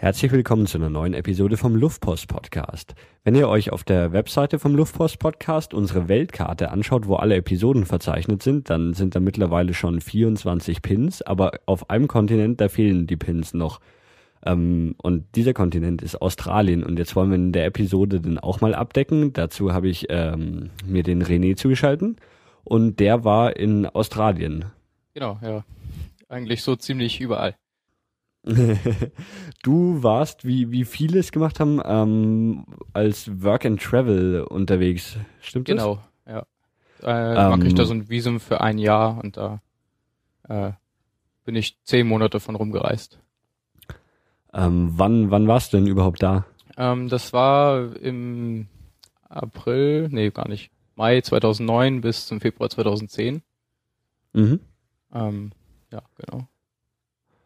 Herzlich willkommen zu einer neuen Episode vom Luftpost Podcast. Wenn ihr euch auf der Webseite vom Luftpost Podcast unsere Weltkarte anschaut, wo alle Episoden verzeichnet sind, dann sind da mittlerweile schon 24 Pins, aber auf einem Kontinent, da fehlen die Pins noch. Ähm, und dieser Kontinent ist Australien und jetzt wollen wir in der Episode den auch mal abdecken. Dazu habe ich ähm, mir den René zugeschalten und der war in Australien. Genau, ja. Eigentlich so ziemlich überall. du warst, wie, wie viele es gemacht haben, ähm, als Work and Travel unterwegs. Stimmt genau, das? Genau, ja. Äh, ähm, man kriegt da so ein Visum für ein Jahr und da äh, bin ich zehn Monate von rumgereist. Ähm, wann, wann warst du denn überhaupt da? Ähm, das war im April, nee, gar nicht, Mai 2009 bis zum Februar 2010. Mhm. Ähm, ja, genau.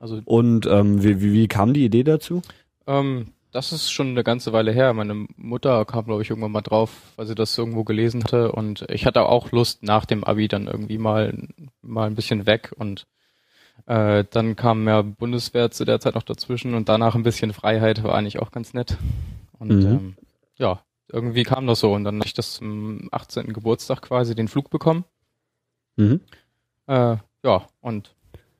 Also und ähm, wie, wie, wie kam die Idee dazu? Ähm, das ist schon eine ganze Weile her. Meine Mutter kam, glaube ich, irgendwann mal drauf, weil sie das irgendwo gelesen hatte. Und ich hatte auch Lust, nach dem Abi dann irgendwie mal, mal ein bisschen weg. Und äh, dann kam ja Bundeswehr zu der Zeit noch dazwischen und danach ein bisschen Freiheit war eigentlich auch ganz nett. Und mhm. ähm, ja, irgendwie kam das so. Und dann habe ich das zum 18. Geburtstag quasi den Flug bekommen. Mhm. Äh, ja, und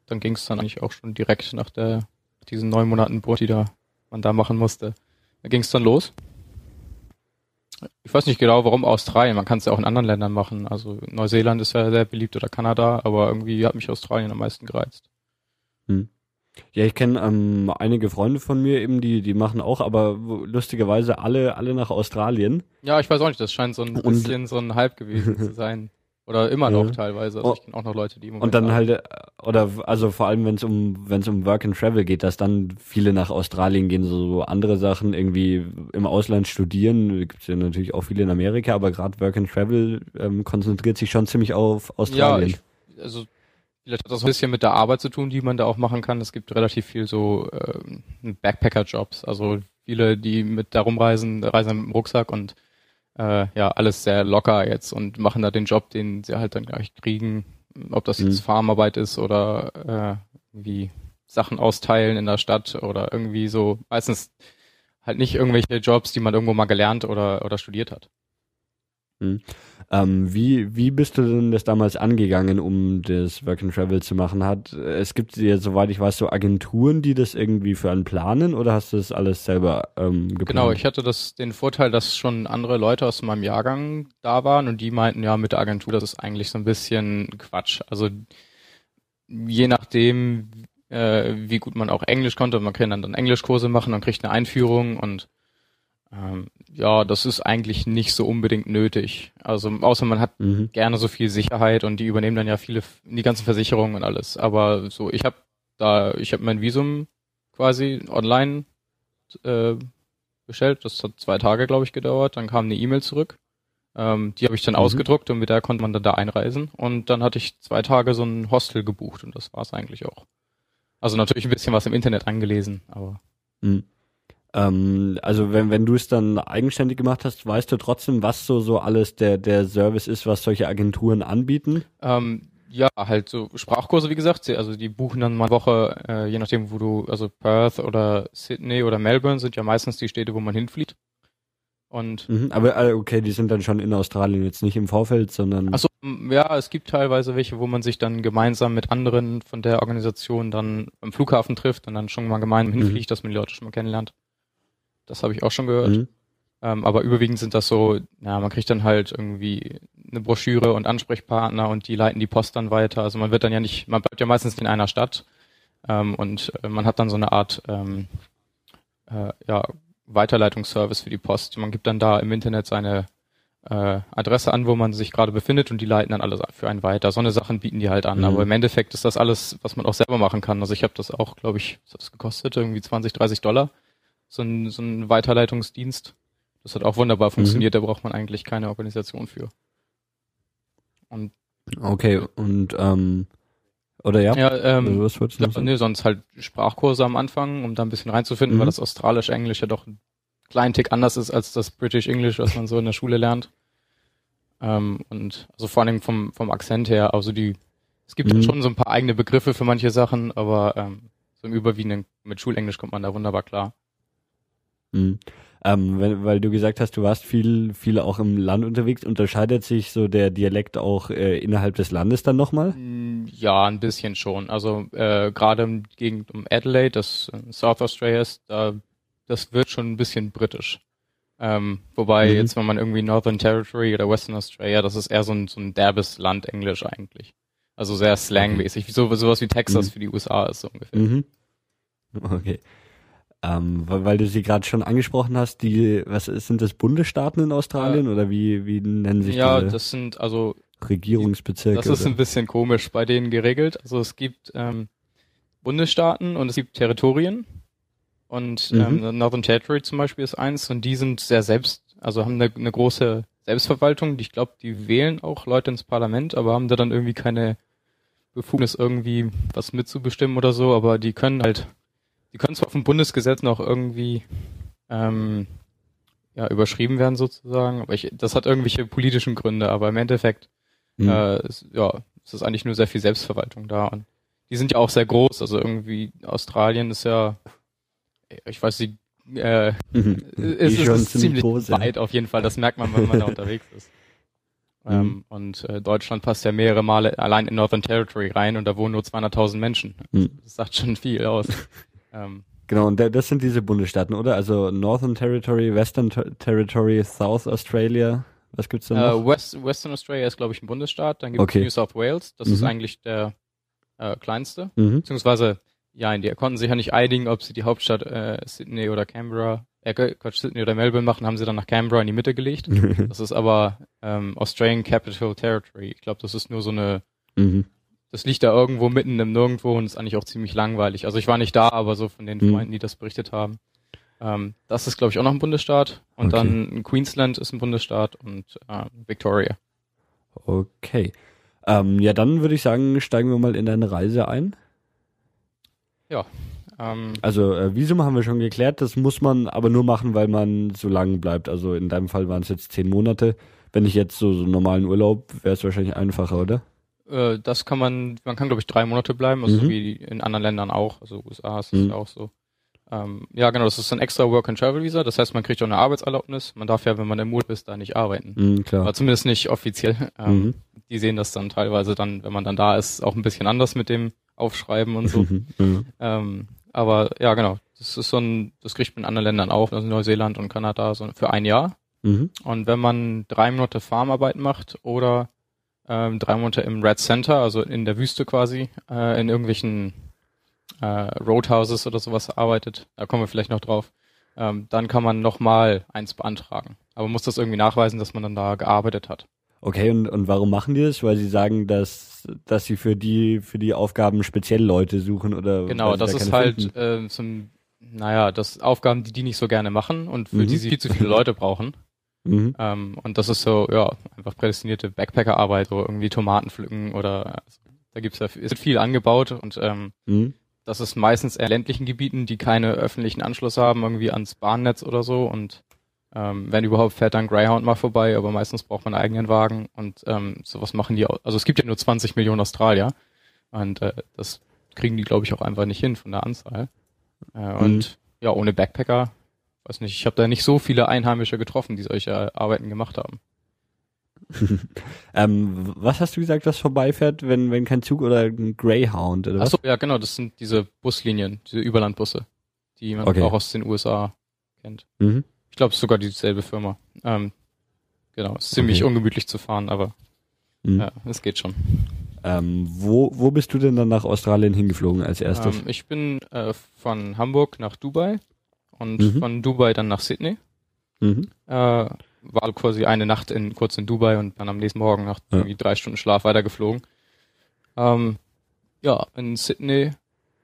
dann ging es dann eigentlich auch schon direkt nach der diesen neun Monaten Burt, die da man da machen musste. Da ging es dann los. Ich weiß nicht genau, warum Australien. Man kann es ja auch in anderen Ländern machen. Also Neuseeland ist ja sehr beliebt oder Kanada, aber irgendwie hat mich Australien am meisten gereizt. Hm. Ja, ich kenne ähm, einige Freunde von mir eben, die die machen auch, aber lustigerweise alle alle nach Australien. Ja, ich weiß auch nicht. Das scheint so ein Und bisschen so ein Hype gewesen zu sein. Oder immer noch ja. teilweise. Also oh. ich kenne auch noch Leute, die im Moment Und dann halt, oder also vor allem, wenn es um, wenn es um Work and Travel geht, dass dann viele nach Australien gehen, so andere Sachen irgendwie im Ausland studieren. Gibt es ja natürlich auch viele in Amerika, aber gerade Work and Travel ähm, konzentriert sich schon ziemlich auf Australien. Ja, ich, also vielleicht hat das ein bisschen mit der Arbeit zu tun, die man da auch machen kann. Es gibt relativ viel so äh, Backpacker-Jobs. Also viele, die mit da rumreisen, reisen mit dem Rucksack und äh, ja alles sehr locker jetzt und machen da den Job, den sie halt dann gleich kriegen, ob das jetzt mhm. Farmarbeit ist oder äh, wie Sachen austeilen in der Stadt oder irgendwie so, meistens halt nicht irgendwelche Jobs, die man irgendwo mal gelernt oder, oder studiert hat. Mhm. Ähm, wie, wie bist du denn das damals angegangen, um das Work and Travel zu machen? Hat, es gibt ja, soweit ich weiß, so Agenturen, die das irgendwie für einen planen oder hast du das alles selber ähm, geplant? Genau, ich hatte das, den Vorteil, dass schon andere Leute aus meinem Jahrgang da waren und die meinten, ja, mit der Agentur, das ist eigentlich so ein bisschen Quatsch. Also je nachdem, äh, wie gut man auch Englisch konnte, man kann dann, dann Englischkurse machen und kriegt eine Einführung und ähm, ja, das ist eigentlich nicht so unbedingt nötig. Also außer man hat mhm. gerne so viel Sicherheit und die übernehmen dann ja viele die ganzen Versicherungen und alles. Aber so, ich habe da, ich habe mein Visum quasi online äh, bestellt. Das hat zwei Tage, glaube ich, gedauert. Dann kam eine E-Mail zurück. Ähm, die habe ich dann mhm. ausgedruckt und mit der konnte man dann da einreisen. Und dann hatte ich zwei Tage so ein Hostel gebucht und das war es eigentlich auch. Also natürlich ein bisschen was im Internet angelesen, aber. Mhm. Ähm, also wenn, wenn du es dann eigenständig gemacht hast, weißt du trotzdem, was so, so alles der, der Service ist, was solche Agenturen anbieten? Ähm, ja, halt so Sprachkurse, wie gesagt. Also die buchen dann mal eine Woche, äh, je nachdem, wo du, also Perth oder Sydney oder Melbourne sind ja meistens die Städte, wo man hinfliegt. Und mhm, aber äh, okay, die sind dann schon in Australien jetzt nicht im Vorfeld, sondern. Achso, ja, es gibt teilweise welche, wo man sich dann gemeinsam mit anderen von der Organisation dann am Flughafen trifft und dann schon mal gemeinsam mhm. hinfliegt, mhm. dass man die Leute schon mal kennenlernt. Das habe ich auch schon gehört. Mhm. Ähm, aber überwiegend sind das so, ja, man kriegt dann halt irgendwie eine Broschüre und Ansprechpartner und die leiten die Post dann weiter. Also man wird dann ja nicht, man bleibt ja meistens in einer Stadt ähm, und äh, man hat dann so eine Art ähm, äh, ja, Weiterleitungsservice für die Post. Man gibt dann da im Internet seine äh, Adresse an, wo man sich gerade befindet und die leiten dann alles für einen weiter. So eine Sachen bieten die halt an. Mhm. Aber im Endeffekt ist das alles, was man auch selber machen kann. Also ich habe das auch, glaube ich, was hat das gekostet? Irgendwie 20, 30 Dollar so ein, so ein Weiterleitungsdienst. Das hat auch wunderbar mhm. funktioniert, mhm. da braucht man eigentlich keine Organisation für. Und okay, und ähm, oder ja? Ja, ähm, was würdest du nee, sonst halt Sprachkurse am Anfang, um da ein bisschen reinzufinden, mhm. weil das Australisch-Englisch ja doch einen kleinen Tick anders ist als das British English, was man so in der Schule lernt. Ähm, und also vor allem vom, vom Akzent her, also die, es gibt mhm. schon so ein paar eigene Begriffe für manche Sachen, aber ähm, so im Überwiegenden mit Schulenglisch kommt man da wunderbar klar. Mhm. Ähm, wenn, weil du gesagt hast, du warst viel, viel auch im Land unterwegs, unterscheidet sich so der Dialekt auch äh, innerhalb des Landes dann nochmal? Mm, ja, ein bisschen schon. Also äh, gerade im Gegend um Adelaide, das in South Australia ist, da, das wird schon ein bisschen britisch. Ähm, wobei mhm. jetzt, wenn man irgendwie Northern Territory oder Western Australia, das ist eher so ein, so ein derbes Land Englisch eigentlich. Also sehr slangmäßig, so, sowas wie Texas mhm. für die USA ist so ungefähr. Mhm. Okay. Ähm, weil, weil du sie gerade schon angesprochen hast, die, was ist, sind das Bundesstaaten in Australien ja. oder wie, wie nennen sich ja, diese? Ja, das sind also Regierungsbezirke. Das ist oder? ein bisschen komisch bei denen geregelt. Also es gibt ähm, Bundesstaaten und es gibt Territorien. Und mhm. ähm, Northern Territory zum Beispiel ist eins und die sind sehr selbst, also haben eine, eine große Selbstverwaltung. Ich glaube, die wählen auch Leute ins Parlament, aber haben da dann irgendwie keine Befugnis irgendwie was mitzubestimmen oder so, aber die können halt die können zwar vom Bundesgesetz noch irgendwie ähm, ja, überschrieben werden sozusagen, aber ich, das hat irgendwelche politischen Gründe, aber im Endeffekt mhm. äh, ist, ja, es ist eigentlich nur sehr viel Selbstverwaltung da und die sind ja auch sehr groß, also irgendwie Australien ist ja, ich weiß nicht, äh, mhm. ist, ist, ist ziemlich groß, weit ja. auf jeden Fall, das merkt man, wenn man da unterwegs ist. Mhm. Ähm, und äh, Deutschland passt ja mehrere Male allein in Northern Territory rein und da wohnen nur 200.000 Menschen. Mhm. Das sagt schon viel aus. Ähm, genau, und das sind diese Bundesstaaten, oder? Also Northern Territory, Western Territory, South Australia. Was gibt's da noch? Uh, West, Western Australia ist, glaube ich, ein Bundesstaat. Dann gibt es okay. New South Wales. Das mhm. ist eigentlich der äh, kleinste. Mhm. Beziehungsweise, ja, die konnten sich ja nicht einigen, ob sie die Hauptstadt äh, Sydney oder Canberra, äh, Quatsch, Sydney oder Melbourne machen, haben sie dann nach Canberra in die Mitte gelegt. das ist aber ähm, Australian Capital Territory. Ich glaube, das ist nur so eine mhm das liegt da irgendwo mitten im Nirgendwo und ist eigentlich auch ziemlich langweilig. Also ich war nicht da, aber so von den mhm. Freunden, die das berichtet haben. Ähm, das ist, glaube ich, auch noch ein Bundesstaat. Und okay. dann Queensland ist ein Bundesstaat und äh, Victoria. Okay. Ähm, ja, dann würde ich sagen, steigen wir mal in deine Reise ein. Ja. Ähm, also äh, Visum haben wir schon geklärt, das muss man aber nur machen, weil man so lang bleibt. Also in deinem Fall waren es jetzt zehn Monate. Wenn ich jetzt so, so normalen Urlaub, wäre es wahrscheinlich einfacher, oder? Äh, das kann man, man kann glaube ich drei Monate bleiben, also mhm. wie in anderen Ländern auch, also USA ist mhm. auch so. Ähm, ja, genau, das ist ein extra Work and Travel Visa, das heißt, man kriegt auch eine Arbeitserlaubnis. Man darf ja, wenn man im Urlaub ist, da nicht arbeiten. Mhm, klar. Aber zumindest nicht offiziell. Ähm, mhm. Die sehen das dann teilweise dann, wenn man dann da ist, auch ein bisschen anders mit dem Aufschreiben und so. Mhm. Ähm, aber ja, genau, das ist so ein, das kriegt man in anderen Ländern auch, also Neuseeland und Kanada, so für ein Jahr. Mhm. Und wenn man drei Monate Farmarbeit macht oder ähm, drei Monate im Red Center, also in der Wüste quasi, äh, in irgendwelchen äh, Roadhouses oder sowas arbeitet, da kommen wir vielleicht noch drauf, ähm, dann kann man nochmal eins beantragen. Aber man muss das irgendwie nachweisen, dass man dann da gearbeitet hat. Okay, und, und warum machen die das? Weil sie sagen, dass, dass sie für die, für die Aufgaben speziell Leute suchen oder Genau, das da ist halt äh, zum, naja, das Aufgaben, die die nicht so gerne machen und für mhm. die sie viel zu viele Leute brauchen. Mhm. Ähm, und das ist so, ja, einfach prädestinierte Backpacker-Arbeit, so irgendwie Tomaten pflücken oder also, da gibt's ja ist viel angebaut und ähm, mhm. das ist meistens eher ländlichen Gebieten, die keine öffentlichen Anschluss haben, irgendwie ans Bahnnetz oder so und ähm, wenn überhaupt fährt dann Greyhound mal vorbei, aber meistens braucht man einen eigenen Wagen und ähm, sowas machen die auch. Also es gibt ja nur 20 Millionen Australier und äh, das kriegen die, glaube ich, auch einfach nicht hin von der Anzahl. Äh, und mhm. ja, ohne Backpacker weiß nicht, ich habe da nicht so viele Einheimische getroffen, die solche Arbeiten gemacht haben. ähm, was hast du gesagt, was vorbeifährt, wenn, wenn kein Zug oder ein Greyhound oder was? Achso, ja genau, das sind diese Buslinien, diese Überlandbusse, die man okay. auch aus den USA kennt. Mhm. Ich glaube, es ist sogar dieselbe Firma. Ähm, genau, ist ziemlich okay. ungemütlich zu fahren, aber mhm. ja, es geht schon. Ähm, wo, wo bist du denn dann nach Australien hingeflogen als erstes? Ähm, ich bin äh, von Hamburg nach Dubai und mhm. von Dubai dann nach Sydney. Mhm. Äh, war quasi eine Nacht in, kurz in Dubai und dann am nächsten Morgen nach ja. irgendwie drei Stunden Schlaf weitergeflogen. Ähm, ja, in Sydney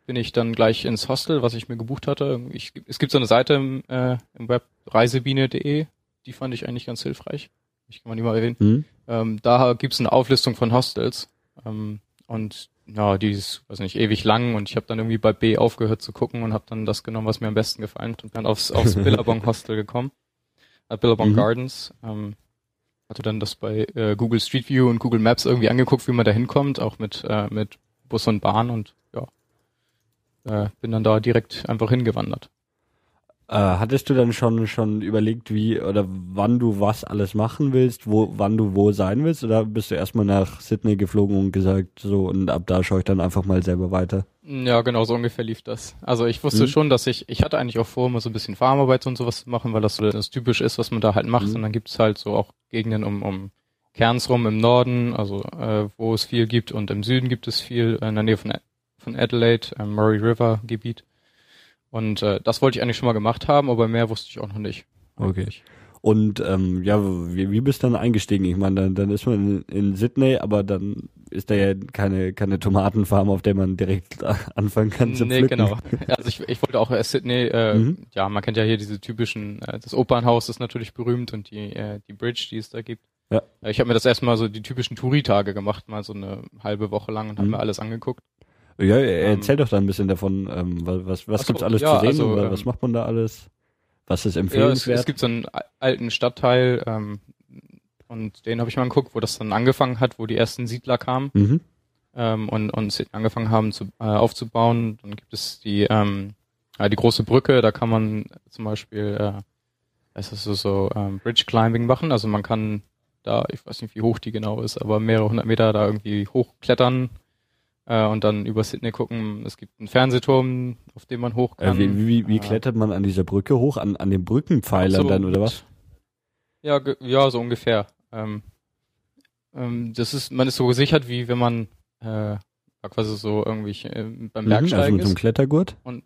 bin ich dann gleich ins Hostel, was ich mir gebucht hatte. Ich, es gibt so eine Seite im, äh, im Web, reisebiene.de, die fand ich eigentlich ganz hilfreich. Ich kann man die mal erwähnen. Mhm. Ähm, da gibt's eine Auflistung von Hostels. Ähm, und ja, die ist, weiß nicht, ewig lang und ich habe dann irgendwie bei B aufgehört zu gucken und habe dann das genommen, was mir am besten gefallen hat und bin aufs, aufs Billabong Hostel gekommen, äh, Billabong mhm. Gardens. Ähm, hatte dann das bei äh, Google Street View und Google Maps irgendwie angeguckt, wie man da hinkommt, auch mit, äh, mit Bus und Bahn und ja, äh, bin dann da direkt einfach hingewandert. Äh, hattest du dann schon schon überlegt, wie oder wann du was alles machen willst, wo wann du wo sein willst, oder bist du erstmal nach Sydney geflogen und gesagt so und ab da schaue ich dann einfach mal selber weiter? Ja, genau so ungefähr lief das. Also ich wusste mhm. schon, dass ich ich hatte eigentlich auch vor, mal so ein bisschen Farmarbeit und sowas zu machen, weil das so das typisch ist, was man da halt macht. Mhm. Und dann gibt's halt so auch Gegenden um um Kerns rum im Norden, also äh, wo es viel gibt und im Süden gibt es viel in der Nähe von von Adelaide, äh, Murray River Gebiet. Und äh, das wollte ich eigentlich schon mal gemacht haben, aber mehr wusste ich auch noch nicht. Okay. Und ähm, ja, wie, wie bist du dann eingestiegen? Ich meine, dann, dann ist man in, in Sydney, aber dann ist da ja keine, keine Tomatenfarm, auf der man direkt anfangen kann zu nee, pflücken. genau. Also ich, ich wollte auch äh, Sydney, äh, mhm. ja, man kennt ja hier diese typischen, äh, das Opernhaus ist natürlich berühmt und die, äh, die Bridge, die es da gibt. Ja. Ich habe mir das erstmal so die typischen Touri-Tage gemacht, mal so eine halbe Woche lang und mhm. habe mir alles angeguckt. Ja, erzähl ähm, doch da ein bisschen davon, ähm, was, was so, gibt's alles ja, zu sehen also, oder was ähm, macht man da alles? Was ist empfehlenswert? Ja, es, es gibt so einen alten Stadtteil ähm, und den habe ich mal geguckt, wo das dann angefangen hat, wo die ersten Siedler kamen mhm. ähm, und, und angefangen haben zu, äh, aufzubauen. Dann gibt es die, ähm, ja, die große Brücke, da kann man zum Beispiel äh, es ist so, so ähm, Bridge Climbing machen. Also man kann da, ich weiß nicht, wie hoch die genau ist, aber mehrere hundert Meter da irgendwie hochklettern äh, und dann über Sydney gucken. Es gibt einen Fernsehturm, auf dem man hoch kann. Äh, wie wie, wie klettert man an dieser Brücke hoch? An, an den Brückenpfeilern so, dann oder was? Ja, ja, so ungefähr. Ähm, ähm, das ist, man ist so gesichert, wie wenn man äh, quasi so irgendwie äh, beim Bergsteigen mhm, also mit so einem Klettergurt? Und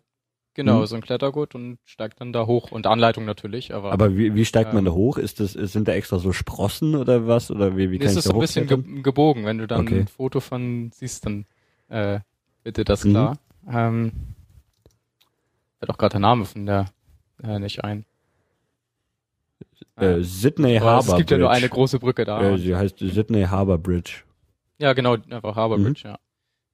Genau, mhm. so ein Klettergurt und steigt dann da hoch und Anleitung natürlich, aber. Aber wie, wie steigt man da ähm, hoch? Ist das, sind da extra so Sprossen oder was? Oder wie, wie kann das ich ist da so ein bisschen ge gebogen. Wenn du dann okay. ein Foto von siehst, dann äh, bitte das mhm. klar. Mhm. Ähm, fällt auch gerade der Name von der äh, nicht ein. Äh, Sydney Aber Harbour Es gibt Bridge. ja nur eine große Brücke da. Äh, sie heißt Sydney Harbour Bridge. Ja, genau, einfach Harbour mhm. Bridge, ja.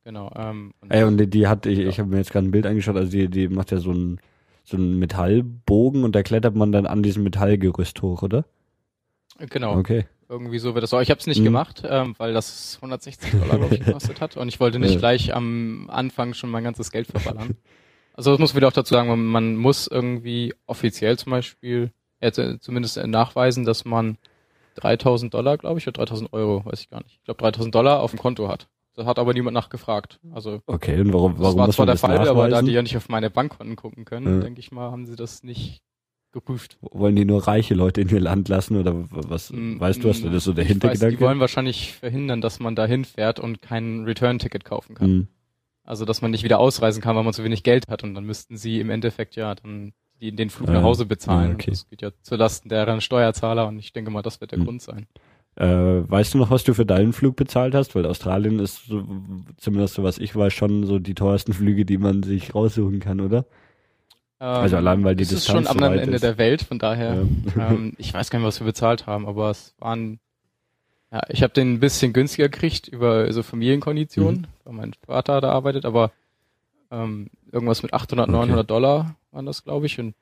Genau. Ähm, und Ey, und die, die hat, ich, ja. ich habe mir jetzt gerade ein Bild angeschaut, also die, die macht ja so einen so einen Metallbogen und da klettert man dann an diesem Metallgerüst hoch, oder? Genau. Okay. Irgendwie so wird das. Aber ich habe es nicht mhm. gemacht, ähm, weil das 160 Dollar glaube ich gekostet hat und ich wollte nicht ja. gleich am Anfang schon mein ganzes Geld verballern. Also das muss wieder auch dazu sagen, man, man muss irgendwie offiziell zum Beispiel äh, zumindest nachweisen, dass man 3000 Dollar, glaube ich, oder 3000 Euro, weiß ich gar nicht. Ich glaube 3000 Dollar auf dem Konto hat. Da hat aber niemand nachgefragt. Also okay, und warum, warum das war zwar der Fall, nachweisen? aber da die ja nicht auf meine Bankkonten gucken können, ja. denke ich mal, haben sie das nicht geprüft. Wollen die nur reiche Leute in ihr Land lassen oder was? Mm, weißt du, was das so der Hintergedanke? Weiß, die wollen wahrscheinlich verhindern, dass man da hinfährt und kein Return-Ticket kaufen kann. Mm. Also, dass man nicht wieder ausreisen kann, weil man zu wenig Geld hat und dann müssten sie im Endeffekt ja dann die, den Flug ah, nach Hause bezahlen. Ah, okay. Das geht ja zulasten deren Steuerzahler und ich denke mal, das wird der mm. Grund sein. Äh, weißt du noch, was du für deinen Flug bezahlt hast? Weil Australien ist, so, zumindest so was ich weiß, schon so die teuersten Flüge, die man sich raussuchen kann, oder? Also ähm, allein weil die das Distanz ist schon am anderen Ende ist. der Welt, von daher. Ja. Ähm, ich weiß gar nicht, was wir bezahlt haben, aber es waren. Ja, ich habe den ein bisschen günstiger gekriegt über so Familienkonditionen, mhm. weil mein Vater da arbeitet, aber ähm, irgendwas mit 800, okay. 900 Dollar waren das, glaube ich, und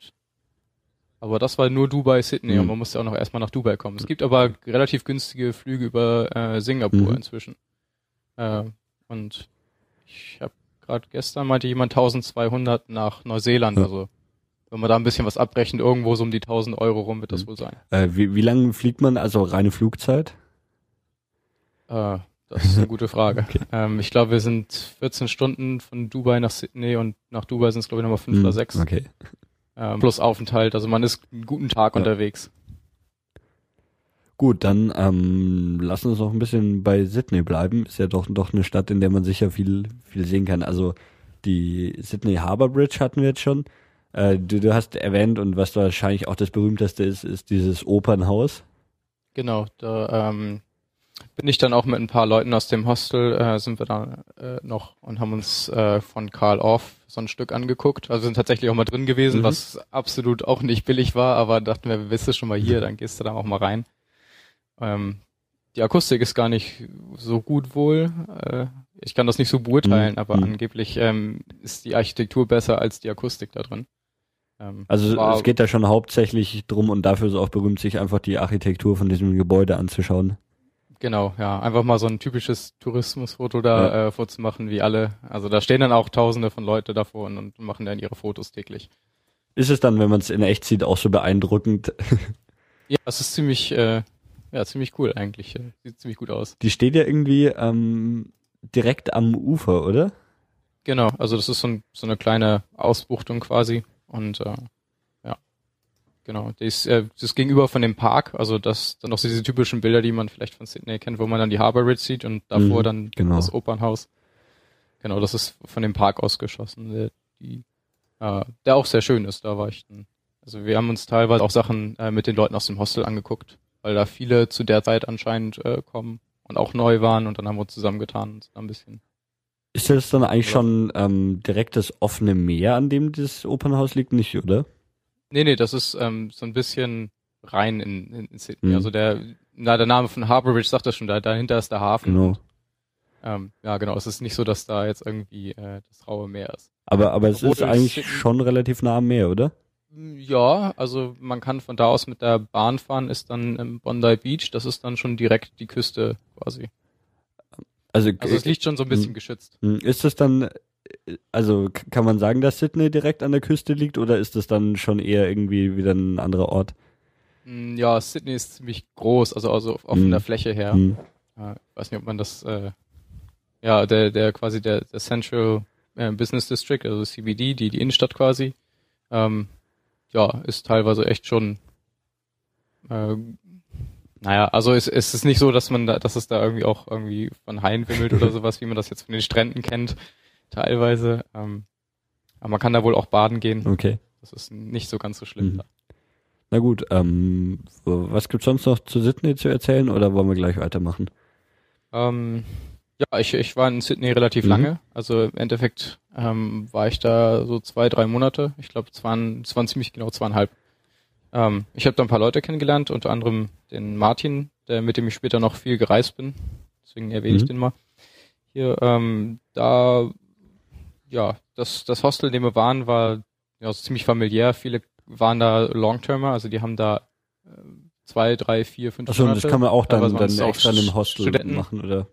aber das war nur Dubai, Sydney mhm. und man musste auch noch erstmal nach Dubai kommen. Es gibt aber relativ günstige Flüge über äh, Singapur mhm. inzwischen. Äh, und ich habe gerade gestern meinte jemand 1200 nach Neuseeland, ja. also wenn man da ein bisschen was abrechnet, irgendwo so um die 1000 Euro rum wird das mhm. wohl sein. Äh, wie, wie lange fliegt man, also reine Flugzeit? Äh, das ist eine gute Frage. Okay. Ähm, ich glaube, wir sind 14 Stunden von Dubai nach Sydney und nach Dubai sind es glaube ich nochmal 5 mhm. oder 6. Okay. Ähm, plus Aufenthalt, also man ist einen guten Tag ja. unterwegs. Gut, dann ähm, lass uns noch ein bisschen bei Sydney bleiben. Ist ja doch doch eine Stadt, in der man sicher viel viel sehen kann. Also die Sydney Harbour Bridge hatten wir jetzt schon. Äh, du, du hast erwähnt und was wahrscheinlich auch das berühmteste ist, ist dieses Opernhaus. Genau, da ähm, bin ich dann auch mit ein paar Leuten aus dem Hostel, äh, sind wir da äh, noch und haben uns äh, von Karl Orff so ein Stück angeguckt. Also sind tatsächlich auch mal drin gewesen, mhm. was absolut auch nicht billig war, aber dachten wir, bist du schon mal hier, dann gehst du da auch mal rein. Ähm, die Akustik ist gar nicht so gut wohl. Äh, ich kann das nicht so beurteilen, mhm. aber mhm. angeblich ähm, ist die Architektur besser als die Akustik da drin. Ähm, also es geht da schon hauptsächlich drum und dafür ist auch berühmt, sich einfach die Architektur von diesem Gebäude anzuschauen. Genau, ja, einfach mal so ein typisches Tourismusfoto da ja. äh, vorzumachen, wie alle. Also da stehen dann auch Tausende von Leute davor und, und machen dann ihre Fotos täglich. Ist es dann, wenn man es in echt sieht, auch so beeindruckend? ja, es ist ziemlich, äh, ja, ziemlich cool eigentlich. Sieht ziemlich gut aus. Die steht ja irgendwie ähm, direkt am Ufer, oder? Genau, also das ist so, ein, so eine kleine Ausbuchtung quasi und äh, ja, genau. Die ist, äh, das Gegenüber von dem Park, also das dann noch diese typischen Bilder, die man vielleicht von Sydney kennt, wo man dann die Harbour Bridge sieht und davor mhm, dann genau. das Opernhaus. Genau, das ist von dem Park ausgeschossen, der, die, äh, der auch sehr schön ist. Da war ich dann. Also wir haben uns teilweise auch Sachen äh, mit den Leuten aus dem Hostel angeguckt, weil da viele zu der Zeit anscheinend äh, kommen und auch neu waren und dann haben wir uns zusammengetan und ein bisschen. Ist das dann eigentlich schon ähm, direkt das offene Meer, an dem das Opernhaus liegt, nicht, oder? Nee, nee, das ist ähm, so ein bisschen rein in, in, in Sydney. Mhm. Also der, na, der Name von Harbour Bridge sagt das schon, da dahinter ist der Hafen. Genau. Und, ähm, ja, genau. Es ist nicht so, dass da jetzt irgendwie äh, das raue Meer ist. Aber, aber es ist eigentlich Sydney, schon relativ nah am Meer, oder? Ja, also man kann von da aus mit der Bahn fahren, ist dann im Bondi Beach, das ist dann schon direkt die Küste quasi. Also, also es liegt schon so ein bisschen hm. geschützt. Hm. Ist das dann, also kann man sagen, dass Sydney direkt an der Küste liegt oder ist das dann schon eher irgendwie wieder ein anderer Ort? Hm, ja, Sydney ist ziemlich groß, also, also auch von der Fläche her. Hm. Ich weiß nicht, ob man das, äh, ja, der, der quasi der, der Central äh, Business District, also CBD, die, die Innenstadt quasi, ähm, ja, ist teilweise echt schon äh, naja, also es, es ist nicht so, dass man da, dass es da irgendwie auch irgendwie von Haien wimmelt oder sowas, wie man das jetzt von den Stränden kennt, teilweise. Ähm, aber man kann da wohl auch baden gehen. Okay. Das ist nicht so ganz so schlimm mhm. da. Na gut, ähm, was gibt's sonst noch zu Sydney zu erzählen oder wollen wir gleich weitermachen? Ähm, ja, ich, ich war in Sydney relativ mhm. lange. Also im Endeffekt ähm, war ich da so zwei, drei Monate. Ich glaube, es waren, es waren ziemlich genau zweieinhalb. Ähm, ich habe da ein paar Leute kennengelernt, unter anderem den Martin, der, mit dem ich später noch viel gereist bin. Deswegen erwähne mhm. ich den mal. Hier, ähm, da, ja, das, das Hostel, in dem wir waren, war ja, ziemlich familiär. Viele waren da Longtermer, also die haben da äh, zwei, drei, vier, fünf Achso, das kann man auch dann, dann extra in einem Hostel Studenten. machen, oder?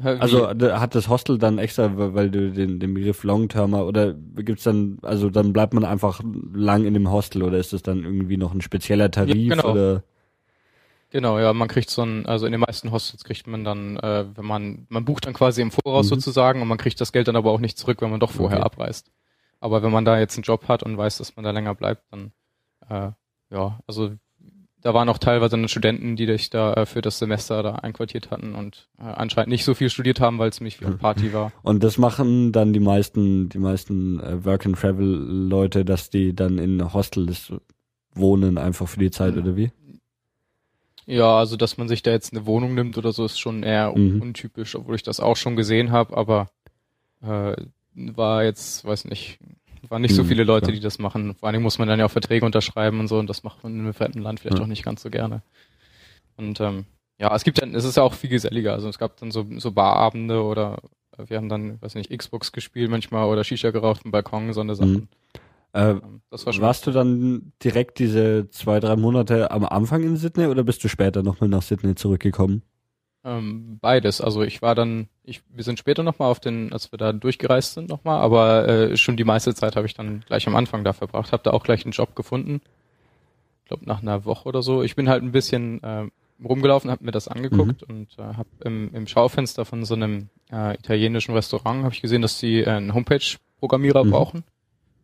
Also hat das Hostel dann extra, weil du den, den Begriff Longtermer oder gibt's dann, also dann bleibt man einfach lang in dem Hostel oder ist das dann irgendwie noch ein spezieller Tarif ja, genau. oder? Genau, ja, man kriegt so ein, also in den meisten Hostels kriegt man dann, äh, wenn man, man bucht dann quasi im Voraus mhm. sozusagen und man kriegt das Geld dann aber auch nicht zurück, wenn man doch vorher okay. abreist. Aber wenn man da jetzt einen Job hat und weiß, dass man da länger bleibt, dann äh, ja, also da waren auch teilweise dann Studenten, die sich da äh, für das Semester da einquartiert hatten und äh, anscheinend nicht so viel studiert haben, weil es ziemlich viel Party war. Und das machen dann die meisten, die meisten äh, Work and Travel Leute, dass die dann in Hostels wohnen einfach für die Zeit mhm. oder wie? Ja, also dass man sich da jetzt eine Wohnung nimmt oder so, ist schon eher mhm. untypisch, obwohl ich das auch schon gesehen habe, aber äh, war jetzt, weiß nicht, waren nicht so hm, viele Leute, ja. die das machen. Vor allem muss man dann ja auch Verträge unterschreiben und so und das macht man in einem fremden Land vielleicht ja. auch nicht ganz so gerne. Und ähm, ja, es gibt dann, es ist ja auch viel geselliger. Also es gab dann so, so Barabende oder wir haben dann, weiß nicht, Xbox gespielt manchmal oder Shisha geraucht im Balkon, so eine Sachen. Mhm. Äh, ähm, das war schon warst du dann direkt diese zwei, drei Monate am Anfang in Sydney oder bist du später nochmal nach Sydney zurückgekommen? Ähm, beides. Also ich war dann, ich, wir sind später nochmal auf den, als wir da durchgereist sind nochmal, aber äh, schon die meiste Zeit habe ich dann gleich am Anfang da verbracht, habe da auch gleich einen Job gefunden. Ich glaube nach einer Woche oder so. Ich bin halt ein bisschen äh, rumgelaufen, habe mir das angeguckt mhm. und äh, habe im, im Schaufenster von so einem äh, italienischen Restaurant habe ich gesehen, dass sie äh, einen Homepage-Programmierer mhm. brauchen.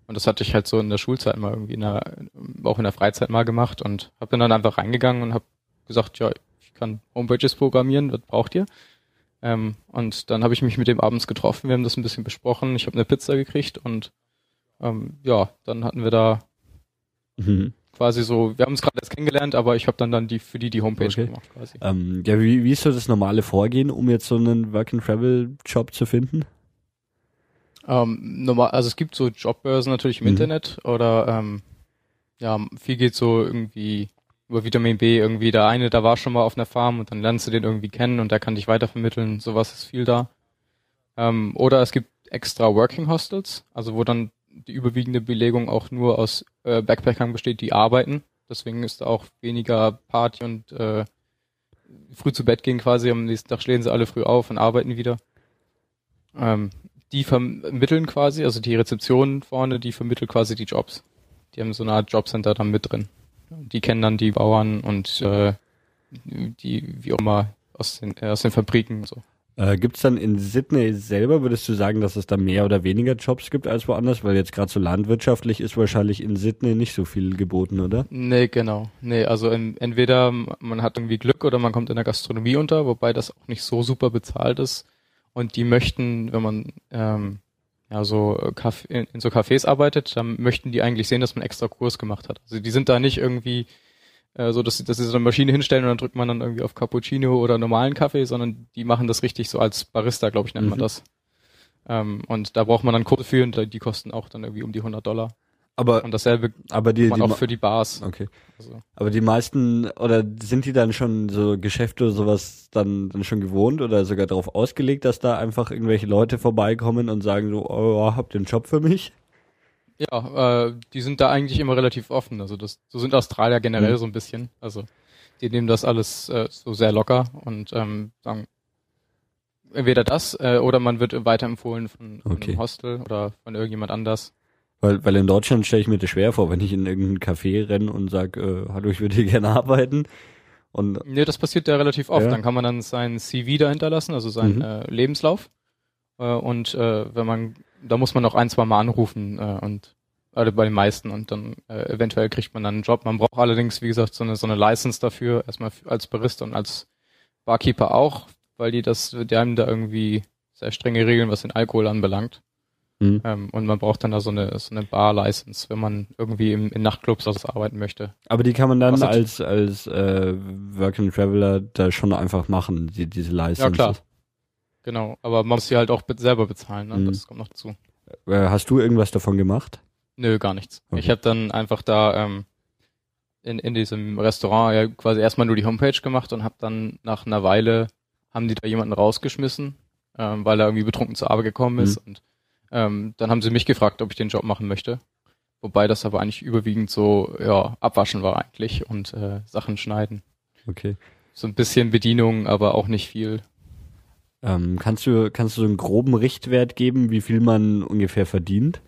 Und das hatte ich halt so in der Schulzeit mal irgendwie in der, auch in der Freizeit mal gemacht und habe dann, dann einfach reingegangen und habe gesagt, ja, kann Homepages programmieren, was braucht ihr? Ähm, und dann habe ich mich mit dem abends getroffen, wir haben das ein bisschen besprochen, ich habe eine Pizza gekriegt und ähm, ja, dann hatten wir da mhm. quasi so, wir haben uns gerade erst kennengelernt, aber ich habe dann dann die für die die Homepage okay. gemacht quasi. Ähm, ja, wie, wie ist so das normale Vorgehen, um jetzt so einen Work-and-Travel-Job zu finden? Ähm, normal, also es gibt so Jobbörsen natürlich im mhm. Internet oder ähm, ja, viel geht so irgendwie über Vitamin B irgendwie. Der eine, da war schon mal auf einer Farm und dann lernst du den irgendwie kennen und der kann dich weitervermitteln. Sowas ist viel da. Ähm, oder es gibt extra Working Hostels, also wo dann die überwiegende Belegung auch nur aus äh, Backpackern besteht, die arbeiten. Deswegen ist da auch weniger Party und äh, früh zu Bett gehen quasi. Am nächsten Tag stehen sie alle früh auf und arbeiten wieder. Ähm, die vermitteln quasi, also die Rezeption vorne, die vermittelt quasi die Jobs. Die haben so eine Art Jobcenter dann mit drin. Die kennen dann die Bauern und äh, die, wie auch immer, aus den, äh, aus den Fabriken und so. Äh, gibt es dann in Sydney selber, würdest du sagen, dass es da mehr oder weniger Jobs gibt als woanders? Weil jetzt gerade so landwirtschaftlich ist wahrscheinlich in Sydney nicht so viel geboten, oder? Nee, genau. Nee, also in, entweder man hat irgendwie Glück oder man kommt in der Gastronomie unter, wobei das auch nicht so super bezahlt ist. Und die möchten, wenn man ähm, ja so Kaff in, in so Cafés arbeitet, dann möchten die eigentlich sehen, dass man extra Kurs gemacht hat. Also die sind da nicht irgendwie äh, so dass sie, dass sie so eine Maschine hinstellen und dann drückt man dann irgendwie auf Cappuccino oder normalen Kaffee, sondern die machen das richtig so als Barista, glaube ich, nennt mhm. man das. Ähm, und da braucht man dann Kurse für und die kosten auch dann irgendwie um die 100 Dollar. Aber, und dasselbe aber die, man die auch für die Bars. Okay. Also. Aber die meisten, oder sind die dann schon so Geschäfte oder sowas dann, dann schon gewohnt oder sogar darauf ausgelegt, dass da einfach irgendwelche Leute vorbeikommen und sagen so, oh, habt ihr einen Job für mich? Ja, äh, die sind da eigentlich immer relativ offen. Also das, so sind Australier generell mhm. so ein bisschen. Also die nehmen das alles äh, so sehr locker und ähm, sagen entweder das äh, oder man wird weiterempfohlen von, von okay. einem Hostel oder von irgendjemand anders. Weil, weil in Deutschland stelle ich mir das schwer vor, wenn ich in irgendein Café renne und sage, äh, hallo, ich würde hier gerne arbeiten. Und nee, das passiert ja relativ oft. Ja. Dann kann man dann sein CV dahinter lassen, also seinen mhm. äh, Lebenslauf. Äh, und äh, wenn man da muss man noch ein, zwei Mal anrufen äh, und also bei den meisten und dann äh, eventuell kriegt man dann einen Job. Man braucht allerdings, wie gesagt, so eine so eine License dafür, erstmal als Barista und als Barkeeper auch, weil die das, die haben da irgendwie sehr strenge Regeln, was den Alkohol anbelangt. Mhm. Ähm, und man braucht dann da so eine so eine Bar-License, wenn man irgendwie im, in Nachtclubs also arbeiten möchte. Aber die kann man dann als als äh, Working Traveler da schon einfach machen, die, diese License. Ja klar. Genau, aber man muss sie halt auch selber bezahlen, ne? Mhm. das kommt noch dazu. Äh, hast du irgendwas davon gemacht? Nö, gar nichts. Okay. Ich habe dann einfach da ähm, in, in diesem Restaurant ja quasi erstmal nur die Homepage gemacht und habe dann nach einer Weile haben die da jemanden rausgeschmissen, ähm, weil er irgendwie betrunken zur Arbeit gekommen ist mhm. und ähm, dann haben sie mich gefragt, ob ich den Job machen möchte. Wobei das aber eigentlich überwiegend so, ja, abwaschen war eigentlich und äh, Sachen schneiden. Okay. So ein bisschen Bedienung, aber auch nicht viel. Ähm, kannst du, kannst du so einen groben Richtwert geben, wie viel man ungefähr verdient?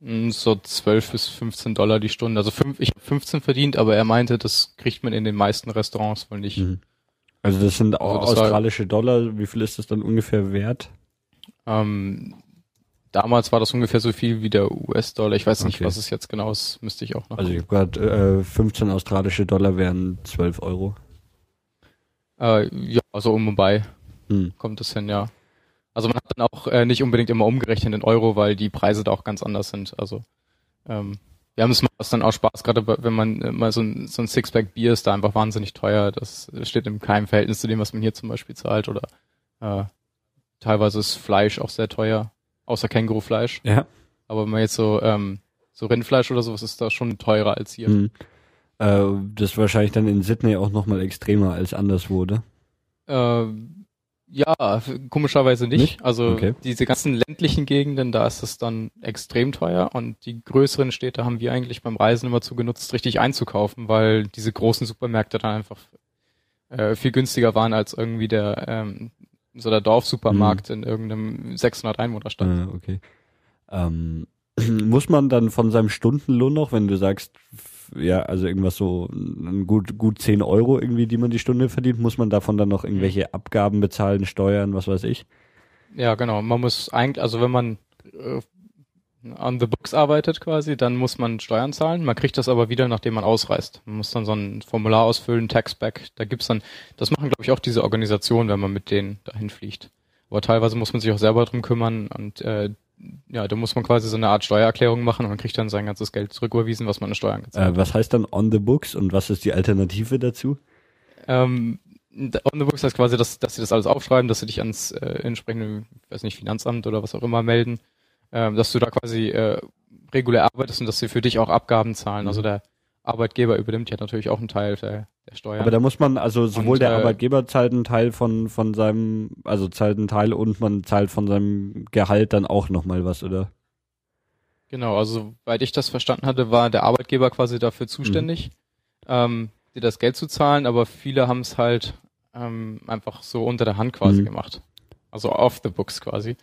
Hm, so 12 bis 15 Dollar die Stunde. Also fünf, ich habe 15 verdient, aber er meinte, das kriegt man in den meisten Restaurants wohl nicht. Mhm. Also das sind also das australische war, Dollar. Wie viel ist das dann ungefähr wert? Ähm, damals war das ungefähr so viel wie der US-Dollar. Ich weiß okay. nicht, was es jetzt genau ist. Müsste ich auch noch. Also ich habe gerade äh, 15 australische Dollar wären 12 Euro. Äh, ja, also um und bei hm. kommt es hin, ja. Also man hat dann auch äh, nicht unbedingt immer umgerechnet in Euro, weil die Preise da auch ganz anders sind. Also ähm, wir haben es mal dann auch Spaß, gerade wenn man äh, mal so ein, so ein Sixpack Bier ist da einfach wahnsinnig teuer. Das steht in keinem Verhältnis zu dem, was man hier zum Beispiel zahlt. Oder äh, teilweise ist Fleisch auch sehr teuer, außer Kängurufleisch. Ja. Aber wenn man jetzt so ähm, so Rindfleisch oder sowas ist da schon teurer als hier. Mhm. Äh, das ist wahrscheinlich dann in Sydney auch nochmal extremer als anderswo, oder? Äh, ja, komischerweise nicht. nicht? Also okay. diese ganzen ländlichen Gegenden, da ist es dann extrem teuer und die größeren Städte haben wir eigentlich beim Reisen immer zu genutzt, richtig einzukaufen, weil diese großen Supermärkte dann einfach äh, viel günstiger waren als irgendwie der ähm, so der Dorfsupermarkt mhm. in irgendeinem 600 Einwohnerstadt. Ah, okay. Ähm, muss man dann von seinem Stundenlohn noch, wenn du sagst ja, also irgendwas so gut, gut 10 Euro irgendwie, die man die Stunde verdient, muss man davon dann noch irgendwelche mhm. Abgaben bezahlen, Steuern, was weiß ich? Ja, genau. Man muss eigentlich, also wenn man äh, on the books arbeitet quasi, dann muss man Steuern zahlen. Man kriegt das aber wieder, nachdem man ausreist. Man muss dann so ein Formular ausfüllen, Taxback. Da gibt's dann, das machen glaube ich auch diese Organisationen, wenn man mit denen dahin fliegt. Aber teilweise muss man sich auch selber drum kümmern und äh, ja, da muss man quasi so eine Art Steuererklärung machen und man kriegt dann sein ganzes Geld zurücküberwiesen, was man an Steuern gezahlt hat. Äh, was heißt dann on the books und was ist die Alternative dazu? Ähm, on the books heißt quasi, dass, dass sie das alles aufschreiben, dass sie dich ans äh, entsprechende, weiß nicht, Finanzamt oder was auch immer melden, ähm, dass du da quasi äh, regulär arbeitest und dass sie für dich auch Abgaben zahlen. Also mhm. Also der Arbeitgeber übernimmt ja natürlich auch einen Teil der, der Steuern. Aber da muss man, also sowohl und, der äh, Arbeitgeber zahlt einen Teil von, von seinem, also zahlt einen Teil und man zahlt von seinem Gehalt dann auch nochmal was, oder? Genau, also soweit ich das verstanden hatte, war der Arbeitgeber quasi dafür zuständig, mhm. ähm, dir das Geld zu zahlen, aber viele haben es halt ähm, einfach so unter der Hand quasi mhm. gemacht. Also off the books quasi.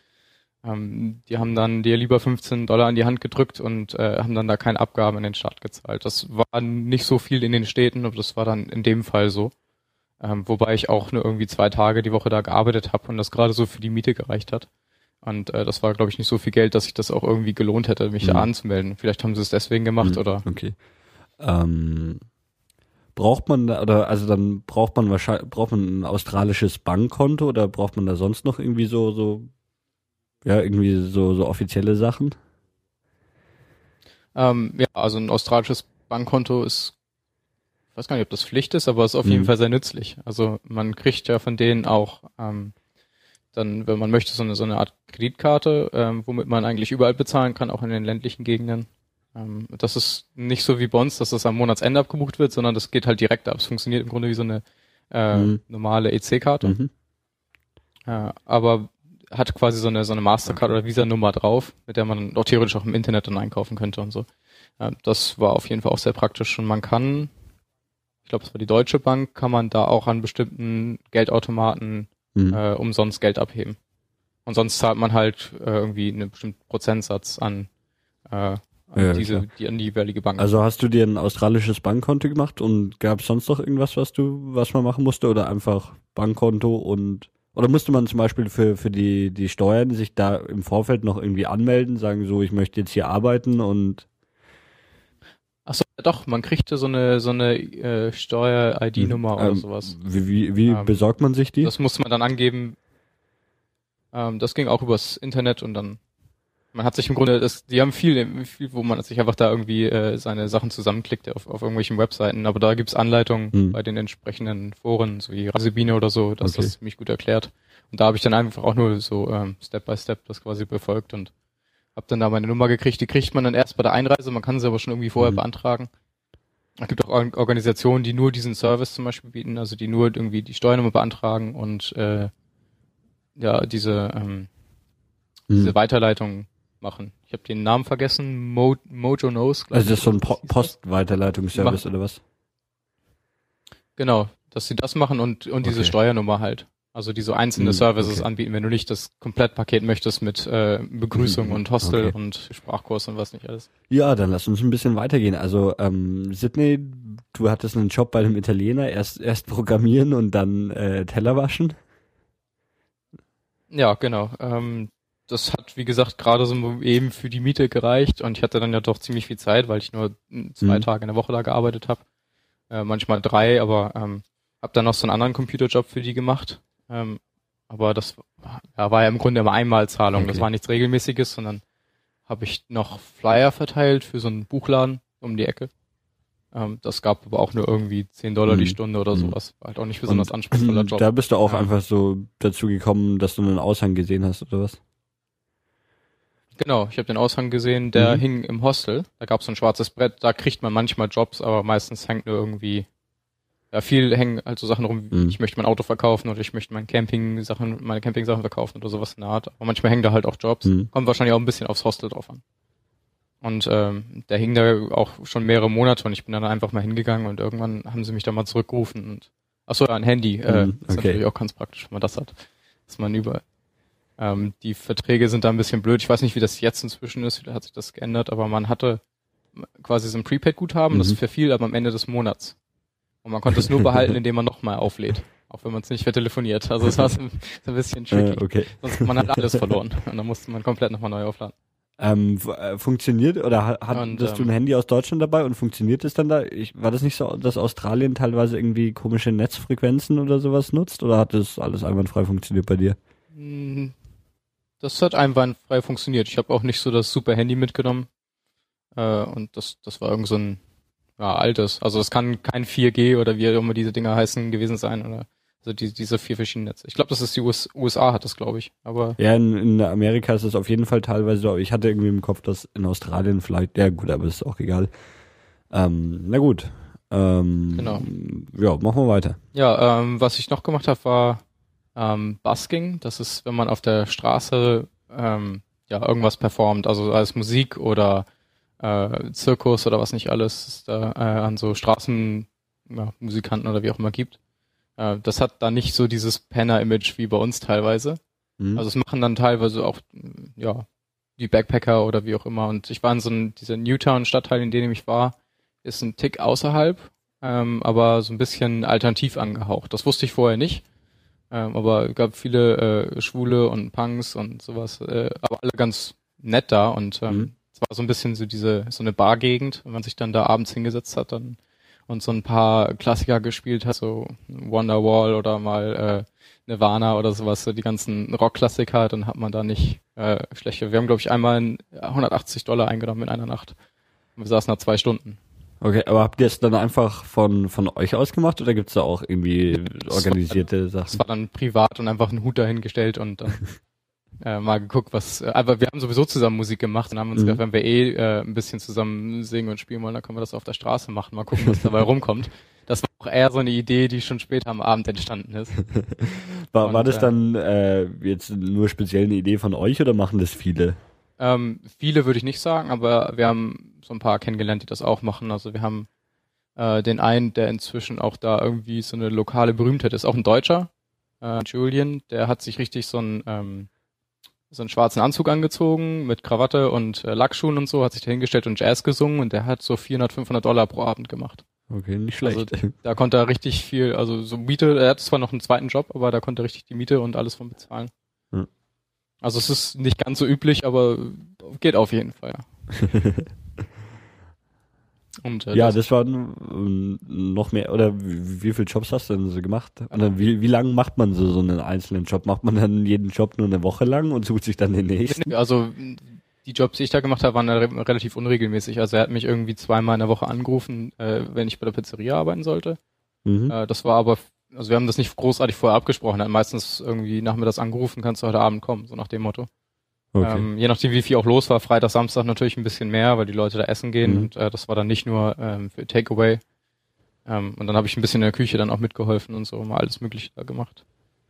Ähm, die haben dann dir lieber 15 Dollar in die Hand gedrückt und äh, haben dann da keine Abgaben in den Staat gezahlt. Das war nicht so viel in den Städten, aber das war dann in dem Fall so. Ähm, wobei ich auch nur irgendwie zwei Tage die Woche da gearbeitet habe und das gerade so für die Miete gereicht hat. Und äh, das war, glaube ich, nicht so viel Geld, dass sich das auch irgendwie gelohnt hätte, mich mhm. da anzumelden. Vielleicht haben sie es deswegen gemacht mhm. oder. Okay. Ähm, braucht man da, oder also dann braucht man wahrscheinlich braucht man ein australisches Bankkonto oder braucht man da sonst noch irgendwie so so ja irgendwie so so offizielle Sachen? Ähm, ja, also ein australisches Bankkonto ist ich weiß gar nicht, ob das Pflicht ist, aber ist auf mhm. jeden Fall sehr nützlich. Also man kriegt ja von denen auch ähm, dann, wenn man möchte, so eine, so eine Art Kreditkarte, ähm, womit man eigentlich überall bezahlen kann, auch in den ländlichen Gegenden. Ähm, das ist nicht so wie uns, dass das am Monatsende abgebucht wird, sondern das geht halt direkt ab. Es funktioniert im Grunde wie so eine äh, mhm. normale EC-Karte. Mhm. Äh, aber hat quasi so eine, so eine Mastercard oder Visa-Nummer drauf, mit der man auch theoretisch auch im Internet dann einkaufen könnte und so. Das war auf jeden Fall auch sehr praktisch und man kann, ich glaube, es war die Deutsche Bank, kann man da auch an bestimmten Geldautomaten mhm. äh, umsonst Geld abheben. Und sonst zahlt man halt äh, irgendwie einen bestimmten Prozentsatz an, äh, an ja, diese, die, an die jeweilige Bank. Also hast du dir ein australisches Bankkonto gemacht und gab es sonst noch irgendwas, was du, was man machen musste oder einfach Bankkonto und oder musste man zum Beispiel für, für die, die Steuern sich da im Vorfeld noch irgendwie anmelden, sagen so, ich möchte jetzt hier arbeiten und Achso, doch, man kriegte so eine so eine äh, Steuer-ID-Nummer ähm, oder sowas. Wie, wie, wie ähm, besorgt man sich die? Das musste man dann angeben. Ähm, das ging auch übers Internet und dann man hat sich im Grunde, das, die haben viel, viel, wo man sich einfach da irgendwie äh, seine Sachen zusammenklickt auf, auf irgendwelchen Webseiten, aber da gibt's Anleitungen hm. bei den entsprechenden Foren, so wie Rasebine oder so, das okay. das ziemlich gut erklärt. Und da habe ich dann einfach auch nur so ähm, Step by Step das quasi befolgt und hab dann da meine Nummer gekriegt. Die kriegt man dann erst bei der Einreise, man kann sie aber schon irgendwie vorher mhm. beantragen. Es gibt auch Organisationen, die nur diesen Service zum Beispiel bieten, also die nur irgendwie die Steuernummer beantragen und äh, ja diese ähm, mhm. diese Weiterleitung machen. Ich habe den Namen vergessen, Mo Mojo Knows. Also das ist so ein po Postweiterleitungsservice oder was? Genau, dass sie das machen und und diese Steuernummer halt. Also die so einzelne hm, Services okay. anbieten, wenn du nicht das Komplettpaket möchtest mit äh, Begrüßung mhm. und Hostel okay. und Sprachkurs und was nicht alles. Ja, dann lass uns ein bisschen weitergehen. Also ähm, Sydney, du hattest einen Job bei einem Italiener, erst erst programmieren und dann äh, Teller waschen. Ja, genau. Ähm, das hat, wie gesagt, gerade so eben für die Miete gereicht und ich hatte dann ja doch ziemlich viel Zeit, weil ich nur zwei mhm. Tage in der Woche da gearbeitet habe. Äh, manchmal drei, aber ähm, habe dann noch so einen anderen Computerjob für die gemacht ähm, aber das ja, war ja im Grunde immer Einmalzahlung. Okay. Das war nichts Regelmäßiges, sondern habe ich noch Flyer verteilt für so einen Buchladen um die Ecke. Ähm, das gab aber auch nur irgendwie 10 Dollar mhm. die Stunde oder mhm. sowas. War halt auch nicht besonders Und anspruchsvoller Job. Da bist du auch ja. einfach so dazu gekommen, dass du einen Aushang gesehen hast, oder was? Genau, ich habe den Aushang gesehen, der mhm. hing im Hostel. Da gab es so ein schwarzes Brett, da kriegt man manchmal Jobs, aber meistens hängt nur irgendwie ja, viel hängen halt so Sachen rum, mhm. ich möchte mein Auto verkaufen oder ich möchte mein Camping-Sachen, meine Camping-Sachen verkaufen oder sowas in der Art. Aber manchmal hängen da halt auch Jobs. Mhm. Kommt wahrscheinlich auch ein bisschen aufs Hostel drauf an. Und ähm, der hing da auch schon mehrere Monate und ich bin dann einfach mal hingegangen und irgendwann haben sie mich da mal zurückgerufen und achso, ja, ein Handy. Äh, mhm, okay. ist natürlich auch ganz praktisch, wenn man das hat. Dass man über ähm, die Verträge sind da ein bisschen blöd. Ich weiß nicht, wie das jetzt inzwischen ist, wie hat sich das geändert, aber man hatte quasi so ein Prepaid-Guthaben, das mhm. verfiel aber am Ende des Monats. Und man konnte es nur behalten, indem man nochmal auflädt. Auch wenn man es nicht vertelefoniert. Also es war so ein bisschen tricky. Äh, okay. Sonst man hat alles verloren. Und dann musste man komplett nochmal neu aufladen. Ähm, äh, funktioniert oder hattest und, ähm, du ein Handy aus Deutschland dabei und funktioniert es dann da? Ich, war das nicht so, dass Australien teilweise irgendwie komische Netzfrequenzen oder sowas nutzt oder hat das alles einwandfrei funktioniert bei dir? Das hat einwandfrei funktioniert. Ich habe auch nicht so das super Handy mitgenommen äh, und das das war irgend so ein ja, altes. Also es kann kein 4G oder wie auch immer diese Dinger heißen gewesen sein oder also die, diese vier verschiedenen Netze. Ich glaube, das ist die US USA hat das, glaube ich. Aber ja, in, in Amerika ist es auf jeden Fall teilweise so. Ich hatte irgendwie im Kopf, dass in Australien vielleicht. Ja gut, aber ist auch egal. Ähm, na gut. Ähm, genau. Ja, machen wir weiter. Ja, ähm, was ich noch gemacht habe, war ähm, Busking. Das ist, wenn man auf der Straße ähm, ja irgendwas performt, also als Musik oder äh, Zirkus oder was nicht alles es da äh, an so Straßenmusikanten ja, oder wie auch immer gibt. Äh, das hat da nicht so dieses Penner-Image wie bei uns teilweise. Mhm. Also es machen dann teilweise auch, ja, die Backpacker oder wie auch immer. Und ich war in so einem, dieser Newtown-Stadtteil, in dem ich war, ist ein Tick außerhalb, ähm, aber so ein bisschen alternativ angehaucht. Das wusste ich vorher nicht. Ähm, aber es gab viele äh, Schwule und Punks und sowas, äh, aber alle ganz nett da und ähm, mhm. es war so ein bisschen so diese, so eine Bargegend, wenn man sich dann da abends hingesetzt hat dann und so ein paar Klassiker gespielt hat, so Wonderwall oder mal äh, Nirvana oder sowas, so die ganzen Rockklassiker, dann hat man da nicht äh, schlechte. Wir haben, glaube ich, einmal 180 Dollar eingenommen in einer Nacht. Wir saßen da zwei Stunden. Okay, aber habt ihr es dann einfach von, von euch aus gemacht oder gibt's da auch irgendwie organisierte das war, Sachen? Das war dann privat und einfach einen Hut dahingestellt und dann äh, mal geguckt, was. Äh, aber wir haben sowieso zusammen Musik gemacht und haben uns mhm. gedacht, wenn wir eh äh, ein bisschen zusammen singen und spielen wollen, dann können wir das auf der Straße machen. Mal gucken, was dabei rumkommt. Das war auch eher so eine Idee, die schon später am Abend entstanden ist. war, und, war das äh, dann äh, jetzt nur speziell eine Idee von euch oder machen das viele? Ähm, viele würde ich nicht sagen, aber wir haben so ein paar kennengelernt, die das auch machen. Also wir haben äh, den einen, der inzwischen auch da irgendwie so eine lokale Berühmtheit ist, auch ein Deutscher, äh, Julian, der hat sich richtig so einen, ähm, so einen schwarzen Anzug angezogen mit Krawatte und äh, Lackschuhen und so, hat sich da hingestellt und Jazz gesungen und der hat so 400, 500 Dollar pro Abend gemacht. Okay, nicht schlecht. Also, da konnte er richtig viel, also so Miete, er hat zwar noch einen zweiten Job, aber da konnte er richtig die Miete und alles von bezahlen. Also es ist nicht ganz so üblich, aber geht auf jeden Fall. Und, äh, ja, das, das waren noch mehr, oder wie, wie viele Jobs hast du denn so gemacht? Oder wie, wie lange macht man so, so einen einzelnen Job? Macht man dann jeden Job nur eine Woche lang und sucht sich dann den nächsten? Also die Jobs, die ich da gemacht habe, waren relativ unregelmäßig. Also er hat mich irgendwie zweimal in der Woche angerufen, äh, wenn ich bei der Pizzeria arbeiten sollte. Mhm. Äh, das war aber also wir haben das nicht großartig vorher abgesprochen. Er hat meistens irgendwie nachmittags angerufen, kannst du heute Abend kommen, so nach dem Motto. Okay. Ähm, je nachdem, wie viel auch los war, Freitag, Samstag natürlich ein bisschen mehr, weil die Leute da essen gehen mhm. und äh, das war dann nicht nur ähm, für Takeaway. Ähm, und dann habe ich ein bisschen in der Küche dann auch mitgeholfen und so, mal alles Mögliche da gemacht.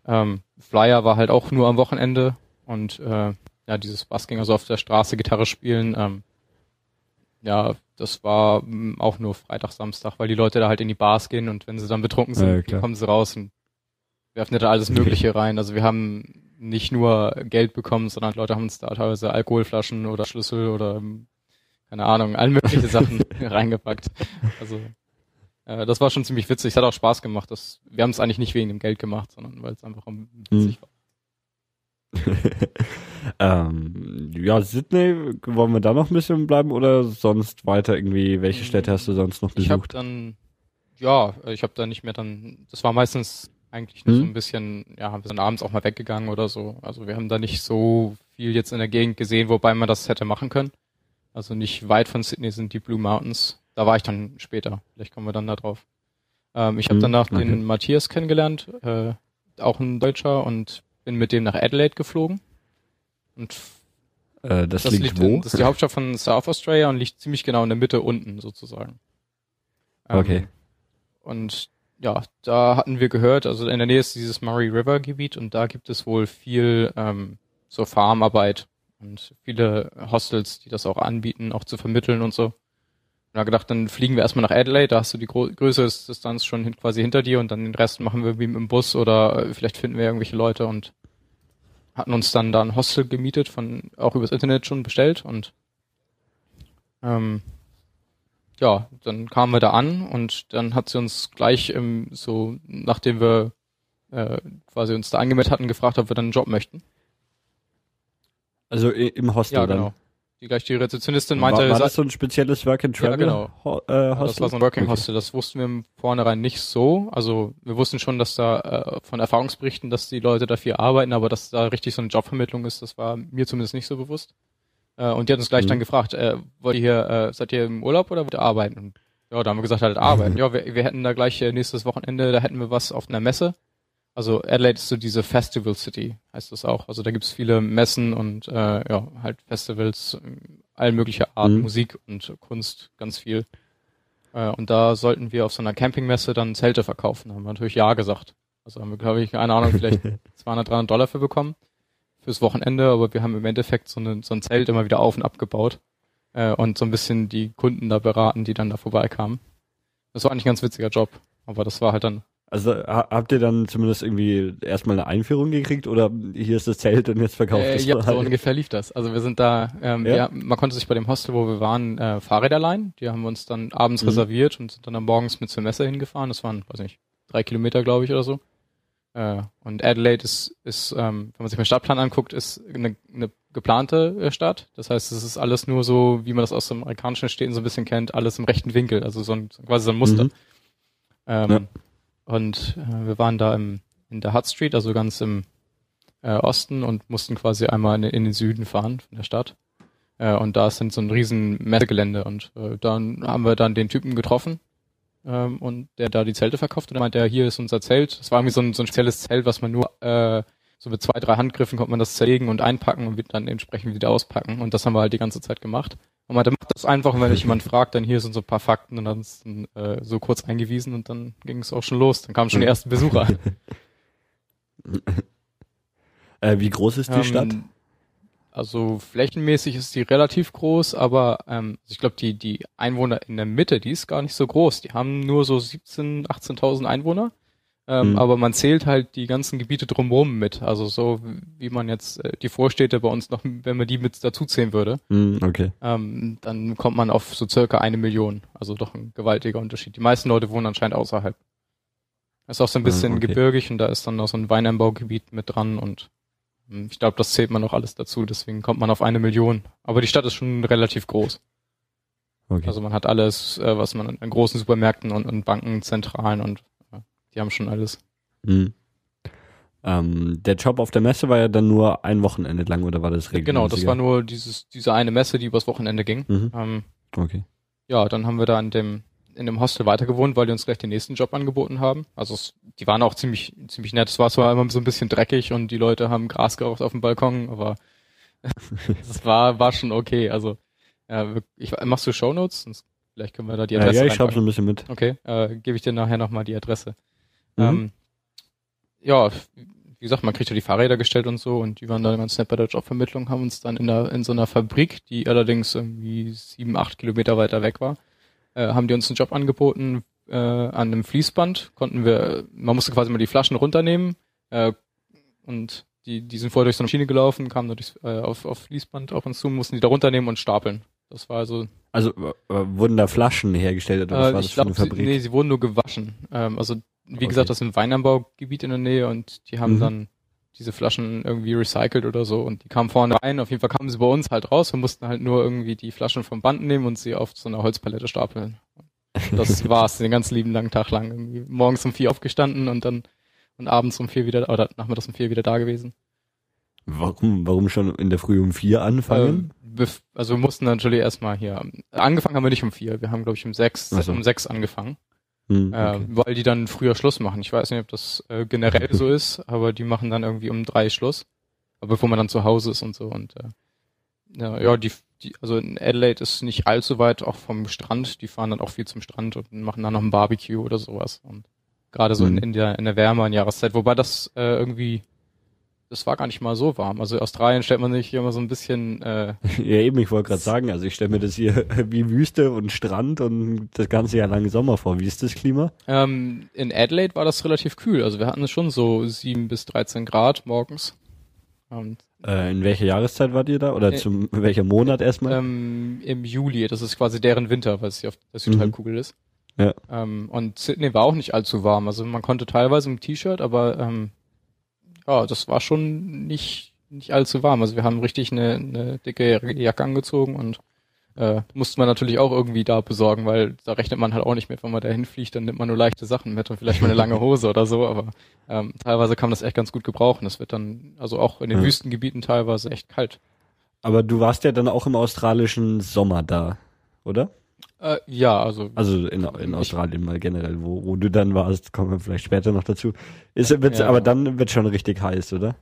Ähm, Flyer war halt auch nur am Wochenende und äh, ja, dieses Busking, also auf der Straße Gitarre spielen, ähm, ja, das war mm, auch nur Freitag, Samstag, weil die Leute da halt in die Bars gehen und wenn sie dann betrunken sind, ja, kommen sie raus und werfen da alles Mögliche rein. Also wir haben nicht nur Geld bekommen, sondern Leute haben uns da teilweise Alkoholflaschen oder Schlüssel oder mm, keine Ahnung, all mögliche Sachen reingepackt. Also äh, das war schon ziemlich witzig. Es hat auch Spaß gemacht. Das, wir haben es eigentlich nicht wegen dem Geld gemacht, sondern weil es einfach witzig mhm. war. ähm, ja, Sydney, wollen wir da noch ein bisschen bleiben oder sonst weiter irgendwie, welche Städte hast du sonst noch besucht? Ich habe dann, ja, ich habe da nicht mehr dann, das war meistens eigentlich nur hm? so ein bisschen, ja, wir sind abends auch mal weggegangen oder so. Also wir haben da nicht so viel jetzt in der Gegend gesehen, wobei man das hätte machen können. Also nicht weit von Sydney sind die Blue Mountains. Da war ich dann später. Vielleicht kommen wir dann da drauf. Ähm, ich habe hm, danach okay. den Matthias kennengelernt, äh, auch ein Deutscher und bin mit dem nach Adelaide geflogen. Und äh, das, das liegt, liegt wo? In, das ist die Hauptstadt von South Australia und liegt ziemlich genau in der Mitte unten sozusagen. Ähm, okay. Und ja, da hatten wir gehört, also in der Nähe ist dieses Murray River Gebiet und da gibt es wohl viel ähm, so Farmarbeit und viele Hostels, die das auch anbieten, auch zu vermitteln und so. Da gedacht, dann fliegen wir erstmal nach Adelaide, da hast du die größere Distanz schon hin, quasi hinter dir und dann den Rest machen wir wie im Bus oder äh, vielleicht finden wir irgendwelche Leute und hatten uns dann da ein Hostel gemietet, von auch übers Internet schon bestellt und ähm, ja, dann kamen wir da an und dann hat sie uns gleich im, so, nachdem wir äh, quasi uns da angemeldet hatten, gefragt, ob wir dann einen Job möchten. Also im Hostel ja, genau. dann? Die gleich die Rezeptionistin meinte, war, war das so ein spezielles Work and Travel? Ja, genau. Ho äh, Hostel? Das war so ein Working okay. Hostel. Das wussten wir im Vornherein nicht so. Also wir wussten schon, dass da äh, von Erfahrungsberichten, dass die Leute dafür arbeiten, aber dass da richtig so eine Jobvermittlung ist, das war mir zumindest nicht so bewusst. Äh, und die hat uns gleich mhm. dann gefragt, äh, wollt ihr hier, äh, seid ihr im Urlaub oder wollt ihr arbeiten? Und, ja, da haben wir gesagt, halt arbeiten. ja, wir, wir hätten da gleich äh, nächstes Wochenende, da hätten wir was auf einer Messe. Also Adelaide ist so diese Festival City, heißt das auch. Also da gibt's viele Messen und äh, ja, halt Festivals, all möglicher Art, mhm. Musik und Kunst, ganz viel. Äh, und da sollten wir auf so einer Campingmesse dann Zelte verkaufen. Haben wir natürlich Ja gesagt. Also haben wir, glaube ich, keine Ahnung, vielleicht 200, 300 Dollar für bekommen fürs Wochenende, aber wir haben im Endeffekt so, eine, so ein Zelt immer wieder auf und abgebaut äh, und so ein bisschen die Kunden da beraten, die dann da vorbeikamen. Das war eigentlich ein ganz witziger Job, aber das war halt dann Also habt ihr dann zumindest irgendwie erstmal eine Einführung gekriegt oder hier ist das Zelt und jetzt verkauft äh, es Ja, so ungefähr lief das. Also wir sind da, ähm, ja? ja? man konnte sich bei dem Hostel, wo wir waren, äh, Fahrräder leihen. Die haben wir uns dann abends mhm. reserviert und sind dann am morgens mit zur Messe hingefahren. Das waren, weiß nicht, drei Kilometer, glaube ich, oder so. Äh, und Adelaide ist, ist ähm, wenn man sich den Stadtplan anguckt, ist eine, eine geplante äh, Stadt. Das heißt, es ist alles nur so, wie man das aus dem amerikanischen Städten so ein bisschen kennt, alles im rechten Winkel, also so ein, quasi so ein Muster. Mhm. Ähm, ja. Und äh, wir waren da im, in der Hutt Street, also ganz im äh, Osten und mussten quasi einmal in, in den Süden fahren von der Stadt. Äh, und da sind so ein riesen Messegelände und äh, dann haben wir dann den Typen getroffen ähm, und der da die Zelte verkauft und er meinte, ja, hier ist unser Zelt. Das war irgendwie so ein, so ein spezielles Zelt, was man nur äh, so mit zwei, drei Handgriffen konnte man das zerlegen und einpacken und dann entsprechend wieder auspacken. Und das haben wir halt die ganze Zeit gemacht. Und man macht das einfach, und wenn dich jemand fragt, dann hier sind so ein paar Fakten und dann ist äh, so kurz eingewiesen und dann ging es auch schon los. Dann kamen schon die ersten Besucher. äh, wie groß ist die ähm, Stadt? Also flächenmäßig ist die relativ groß, aber ähm, ich glaube, die, die Einwohner in der Mitte, die ist gar nicht so groß. Die haben nur so 17.000, 18.000 Einwohner. Ähm, mhm. Aber man zählt halt die ganzen Gebiete drumherum mit. Also so wie man jetzt äh, die Vorstädte bei uns noch, wenn man die mit dazu zählen würde, mhm, okay. ähm, dann kommt man auf so circa eine Million. Also doch ein gewaltiger Unterschied. Die meisten Leute wohnen anscheinend außerhalb. Ist auch so ein bisschen mhm, okay. gebirgig und da ist dann noch so ein Weinanbaugebiet mit dran und hm, ich glaube, das zählt man noch alles dazu, deswegen kommt man auf eine Million. Aber die Stadt ist schon relativ groß. Okay. Also man hat alles, äh, was man an großen Supermärkten und, und Bankenzentralen und die haben schon alles. Mhm. Ähm, der Job auf der Messe war ja dann nur ein Wochenende lang oder war das regelmäßig? Genau, das war nur dieses, diese eine Messe, die übers Wochenende ging. Mhm. Ähm, okay. Ja, dann haben wir da in dem, in dem Hostel weitergewohnt, weil die uns gleich den nächsten Job angeboten haben. Also es, die waren auch ziemlich, ziemlich nett. Es war zwar immer so ein bisschen dreckig und die Leute haben Gras geraucht auf dem Balkon, aber es war, war schon okay. Also, ja, ich, machst du Shownotes? Vielleicht können wir da die Adresse Ja, ja ich schreibe schon ein bisschen mit. Okay, äh, gebe ich dir nachher nochmal die Adresse. Mhm. Ähm, ja, wie gesagt, man kriegt ja die Fahrräder gestellt und so und die waren dann ganz nett bei der Jobvermittlung, haben uns dann in, der, in so einer Fabrik, die allerdings irgendwie sieben, acht Kilometer weiter weg war, äh, haben die uns einen Job angeboten äh, an einem Fließband. Konnten wir, man musste quasi mal die Flaschen runternehmen äh, und die, die sind vorher durch so eine Maschine gelaufen, kamen dann durchs, äh, auf, auf Fließband auf uns zu, mussten die da runternehmen und stapeln. Das war also. Also äh, wurden da Flaschen hergestellt oder was äh, war das glaub, für eine Fabrik? Sie, nee, sie wurden nur gewaschen. Ähm, also wie okay. gesagt, das ist ein Weinanbaugebiet in der Nähe und die haben mhm. dann diese Flaschen irgendwie recycelt oder so und die kamen vorne rein. Auf jeden Fall kamen sie bei uns halt raus. Wir mussten halt nur irgendwie die Flaschen vom Band nehmen und sie auf so einer Holzpalette stapeln. Das war's den ganzen lieben langen Tag lang. Irgendwie morgens um vier aufgestanden und dann und abends um vier wieder oder nachmittags um vier wieder da gewesen. Warum, warum schon in der Früh um vier anfangen? Ähm, also wir mussten natürlich erstmal hier. Angefangen haben wir nicht um vier. Wir haben glaube ich um sechs, so. um sechs angefangen. Hm, okay. äh, weil die dann früher Schluss machen. Ich weiß nicht, ob das äh, generell so ist, aber die machen dann irgendwie um drei Schluss. Aber bevor man dann zu Hause ist und so. Und äh, ja, ja, die, die, also in Adelaide ist nicht allzu weit auch vom Strand. Die fahren dann auch viel zum Strand und machen dann noch ein Barbecue oder sowas. Und gerade so hm. in, in der in der wärmeren Jahreszeit, wobei das äh, irgendwie das war gar nicht mal so warm. Also Australien stellt man sich hier immer so ein bisschen. Äh, ja, eben, ich wollte gerade sagen, also ich stelle mir das hier wie Wüste und Strand und das ganze Jahr lang Sommer vor. Wie ist das Klima? Ähm, in Adelaide war das relativ kühl. Also wir hatten schon so sieben bis 13 Grad morgens. Und, äh, in welcher Jahreszeit wart ihr da? Oder äh, zum welcher Monat erstmal? Ähm, Im Juli, das ist quasi deren Winter, weil es hier auf der Südhalbkugel mhm. ist. Ja. Ähm, und Sydney war auch nicht allzu warm. Also man konnte teilweise im T-Shirt, aber ähm, ja, das war schon nicht, nicht allzu warm. Also wir haben richtig eine, eine dicke Jacke angezogen und äh, musste man natürlich auch irgendwie da besorgen, weil da rechnet man halt auch nicht mit, wenn man da hinfliegt, dann nimmt man nur leichte Sachen mit und vielleicht mal eine lange Hose oder so, aber ähm, teilweise kann man das echt ganz gut gebrauchen. Das wird dann, also auch in den ja. Wüstengebieten teilweise echt kalt. Aber du warst ja dann auch im australischen Sommer da, oder? Äh, ja, also. Also in, in Australien mal generell, wo, wo du dann warst, kommen wir vielleicht später noch dazu. Ist, wird's, ja, aber dann wird schon richtig heiß, oder?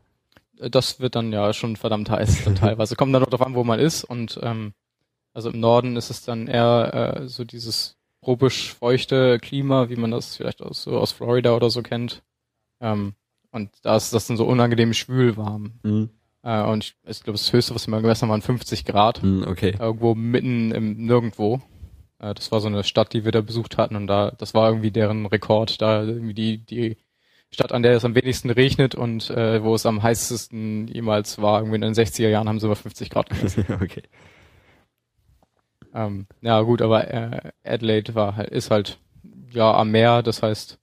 Das wird dann ja schon verdammt heiß, dann teilweise. Kommt dann noch darauf an, wo man ist. Und ähm, also im Norden ist es dann eher äh, so dieses tropisch feuchte Klima, wie man das vielleicht aus, so aus Florida oder so kennt. Ähm, und da ist das dann so unangenehm schwül warm. Mhm. Äh, und ich, ich glaube, das höchste, was wir mal gemessen haben, waren 50 Grad. Mhm, okay. Irgendwo mitten im Nirgendwo. Äh, das war so eine Stadt, die wir da besucht hatten und da, das war irgendwie deren Rekord, da irgendwie die, die Stadt, an der es am wenigsten regnet und äh, wo es am heißesten jemals war, irgendwie in den 60er Jahren haben sie über 50 Grad gemessen. okay. Ähm, ja gut, aber äh, Adelaide war halt, ist halt ja am Meer, das heißt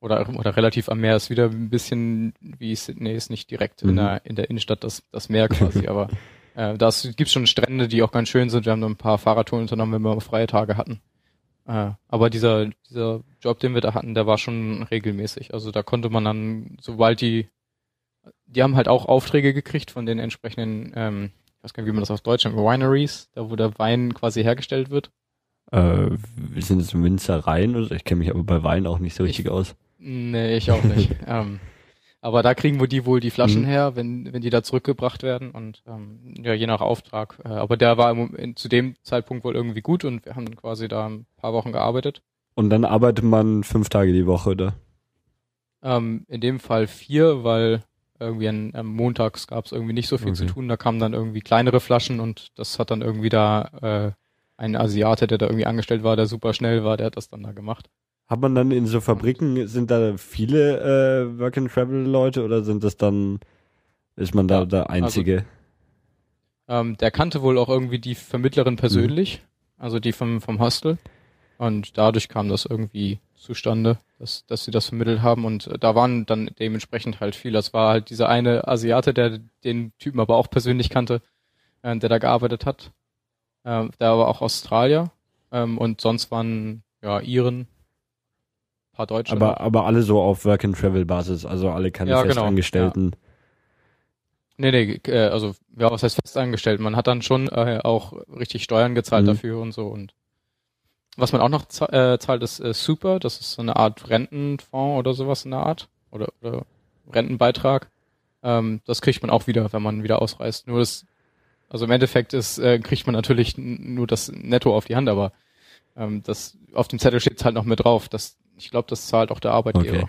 oder oder relativ am Meer ist wieder ein bisschen wie Sydney ist nicht direkt mhm. in der in der Innenstadt das das Meer quasi, aber äh, da gibt schon Strände, die auch ganz schön sind. Wir haben noch ein paar Fahrradtouren unternommen, wenn wir freie Tage hatten. Äh, aber dieser dieser Job, den wir da hatten, der war schon regelmäßig. Also da konnte man dann, sobald die die haben halt auch Aufträge gekriegt von den entsprechenden ähm, ich weiß gar nicht, wie man das auf Deutsch nennt, Wineries, da wo der Wein quasi hergestellt wird. Äh, sind es Winzereien oder? Ich kenne mich aber bei Wein auch nicht so richtig ich, aus. Nee, ich auch nicht. ähm, aber da kriegen wir die wohl die Flaschen mhm. her, wenn, wenn die da zurückgebracht werden und ähm, ja, je nach Auftrag. Äh, aber der war im, in, zu dem Zeitpunkt wohl irgendwie gut und wir haben quasi da ein paar Wochen gearbeitet. Und dann arbeitet man fünf Tage die Woche, oder? Ähm, in dem Fall vier, weil irgendwie an, am montags gab es irgendwie nicht so viel okay. zu tun. Da kamen dann irgendwie kleinere Flaschen und das hat dann irgendwie da äh, ein Asiate, der da irgendwie angestellt war, der super schnell war, der hat das dann da gemacht. Hat man dann in so Fabriken, sind da viele äh, Work-and-Travel-Leute oder sind das dann, ist man da ja, der Einzige? Also, ähm, der kannte wohl auch irgendwie die Vermittlerin persönlich, mhm. also die vom, vom Hostel. Und dadurch kam das irgendwie zustande, dass, dass sie das vermittelt haben. Und da waren dann dementsprechend halt viele. Das war halt dieser eine Asiate, der den Typen aber auch persönlich kannte, äh, der da gearbeitet hat. Äh, der war auch Australier. Ähm, und sonst waren ja Iren, paar Deutsche. Aber, aber alle so auf Work-and-Travel-Basis, also alle keine ja, genau. Festangestellten. Genau, Nee, nee, äh, also ja, was heißt festangestellt? Man hat dann schon äh, auch richtig Steuern gezahlt mhm. dafür und so und was man auch noch äh, zahlt, ist äh, Super. Das ist so eine Art Rentenfonds oder sowas in der Art. Oder, oder Rentenbeitrag. Ähm, das kriegt man auch wieder, wenn man wieder ausreist. Nur das, also im Endeffekt ist, äh, kriegt man natürlich nur das Netto auf die Hand, aber ähm, das auf dem Zettel steht halt noch mit drauf. Das, ich glaube, das zahlt auch der Arbeitgeber. Okay.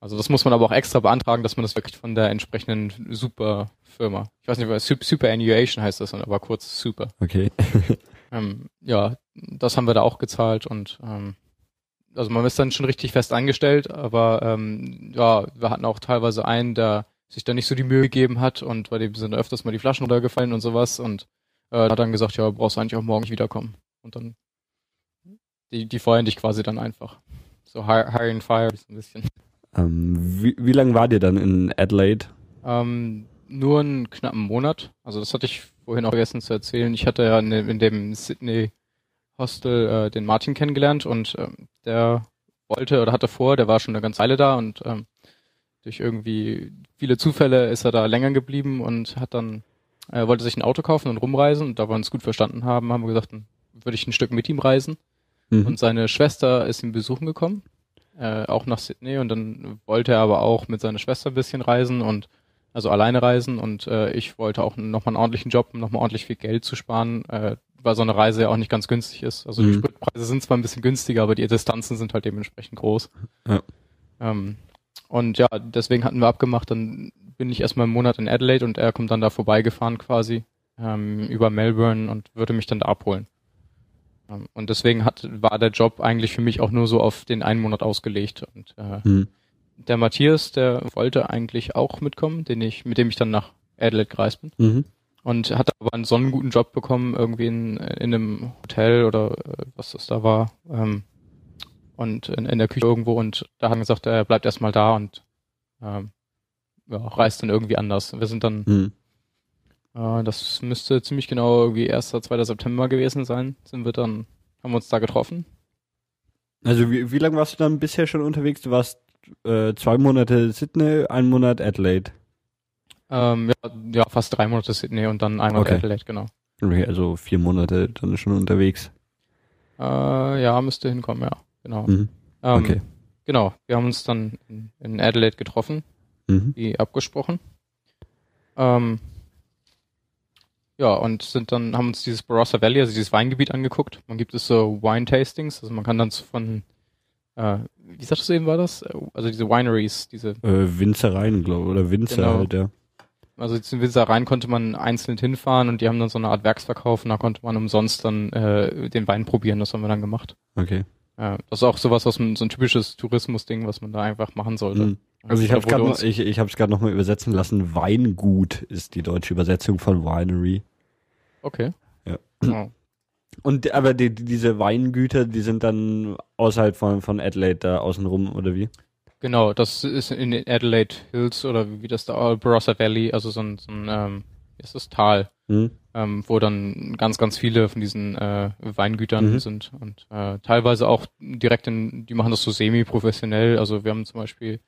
Also das muss man aber auch extra beantragen, dass man das wirklich von der entsprechenden Super Firma. Ich weiß nicht, was Super Annuation heißt das, aber kurz Super. Okay. ähm, ja, das haben wir da auch gezahlt und ähm, also man ist dann schon richtig fest eingestellt, aber ähm, ja, wir hatten auch teilweise einen, der sich da nicht so die Mühe gegeben hat und bei dem sind öfters mal die Flaschen runtergefallen und sowas und äh, hat dann gesagt, ja, brauchst du eigentlich auch morgen nicht wiederkommen. Und dann die, die feuern dich quasi dann einfach. So hire, hire and fire so ein bisschen. Ähm, wie, wie lange war dir dann in Adelaide? Ähm, nur einen knappen Monat. Also das hatte ich vorhin auch vergessen zu erzählen. Ich hatte ja in, in dem Sydney Hostel äh, den Martin kennengelernt und ähm, der wollte oder hatte vor, der war schon eine ganze Weile da und ähm, durch irgendwie viele Zufälle ist er da länger geblieben und hat dann er wollte sich ein Auto kaufen und rumreisen und da wir uns gut verstanden haben, haben wir gesagt, dann würde ich ein Stück mit ihm reisen. Mhm. Und seine Schwester ist ihm besuchen gekommen, äh, auch nach Sydney und dann wollte er aber auch mit seiner Schwester ein bisschen reisen und also alleine reisen und äh, ich wollte auch nochmal einen ordentlichen Job, um nochmal ordentlich viel Geld zu sparen, äh, weil so eine Reise ja auch nicht ganz günstig ist. Also mhm. die Spritpreise sind zwar ein bisschen günstiger, aber die Distanzen sind halt dementsprechend groß. Ja. Ähm, und ja, deswegen hatten wir abgemacht, dann bin ich erstmal einen Monat in Adelaide und er kommt dann da vorbeigefahren quasi ähm, über Melbourne und würde mich dann da abholen. Ähm, und deswegen hat, war der Job eigentlich für mich auch nur so auf den einen Monat ausgelegt. Und äh, mhm. der Matthias, der wollte eigentlich auch mitkommen, den ich, mit dem ich dann nach Adelaide gereist bin. Mhm und hatte aber einen so einen guten Job bekommen, irgendwie in, in einem Hotel oder äh, was das da war. Ähm, und in, in der Küche irgendwo und da haben gesagt, er bleibt erstmal da und ähm, ja, reist dann irgendwie anders. Wir sind dann, mhm. Äh, das müsste ziemlich genau irgendwie 1. 2. September gewesen sein, sind wir dann, haben wir uns da getroffen. Also wie, wie lange warst du dann bisher schon unterwegs? Du warst äh, zwei Monate Sydney, ein Monat Adelaide. Ähm, ja, ja, fast drei Monate Sydney und dann einmal okay. Adelaide, genau. Okay, also vier Monate dann schon unterwegs. Äh, ja, müsste hinkommen, ja, genau. Mhm. Ähm, okay. Genau, wir haben uns dann in, in Adelaide getroffen, mhm. wie abgesprochen. Ähm, ja, und sind dann, haben uns dieses Barossa Valley, also dieses Weingebiet angeguckt. Man gibt es so Wine-Tastings, also man kann dann von, äh, wie sagtest du eben war das? Also diese Wineries, diese. Äh, Winzereien, glaube ich, oder Winzer genau. halt, ja also zum Winzer rein konnte man einzeln hinfahren und die haben dann so eine Art Werksverkauf und da konnte man umsonst dann äh, den Wein probieren. Das haben wir dann gemacht. Okay. Ja, das ist auch sowas, was man, so ein typisches Tourismusding, was man da einfach machen sollte. Mhm. Also ich habe es gerade noch, ich, ich hab's gerade noch mal übersetzen lassen. Weingut ist die deutsche Übersetzung von Winery. Okay. Ja. Oh. Und aber die, diese Weingüter, die sind dann außerhalb von, von Adelaide da außenrum, oder wie? Genau, das ist in den Adelaide Hills oder wie das da, Barossa Valley, also so ein, so ein ähm, ist das Tal, mhm. ähm, wo dann ganz, ganz viele von diesen äh, Weingütern mhm. sind und äh, teilweise auch direkt in, die machen das so semi-professionell, also wir haben zum Beispiel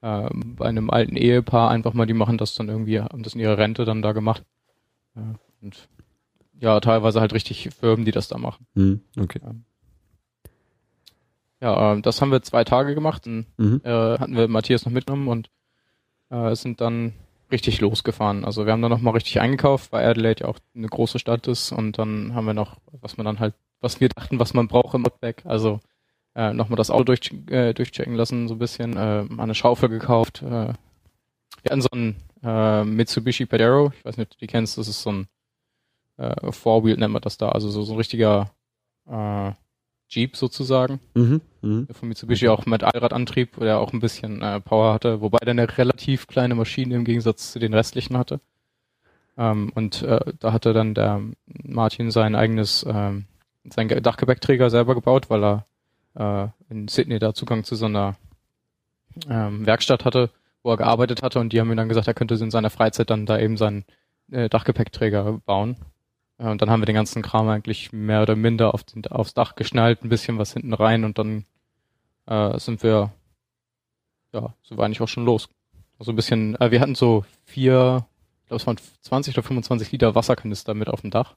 äh, bei einem alten Ehepaar einfach mal, die machen das dann irgendwie, haben das in ihrer Rente dann da gemacht. Und ja, teilweise halt richtig Firmen, die das da machen. Mhm, okay. Ja, äh, das haben wir zwei Tage gemacht. Und, mhm. äh, hatten wir Matthias noch mitgenommen und äh, sind dann richtig losgefahren. Also wir haben dann nochmal richtig eingekauft, weil Adelaide ja auch eine große Stadt ist und dann haben wir noch, was man dann halt, was wir dachten, was man braucht im Outback, also äh, nochmal das Auto durch, äh, durchchecken lassen, so ein bisschen, äh, eine Schaufel gekauft. Äh, wir hatten so einen äh, Mitsubishi Padero, ich weiß nicht, ob du die kennst, das ist so ein äh, Four-Wheel nennt man das da, also so, so ein richtiger äh, Jeep sozusagen. Mhm, mh. Von Mitsubishi auch mit Allradantrieb, der auch ein bisschen äh, Power hatte, wobei der eine relativ kleine Maschine im Gegensatz zu den restlichen hatte. Ähm, und äh, da hatte dann der Martin sein eigenes, ähm, sein Dachgepäckträger selber gebaut, weil er äh, in Sydney da Zugang zu so einer ähm, Werkstatt hatte, wo er gearbeitet hatte und die haben ihm dann gesagt, er könnte in seiner Freizeit dann da eben seinen äh, Dachgepäckträger bauen. Ja, und dann haben wir den ganzen Kram eigentlich mehr oder minder auf den, aufs Dach geschnallt, ein bisschen was hinten rein und dann äh, sind wir, ja, sind wir eigentlich auch schon los. Also ein bisschen, äh, wir hatten so vier, ich glaube es waren 20 oder 25 Liter Wasserkanister mit auf dem Dach.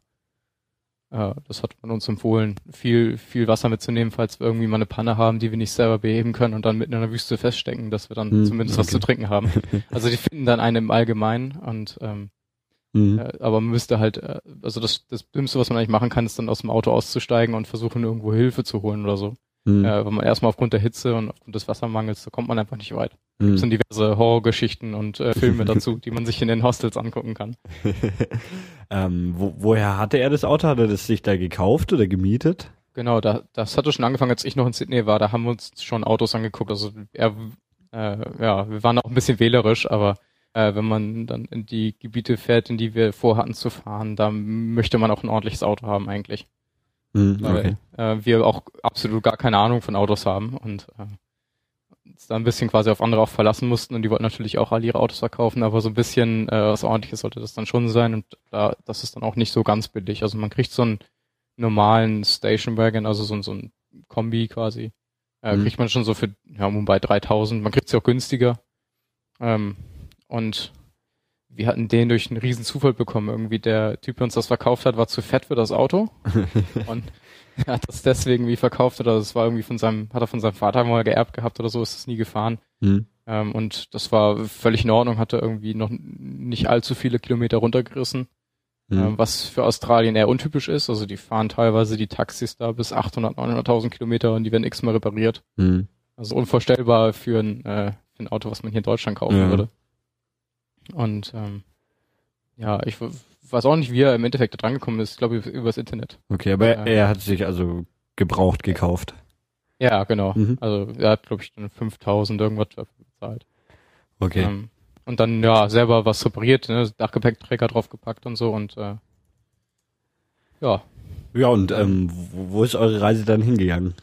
Äh, das hat man uns empfohlen, viel, viel Wasser mitzunehmen, falls wir irgendwie mal eine Panne haben, die wir nicht selber beheben können und dann mitten in der Wüste feststecken, dass wir dann hm, zumindest okay. was zu trinken haben. Also die finden dann einen im Allgemeinen und ähm, Mhm. Äh, aber man müsste halt, äh, also das, das Dümmste, was man eigentlich machen kann, ist dann aus dem Auto auszusteigen und versuchen, irgendwo Hilfe zu holen oder so. Mhm. Äh, weil man erstmal aufgrund der Hitze und aufgrund des Wassermangels, da kommt man einfach nicht weit. Mhm. Es sind diverse Horrorgeschichten und äh, Filme dazu, die man sich in den Hostels angucken kann. ähm, wo, woher hatte er das Auto? Hat er das sich da gekauft oder gemietet? Genau, da, das hatte schon angefangen, als ich noch in Sydney war. Da haben wir uns schon Autos angeguckt. Also er, äh, ja, wir waren auch ein bisschen wählerisch, aber äh, wenn man dann in die Gebiete fährt, in die wir vorhatten zu fahren, da möchte man auch ein ordentliches Auto haben eigentlich. Mhm, okay. Weil äh, wir auch absolut gar keine Ahnung von Autos haben und äh, uns da ein bisschen quasi auf andere auch verlassen mussten und die wollten natürlich auch alle ihre Autos verkaufen, aber so ein bisschen äh, was ordentliches sollte das dann schon sein und da, das ist dann auch nicht so ganz billig. Also man kriegt so einen normalen Station Wagon, also so, so ein Kombi quasi, äh, mhm. kriegt man schon so für ja, um bei 3000. Man kriegt sie auch günstiger. Ähm, und wir hatten den durch einen riesen Zufall bekommen. Irgendwie der Typ, der uns das verkauft hat, war zu fett für das Auto. und er hat das deswegen wie verkauft oder das war irgendwie von seinem, hat er von seinem Vater mal geerbt gehabt oder so, ist es nie gefahren. Mhm. Ähm, und das war völlig in Ordnung, hatte irgendwie noch nicht allzu viele Kilometer runtergerissen. Mhm. Ähm, was für Australien eher untypisch ist. Also die fahren teilweise die Taxis da bis 800, 900.000 Kilometer und die werden x-mal repariert. Mhm. Also unvorstellbar für ein, äh, für ein Auto, was man hier in Deutschland kaufen ja. würde. Und ähm, ja, ich weiß auch nicht, wie er im Endeffekt da dran gekommen ist. Ich glaube, übers Internet. Okay, aber äh, er hat sich also gebraucht gekauft. Ja, genau. Mhm. Also er hat, glaube ich, dann 5000 irgendwas dafür bezahlt. Okay. Ähm, und dann, ja, selber was repariert, ne? Dachgepäckträger draufgepackt und so und äh, ja. Ja, und ähm, wo, wo ist eure Reise dann hingegangen?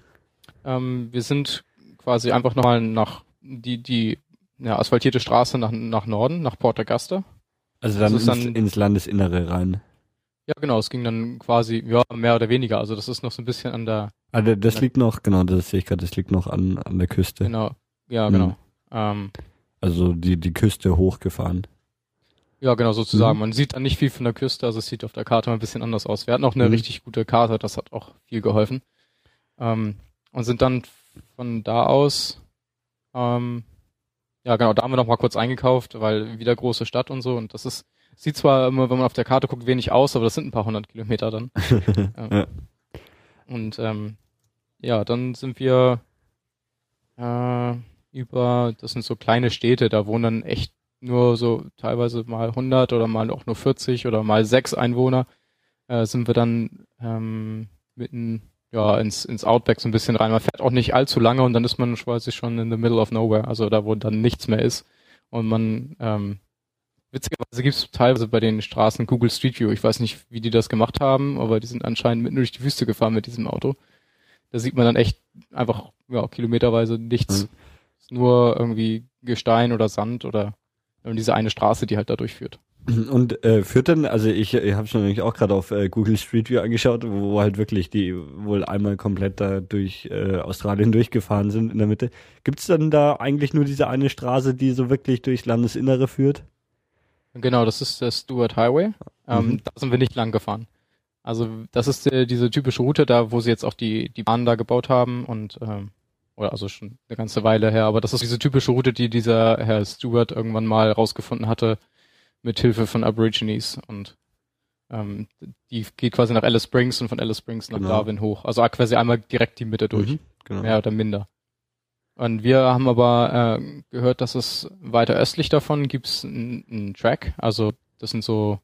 Ähm, wir sind quasi einfach nochmal nach die, die ja, asphaltierte Straße nach, nach Norden, nach Port Augusta. Also dann, ins, dann ins Landesinnere rein. Ja, genau, es ging dann quasi, ja, mehr oder weniger. Also das ist noch so ein bisschen an der. Also das der, liegt noch, genau, das sehe ich gerade, das liegt noch an, an der Küste. Genau, ja, genau. Mhm. Ähm, also die, die Küste hochgefahren. Ja, genau, sozusagen. Mhm. Man sieht dann nicht viel von der Küste, also es sieht auf der Karte mal ein bisschen anders aus. Wir hatten auch eine mhm. richtig gute Karte, das hat auch viel geholfen. Ähm, und sind dann von da aus ähm, ja, genau, da haben wir noch mal kurz eingekauft, weil wieder große Stadt und so. Und das ist, sieht zwar immer, wenn man auf der Karte guckt, wenig aus, aber das sind ein paar hundert Kilometer dann. ja. Und ähm, ja, dann sind wir äh, über, das sind so kleine Städte, da wohnen dann echt nur so teilweise mal 100 oder mal auch nur 40 oder mal sechs Einwohner, äh, sind wir dann ähm, mitten ja ins ins Outback so ein bisschen rein. Man fährt auch nicht allzu lange und dann ist man quasi schon in the middle of nowhere, also da wo dann nichts mehr ist und man ähm, Witzigerweise gibt es teilweise bei den Straßen Google Street View. Ich weiß nicht, wie die das gemacht haben, aber die sind anscheinend mitten durch die Wüste gefahren mit diesem Auto. Da sieht man dann echt einfach ja, kilometerweise nichts. Mhm. Nur irgendwie Gestein oder Sand oder diese eine Straße, die halt da durchführt. Und äh, führt denn, also ich, ich habe schon nämlich auch gerade auf äh, Google Street View angeschaut, wo halt wirklich die wohl einmal komplett da durch äh, Australien durchgefahren sind in der Mitte. Gibt's denn da eigentlich nur diese eine Straße, die so wirklich durchs Landesinnere führt? Genau, das ist der Stuart Highway. Ähm, mhm. Da sind wir nicht lang gefahren. Also das ist äh, diese typische Route da, wo sie jetzt auch die die Bahn da gebaut haben und ähm, oder also schon eine ganze Weile her. Aber das ist diese typische Route, die dieser Herr Stewart irgendwann mal rausgefunden hatte mit Hilfe von Aborigines und ähm, die geht quasi nach Alice Springs und von Alice Springs nach genau. Darwin hoch. Also quasi einmal direkt die Mitte durch, mhm, genau. mehr oder minder. Und wir haben aber äh, gehört, dass es weiter östlich davon gibt's einen Track. Also das sind so,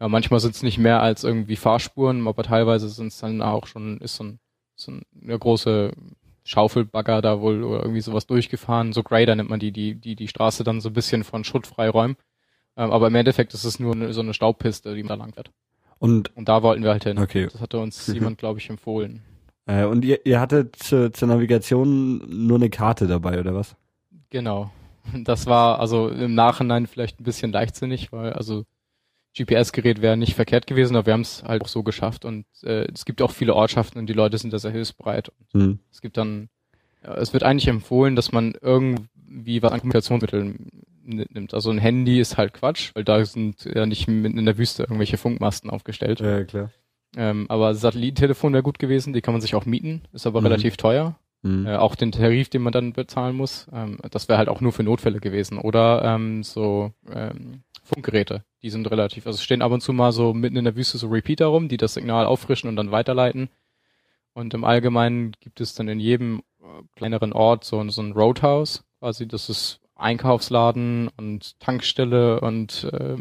ja, manchmal sind es nicht mehr als irgendwie Fahrspuren, aber teilweise sind es dann auch schon, ist so, ein, so eine große Schaufelbagger da wohl oder irgendwie sowas durchgefahren. So Grader nennt man die, die, die die Straße dann so ein bisschen von Schutt freiräumen. Ähm, aber im Endeffekt ist es nur so eine Staubpiste, die man da lang fährt. Und, und da wollten wir halt hin. Okay. Das hatte uns jemand, glaube ich, empfohlen. Äh, und ihr, ihr hattet zur, zur Navigation nur eine Karte dabei, oder was? Genau. Das war also im Nachhinein vielleicht ein bisschen leichtsinnig, weil also GPS-Gerät wäre nicht verkehrt gewesen, aber wir haben es halt auch so geschafft und äh, es gibt auch viele Ortschaften und die Leute sind da sehr hilfsbereit. Mhm. Es gibt dann, es wird eigentlich empfohlen, dass man irgendwie was an Kommunikationsmitteln nimmt. Also ein Handy ist halt Quatsch, weil da sind ja nicht mitten in der Wüste irgendwelche Funkmasten aufgestellt. Ja, klar. Ähm, aber Satellitentelefon wäre gut gewesen, die kann man sich auch mieten, ist aber mhm. relativ teuer. Mhm. Äh, auch den Tarif, den man dann bezahlen muss, ähm, das wäre halt auch nur für Notfälle gewesen. Oder ähm, so ähm, Funkgeräte, die sind relativ, also stehen ab und zu mal so mitten in der Wüste so Repeater rum, die das Signal auffrischen und dann weiterleiten. Und im Allgemeinen gibt es dann in jedem äh, kleineren Ort so, so ein Roadhouse, quasi, das ist Einkaufsladen und Tankstelle und äh,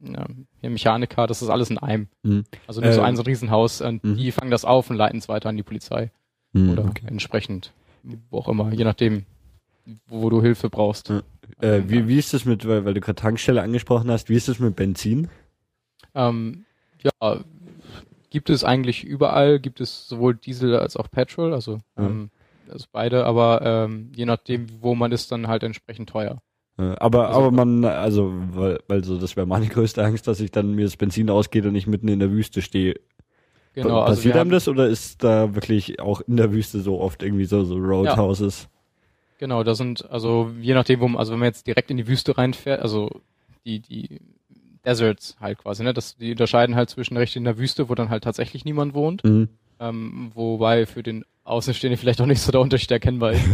ja, hier Mechaniker, das ist alles in einem. Mhm. Also nur äh, so ein so ein Riesenhaus und mhm. die fangen das auf und leiten es weiter an die Polizei. Mhm, Oder okay. entsprechend, wo auch immer, je nachdem, wo, wo du Hilfe brauchst. Ja. Äh, wie, wie ist das mit, weil, weil du gerade Tankstelle angesprochen hast, wie ist das mit Benzin? Ähm, ja, gibt es eigentlich überall, gibt es sowohl Diesel als auch Petrol, also, ähm, also beide, aber ähm, je nachdem, wo man ist, dann halt entsprechend teuer. Aber, also, aber man, also, weil, weil so, das wäre meine größte Angst, dass ich dann mir das Benzin ausgeht und ich mitten in der Wüste stehe. Genau, also Passiert einem das oder ist da wirklich auch in der Wüste so oft irgendwie so, so Roadhouses? Ja. Genau, da sind, also je nachdem, wo man, also wenn man jetzt direkt in die Wüste reinfährt, also die, die Deserts halt quasi, ne? Das, die unterscheiden halt zwischen recht in der Wüste, wo dann halt tatsächlich niemand wohnt, mhm. ähm, wobei für den Außenstehenden vielleicht auch nicht so der Unterschied erkennbar ist.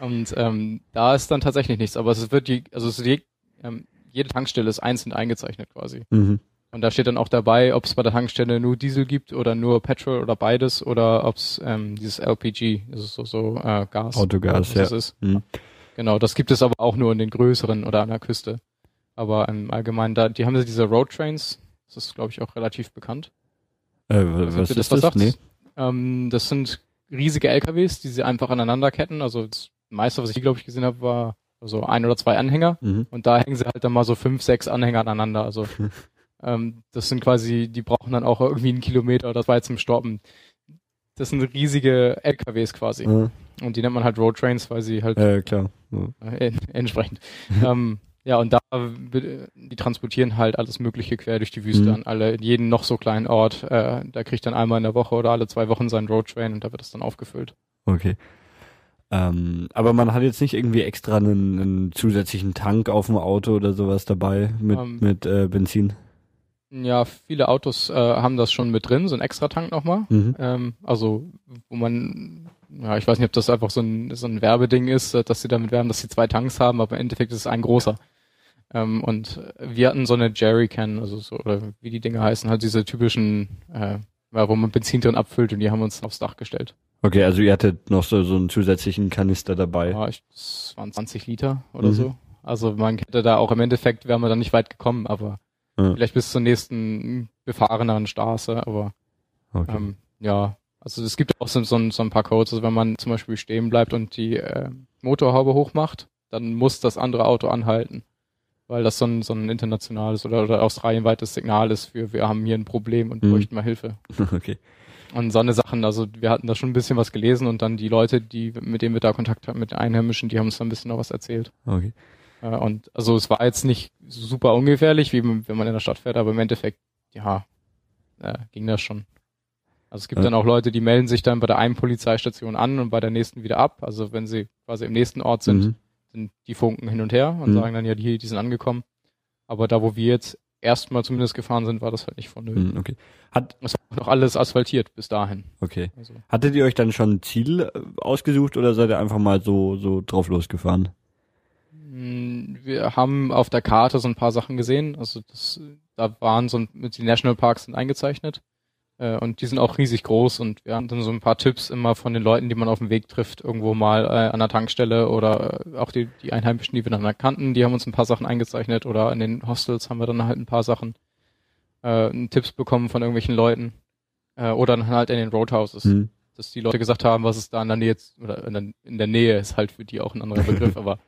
und ähm, da ist dann tatsächlich nichts, aber es wird die, also es die, ähm, jede Tankstelle ist einzeln eingezeichnet quasi. Mhm. Und da steht dann auch dabei, ob es bei der Tankstelle nur Diesel gibt oder nur Petrol oder beides oder ob es ähm, dieses LPG, das ist so, so äh, Gas. Autogas, ja. Ist. Mhm. Genau, das gibt es aber auch nur in den größeren oder an der Küste. Aber im Allgemeinen, da, die haben ja diese Road Trains, das ist glaube ich auch relativ bekannt. Äh, was, was ist das? das? Nee. Ähm, das sind riesige LKWs, die sie einfach aneinander ketten. Also das meiste, was ich glaube ich gesehen habe, war so ein oder zwei Anhänger mhm. und da hängen sie halt dann mal so fünf, sechs Anhänger aneinander. Also Ähm, das sind quasi, die brauchen dann auch irgendwie einen Kilometer oder zwei zum Stoppen. Das sind riesige LKWs quasi. Ja. Und die nennt man halt Road Trains, weil sie halt äh, klar. Ja. Äh, entsprechend. ähm, ja, und da die transportieren halt alles Mögliche quer durch die Wüste mhm. an alle, jeden noch so kleinen Ort. Äh, da kriegt dann einmal in der Woche oder alle zwei Wochen seinen Road Train und da wird es dann aufgefüllt. Okay. Ähm, aber man hat jetzt nicht irgendwie extra einen, einen, zusätzlichen Tank auf dem Auto oder sowas dabei mit, ähm, mit äh, Benzin? Ja, viele Autos äh, haben das schon mit drin, so ein Extra-Tank nochmal. Mhm. Ähm, also, wo man, ja, ich weiß nicht, ob das einfach so ein, so ein Werbeding ist, äh, dass sie damit werben, dass sie zwei Tanks haben, aber im Endeffekt ist es ein großer. Ähm, und wir hatten so eine Jerrycan, also so, oder wie die Dinge heißen, halt diese typischen, äh, wo man Benzin drin abfüllt und die haben uns aufs Dach gestellt. Okay, also ihr hattet noch so, so einen zusätzlichen Kanister dabei. Ja, ich, das waren 20 Liter oder mhm. so. Also man hätte da auch im Endeffekt, wäre man dann nicht weit gekommen, aber ja. vielleicht bis zur nächsten befahreneren Straße, aber okay. ähm, ja, also es gibt auch so, so, so, ein paar Codes, also wenn man zum Beispiel stehen bleibt und die äh, Motorhaube hochmacht, dann muss das andere Auto anhalten, weil das so ein, so ein internationales oder, oder australienweites Signal ist für wir haben hier ein Problem und mhm. bräuchten mal Hilfe. Okay. Und so eine Sachen, also wir hatten da schon ein bisschen was gelesen und dann die Leute, die, mit denen wir da Kontakt hatten, mit den Einheimischen, die haben uns da ein bisschen noch was erzählt. Okay. Äh, und also es war jetzt nicht super ungefährlich, wie wenn man in der Stadt fährt, aber im Endeffekt, ja, äh, ging das schon. Also es gibt ja. dann auch Leute, die melden sich dann bei der einen Polizeistation an und bei der nächsten wieder ab. Also wenn sie quasi im nächsten Ort sind, mhm. Sind die Funken hin und her und mhm. sagen dann ja, die, die sind angekommen. Aber da, wo wir jetzt erstmal zumindest gefahren sind, war das halt nicht vonnöten. Mhm, okay. Hat es war noch alles asphaltiert bis dahin. Okay. Also. Hattet ihr euch dann schon ein Ziel äh, ausgesucht oder seid ihr einfach mal so so drauf losgefahren? Hm, wir haben auf der Karte so ein paar Sachen gesehen. Also das, da waren so ein, die Nationalparks sind eingezeichnet. Äh, und die sind auch riesig groß und wir haben dann so ein paar Tipps immer von den Leuten, die man auf dem Weg trifft, irgendwo mal äh, an der Tankstelle oder äh, auch die, die Einheimischen, die wir dann erkannten, die haben uns ein paar Sachen eingezeichnet oder in den Hostels haben wir dann halt ein paar Sachen äh, Tipps bekommen von irgendwelchen Leuten äh, oder dann halt in den Roadhouses. Mhm. Dass die Leute gesagt haben, was es da in der Nähe oder in der, in der Nähe ist halt für die auch ein anderer Begriff, aber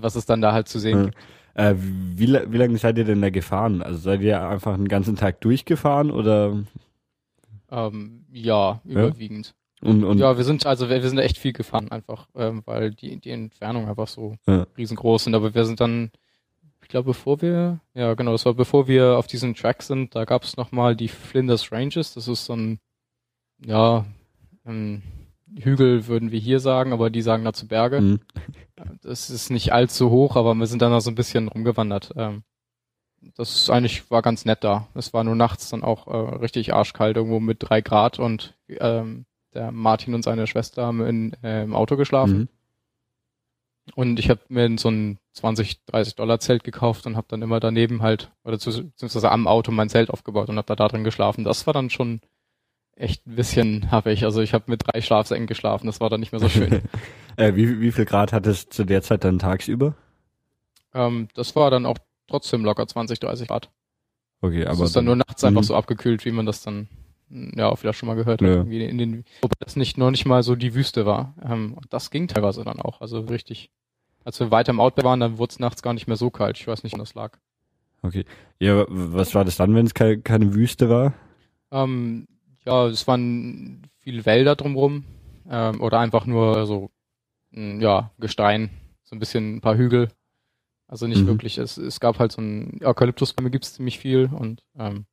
was es dann da halt zu sehen ja. gibt. Äh, wie, wie lange seid ihr denn da gefahren? Also seid ihr einfach einen ganzen Tag durchgefahren oder ähm, ja, überwiegend. Ja? Und, und ja, wir sind also wir, wir sind echt viel gefahren einfach, ähm, weil die die Entfernung einfach so ja. riesengroß sind. Aber wir sind dann, ich glaube, bevor wir, ja genau, das war bevor wir auf diesen Track sind, da gab es nochmal die Flinders Ranges. Das ist so ein, ja, ein Hügel würden wir hier sagen, aber die sagen dazu Berge. Mhm. Das ist nicht allzu hoch, aber wir sind dann da so ein bisschen rumgewandert. Ähm, das ist eigentlich war ganz nett da. Es war nur nachts dann auch äh, richtig arschkalt, irgendwo mit drei Grad und ähm, der Martin und seine Schwester haben in, äh, im Auto geschlafen. Mhm. Und ich habe mir so ein 20, 30 Dollar Zelt gekauft und habe dann immer daneben halt, oder beziehungsweise am Auto mein Zelt aufgebaut und habe da, drin geschlafen. Das war dann schon echt ein bisschen ich. Also ich habe mit drei Schlafsäcken geschlafen, das war dann nicht mehr so schön. äh, wie, wie viel Grad hat es zu der Zeit dann tagsüber? Ähm, das war dann auch trotzdem locker 20, 30 Grad. Okay, aber. Es ist dann, nur nachts einfach mhm. so abgekühlt, wie man das dann ja auch wieder schon mal gehört ja. hat. In den, wobei das nicht noch nicht mal so die Wüste war. Ähm, das ging teilweise dann auch. Also richtig. Als wir weiter im Outback waren, dann wurde es nachts gar nicht mehr so kalt. Ich weiß nicht, wo das lag. Okay. Ja, was war das dann, wenn es keine, keine Wüste war? Ähm, ja, es waren viele Wälder drumrum. Ähm, oder einfach nur so, ja, Gestein. So ein bisschen ein paar Hügel. Also nicht mhm. wirklich. Es, es gab halt so ein Eukalyptusbäume gibt es ziemlich viel und ähm,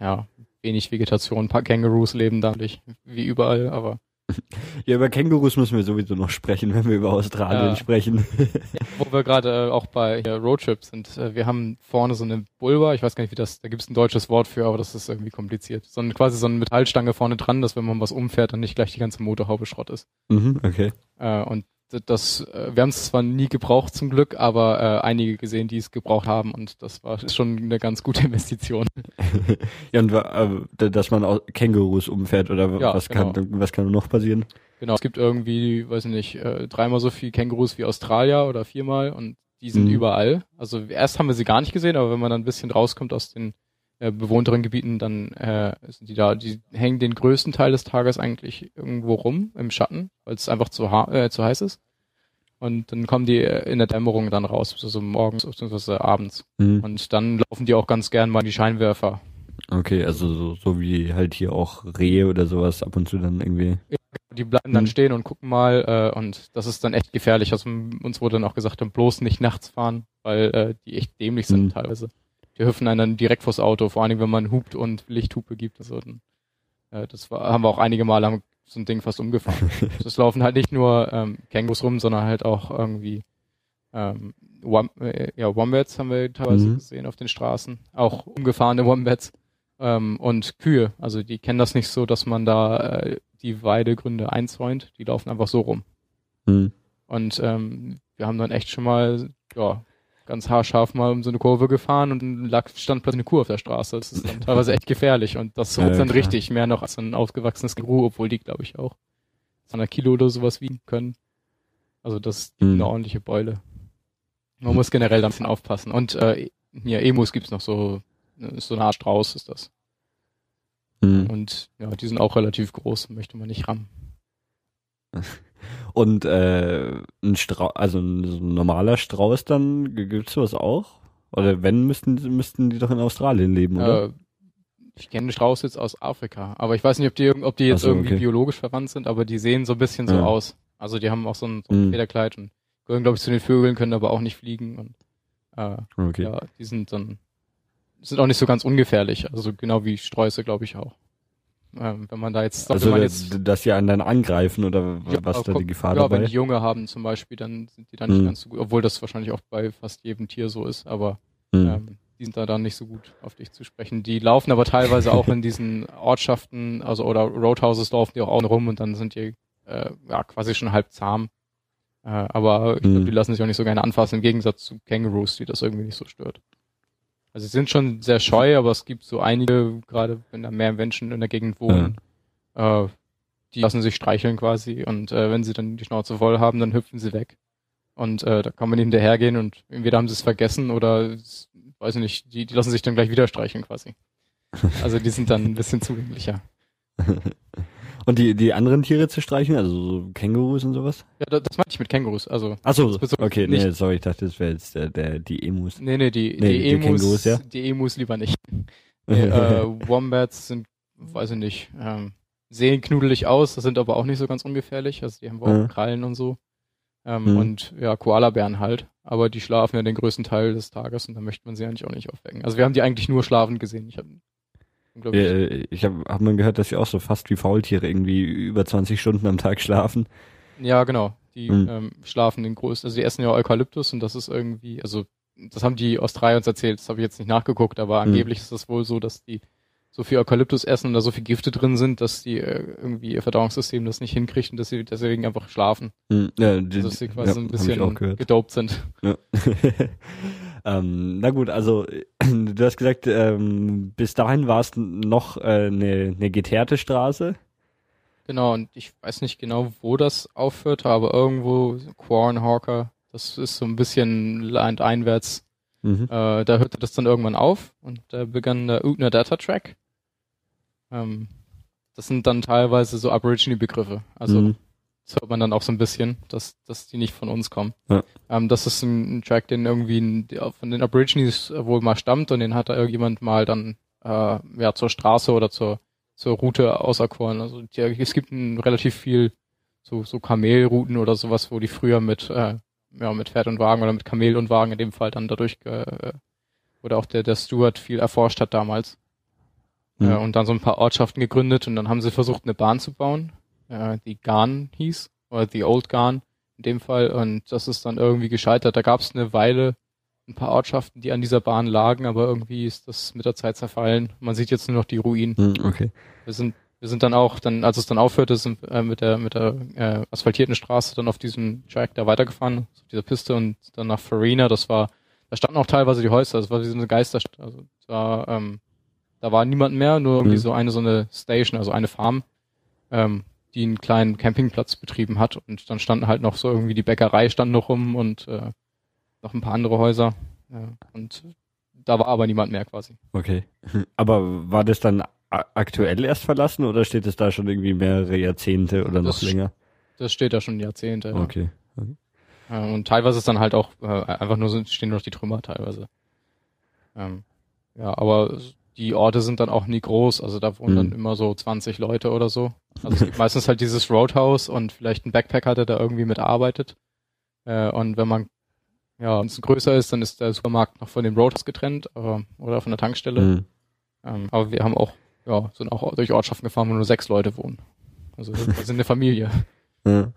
ja, wenig Vegetation. Ein paar Kängurus leben da natürlich, wie überall, aber. Ja, über Kängurus müssen wir sowieso noch sprechen, wenn wir über Australien ja. sprechen. Ja, wo wir gerade äh, auch bei hier, Roadtrip sind. Äh, wir haben vorne so eine Bulba, ich weiß gar nicht, wie das, da gibt es ein deutsches Wort für, aber das ist irgendwie kompliziert. So ein, quasi so eine Metallstange vorne dran, dass wenn man was umfährt, dann nicht gleich die ganze Motorhaube Schrott ist. Mhm, okay. Äh, und das, äh, wir haben es zwar nie gebraucht zum Glück, aber äh, einige gesehen, die es gebraucht haben und das war schon eine ganz gute Investition. ja, und äh, dass man auch Kängurus umfährt oder ja, was genau. kann was kann noch passieren? Genau, es gibt irgendwie, weiß ich nicht, äh, dreimal so viel Kängurus wie Australier oder viermal und die sind mhm. überall. Also erst haben wir sie gar nicht gesehen, aber wenn man dann ein bisschen rauskommt aus den äh, bewohnteren Gebieten, dann äh, sind die da, die hängen den größten Teil des Tages eigentlich irgendwo rum im Schatten, weil es einfach zu, äh, zu heiß ist. Und dann kommen die äh, in der Dämmerung dann raus, so, so morgens bzw. abends. Mhm. Und dann laufen die auch ganz gern mal in die Scheinwerfer. Okay, also so, so wie halt hier auch Rehe oder sowas ab und zu dann irgendwie. Ja, die bleiben dann mhm. stehen und gucken mal äh, und das ist dann echt gefährlich. Also uns wurde dann auch gesagt, bloß nicht nachts fahren, weil äh, die echt dämlich sind mhm. teilweise die hüpfen einen dann direkt vors Auto, vor allem wenn man hupt und Lichthupe gibt. Also, äh, das war, haben wir auch einige Mal haben so ein Ding fast umgefahren. das laufen halt nicht nur ähm, Kängurus rum, sondern halt auch irgendwie ähm, Wom äh, ja, Wombats haben wir teilweise mhm. gesehen auf den Straßen. Auch umgefahrene Wombats. Ähm, und Kühe. Also die kennen das nicht so, dass man da äh, die Weidegründe einzäunt. Die laufen einfach so rum. Mhm. Und ähm, wir haben dann echt schon mal ja, ganz haarscharf mal um so eine Kurve gefahren und lag, stand plötzlich eine Kuh auf der Straße. Das ist dann teilweise echt gefährlich und das ja, dann klar. richtig, mehr noch als ein ausgewachsenes Gru, obwohl die, glaube ich, auch 200 Kilo oder sowas wiegen können. Also das ist mhm. eine ordentliche Beule. Man muss generell da ein bisschen aufpassen. Und äh, ja, Emus gibt's noch so, so eine Art Strauß ist das. Mhm. Und ja, die sind auch relativ groß, möchte man nicht rammen. Und äh, ein Strauß, also ein, so ein normaler Strauß dann, gibt's sowas auch? Oder wenn, müssten, müssten die doch in Australien leben, oder? Äh, ich kenne Strauß jetzt aus Afrika, aber ich weiß nicht, ob die, ob die jetzt so, irgendwie okay. biologisch verwandt sind, aber die sehen so ein bisschen so ja. aus. Also die haben auch so ein, so ein mhm. Federkleid und gehören, glaube ich, zu den Vögeln, können aber auch nicht fliegen und äh, okay. ja, die sind dann sind auch nicht so ganz ungefährlich, also genau wie Sträuße, glaube ich auch. Ähm, wenn man da jetzt, also man jetzt, dass sie einen dann angreifen oder ja, was da die Gefahr ja, dabei? wenn die Junge haben zum Beispiel, dann sind die dann nicht mhm. ganz so gut, obwohl das wahrscheinlich auch bei fast jedem Tier so ist, aber mhm. ähm, die sind da dann nicht so gut auf dich zu sprechen. Die laufen aber teilweise auch in diesen Ortschaften, also oder Roadhouses laufen die auch, auch rum und dann sind die äh, ja quasi schon halb zahm. Äh, aber ich glaube, mhm. die lassen sich auch nicht so gerne anfassen, im Gegensatz zu Kangaroos, die das irgendwie nicht so stört. Also sie sind schon sehr scheu, aber es gibt so einige, gerade wenn da mehr Menschen in der Gegend wohnen, ja. äh, die lassen sich streicheln quasi und äh, wenn sie dann die Schnauze voll haben, dann hüpfen sie weg. Und äh, da kann man hinterhergehen und entweder haben sie es vergessen oder weiß ich nicht, die, die lassen sich dann gleich wieder streicheln quasi. Also die sind dann ein bisschen zugänglicher. Und die, die anderen Tiere zu streichen, also so Kängurus und sowas? Ja, das, das meinte ich mit Kängurus. Also, Ach so, okay, nee, sorry, ich dachte, das wäre jetzt der, der, die Emus. Nee, nee, die, nee, die, die Emus, Kängurus, ja? die Emus lieber nicht. Nee, äh, Wombats sind, weiß ich nicht, ähm, sehen knudelig aus, das sind aber auch nicht so ganz ungefährlich, also die haben auch ja. Krallen und so. Ähm, mhm. Und ja, Koalabären halt. Aber die schlafen ja den größten Teil des Tages und da möchte man sie eigentlich auch nicht aufwecken. Also wir haben die eigentlich nur schlafend gesehen. Ich habe ich, äh, ich habe hab mal gehört, dass sie auch so fast wie Faultiere irgendwie über 20 Stunden am Tag schlafen. Ja, genau. Die mhm. ähm, schlafen den größten, also die essen ja Eukalyptus und das ist irgendwie, also das haben die Australier uns erzählt, das habe ich jetzt nicht nachgeguckt, aber mhm. angeblich ist das wohl so, dass die so viel Eukalyptus essen und da so viel Gifte drin sind, dass die äh, irgendwie ihr Verdauungssystem das nicht hinkriegt und dass sie deswegen einfach schlafen. Hm, ja, die, also, dass sie quasi ja, ein bisschen gedopt sind. Ja. ähm, na gut, also du hast gesagt, ähm, bis dahin war es noch äh, eine, eine geteerte Straße. Genau, und ich weiß nicht genau, wo das aufhörte, aber irgendwo Quarrenhawker, das ist so ein bisschen landeinwärts. Mhm. Äh, da hörte das dann irgendwann auf und da begann der Ugner Data Track. Ähm, das sind dann teilweise so Aborigine-Begriffe. Also mhm. Das hört man dann auch so ein bisschen, dass, dass die nicht von uns kommen. Ja. Ähm, das ist ein, ein, Track, den irgendwie ein, von den Aborigines wohl mal stammt und den hat da irgendjemand mal dann äh, ja zur Straße oder zur zur Route auserkoren. Also die, es gibt ein, relativ viel so so Kamelrouten oder sowas, wo die früher mit äh, ja mit Pferd und Wagen oder mit Kamel und Wagen in dem Fall dann dadurch äh, oder auch der der Steward viel erforscht hat damals. Mhm. Äh, und dann so ein paar Ortschaften gegründet und dann haben sie versucht, eine Bahn zu bauen, äh, die Garn hieß, oder The Old Garn in dem Fall. Und das ist dann irgendwie gescheitert. Da gab es eine Weile ein paar Ortschaften, die an dieser Bahn lagen, aber irgendwie ist das mit der Zeit zerfallen. Man sieht jetzt nur noch die Ruinen. Mhm, okay. Wir sind wir sind dann auch, dann, als es dann aufhörte, sind äh, mit der mit der äh, asphaltierten Straße dann auf diesem Track da weitergefahren, auf dieser Piste und dann nach Farina. Das war, da standen auch teilweise die Häuser. Das war wie so eine Geisterstadt. Also da ähm, da war niemand mehr, nur irgendwie mhm. so eine so eine Station, also eine Farm, ähm, die einen kleinen Campingplatz betrieben hat und dann standen halt noch so irgendwie die Bäckerei stand noch rum und äh, noch ein paar andere Häuser. Ja, und da war aber niemand mehr quasi. Okay. Aber war das dann aktuell erst verlassen oder steht es da schon irgendwie mehrere Jahrzehnte oder noch das länger? Das steht da schon Jahrzehnte. Ja. Okay. okay. Und teilweise ist dann halt auch äh, einfach nur stehen nur noch die Trümmer teilweise. Ähm, ja, aber die Orte sind dann auch nie groß, also da wohnen mhm. dann immer so 20 Leute oder so. Also es gibt meistens halt dieses Roadhouse und vielleicht ein Backpacker, der da irgendwie mitarbeitet. Äh, und wenn man ja, wenn es größer ist, dann ist der Supermarkt noch von dem Roadhouse getrennt äh, oder von der Tankstelle. Mhm. Ähm, aber wir haben auch, ja, sind auch durch Ortschaften gefahren, wo nur sechs Leute wohnen. Also wir sind eine Familie. Ja.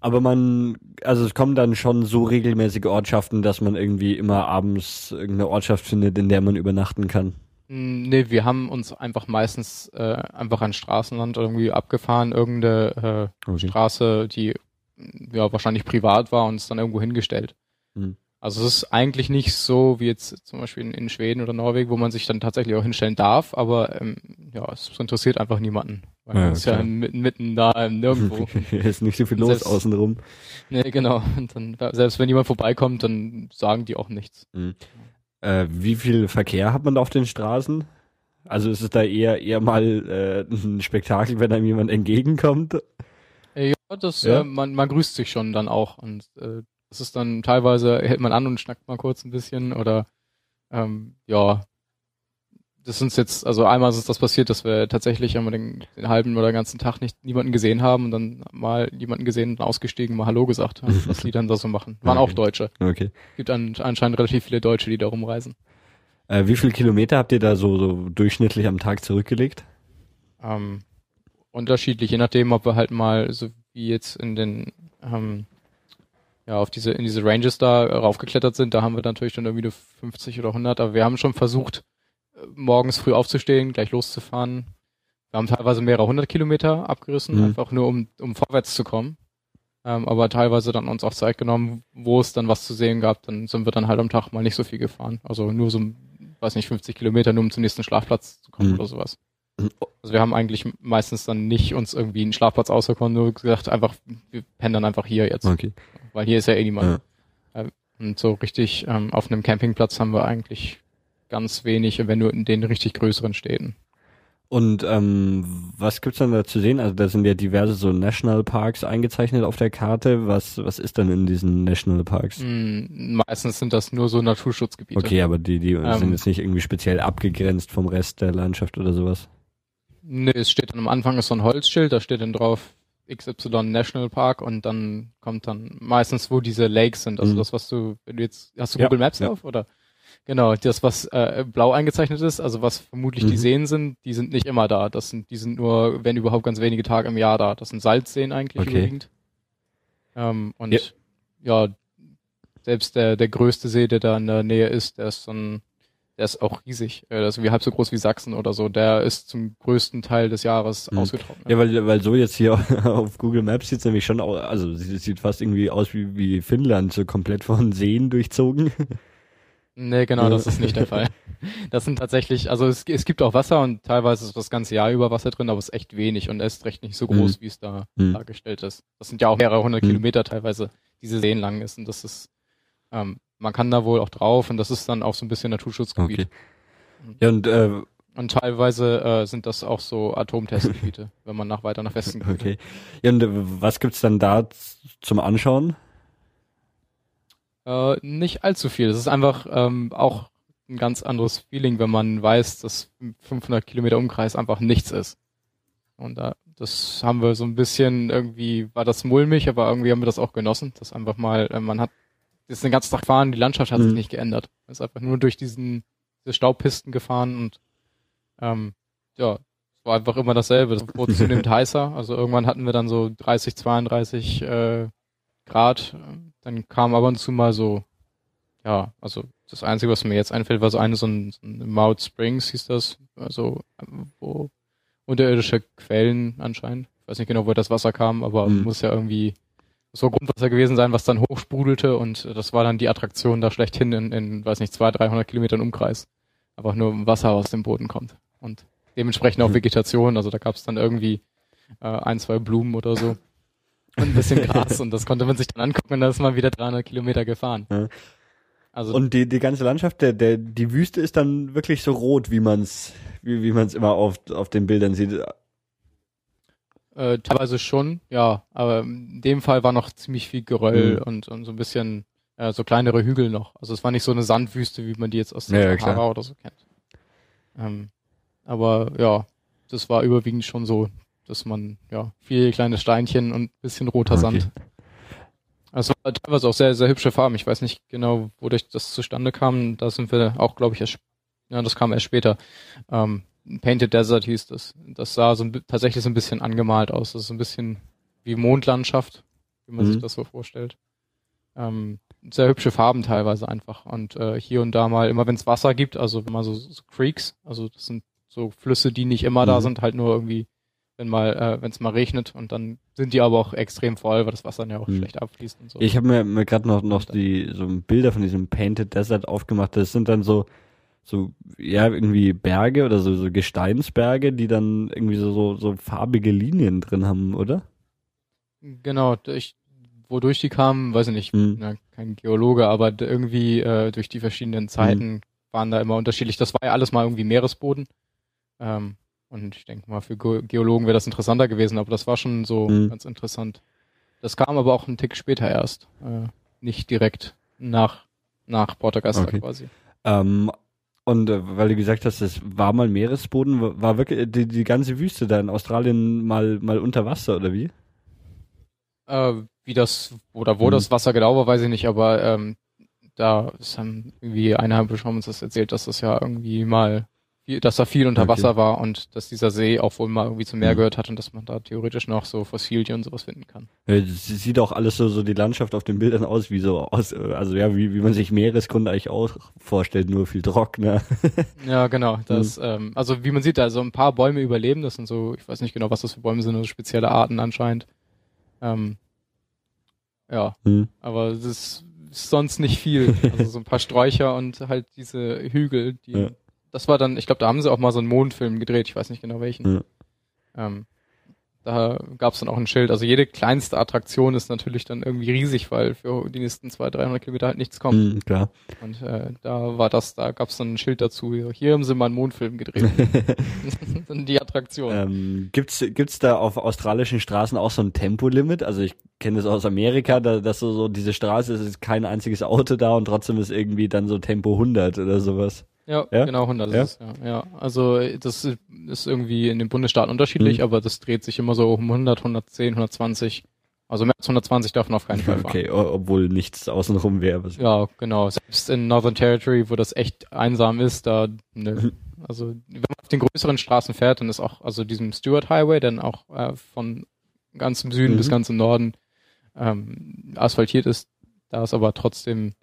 Aber man, also es kommen dann schon so regelmäßige Ortschaften, dass man irgendwie immer abends irgendeine Ortschaft findet, in der man übernachten kann. Hm, nee, wir haben uns einfach meistens äh, einfach an Straßenland irgendwie abgefahren, irgendeine äh, okay. Straße, die ja wahrscheinlich privat war und es dann irgendwo hingestellt. Mhm. Also es ist eigentlich nicht so wie jetzt zum Beispiel in, in, Schweden oder Norwegen, wo man sich dann tatsächlich auch hinstellen darf, aber ähm, ja, es interessiert einfach niemanden, Weil ja, ist ja mitten, mitten da nirgendwo. ist nicht so viel los selbst, außenrum. Nee, genau. Und dann, selbst wenn jemand vorbeikommt, dann sagen die auch nichts. Mhm. Äh, wie viel Verkehr hat man da auf den Straßen? Also ist es da eher eher mal äh, ein Spektakel, wenn einem jemand entgegenkommt? Ja, das ja? Äh, man, man grüßt sich schon dann auch und äh, das ist dann teilweise hält man an und schnackt mal kurz ein bisschen oder ähm, ja, das ist jetzt, also einmal ist uns das passiert, dass wir tatsächlich einmal den, den, halben oder ganzen Tag nicht niemanden gesehen haben und dann mal jemanden gesehen und ausgestiegen, mal Hallo gesagt haben, was die dann da so machen. Waren okay. auch Deutsche. Okay. Gibt an, anscheinend relativ viele Deutsche, die da rumreisen. Äh, wie viele Kilometer habt ihr da so, so durchschnittlich am Tag zurückgelegt? Ähm, unterschiedlich, je nachdem, ob wir halt mal, so wie jetzt in den, ähm, ja, auf diese, in diese Ranges da raufgeklettert sind, da haben wir natürlich dann irgendwie nur 50 oder 100, aber wir haben schon versucht, morgens früh aufzustehen, gleich loszufahren. Wir haben teilweise mehrere hundert Kilometer abgerissen, mhm. einfach nur um, um vorwärts zu kommen. Ähm, aber teilweise dann uns auch Zeit genommen, wo es dann was zu sehen gab, dann sind wir dann halt am Tag mal nicht so viel gefahren. Also nur so, weiß nicht, 50 Kilometer, nur um zum nächsten Schlafplatz zu kommen mhm. oder sowas. Mhm. Also wir haben eigentlich meistens dann nicht uns irgendwie einen Schlafplatz ausgekommen, nur gesagt, einfach, wir pennen dann einfach hier jetzt. Okay. Weil hier ist ja eh niemand. Ja. Äh, und so richtig ähm, auf einem Campingplatz haben wir eigentlich ganz wenig, wenn nur in den richtig größeren Städten. Und ähm, was gibt's dann da zu sehen? Also da sind ja diverse so Nationalparks eingezeichnet auf der Karte. Was was ist dann in diesen Nationalparks? Mm, meistens sind das nur so Naturschutzgebiete. Okay, aber die die ähm, sind jetzt nicht irgendwie speziell abgegrenzt vom Rest der Landschaft oder sowas. Nee, es steht dann am Anfang ist so ein Holzschild, da steht dann drauf XY National Park und dann kommt dann meistens wo diese Lakes sind. Also mhm. das was du wenn du jetzt hast du Google ja, Maps ja. auf oder? Genau, das, was äh, blau eingezeichnet ist, also was vermutlich mhm. die Seen sind, die sind nicht immer da. Das sind, die sind nur, wenn überhaupt, ganz wenige Tage im Jahr da. Das sind Salzseen eigentlich okay. überwiegend. Ähm, und ja. ja, selbst der, der größte See, der da in der Nähe ist, der ist dann, der ist auch riesig. Äh, der ist wie halb so groß wie Sachsen oder so. Der ist zum größten Teil des Jahres mhm. ausgetrocknet. Ja, weil, weil so jetzt hier auf Google Maps sieht es nämlich schon aus, also sieht fast irgendwie aus wie, wie Finnland, so komplett von Seen durchzogen. Nee, genau, das ist nicht der Fall. Das sind tatsächlich, also es, es gibt auch Wasser und teilweise ist das ganze Jahr über Wasser drin, aber es ist echt wenig und ist recht nicht so groß, mhm. wie es da mhm. dargestellt ist. Das sind ja auch mehrere hundert mhm. Kilometer teilweise, diese Seen lang ist und das ist, ähm, man kann da wohl auch drauf und das ist dann auch so ein bisschen Naturschutzgebiet. Okay. Ja, und, äh, und teilweise äh, sind das auch so Atomtestgebiete, wenn man nach weiter nach Westen geht. Okay. Ja, und äh, was gibt's dann da zum Anschauen? Äh, nicht allzu viel. Es ist einfach ähm, auch ein ganz anderes Feeling, wenn man weiß, dass 500 Kilometer Umkreis einfach nichts ist. Und da, das haben wir so ein bisschen irgendwie, war das mulmig, aber irgendwie haben wir das auch genossen, dass einfach mal, äh, man hat, ist den ganzen Tag gefahren, die Landschaft hat mhm. sich nicht geändert. Man ist einfach nur durch diesen, diese Staubpisten gefahren und ähm, ja, es war einfach immer dasselbe. Es wurde zunehmend heißer. Also irgendwann hatten wir dann so 30, 32 äh, Grad. Dann kam aber und zu mal so, ja, also das Einzige, was mir jetzt einfällt, war so eine, so ein, so ein Mount Springs hieß das, also wo unterirdische Quellen anscheinend. Ich weiß nicht genau, wo das Wasser kam, aber mhm. muss ja irgendwie so Grundwasser gewesen sein, was dann hochsprudelte und das war dann die Attraktion da schlechthin in, in weiß nicht, 200, 300 Kilometern Umkreis. Einfach nur Wasser aus dem Boden kommt. Und dementsprechend auch mhm. Vegetation, also da gab es dann irgendwie äh, ein, zwei Blumen oder so ein bisschen Gras und das konnte man sich dann angucken und dann ist man wieder 300 Kilometer gefahren. Ja. Also und die die ganze Landschaft, der der die Wüste ist dann wirklich so rot, wie man's wie wie man's immer auf auf den Bildern sieht. Äh, teilweise schon, ja, aber in dem Fall war noch ziemlich viel Geröll mhm. und und so ein bisschen äh, so kleinere Hügel noch. Also es war nicht so eine Sandwüste, wie man die jetzt aus der ja, Sahara oder so kennt. Ähm, aber ja, das war überwiegend schon so dass man ja viele kleine Steinchen und bisschen roter okay. Sand. Also teilweise auch sehr, sehr hübsche Farben. Ich weiß nicht genau, wodurch das zustande kam. Da sind wir auch, glaube ich, erst, ja, das kam erst später. Ähm, Painted Desert hieß das. Das sah so ein, tatsächlich so ein bisschen angemalt aus. Das ist ein bisschen wie Mondlandschaft, wie man mhm. sich das so vorstellt. Ähm, sehr hübsche Farben teilweise einfach. Und äh, hier und da mal, immer wenn es Wasser gibt, also wenn man so, so Creeks, also das sind so Flüsse, die nicht immer mhm. da sind, halt nur irgendwie wenn mal, äh, wenn es mal regnet und dann sind die aber auch extrem voll, weil das Wasser dann ja auch hm. schlecht abfließt und so. Ich habe mir, mir gerade noch noch die so Bilder von diesem Painted Desert aufgemacht. Das sind dann so so, ja, irgendwie Berge oder so, so Gesteinsberge, die dann irgendwie so, so, so farbige Linien drin haben, oder? Genau, ich, wodurch die kamen, weiß ich nicht, hm. na, kein Geologe, aber irgendwie äh, durch die verschiedenen Zeiten hm. waren da immer unterschiedlich. Das war ja alles mal irgendwie Meeresboden. Ähm, und ich denke mal, für Geologen wäre das interessanter gewesen, aber das war schon so hm. ganz interessant. Das kam aber auch einen Tick später erst, äh, nicht direkt nach, nach Portagasta okay. quasi. Ähm, und äh, weil du gesagt hast, es war mal Meeresboden, war wirklich die, die ganze Wüste da in Australien mal, mal unter Wasser oder wie? Äh, wie das, oder wo mhm. das Wasser genau war, weiß ich nicht, aber ähm, da ist dann irgendwie eineinhalb haben uns das erzählt, dass das ja irgendwie mal dass da viel unter okay. Wasser war und dass dieser See auch wohl mal irgendwie zum Meer mhm. gehört hat und dass man da theoretisch noch so Fossilien und sowas finden kann. Ja, sieht auch alles so, so die Landschaft auf den Bildern aus, wie so aus, also ja, wie, wie man sich Meereskunde eigentlich auch vorstellt, nur viel trockener. ja, genau. Das, mhm. ähm, also wie man sieht, da so ein paar Bäume überleben, das sind so, ich weiß nicht genau, was das für Bäume sind, also spezielle Arten anscheinend. Ähm, ja, mhm. aber es ist sonst nicht viel. Also so ein paar Sträucher und halt diese Hügel, die ja das war dann, ich glaube, da haben sie auch mal so einen Mondfilm gedreht, ich weiß nicht genau welchen. Ja. Ähm, da gab es dann auch ein Schild. Also jede kleinste Attraktion ist natürlich dann irgendwie riesig, weil für die nächsten 200, 300 Kilometer halt nichts kommt. Mhm, klar. Und äh, da war das, da gab es dann ein Schild dazu. Hier haben sie mal einen Mondfilm gedreht. dann die Attraktion. Ähm, gibt's gibt's da auf australischen Straßen auch so ein Tempolimit? Also ich kenne das aus Amerika, da, dass so, so diese Straße ist, ist kein einziges Auto da und trotzdem ist irgendwie dann so Tempo 100 oder sowas. Ja, ja? genau 100 ja? ist es, ja. ja. Also das ist irgendwie in den Bundesstaaten unterschiedlich, mhm. aber das dreht sich immer so um 100, 110, 120. Also mehr als 120 darf man auf keinen Fall fahren. Okay, obwohl nichts außenrum wäre. Ja, genau. Selbst in Northern Territory, wo das echt einsam ist, da, ne. Mhm. Also, wenn man auf den größeren Straßen fährt, dann ist auch, also diesem Stewart Highway, dann auch äh, von ganz im Süden mhm. bis ganz im Norden ähm, asphaltiert ist, da ist aber trotzdem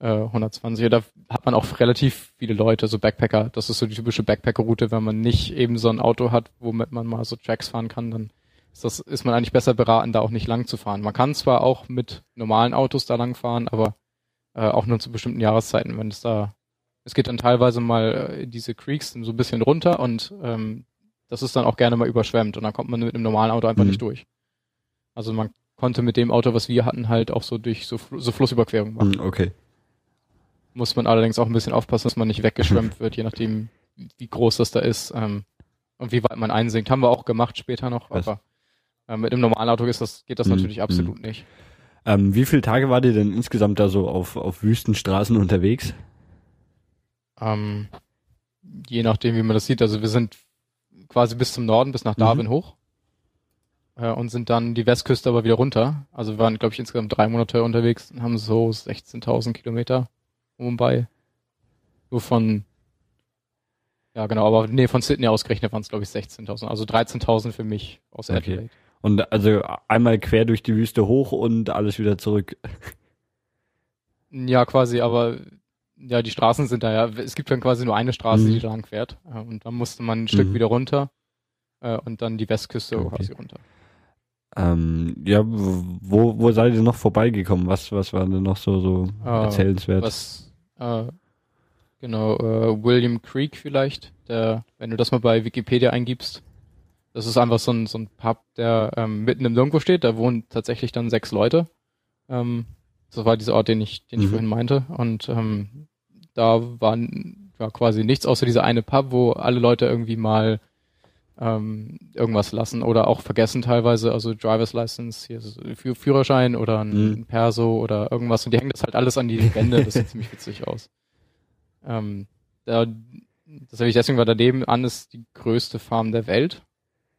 äh, 120. Da hat man auch relativ viele Leute, so Backpacker. Das ist so die typische Backpacker-Route, wenn man nicht eben so ein Auto hat, womit man mal so Tracks fahren kann, dann ist, das, ist man eigentlich besser beraten, da auch nicht lang zu fahren. Man kann zwar auch mit normalen Autos da lang fahren, aber äh, auch nur zu bestimmten Jahreszeiten, wenn es da es geht dann teilweise mal äh, diese Creeks so ein bisschen runter und ähm, das ist dann auch gerne mal überschwemmt und dann kommt man mit einem normalen Auto einfach mhm. nicht durch. Also man konnte mit dem Auto, was wir hatten, halt auch so durch so, so Flussüberquerungen machen. Mhm, okay. Muss man allerdings auch ein bisschen aufpassen, dass man nicht weggeschwemmt wird, je nachdem, wie groß das da ist ähm, und wie weit man einsinkt. Haben wir auch gemacht später noch, Was? aber äh, mit einem normalen Auto ist das, geht das mhm. natürlich absolut mhm. nicht. Ähm, wie viele Tage war ihr denn insgesamt da so auf, auf Wüstenstraßen unterwegs? Ähm, je nachdem, wie man das sieht. Also wir sind quasi bis zum Norden, bis nach mhm. Darwin mhm. hoch äh, und sind dann die Westküste aber wieder runter. Also wir waren, glaube ich, insgesamt drei Monate unterwegs und haben so 16.000 Kilometer Mumbai. Nur von, ja genau, aber nee, von Sydney ausgerechnet waren es glaube ich 16.000. Also 13.000 für mich aus okay. Adelaide. Und also einmal quer durch die Wüste hoch und alles wieder zurück. Ja, quasi, aber ja, die Straßen sind da ja, es gibt dann quasi nur eine Straße, mhm. die da lang fährt. Und dann musste man ein Stück mhm. wieder runter äh, und dann die Westküste okay. quasi runter. Ähm, ja, wo, wo seid ihr noch vorbeigekommen? Was, was war denn noch so, so uh, erzählenswert? Was, uh, genau, uh, William Creek vielleicht, der, wenn du das mal bei Wikipedia eingibst, das ist einfach so ein, so ein Pub, der ähm, mitten im Nirgendwo steht, da wohnen tatsächlich dann sechs Leute. Ähm, das war dieser Ort, den ich, den ich mhm. vorhin meinte. Und ähm, da war ja, quasi nichts außer dieser eine Pub, wo alle Leute irgendwie mal ähm, irgendwas lassen oder auch vergessen teilweise, also Driver's License, hier ist Führerschein oder ein mhm. Perso oder irgendwas und die hängen das halt alles an die Wände, das sieht ziemlich witzig aus. Ähm, da, das habe ich deswegen, weil daneben an ist die größte Farm der Welt,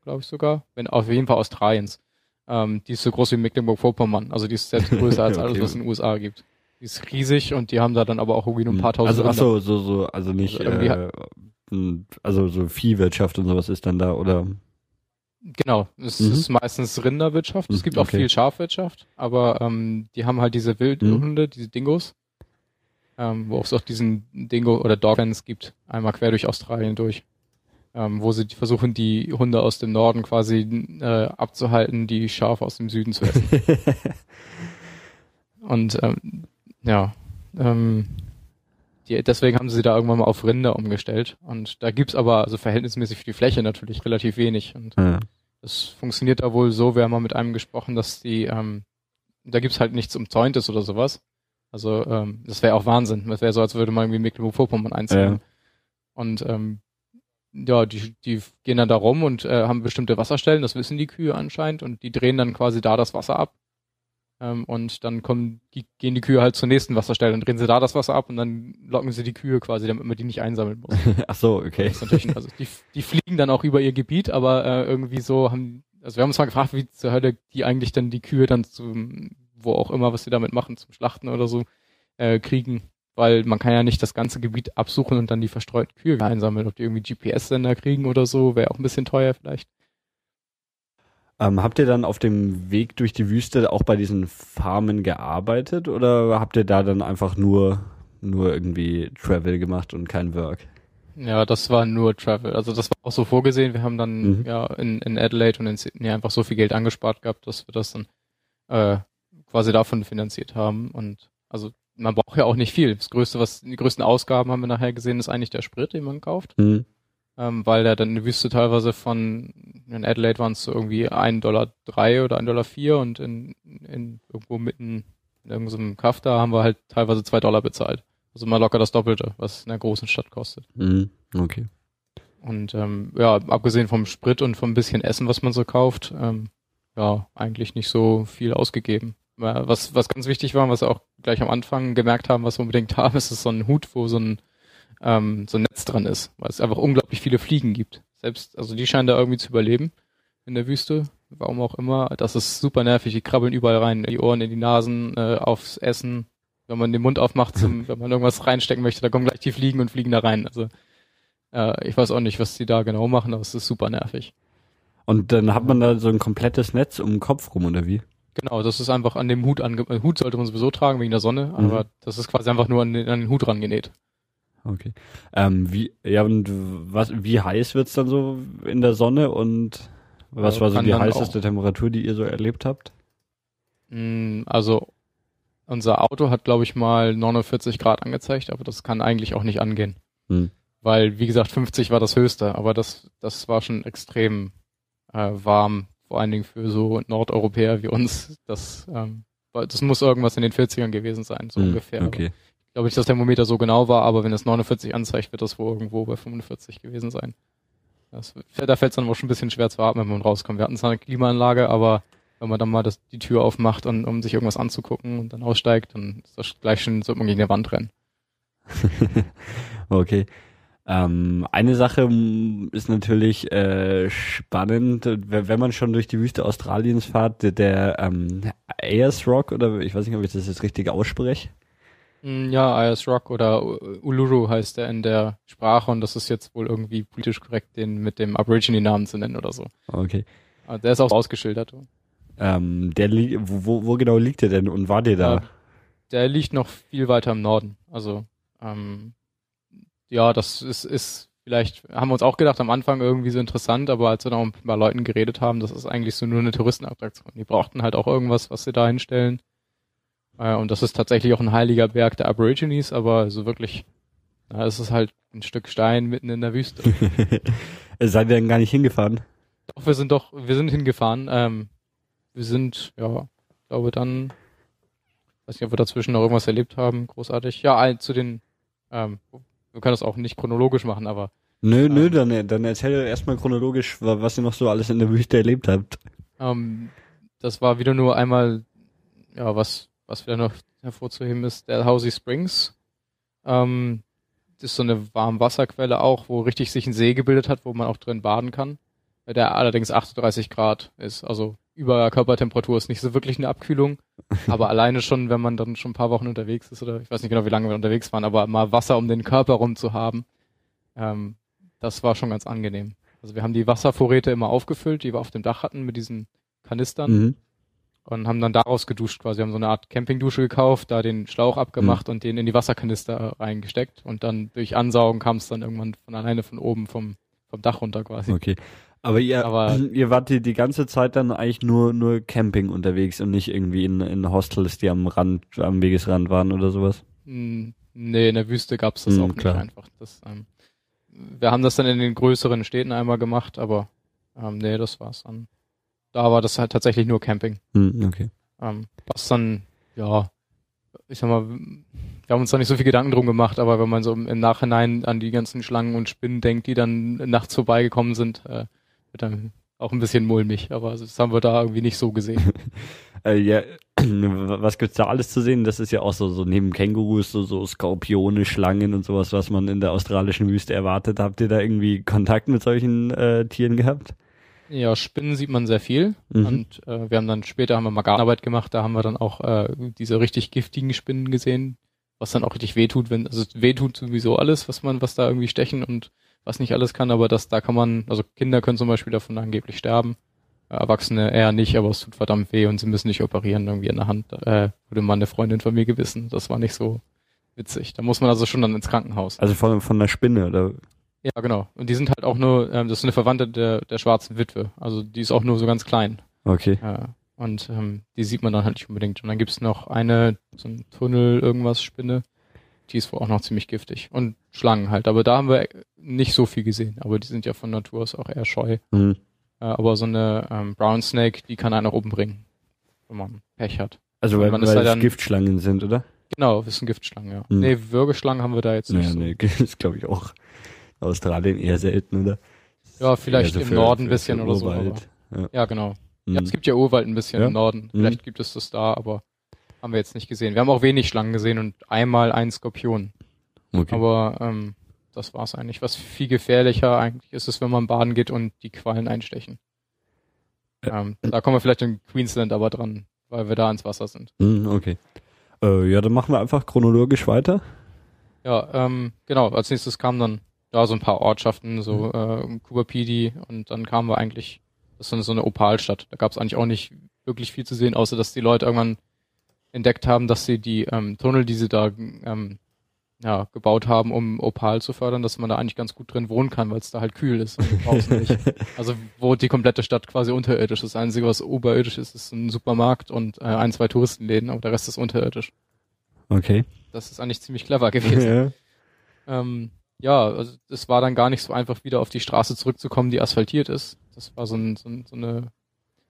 glaube ich sogar, wenn auf jeden Fall Australiens. Ähm, die ist so groß wie Mecklenburg-Vorpommern, also die ist selbst größer als okay. alles, was es in den USA gibt. Die ist riesig und die haben da dann aber auch irgendwie nur ein paar mhm. tausend. Also ach so, so, so, also nicht also äh, also so Viehwirtschaft und sowas ist dann da, oder? Genau, es mhm. ist meistens Rinderwirtschaft. Es gibt auch okay. viel Schafwirtschaft, aber ähm, die haben halt diese Wildhunde, mhm. diese Dingos, ähm, wo es auch diesen Dingo oder Doglands gibt, einmal quer durch Australien durch, ähm, wo sie versuchen, die Hunde aus dem Norden quasi äh, abzuhalten, die Schafe aus dem Süden zu essen. und ähm, ja, ähm, die, deswegen haben sie da irgendwann mal auf Rinder umgestellt. Und da gibt's aber also verhältnismäßig für die Fläche natürlich relativ wenig. Und ja. das funktioniert da wohl so, wir haben mal mit einem gesprochen, dass die, ähm, da gibt's halt nichts umzäuntes oder sowas. Also ähm, das wäre auch Wahnsinn. Das wäre so, als würde man irgendwie Mecklenburg-Vorpommern einziehen. Ja. Und ähm, ja, die, die gehen dann da rum und äh, haben bestimmte Wasserstellen, das wissen die Kühe anscheinend, und die drehen dann quasi da das Wasser ab. Ähm, und dann kommen, die, gehen die Kühe halt zur nächsten Wasserstelle und drehen sie da das Wasser ab und dann locken sie die Kühe quasi, damit man die nicht einsammeln muss. Ach so, okay. also die, die fliegen dann auch über ihr Gebiet, aber äh, irgendwie so haben, also wir haben uns mal gefragt, wie zur Hölle die eigentlich dann die Kühe dann zum, wo auch immer, was sie damit machen, zum Schlachten oder so, äh, kriegen weil man kann ja nicht das ganze Gebiet absuchen und dann die verstreuten Kühe einsammeln. Ob die irgendwie GPS-Sender kriegen oder so, wäre auch ein bisschen teuer vielleicht. Ähm, habt ihr dann auf dem Weg durch die Wüste auch bei diesen Farmen gearbeitet oder habt ihr da dann einfach nur, nur irgendwie Travel gemacht und kein Work? Ja, das war nur Travel. Also das war auch so vorgesehen. Wir haben dann mhm. ja in, in Adelaide und in Sydney einfach so viel Geld angespart gehabt, dass wir das dann äh, quasi davon finanziert haben. Und also man braucht ja auch nicht viel. Das größte, was die größten Ausgaben haben wir nachher gesehen, ist eigentlich der Sprit, den man kauft. Mhm. Ähm, weil der dann in der Wüste teilweise von in Adelaide waren es so irgendwie ein Dollar drei oder ein Dollar vier und in, in irgendwo mitten in irgendeinem Kaff da haben wir halt teilweise zwei Dollar bezahlt. Also mal locker das Doppelte, was in der großen Stadt kostet. Mhm. Okay. Und ähm, ja, abgesehen vom Sprit und vom bisschen Essen, was man so kauft, ähm, ja, eigentlich nicht so viel ausgegeben. Was, was ganz wichtig war, was wir auch gleich am Anfang gemerkt haben, was wir unbedingt haben, ist, ist so ein Hut, wo so ein, ähm, so ein Netz dran ist, weil es einfach unglaublich viele Fliegen gibt. Selbst, also die scheinen da irgendwie zu überleben in der Wüste, warum auch immer. Das ist super nervig, die krabbeln überall rein, die Ohren, in die Nasen, äh, aufs Essen. Wenn man den Mund aufmacht, zum, wenn man irgendwas reinstecken möchte, da kommen gleich die Fliegen und fliegen da rein. Also äh, ich weiß auch nicht, was die da genau machen, aber es ist super nervig. Und dann hat man da so ein komplettes Netz um den Kopf rum, oder wie? Genau, das ist einfach an dem Hut ange Hut sollte man sowieso tragen wegen der Sonne, mhm. aber das ist quasi einfach nur an den, an den Hut rangenäht. Okay. Ähm, wie, ja, und was, wie heiß wird's dann so in der Sonne und was ja, war so die heißeste auch. Temperatur, die ihr so erlebt habt? Mm, also, unser Auto hat, glaube ich, mal 49 Grad angezeigt, aber das kann eigentlich auch nicht angehen. Hm. Weil, wie gesagt, 50 war das höchste, aber das, das war schon extrem äh, warm vor allen Dingen für so Nordeuropäer wie uns, das, ähm, das muss irgendwas in den 40ern gewesen sein, so mm, ungefähr. Okay. Ich glaube dass der Thermometer so genau war, aber wenn es 49 anzeigt, wird das wohl irgendwo bei 45 gewesen sein. Das, da fällt es dann auch schon ein bisschen schwer zu atmen, wenn man rauskommt. Wir hatten zwar eine Klimaanlage, aber wenn man dann mal das, die Tür aufmacht, und, um sich irgendwas anzugucken und dann aussteigt, dann ist das gleich schon, so man gegen die Wand rennen. okay. Ähm, eine Sache ist natürlich äh, spannend, wenn man schon durch die Wüste Australiens fährt, der, der ähm, Ayers Rock, oder ich weiß nicht, ob ich das jetzt richtig ausspreche. Mm, ja, Ayers Rock oder Uluru heißt er in der Sprache und das ist jetzt wohl irgendwie politisch korrekt, den mit dem Aborigine-Namen zu nennen oder so. Okay. Aber der ist auch ausgeschildert. Ähm, der wo, wo genau liegt der denn und war der da? Ja, der liegt noch viel weiter im Norden. Also ähm, ja, das ist, ist vielleicht, haben wir uns auch gedacht, am Anfang irgendwie so interessant, aber als wir noch mit ein paar Leuten geredet haben, das ist eigentlich so nur eine Touristenattraktion. Die brauchten halt auch irgendwas, was sie da hinstellen. Äh, und das ist tatsächlich auch ein heiliger Berg der Aborigines, aber so wirklich, na, es ist halt ein Stück Stein mitten in der Wüste. Seid ihr denn gar nicht hingefahren? Doch, wir sind doch, wir sind hingefahren. Ähm, wir sind, ja, glaube dann, weiß nicht, ob wir dazwischen noch irgendwas erlebt haben, großartig. Ja, zu den, ähm, wir können das auch nicht chronologisch machen, aber. Nö, ähm, nö, dann, dann erzähl erstmal chronologisch, was ihr noch so alles in der Wüste erlebt habt. Ähm, das war wieder nur einmal, ja, was, was wieder noch hervorzuheben ist, der Housey Springs. Ähm, das ist so eine Warmwasserquelle auch, wo richtig sich ein See gebildet hat, wo man auch drin baden kann. Der allerdings 38 Grad ist, also über Körpertemperatur ist nicht so wirklich eine Abkühlung. Aber alleine schon, wenn man dann schon ein paar Wochen unterwegs ist, oder ich weiß nicht genau, wie lange wir unterwegs waren, aber mal Wasser um den Körper rum zu haben, ähm, das war schon ganz angenehm. Also wir haben die Wasservorräte immer aufgefüllt, die wir auf dem Dach hatten mit diesen Kanistern. Mhm. Und haben dann daraus geduscht quasi. Haben so eine Art Campingdusche gekauft, da den Schlauch abgemacht mhm. und den in die Wasserkanister reingesteckt. Und dann durch Ansaugen kam es dann irgendwann von alleine von oben vom, vom Dach runter quasi. Okay. Aber ihr, aber ihr wart die, die ganze Zeit dann eigentlich nur, nur Camping unterwegs und nicht irgendwie in, in Hostels, die am Rand, am Wegesrand waren oder sowas? Hm, Nee, in der Wüste gab's das Hm, auch nicht klar. einfach. Das, ähm, wir haben das dann in den größeren Städten einmal gemacht, aber ähm, nee, das war's dann. Da war das halt tatsächlich nur Camping. Hm, okay. Ähm, was dann, ja, ich sag mal, wir haben uns da nicht so viel Gedanken drum gemacht, aber wenn man so im, im Nachhinein an die ganzen Schlangen und Spinnen denkt, die dann nachts vorbeigekommen sind, äh, wird dann auch ein bisschen mulmig, aber das haben wir da irgendwie nicht so gesehen. Äh, ja, was gibt's da alles zu sehen? Das ist ja auch so, so neben Kängurus, so, so Skorpione, Schlangen und sowas, was man in der australischen Wüste erwartet. Habt ihr da irgendwie Kontakt mit solchen äh, Tieren gehabt? Ja, Spinnen sieht man sehr viel. Mhm. Und äh, wir haben dann später haben wir mal Gartenarbeit gemacht, da haben wir dann auch äh, diese richtig giftigen Spinnen gesehen, was dann auch richtig wehtut, wenn, also wehtut sowieso alles, was man, was da irgendwie stechen und was nicht alles kann, aber das, da kann man, also Kinder können zum Beispiel davon angeblich sterben. Erwachsene eher nicht, aber es tut verdammt weh und sie müssen nicht operieren irgendwie in der Hand. Äh, wurde mal eine Freundin von mir gebissen. Das war nicht so witzig. Da muss man also schon dann ins Krankenhaus. Also von, von einer Spinne, oder? Ja, genau. Und die sind halt auch nur, ähm, das ist eine Verwandte der, der schwarzen Witwe. Also die ist auch nur so ganz klein. Okay. Ja. Und ähm, die sieht man dann halt nicht unbedingt. Und dann gibt's noch eine, so ein Tunnel, irgendwas, Spinne. Die ist wohl auch noch ziemlich giftig. Und Schlangen halt. Aber da haben wir nicht so viel gesehen. Aber die sind ja von Natur aus auch eher scheu. Hm. Äh, aber so eine ähm, Brown Snake, die kann einen auch umbringen. Wenn man Pech hat. Also weil, weil es dann- Giftschlangen sind, oder? Genau, das sind Giftschlangen, ja. Hm. Nee, Würgeschlangen haben wir da jetzt nicht Naja, so. nee, das glaube ich auch. Australien eher selten, oder? Ja, vielleicht so im für- Norden ein bisschen oder so. Urwald. Aber, ja, genau. Hm. Ja, es gibt ja Urwald ein bisschen Ja? im Norden. Vielleicht gibt es das da, aber haben wir jetzt nicht gesehen. Wir haben auch wenig Schlangen gesehen und einmal einen Skorpion. okay. Aber ähm, das war's eigentlich. Was viel gefährlicher eigentlich ist es, wenn man baden geht und die Quallen einstechen. Ähm, da kommen wir vielleicht in Queensland aber dran, weil wir da ins Wasser sind. Hm, okay. Äh, ja, dann machen wir einfach chronologisch weiter. Ja, ähm, genau. Als nächstes kamen dann da so ein paar Ortschaften, so äh, Kubapidi und dann kamen wir eigentlich, das ist so eine Opalstadt. Da gab es eigentlich auch nicht wirklich viel zu sehen, außer dass die Leute irgendwann entdeckt haben, dass sie die ähm, Tunnel, die sie da ähm, ja, gebaut haben, um Opal zu fördern, dass man da eigentlich ganz gut drin wohnen kann, weil es da halt kühl ist. Also wo die komplette Stadt quasi unterirdisch ist. Das Einzige, was oberirdisch ist, ist ein Supermarkt und äh, ein, zwei Touristenläden, aber der Rest ist unterirdisch. Okay. Das ist eigentlich ziemlich clever gewesen. ja. Ähm, ja, also es war dann gar nicht so einfach, wieder auf die Straße zurückzukommen, die asphaltiert ist. Das war so, ein, so, ein, so eine,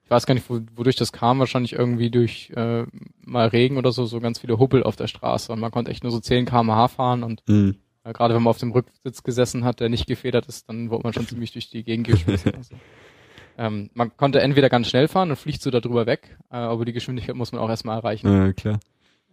ich weiß gar nicht, wo, wodurch das kam, wahrscheinlich irgendwie durch äh, mal Regen oder so, so ganz viele Hubbel auf der Straße. Und man konnte echt nur so 10 km/h fahren und Hm. äh, gerade wenn man auf dem Rücksitz gesessen hat, der nicht gefedert ist, dann wurde man schon ziemlich durch die Gegend geschmissen. Also. Ähm, man konnte entweder ganz schnell fahren und fliegt so da drüber weg, äh, aber die Geschwindigkeit muss man auch erstmal erreichen. Ja, klar.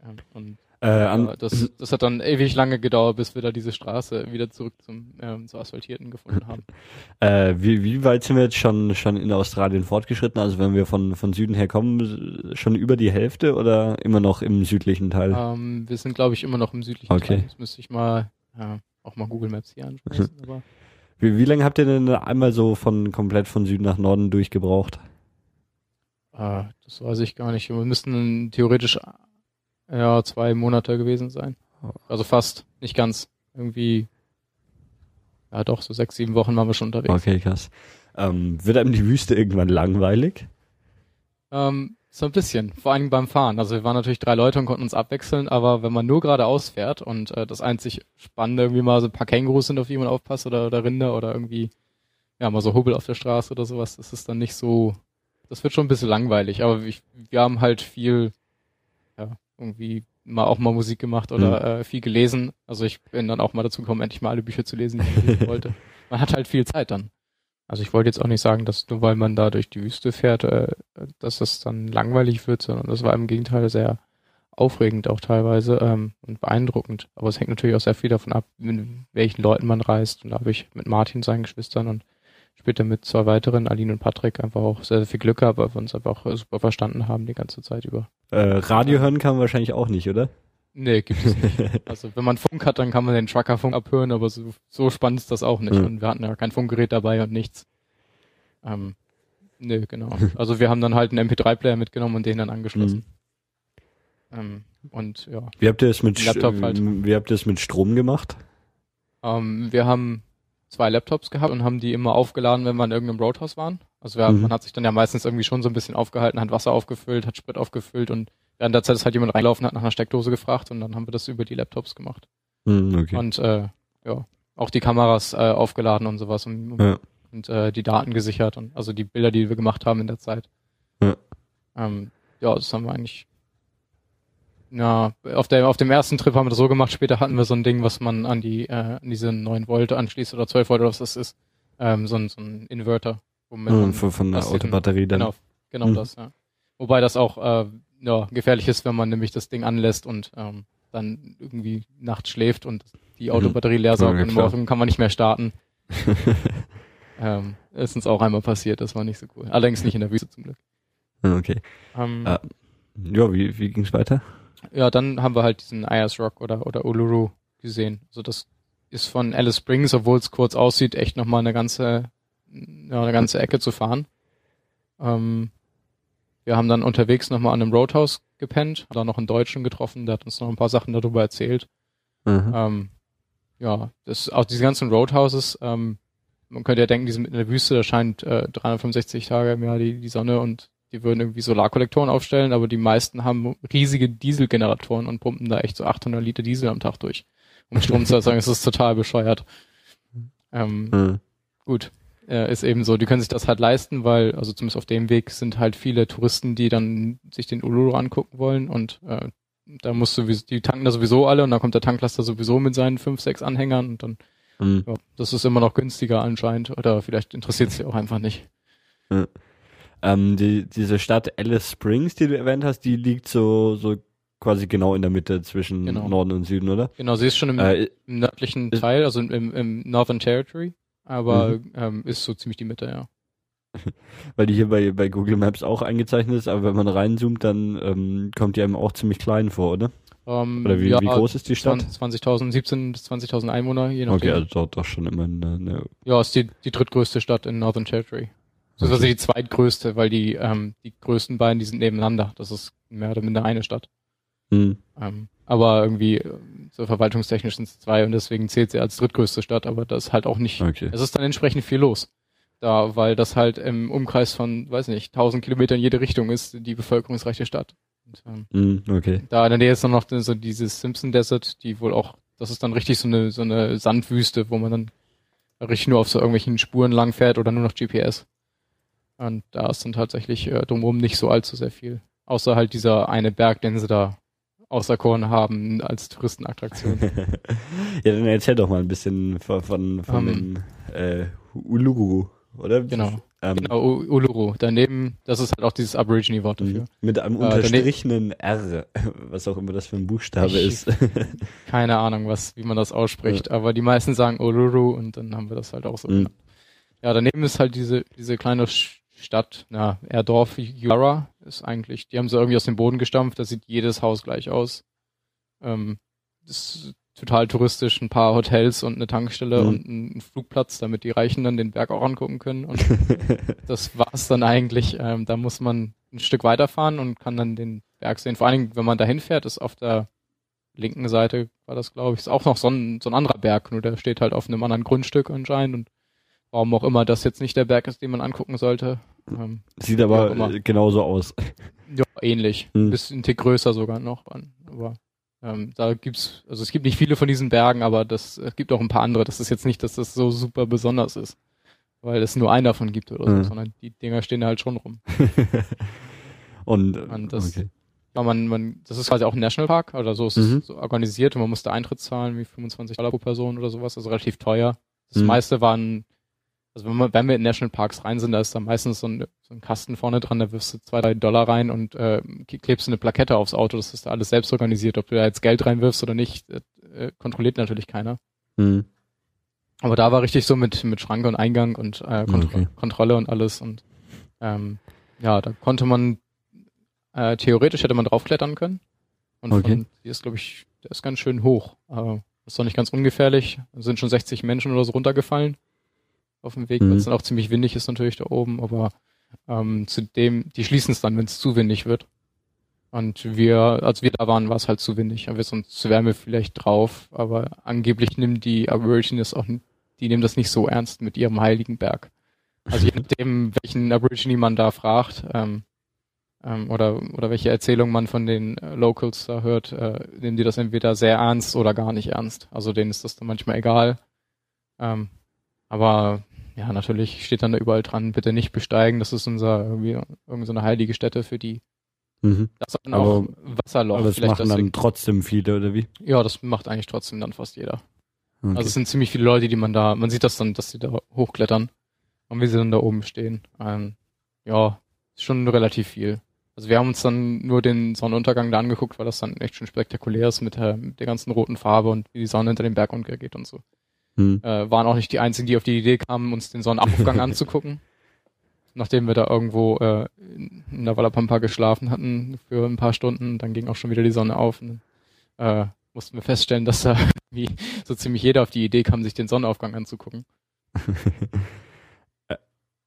Ähm, und ja, das, das hat dann ewig lange gedauert, bis wir da diese Straße wieder zurück zum, ähm, zur asphaltierten gefunden haben. Äh, wie, wie weit sind wir jetzt schon, schon in Australien fortgeschritten? Also wenn wir von, von Süden her kommen, schon über die Hälfte oder immer noch im südlichen Teil? ähm, wir sind, glaube ich, immer noch im südlichen Okay. Teil. Das müsste ich mal, ja, auch mal Google Maps hier anschmeißen. aber Wie, wie lange habt ihr denn einmal so von komplett von Süden nach Norden durchgebraucht? äh, das weiß ich gar nicht. Wir müssten theoretisch ja zwei Monate gewesen sein. Also fast, nicht ganz. Irgendwie, ja doch, so sechs, sieben Wochen waren wir schon unterwegs. Okay, krass. Ähm, wird einem die Wüste irgendwann langweilig? Ähm, so ein bisschen, vor allem beim Fahren. Also wir waren natürlich drei Leute und konnten uns abwechseln, aber wenn man nur geradeaus fährt und äh, das einzig Spannende irgendwie mal so ein paar Kängurus sind, auf die man aufpasst oder, oder Rinder oder irgendwie, ja, mal so Hubbel auf der Straße oder sowas, das ist dann nicht so, das wird schon ein bisschen langweilig, aber ich, wir haben halt viel, irgendwie mal auch mal Musik gemacht oder äh, viel gelesen. Also ich bin dann auch mal dazu gekommen, endlich mal alle Bücher zu lesen, die ich lesen wollte. Man hat halt viel Zeit dann. Also ich wollte jetzt auch nicht sagen, dass nur weil man da durch die Wüste fährt, äh, dass es dann langweilig wird, sondern das war im Gegenteil sehr aufregend auch teilweise ähm, und beeindruckend. Aber es hängt natürlich auch sehr viel davon ab, mit welchen Leuten man reist. Und da habe ich mit Martin, seinen Geschwistern und später mit zwei weiteren, Aline und Patrick, einfach auch sehr, sehr viel Glück gehabt, weil wir uns einfach auch super verstanden haben die ganze Zeit über. Äh, Radio hören kann man wahrscheinlich auch nicht, oder? Nee, gibt es nicht. Also wenn man Funk hat, dann kann man den Truckerfunk abhören, aber so, so spannend ist das auch nicht. Mhm. Und wir hatten ja kein Funkgerät dabei und nichts. Ähm, nö, genau. Also wir haben dann halt einen MP3-Player mitgenommen und den dann angeschlossen. Ähm, und ja, Wie habt ihr es mit, Laptop halt. wie habt ihr es mit Strom gemacht? ähm, wir haben zwei Laptops gehabt und haben die immer aufgeladen, wenn wir in irgendeinem Roadhouse waren. Also wir, Mhm. man hat sich dann ja meistens irgendwie schon so ein bisschen aufgehalten, hat Wasser aufgefüllt, hat Sprit aufgefüllt und während der Zeit ist halt jemand reingelaufen, hat nach einer Steckdose gefragt und dann haben wir das über die Laptops gemacht. Hm, okay. Und äh, ja, auch die Kameras äh, aufgeladen und sowas und, Ja. und äh, die Daten gesichert und also die Bilder, die wir gemacht haben in der Zeit. Ja. Ähm, ja, das haben wir eigentlich. Ja, auf der auf dem ersten Trip haben wir das so gemacht. Später hatten wir so ein Ding, was man an die äh, an diese 9 Volt anschließt oder 12 Volt oder was das ist. Ähm, so, ein, so ein Inverter, womit Hm, man von, von der Autobatterie dann. Genau, genau Mhm. das, ja. Wobei das auch äh, ja, gefährlich ist, wenn man nämlich das Ding anlässt und ähm, dann irgendwie nachts schläft und die Autobatterie leer saugt Ja, und morgen kann man nicht mehr starten. ähm, ist uns auch einmal passiert, das war nicht so cool. Allerdings nicht in der Wüste zum Glück. Ah, okay. Ähm, Ah. Ja, wie, wie ging's weiter? Ja, dann haben wir halt diesen Ayers Rock oder, oder Uluru gesehen. Also das ist von Alice Springs, obwohl es kurz aussieht, echt nochmal eine ganze, ja, eine ganze Ecke zu fahren. Ähm, wir haben dann unterwegs nochmal an einem Roadhouse gepennt, da noch einen Deutschen getroffen, der hat uns noch ein paar Sachen darüber erzählt. Aha. Ähm, ja, das, auch diese ganzen Roadhouses, ähm, man könnte ja denken, die sind mitten in der Wüste, da scheint äh, 365 Tage im Jahr die, die Sonne und die würden irgendwie Solarkollektoren aufstellen, aber die meisten haben riesige Dieselgeneratoren und pumpen da echt so 800 Liter Diesel am Tag durch. Um Strom zu erzeugen, das ist total bescheuert. Ähm, Hm. gut, äh, ist eben so, die können sich das halt leisten, weil, also zumindest auf dem Weg sind halt viele Touristen, die dann sich den Uluru angucken wollen und äh, da musst du, die tanken da sowieso alle und dann kommt der Tanklaster sowieso mit seinen fünf, sechs Anhängern und dann, Hm. ja, das ist immer noch günstiger anscheinend oder vielleicht interessiert sie auch einfach nicht. Ähm, die, diese Stadt Alice Springs, die du erwähnt hast, die liegt so, so quasi genau in der Mitte zwischen Genau. Norden und Süden, oder? Genau, sie ist schon im, Äh, im nördlichen ist- Teil, also im, im Northern Territory, aber Mhm. ähm, ist so ziemlich die Mitte, ja. weil die hier bei, bei Google Maps auch eingezeichnet ist, aber wenn man reinzoomt, dann ähm, kommt die einem auch ziemlich klein vor, oder? Ähm, Oder wie, ja, wie groß ist die Stadt? 20.000, 17 bis 20.000 Einwohner, je nachdem. Okay, also dort doch schon immer eine, eine Ja, ist die, die drittgrößte Stadt in Northern Territory. Das ist also die zweitgrößte, weil die, ähm, die größten beiden, die sind nebeneinander. Das ist mehr oder minder eine Stadt. hm. Ähm, aber irgendwie, ähm, so verwaltungstechnisch sind es zwei und deswegen zählt sie als drittgrößte Stadt, aber das ist halt auch nicht, Okay. es ist dann entsprechend viel los. Da, weil das halt im Umkreis von, weiß nicht, 1000 Kilometern in jede Richtung ist, die bevölkerungsreiche Stadt. Und, ähm, Hm, okay. da in der Nähe ist dann noch so dieses Simpson Desert, die wohl auch, das ist dann richtig so eine, so eine Sandwüste, wo man dann richtig nur auf so irgendwelchen Spuren lang fährt oder nur noch GPS. Und da ist dann tatsächlich äh, drumherum nicht so allzu sehr viel. Außer halt dieser eine Berg, den sie da auserkoren haben als Touristenattraktion. ja, dann erzähl doch mal ein bisschen von, von, von Ähm. dem äh, Uluru, oder? Genau. Ähm, genau, Uluru. Daneben, das ist halt auch dieses Aborigine-Wort dafür. Mit einem Äh, unterstrichenen R, was auch immer das für ein Buchstabe Ich- ist. Keine Ahnung, was, wie man das ausspricht, aber die meisten sagen Uluru und dann haben wir das halt auch so. Mhm. genannt. Ja, daneben ist halt diese, diese kleine Sch- Stadt, na, eher Dorf, Yara ist eigentlich, die haben sie irgendwie aus dem Boden gestampft, da sieht jedes Haus gleich aus. Ähm, das ist total touristisch, ein paar Hotels und eine Tankstelle Mhm. und ein ein Flugplatz, damit die Reichen dann den Berg auch angucken können. Und das war's dann eigentlich. Ähm, da muss man ein Stück weiterfahren und kann dann den Berg sehen. Vor allen Dingen, wenn man dahin fährt, ist auf der linken Seite, war das glaube ich, ist auch noch so ein, so ein anderer Berg, nur der steht halt auf einem anderen Grundstück anscheinend und warum auch immer das jetzt nicht der Berg ist, den man angucken sollte. Ähm, Sieht aber immer. äh, genauso aus. ja, ähnlich. Hm. Ein bisschen Tick größer sogar noch. Aber ähm, da gibt's, also es gibt nicht viele von diesen Bergen, aber das es gibt auch ein paar andere. Das ist jetzt nicht, dass das so super besonders ist. Weil es nur einen davon gibt oder so, Hm. sondern die Dinger stehen da halt schon rum. Und, äh, Und das- okay. Ja, man, man, das ist quasi auch ein Nationalpark, oder so ist Mhm. es so organisiert und man musste Eintritt zahlen, wie 25 Dollar pro Person oder sowas, also relativ teuer. Das Mhm. meiste waren, also wenn, man, wenn wir in Nationalparks rein sind, da ist da meistens so ein, so ein Kasten vorne dran, da wirfst du zwei, drei Dollar rein und äh, klebst eine Plakette aufs Auto, das ist da alles selbst organisiert, ob du da jetzt Geld reinwirfst oder nicht, äh, äh, kontrolliert natürlich keiner. Hm. Aber da war richtig so mit, mit Schranke und Eingang und äh, Kont Okay. Kontrolle und alles. Und ähm, ja, da konnte man äh, theoretisch hätte man draufklettern können. Und Okay. von, die ist, glaube ich, der ist ganz schön hoch. Aber ist doch nicht ganz ungefährlich. Da sind schon 60 Menschen oder so runtergefallen auf dem Weg, Mhm. weil es dann auch ziemlich windig ist natürlich da oben, aber ähm, zudem, die schließen es dann, wenn es zu windig wird. Und wir, als wir da waren, war es halt zu windig. Aber sonst wären wir vielleicht drauf. Aber angeblich nimmt die Aborigines auch, die nehmen das nicht so ernst mit ihrem heiligen Berg. Also je nachdem, welchen Aborigine man da fragt, ähm, ähm, oder, oder welche Erzählung man von den äh, Locals da hört, äh, nehmen die das entweder sehr ernst oder gar nicht ernst. Also denen ist das dann manchmal egal. Ähm, aber ja, natürlich steht dann da überall dran, bitte nicht besteigen, das ist unser irgendwie irgendeine so heilige Stätte für die. Mhm. Das ist dann auch Wasserloch. Aber das machen dann trotzdem viele, oder wie? Ja, das macht eigentlich trotzdem dann fast jeder. Okay. Also es sind ziemlich viele Leute, die man da, man sieht das dann, dass sie da hochklettern und wie sie dann da oben stehen. Ähm, ja, ist schon relativ viel. Also wir haben uns dann nur den Sonnenuntergang da angeguckt, weil das dann echt schon spektakulär ist mit der, mit der ganzen roten Farbe und wie die Sonne hinter dem Berg untergeht und so. Hm. Äh, waren auch nicht die einzigen, die auf die Idee kamen, uns den Sonnenaufgang anzugucken. Nachdem wir da irgendwo äh, in der Wallapampa geschlafen hatten für ein paar Stunden, dann ging auch schon wieder die Sonne auf. Und, äh, mussten wir feststellen, dass da wie so ziemlich jeder auf die Idee kam, sich den Sonnenaufgang anzugucken.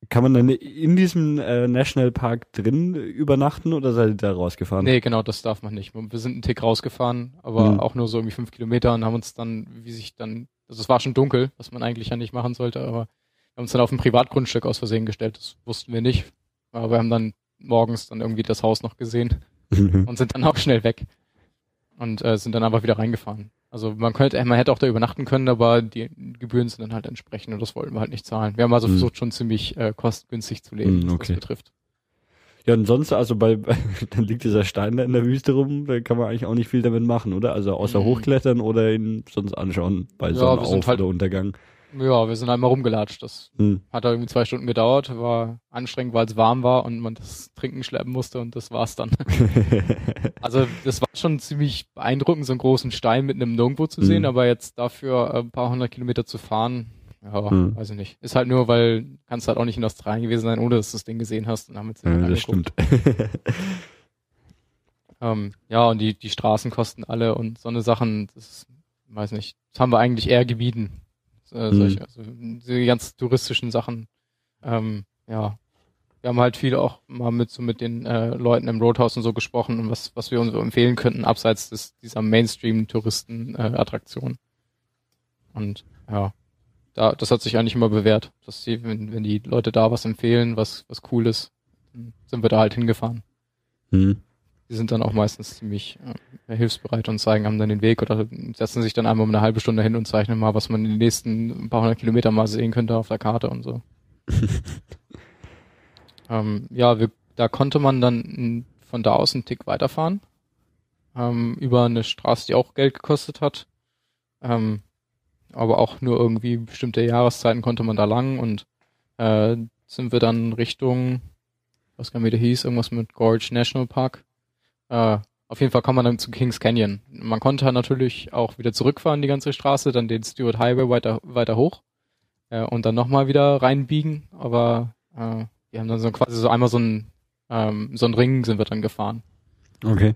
Kann man dann in diesem äh, Nationalpark drin übernachten oder seid ihr da rausgefahren? Nee, genau, das darf man nicht. Wir sind einen Tick rausgefahren, aber mhm. auch nur so irgendwie fünf Kilometer und haben uns dann, wie sich dann, also es war schon dunkel, was man eigentlich ja nicht machen sollte, aber wir haben uns dann auf ein Privatgrundstück aus Versehen gestellt. Das wussten wir nicht. Aber wir haben dann morgens dann irgendwie das Haus noch gesehen mhm. und sind dann auch schnell weg und äh, sind dann einfach wieder reingefahren. Also man könnte, man hätte auch da übernachten können, aber die Gebühren sind dann halt entsprechend und das wollten wir halt nicht zahlen. Wir haben also mhm. versucht schon ziemlich äh, kostengünstig zu leben, mhm, okay. was das betrifft. Ja, und sonst, also bei, dann liegt dieser Stein da in der Wüste rum, da kann man eigentlich auch nicht viel damit machen, oder? Also außer mhm. hochklettern oder ihn sonst anschauen bei ja, Sonnenauf- halt, oder Untergang. Ja, wir sind einmal rumgelatscht. Das hm. hat irgendwie zwei Stunden gedauert, war anstrengend, weil es warm war und man das Trinken schleppen musste und das war's dann. also das war schon ziemlich beeindruckend, so einen großen Stein mit einem Nirgendwo zu sehen, hm. aber jetzt dafür ein paar hundert Kilometer zu fahren, ja, hm. weiß ich nicht. Ist halt nur, weil kannst halt auch nicht in Australien gewesen sein, ohne dass du das Ding gesehen hast. Und damit ja, das stimmt. ähm, ja, und die, die Straßen kosten alle und so eine Sachen, das weiß nicht, das haben wir eigentlich eher gebieten äh, mhm. solche, also die ganz touristischen Sachen. Ähm, ja, wir haben halt viel auch mal mit so mit den äh, Leuten im Roadhouse und so gesprochen und was was wir uns so empfehlen könnten abseits des dieser Mainstream Touristen äh. Und ja, da das hat sich eigentlich immer bewährt, dass die wenn, wenn die Leute da was empfehlen, was was cool ist, dann sind wir da halt hingefahren. Mhm die sind dann auch meistens ziemlich äh, hilfsbereit und zeigen einem dann den Weg oder setzen sich dann einmal um eine halbe Stunde hin und zeichnen mal, was man in den nächsten paar hundert Kilometer mal sehen könnte auf der Karte und so. ähm, ja, wir, da konnte man dann von da aus einen Tick weiterfahren. Ähm, über eine Straße, die auch Geld gekostet hat. Ähm, aber auch nur irgendwie bestimmte Jahreszeiten konnte man da lang und äh, sind wir dann Richtung, was nicht, wie der hieß, irgendwas mit Gorge National Park äh, auf jeden Fall kommt man dann zu Kings Canyon. Man konnte natürlich auch wieder zurückfahren, die ganze Straße, dann den Stewart Highway weiter, weiter hoch äh, und dann nochmal wieder reinbiegen. Aber äh, wir haben dann so quasi so einmal so ein ähm, so ein Ring sind wir dann gefahren. Okay.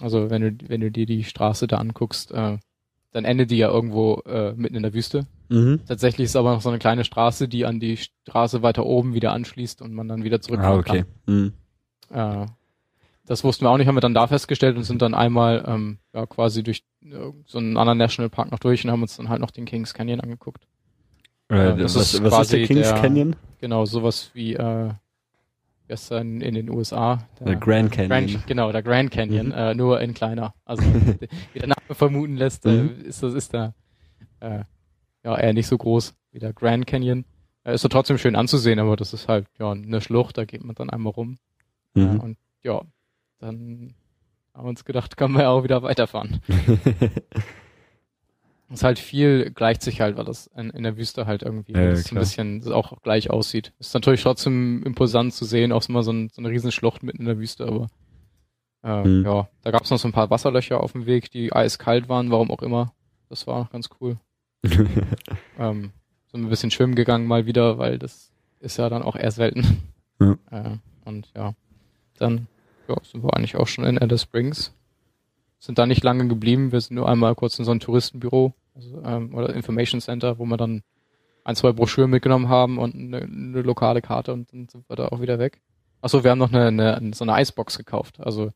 Also wenn du wenn du dir die Straße da anguckst, äh, dann endet die ja irgendwo äh, mitten in der Wüste. Mhm. Tatsächlich ist aber noch so eine kleine Straße, die an die Straße weiter oben wieder anschließt und man dann wieder zurückfahren ah, okay. kann. Mhm. Äh, das wussten wir auch nicht, haben wir dann da festgestellt und sind dann einmal ähm, ja, quasi durch äh, so einen anderen Nationalpark noch durch und haben uns dann halt noch den Kings Canyon angeguckt. Äh, äh das was, ist was ist der Kings der, Canyon? Genau, sowas wie äh, gestern in den USA. Der, der Grand Canyon. Grand, genau, der Grand Canyon, mhm. äh, nur in kleiner. Also wie der Name vermuten lässt, äh, mhm. ist das ist da äh, ja eher nicht so groß wie der Grand Canyon. Äh, ist doch trotzdem schön anzusehen, aber das ist halt ja eine Schlucht, da geht man dann einmal rum. Mhm. Äh, und ja, dann haben wir uns gedacht, können wir auch wieder weiterfahren. Es ist halt viel, gleicht sich halt, weil das in, in der Wüste halt irgendwie ja, ein bisschen auch gleich aussieht. Ist natürlich trotzdem imposant zu sehen, auch immer so, ein, so eine riesen Schlucht mitten in der Wüste, aber äh, mhm. ja, da gab es noch so ein paar Wasserlöcher auf dem Weg, die eiskalt waren, warum auch immer. Das war ganz cool. ähm, sind ein bisschen schwimmen gegangen mal wieder, weil das ist ja dann auch eher selten. Ja. Äh, und ja, dann ja, sind wir eigentlich auch schon in Alice Springs. Sind da nicht lange geblieben. Wir sind nur einmal kurz in so ein Touristenbüro also, ähm, oder Information Center, wo wir dann ein, zwei Broschüren mitgenommen haben und eine, eine lokale Karte und dann sind wir da auch wieder weg. Achso, wir haben noch eine, eine, so eine Eisbox gekauft. Also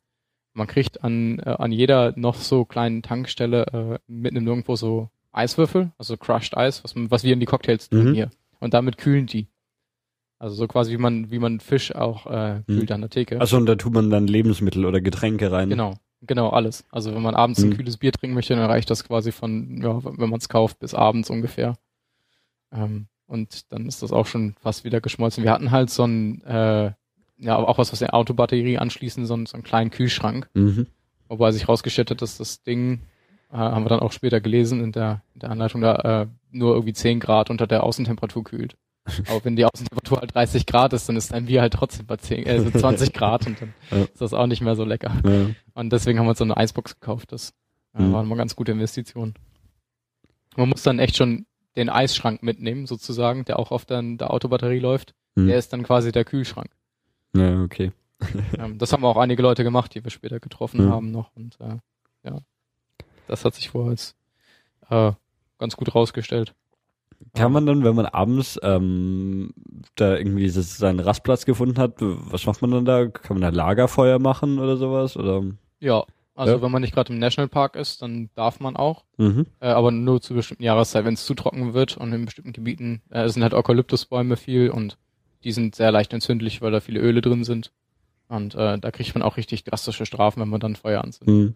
man kriegt an, äh, an jeder noch so kleinen Tankstelle äh, mitten im Nirgendwo so Eiswürfel, also Crushed Eis, was, was wir in die Cocktails tun mhm. hier. Und damit kühlen die. Also so quasi wie man, wie man Fisch auch äh, kühlt hm. an der Theke. Achso, und da tut man dann Lebensmittel oder Getränke rein. Genau, genau, alles. Also wenn man abends hm. ein kühles Bier trinken möchte, dann reicht das quasi von, ja, wenn man es kauft, bis abends ungefähr. Ähm, und dann ist das auch schon fast wieder geschmolzen. Wir hatten halt so ein, äh, ja, auch was, was der Autobatterie anschließen, so, einen, so einen kleinen Kühlschrank. Mhm. Wobei sich rausgestellt hat, dass das Ding, äh, haben wir dann auch später gelesen in der, in der Anleitung, da äh, nur irgendwie 10 Grad unter der Außentemperatur kühlt. Aber wenn die Außentemperatur halt 30 Grad ist, dann ist ein Bier halt trotzdem bei 10, äh, so 20 Grad und dann ja. ist das auch nicht mehr so lecker. Ja. Und deswegen haben wir uns so eine Eisbox gekauft. Das äh, mhm. war eine ganz gute Investition. Man muss dann echt schon den Eisschrank mitnehmen, sozusagen, der auch auf der, der Autobatterie läuft. Mhm. Der ist dann quasi der Kühlschrank. Ja, okay. ähm, das haben auch einige Leute gemacht, die wir später getroffen mhm. haben noch. Und äh, ja, das hat sich vorher als äh, ganz gut rausgestellt. Kann man dann, wenn man abends ähm, da irgendwie seinen Rastplatz gefunden hat, was macht man dann da? Kann man da Lagerfeuer machen oder sowas? Oder? Ja, also ja. wenn man nicht gerade im Nationalpark ist, dann darf man auch. Mhm. Äh, aber nur zu bestimmten Jahreszeit, wenn es zu trocken wird und in bestimmten Gebieten äh, sind halt Eukalyptusbäume viel und die sind sehr leicht entzündlich, weil da viele Öle drin sind. Und äh, da kriegt man auch richtig drastische Strafen, wenn man dann Feuer anzündet. Mhm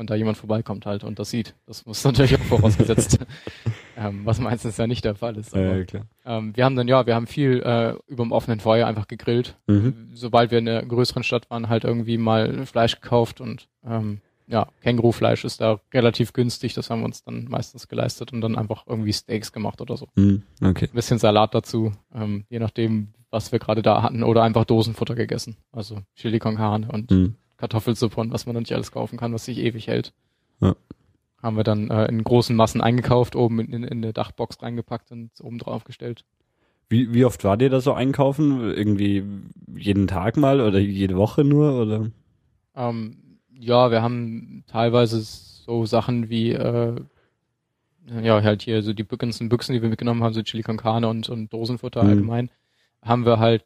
und da jemand vorbeikommt halt und das sieht. Das muss natürlich auch vorausgesetzt, ähm, was meistens ja nicht der Fall ist. Aber, ja, klar. Ähm, wir haben dann, ja, wir haben viel äh, über dem offenen Feuer einfach gegrillt. Mhm. Sobald wir in einer größeren Stadt waren, halt irgendwie mal Fleisch gekauft und ähm, ja, Kängurufleisch ist da relativ günstig, das haben wir uns dann meistens geleistet und dann einfach irgendwie Steaks gemacht oder so. Mhm, okay. Ein bisschen Salat dazu, ähm, je nachdem, was wir gerade da hatten oder einfach Dosenfutter gegessen. Also Chili con Carne und mhm. Kartoffelsuppe und was man dann nicht alles kaufen kann, was sich ewig hält. Ja. Haben wir dann äh, in großen Massen eingekauft, oben in, in, in eine Dachbox reingepackt und oben drauf gestellt. Wie, wie oft war dir da so einkaufen? Irgendwie jeden Tag mal oder jede Woche nur? Oder? Ähm, ja, wir haben teilweise so Sachen wie äh, ja, halt hier so die ganzen Büchsen, die wir mitgenommen haben, so Chili con Carne und, und Dosenfutter mhm. allgemein, haben wir halt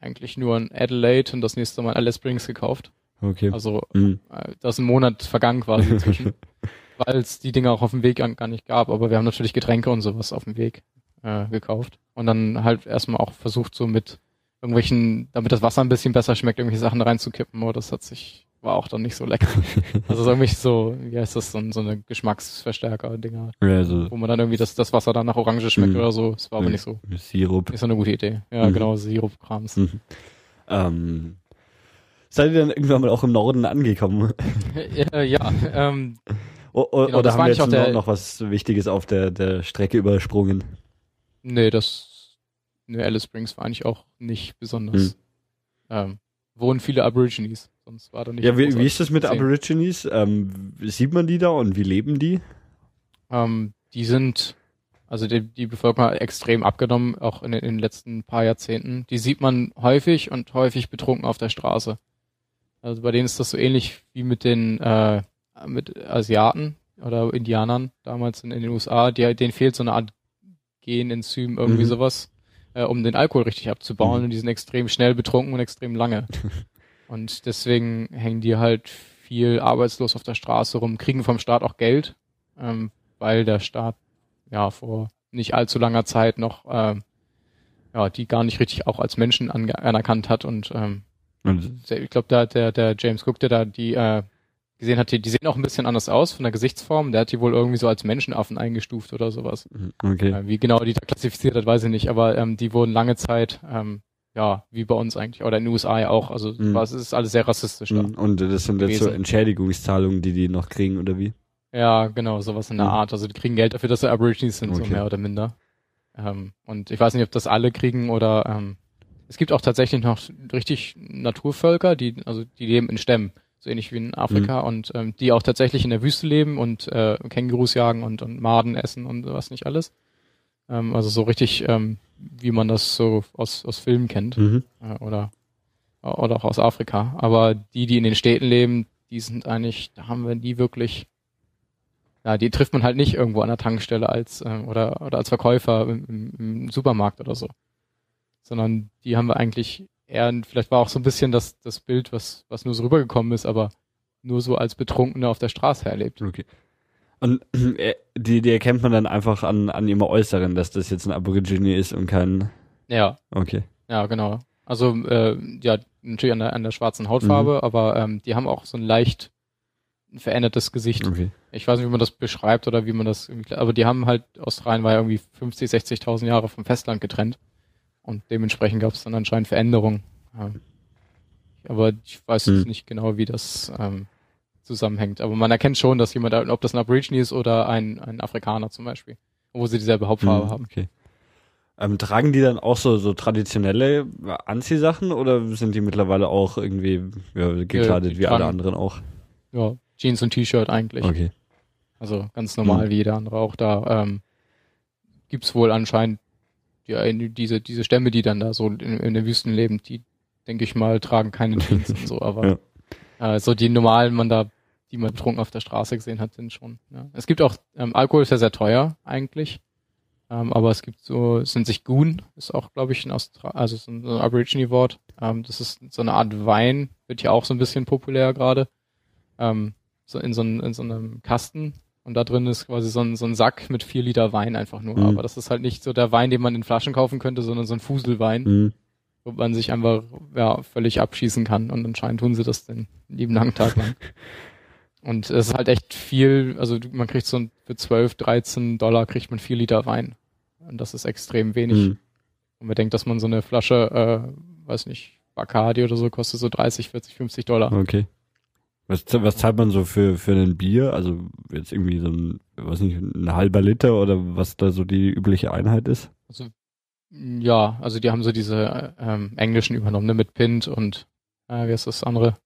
eigentlich nur in Adelaide und das nächste Mal in Alice Springs gekauft. Okay. Also mhm. Äh, da ist ein Monat vergangen quasi inzwischen, weil es die Dinge auch auf dem Weg gar nicht gab. Aber wir haben natürlich Getränke und sowas auf dem Weg äh, gekauft und dann halt erstmal auch versucht so mit irgendwelchen, damit das Wasser ein bisschen besser schmeckt, irgendwelche Sachen reinzukippen. Aber das hat sich war auch dann nicht so lecker. also irgendwie so, wie heißt das, so, so eine Geschmacksverstärker-Dinger. Ja, also, wo man dann irgendwie das, das Wasser dann nach Orange schmeckt mh. oder so. Das war aber nicht so. Sirup. Ist so eine gute Idee. Ja, mhm. genau, Sirup-Krams. Mhm. Ähm, seid ihr dann irgendwann mal auch im Norden angekommen? ja, ja ähm, o, o, genau, oder haben wir jetzt der, noch was Wichtiges auf der, der Strecke übersprungen? Nee, das, nee, Alice Springs war eigentlich auch nicht besonders. Mhm. Ähm, wohnen viele Aborigines. Sonst war da nicht. Ja, wie, wie ist das mit Aborigines? Ähm, sieht man die da und wie leben die? Ähm, die sind, also die, die Bevölkerung hat extrem abgenommen, auch in, in, den letzten paar Jahrzehnten. Die sieht man häufig und häufig betrunken auf der Straße. Also bei denen ist das so ähnlich wie mit den äh, mit Asiaten oder Indianern damals in, in den USA. Die, denen fehlt so eine Art Genenzym, irgendwie mhm. sowas äh, um den Alkohol richtig abzubauen mhm. und die sind extrem schnell betrunken und extrem lange. und deswegen hängen die halt viel arbeitslos auf der Straße rum, kriegen vom Staat auch Geld, ähm, weil der Staat ja vor nicht allzu langer Zeit noch äh, ja die gar nicht richtig auch als Menschen anerkannt hat und ähm, ich glaube, da der, der James Cook, der da die äh, gesehen hat, die, die sehen auch ein bisschen anders aus von der Gesichtsform. Der hat die wohl irgendwie so als Menschenaffen eingestuft oder sowas. Mhm, okay. Äh, wie genau die da klassifiziert hat, weiß ich nicht. Aber ähm, die wurden lange Zeit, ähm, ja, wie bei uns eigentlich, oder in den USA ja auch. Also mhm. es ist alles sehr rassistisch da. Mhm, und das sind jetzt so Entschädigungszahlungen, die die noch kriegen, oder wie? Ja, genau, sowas in der mhm. Art. Also die kriegen Geld dafür, dass sie Aborigines sind, okay. so mehr oder minder. Ähm, und ich weiß nicht, ob das alle kriegen oder ähm, es gibt auch tatsächlich noch richtig Naturvölker, die, also die leben in Stämmen so ähnlich wie in Afrika mhm. und ähm, die auch tatsächlich in der Wüste leben und äh, Kängurus jagen und, und Maden essen und was nicht alles. Ähm, also so richtig, ähm, wie man das so aus, aus Filmen kennt mhm. äh, oder oder auch aus Afrika. Aber die, die in den Städten leben, die sind eigentlich, da haben wir die wirklich, ja, die trifft man halt nicht irgendwo an der Tankstelle als äh, oder oder als Verkäufer im, im Supermarkt oder so, sondern die haben wir eigentlich er, vielleicht war auch so ein bisschen das, das Bild, was, was nur so rübergekommen ist, aber nur so als Betrunkene auf der Straße erlebt. Okay. Und äh, die, die erkennt man dann einfach an, an ihrem Äußeren, dass das jetzt ein Aborigine ist und kein Ja. Okay. Ja, genau. Also äh, ja, natürlich an der, an der schwarzen Hautfarbe, mhm. aber ähm, die haben auch so ein leicht verändertes Gesicht. Okay. Ich weiß nicht, wie man das beschreibt oder wie man das, aber die haben halt, Australien war ja irgendwie 50, 60.000 Jahre vom Festland getrennt und dementsprechend gab es dann anscheinend Veränderungen. Ja. Aber ich weiß hm. nicht genau, wie das ähm, zusammenhängt. Aber man erkennt schon, dass jemand, ob das ein Aborigine ist oder ein, ein Afrikaner zum Beispiel, wo sie dieselbe Hauptfarbe hm, haben. Okay. Ähm, tragen die dann auch so, so traditionelle Anziehsachen oder sind die mittlerweile auch irgendwie ja, gekleidet ja, wie tragen, alle anderen auch? Ja, Jeans und T-Shirt eigentlich. Okay. Also ganz normal hm. wie jeder andere auch da. Ähm, gibt's wohl anscheinend ja, diese, diese Stämme, die dann da so in, in den Wüsten leben, die, denke ich mal, tragen keine Jeans und so, aber ja. äh, so die normalen man da, die man betrunken auf der Straße gesehen hat, sind schon. Ja. Es gibt auch, ähm, Alkohol ist ja sehr teuer eigentlich. Ähm, aber es gibt so, es nennt sich Goon, ist auch, glaube ich, ein Austra also so ein, Aborigine-Wort. Ähm, das ist so eine Art Wein, wird ja auch so ein bisschen populär gerade. Ähm, so in so, ein, in so einem Kasten. Und da drin ist quasi so ein, so ein Sack mit vier Liter Wein einfach nur. Mhm. Aber das ist halt nicht so der Wein, den man in Flaschen kaufen könnte, sondern so ein Fuselwein, mhm. wo man sich einfach ja, völlig abschießen kann. Und anscheinend tun sie das den lieben langen Tag lang. Und es ist halt echt viel, also man kriegt so für 12, 13 Dollar kriegt man vier Liter Wein. Und das ist extrem wenig. Mhm. Und man denkt, dass man so eine Flasche, äh, weiß nicht, Bacardi oder so kostet so 30, 40, 50 Dollar. Okay. Was, was zahlt man so für, für ein Bier? Also jetzt irgendwie so ein, weiß nicht, ein halber Liter oder was da so die übliche Einheit ist? Also, ja, also die haben so diese ähm, englischen übernommen, ne, mit Pint und äh, wie ist das andere?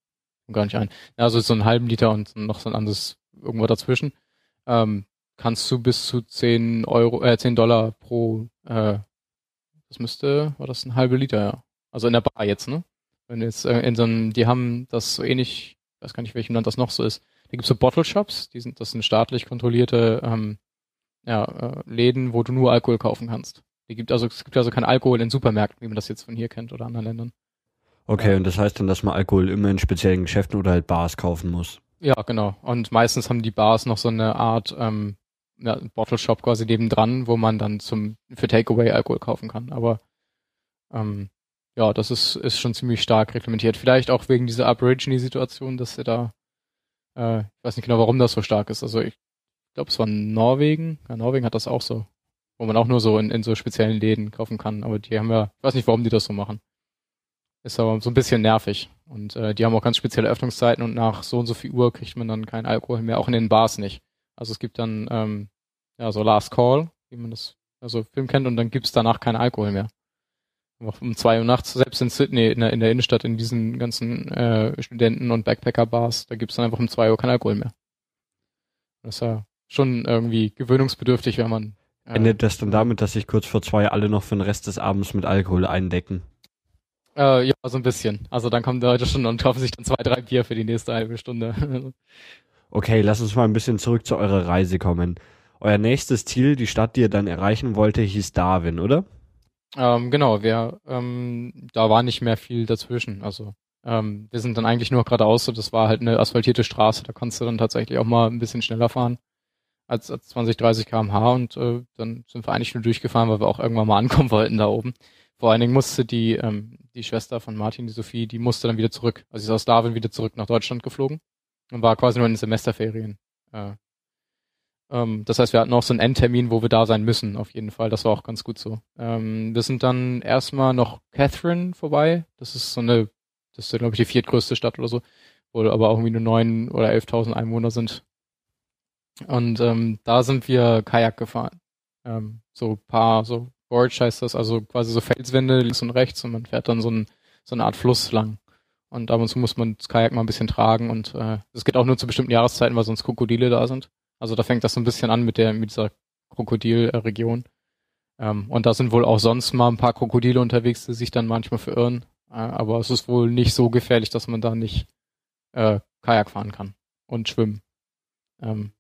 gar nicht ein. Ja, also so einen halben Liter und noch so ein anderes irgendwo dazwischen. Ähm, kannst du bis zu 10 Euro, äh, 10 Dollar pro, äh, das müsste, war das ein halbe Liter, ja. Also in der Bar jetzt, ne? Wenn jetzt äh, in so einem, die haben das so ähnlich, ich weiß gar nicht, welchem Land das noch so ist. Da gibt's so Bottle Shops, die sind, das sind staatlich kontrollierte ähm, ja, äh, Läden, wo du nur Alkohol kaufen kannst. Die gibt also, es gibt also kein Alkohol in Supermärkten, wie man das jetzt von hier kennt oder anderen Ländern. Okay, und das heißt dann, dass man Alkohol immer in speziellen Geschäften oder halt Bars kaufen muss. Ja, genau. Und meistens haben die Bars noch so eine Art ähm, ja, Bottle Shop quasi nebendran, wo man dann zum für Takeaway Alkohol kaufen kann. Aber ähm, ja, das ist, ist schon ziemlich stark reglementiert. Vielleicht auch wegen dieser Aborigine-Situation, dass sie da, äh, ich weiß nicht genau, warum das so stark ist. Also ich glaube, es war Norwegen. Ja, Norwegen hat das auch so. Wo man auch nur so in, in so speziellen Läden kaufen kann. Aber die haben ja, ich weiß nicht, warum die das so machen. Ist aber so ein bisschen nervig. Und äh, die haben auch ganz spezielle Öffnungszeiten und nach so und so viel Uhr kriegt man dann keinen Alkohol mehr, auch in den Bars nicht. Also es gibt dann ähm, ja so Last Call, wie man das also Film kennt, und dann gibt's danach keinen Alkohol mehr. Auch um zwei Uhr nachts, selbst in Sydney, in der, in der Innenstadt, in diesen ganzen äh, Studenten- und Backpacker-Bars, da gibt's dann einfach um zwei Uhr keinen Alkohol mehr. Das ist ja schon irgendwie gewöhnungsbedürftig, wenn man. Äh, Endet das dann damit, dass sich kurz vor zwei alle noch für den Rest des Abends mit Alkohol eindecken? Äh, ja, so ein bisschen. Also dann kommen die Leute schon und kaufen sich dann zwei, drei Bier für die nächste halbe Stunde. okay, lass uns mal ein bisschen zurück zu eurer Reise kommen. Euer nächstes Ziel, die Stadt, die ihr dann erreichen wollte, hieß Darwin, oder? Ähm, genau, wir, ähm, da war nicht mehr viel dazwischen. Also ähm, wir sind dann eigentlich nur geradeaus, so das war halt eine asphaltierte Straße, da konntest du dann tatsächlich auch mal ein bisschen schneller fahren als, als 20, 30 km/h und äh, dann sind wir eigentlich nur durchgefahren, weil wir auch irgendwann mal ankommen wollten da oben. Vor allen Dingen musste die, ähm, die Schwester von Martin, die Sophie, die musste dann wieder zurück. Also sie ist aus Darwin wieder zurück nach Deutschland geflogen und war quasi nur in den Semesterferien. Äh, ähm, das heißt, wir hatten auch so einen Endtermin, wo wir da sein müssen, auf jeden Fall. Das war auch ganz gut so. Ähm, wir sind dann erstmal noch Catherine vorbei. Das ist so eine, das ist, glaube ich, die viertgrößte Stadt oder so, wo aber auch irgendwie nur neun oder elftausend Einwohner sind. Und ähm, da sind wir Kajak gefahren. Ähm, so paar, so Gorge heißt das, also quasi so Felswände links und rechts und man fährt dann so, ein, so eine Art Fluss lang. Und ab und zu muss man das Kajak mal ein bisschen tragen und äh, das geht auch nur zu bestimmten Jahreszeiten, weil sonst Krokodile da sind. Also da fängt das so ein bisschen an mit der mit dieser Krokodilregion. Ähm, und da sind wohl auch sonst mal ein paar Krokodile unterwegs, die sich dann manchmal verirren. Äh, aber es ist wohl nicht so gefährlich, dass man da nicht äh, Kajak fahren kann und schwimmen. Ähm,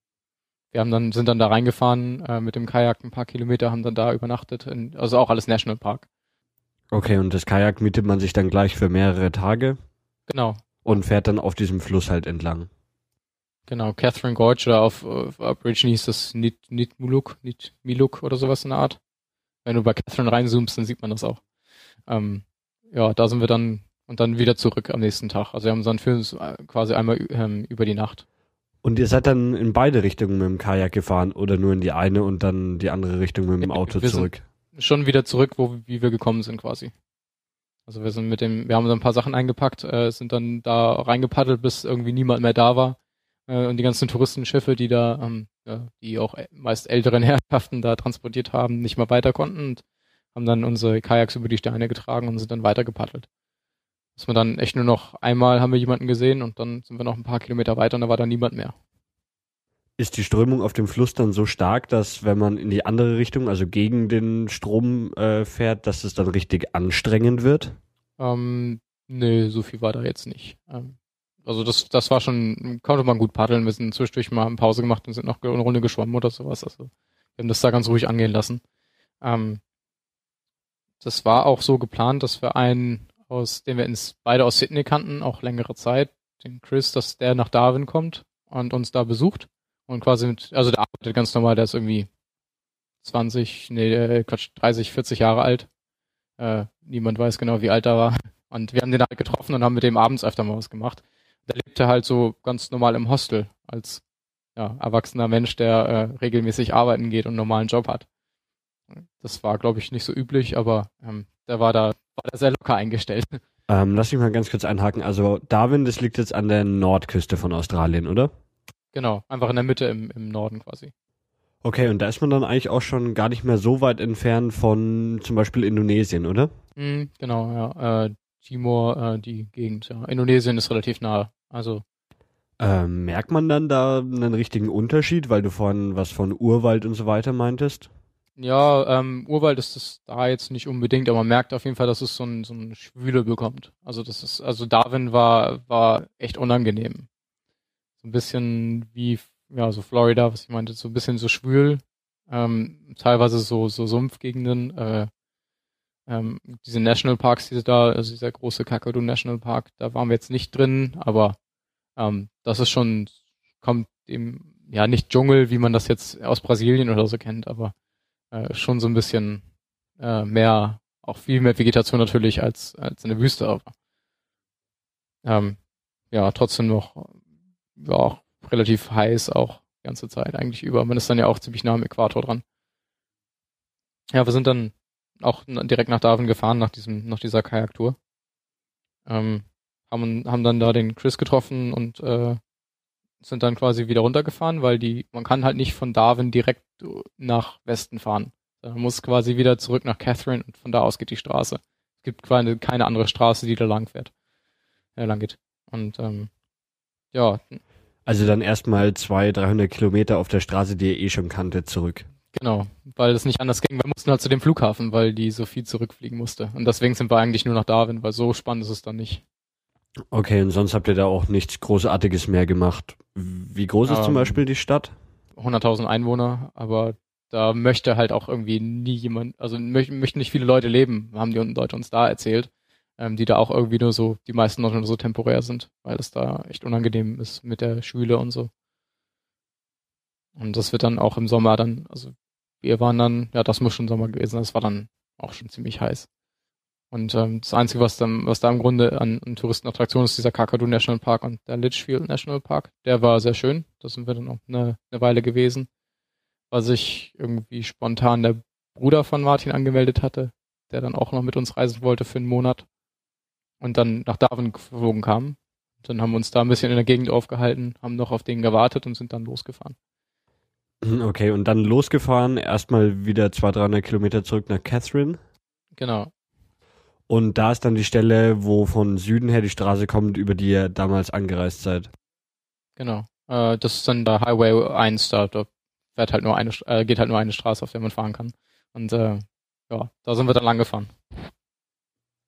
wir haben dann, sind dann da reingefahren äh, mit dem Kajak ein paar Kilometer, haben dann da übernachtet, in, also auch alles Nationalpark. Okay, und das Kajak mietet man sich dann gleich für mehrere Tage? Genau. Und fährt dann auf diesem Fluss halt entlang. Genau, Catherine Gorge oder auf, auf Aborigine hieß das Nit, Nitmuluk, Nitmiluk oder sowas in der Art. Wenn du bei Catherine reinzoomst, dann sieht man das auch. ähm, ja, da sind wir dann und dann wieder zurück am nächsten Tag. Also wir haben dann für uns äh, quasi einmal ähm, über die Nacht. Und ihr seid dann in beide Richtungen mit dem Kajak gefahren oder nur in die eine und dann die andere Richtung mit dem Auto wir zurück? Schon wieder zurück, wo wie wir gekommen sind quasi. Also wir sind mit dem, wir haben so ein paar Sachen eingepackt, äh, sind dann da reingepaddelt, bis irgendwie niemand mehr da war. Äh, und die ganzen Touristenschiffe, die da, ähm, ja, die auch meist älteren Herrschaften da transportiert haben, nicht mehr weiter konnten und haben dann unsere Kajaks über die Steine getragen und sind dann weiter gepaddelt dass wir dann echt nur noch einmal haben wir jemanden gesehen und dann sind wir noch ein paar Kilometer weiter und da war dann niemand mehr. Ist die Strömung auf dem Fluss dann so stark, dass wenn man in die andere Richtung, also gegen den Strom äh, fährt, dass es dann richtig anstrengend wird? Ähm, nee, so viel war da jetzt nicht. Ähm, also das, das war schon, konnte man gut paddeln. Wir sind zwischendurch mal eine Pause gemacht und sind noch eine Runde geschwommen oder sowas. Also wir haben das da ganz ruhig angehen lassen. Ähm, das war auch so geplant, dass wir einen aus den wir ins, beide aus Sydney kannten, auch längere Zeit, den Chris, dass der nach Darwin kommt und uns da besucht und quasi mit, also der arbeitet ganz normal, der ist irgendwie 20, nee, äh, Quatsch, 30, 40 Jahre alt. Äh, niemand weiß genau, wie alt er war. Und wir haben den halt getroffen und haben mit dem abends öfter mal was gemacht. Der lebte halt so ganz normal im Hostel als ja, erwachsener Mensch, der äh, regelmäßig arbeiten geht und einen normalen Job hat. Das war, glaube ich, nicht so üblich, aber ähm, der war da war da sehr locker eingestellt. Ähm, lass mich mal ganz kurz einhaken. Also Darwin, das liegt jetzt an der Nordküste von Australien, oder? Genau, einfach in der Mitte im, im Norden quasi. Okay, und da ist man dann eigentlich auch schon gar nicht mehr so weit entfernt von zum Beispiel Indonesien, oder? Mm, genau, ja. Äh, Timor, äh, die Gegend, ja. Indonesien ist relativ nahe. Also. Ähm, merkt man dann da einen richtigen Unterschied, weil du vorhin was von Urwald und so weiter meintest? Ja, ähm, Urwald ist es da jetzt nicht unbedingt, aber man merkt auf jeden Fall, dass es so ein, so ein Schwüle bekommt. Also das ist, also Darwin war, war echt unangenehm. So ein bisschen wie, ja, so Florida, was ich meinte, so ein bisschen so schwül, ähm, teilweise so, so Sumpfgegenden, äh, ähm, diese Nationalparks, diese da, also dieser große Kakadu National Park, da waren wir jetzt nicht drin, aber ähm, das ist schon, kommt dem, ja, nicht Dschungel, wie man das jetzt aus Brasilien oder so kennt, aber äh, schon so ein bisschen äh, mehr, auch viel mehr Vegetation natürlich als, als in der Wüste, aber ähm, ja, trotzdem noch ja, auch relativ heiß auch die ganze Zeit eigentlich über. Man ist dann ja auch ziemlich nah am Äquator dran. Ja, wir sind dann auch direkt nach Darwin gefahren, nach diesem, nach dieser Kajaktour. Ähm, haben, haben dann da den Chris getroffen und äh, sind dann quasi wieder runtergefahren, weil die, man kann halt nicht von Darwin direkt nach Westen fahren. Man muss quasi wieder zurück nach Catherine und von da aus geht die Straße. Es gibt quasi keine andere Straße, die da lang fährt, äh, lang geht. Und ähm, ja. Also dann erstmal zwei, 300 Kilometer auf der Straße, die ihr eh schon kanntet, zurück. Genau, weil es nicht anders ging. Wir mussten halt zu dem Flughafen, weil die so viel zurückfliegen musste. Und deswegen sind wir eigentlich nur nach Darwin, weil so spannend ist es dann nicht. Okay, und sonst habt ihr da auch nichts Großartiges mehr gemacht. Wie groß ist ähm, zum Beispiel die Stadt? 100.000 Einwohner, aber da möchte halt auch irgendwie nie jemand, also möchten, möchten nicht viele Leute leben, haben die Leute uns da erzählt, ähm, die da auch irgendwie nur so, die meisten noch nur so temporär sind, weil es da echt unangenehm ist mit der Schwüle und so. Und das wird dann auch im Sommer dann, also wir waren dann, ja, das muss schon Sommer gewesen, das war dann auch schon ziemlich heiß. Und ähm, das Einzige, was, dann, was da im Grunde an, an Touristenattraktionen ist, dieser Kakadu National Park und der Litchfield National Park. Der war sehr schön. Da sind wir dann auch eine, eine Weile gewesen. Was sich irgendwie spontan der Bruder von Martin angemeldet hatte, der dann auch noch mit uns reisen wollte für einen Monat. Und dann nach Darwin geflogen kam. Dann haben wir uns da ein bisschen in der Gegend aufgehalten, haben noch auf den gewartet und sind dann losgefahren. Okay, und dann losgefahren, erstmal wieder 200, 300 Kilometer zurück nach Catherine. Genau. Und da ist dann die Stelle, wo von Süden her die Straße kommt, über die ihr damals angereist seid. Genau. Äh, das ist dann der Highway 1 da. Da fährt halt nur eine, äh, geht halt nur eine Straße, auf der man fahren kann. Und äh, ja, da sind wir dann lang gefahren.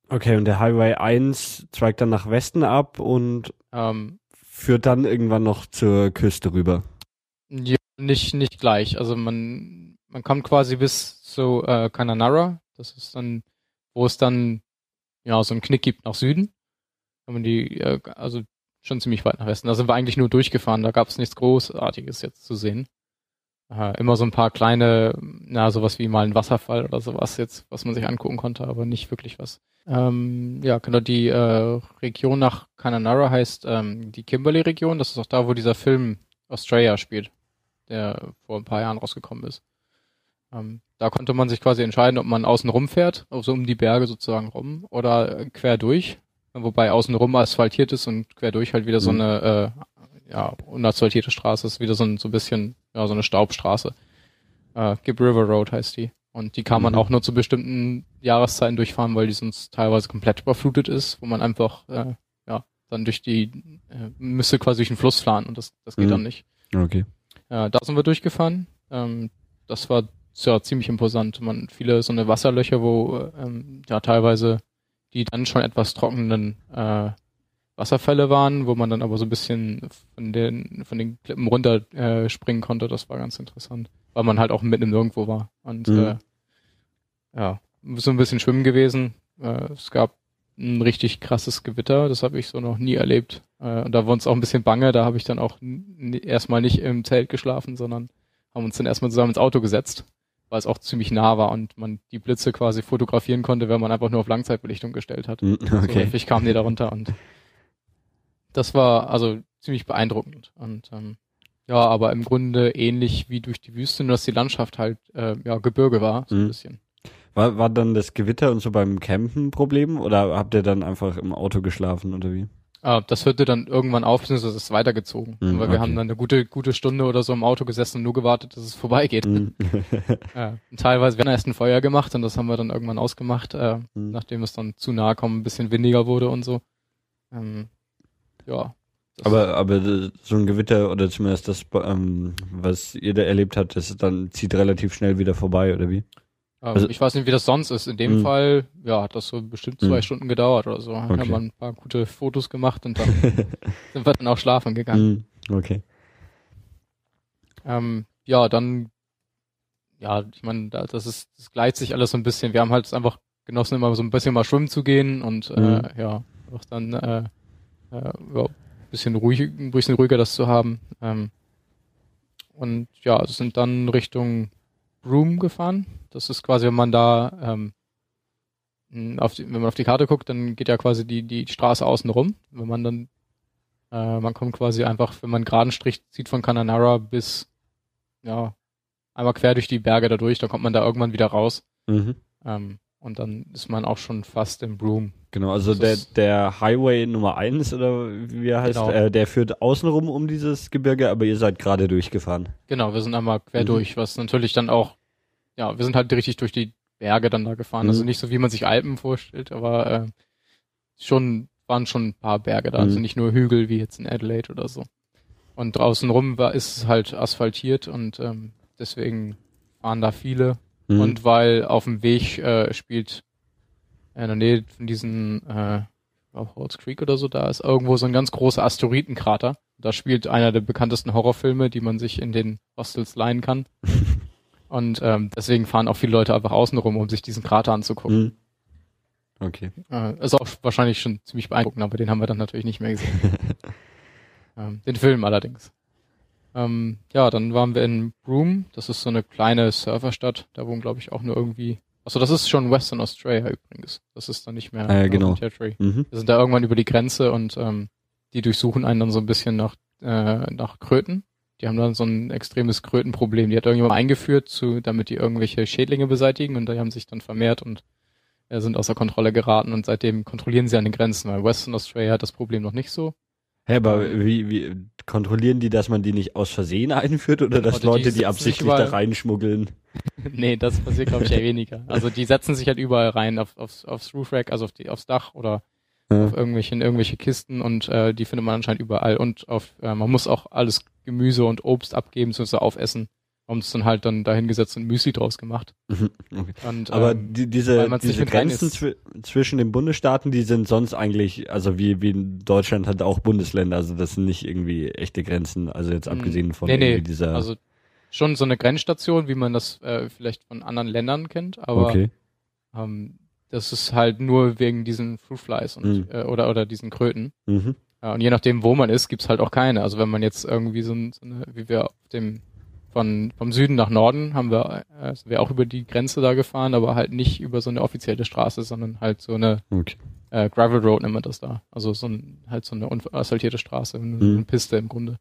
Okay, und der Highway 1 zweigt dann nach Westen ab und ähm, führt dann irgendwann noch zur Küste rüber. Ja, nicht, nicht gleich. Also man, man kommt quasi bis zu äh, Kananara. Das ist dann, wo es dann ja, so einen Knick gibt nach Süden. Wenn man die, äh, also schon ziemlich weit nach Westen. Da sind wir eigentlich nur durchgefahren, da gab es nichts Großartiges jetzt zu sehen. Äh, immer so ein paar kleine, na, sowas wie mal ein Wasserfall oder sowas jetzt, was man sich angucken konnte, aber nicht wirklich was Ähm, ja, genau, die äh, Region nach Kananara heißt ähm, die Kimberley-Region. Das ist auch da, wo dieser Film Australia spielt, der vor ein paar Jahren rausgekommen ist. Ähm, da konnte man sich quasi entscheiden, ob man außen rum fährt, also um die Berge sozusagen rum, oder quer durch, wobei außen rum asphaltiert ist und quer durch halt wieder mhm. so eine äh, ja, unasphaltierte Straße ist, wieder so ein, so ein bisschen, ja, so eine Staubstraße. Äh, Gib River Road heißt die. Und die kann man mhm. auch nur zu bestimmten Jahreszeiten durchfahren, weil die sonst teilweise komplett überflutet ist, wo man einfach äh, ja dann durch die äh, müsste quasi durch den Fluss fahren und das das geht mhm. dann nicht. Okay. Äh, da sind wir durchgefahren. Ähm, das war ja ziemlich imposant. Man viele so eine Wasserlöcher, wo ähm, ja teilweise die dann schon etwas trockenen äh, Wasserfälle waren, wo man dann aber so ein bisschen von den von den Klippen runter äh, springen konnte. Das war ganz interessant weil man halt auch mitten im Nirgendwo war. Und mhm. äh, ja, so ein bisschen schwimmen gewesen. Äh, es gab ein richtig krasses Gewitter, das habe ich so noch nie erlebt. Äh, und da war uns auch ein bisschen bange, da habe ich dann auch erstmal nicht im Zelt geschlafen, sondern haben uns dann erstmal zusammen ins Auto gesetzt, weil es auch ziemlich nah war und man die Blitze quasi fotografieren konnte, wenn man einfach nur auf Langzeitbelichtung gestellt hat. Mhm, okay. So häufig kamen die da runter und das war also ziemlich beeindruckend. Und ähm, ja, aber im Grunde ähnlich wie durch die Wüste, nur dass die Landschaft halt äh, ja Gebirge war, so ein mhm. bisschen. War, war dann das Gewitter und so beim Campen ein Problem oder habt ihr dann einfach im Auto geschlafen oder wie? Ah, das hörte dann irgendwann auf, beziehungsweise ist weitergezogen. Mhm, weil wir okay. haben dann eine gute, gute Stunde oder so im Auto gesessen und nur gewartet, dass es vorbeigeht. Mhm. ja, teilweise, wir haben erst ein Feuer gemacht und das haben wir dann irgendwann ausgemacht, äh, mhm. nachdem es dann zu nahe kommen, ein bisschen windiger wurde und so. Ähm, ja, aber, aber so ein Gewitter oder zumindest das, ähm, was ihr da erlebt habt, das dann zieht relativ schnell wieder vorbei, oder wie? Ähm, also, ich weiß nicht, wie das sonst ist. In dem mh. Hm. Fall, ja, hat das so bestimmt zwei mh. Stunden gedauert oder so. Okay. Haben wir ein paar gute Fotos gemacht und dann sind wir dann auch schlafen gegangen. Mh. Okay. Ähm, ja, dann, ja, ich meine, das ist, das gleicht sich alles so ein bisschen. Wir haben halt einfach genossen, immer so ein bisschen mal schwimmen zu gehen und äh, hm. ja, auch dann äh, äh, ja, bisschen ruhig, ein bisschen ruhiger das zu haben. Ähm, und ja, sind dann Richtung Broome gefahren. Das ist quasi, wenn man da, ähm, auf die, wenn man auf die Karte guckt, dann geht ja quasi die, die Straße außen rum. Wenn man dann, äh, man kommt quasi einfach, wenn man einen geraden Strich zieht von Cananara bis, ja, einmal quer durch die Berge da durch, dann kommt man da irgendwann wieder raus. Mhm. Ähm, und dann ist man auch schon fast im Broom. Genau, also der, der Highway Nummer eins oder wie er heißt, genau. äh, der führt außenrum um dieses Gebirge, aber ihr seid gerade durchgefahren. Genau, wir sind einmal quer mhm. durch, was natürlich dann auch, ja, wir sind halt richtig durch die Berge dann da gefahren. Also mhm. Also nicht so, wie man sich Alpen vorstellt, aber äh, schon waren schon ein paar Berge da, also mhm. also nicht nur Hügel wie jetzt in Adelaide oder so. Und draußen rum war, ist es halt asphaltiert und ähm, deswegen fahren da viele Mhm. Und weil auf dem Weg äh, spielt in der Nähe von diesen äh, Halls Creek oder so, da ist irgendwo so ein ganz großer Asteroidenkrater. Da spielt einer der bekanntesten Horrorfilme, die man sich in den Hostels leihen kann. Und ähm, deswegen fahren auch viele Leute einfach außen rum, um sich diesen Krater anzugucken. Mhm. Okay. Äh, ist auch wahrscheinlich schon ziemlich beeindruckend, aber den haben wir dann natürlich nicht mehr gesehen. ähm, den Film allerdings. Ähm, ja, dann waren wir in Broome. Das ist so eine kleine Surferstadt. Da wohnen, glaube ich, auch nur irgendwie. Achso, das ist schon Western Australia übrigens. Das ist dann nicht mehr äh, genau. Territory. Mhm. Wir sind da irgendwann über die Grenze und ähm, die durchsuchen einen dann so ein bisschen nach, äh, nach Kröten. Die haben dann so ein extremes Krötenproblem. Die hat irgendjemand eingeführt, zu, damit die irgendwelche Schädlinge beseitigen und die haben sich dann vermehrt und äh, sind außer Kontrolle geraten und seitdem kontrollieren sie an den Grenzen, weil Western Australia hat das Problem noch nicht so. Hä, aber wie, wie kontrollieren die, dass man die nicht aus Versehen einführt oder dass oder Leute die, die absichtlich da reinschmuggeln? nee, das passiert glaube ich eher weniger. Also die setzen sich halt überall rein auf, aufs, aufs Roof Rack, also auf die, aufs Dach oder ja. auf irgendwelche, in irgendwelche Kisten und äh, die findet man anscheinend überall und auf, äh, man muss auch alles Gemüse und Obst abgeben, sonst aufessen haben es dann halt dann dahingesetzt und Müsli draus gemacht. Mhm, okay. Und, Aber ähm, die, diese, diese Grenzen zw zwischen den Bundesstaaten, die sind sonst eigentlich, also wie, wie in Deutschland hat auch Bundesländer, also das sind nicht irgendwie echte Grenzen, also jetzt mhm. abgesehen von nee, nee, dieser. Also schon so eine Grenzstation, wie man das äh, vielleicht von anderen Ländern kennt, aber okay. ähm, das ist halt nur wegen diesen Fruit Flies und, mhm. äh, oder, oder diesen Kröten. Mhm. Ja, und je nachdem, wo man ist, gibt's halt auch keine. Also wenn man jetzt irgendwie so, so eine, wie wir auf dem von vom Süden nach Norden haben wir, äh, sind wir auch über die Grenze da gefahren, aber halt nicht über so eine offizielle Straße, sondern halt so eine okay. äh, Gravel Road nennt man das da. Also so ein, halt so eine unasphaltierte Straße, eine, mhm. eine Piste im Grunde.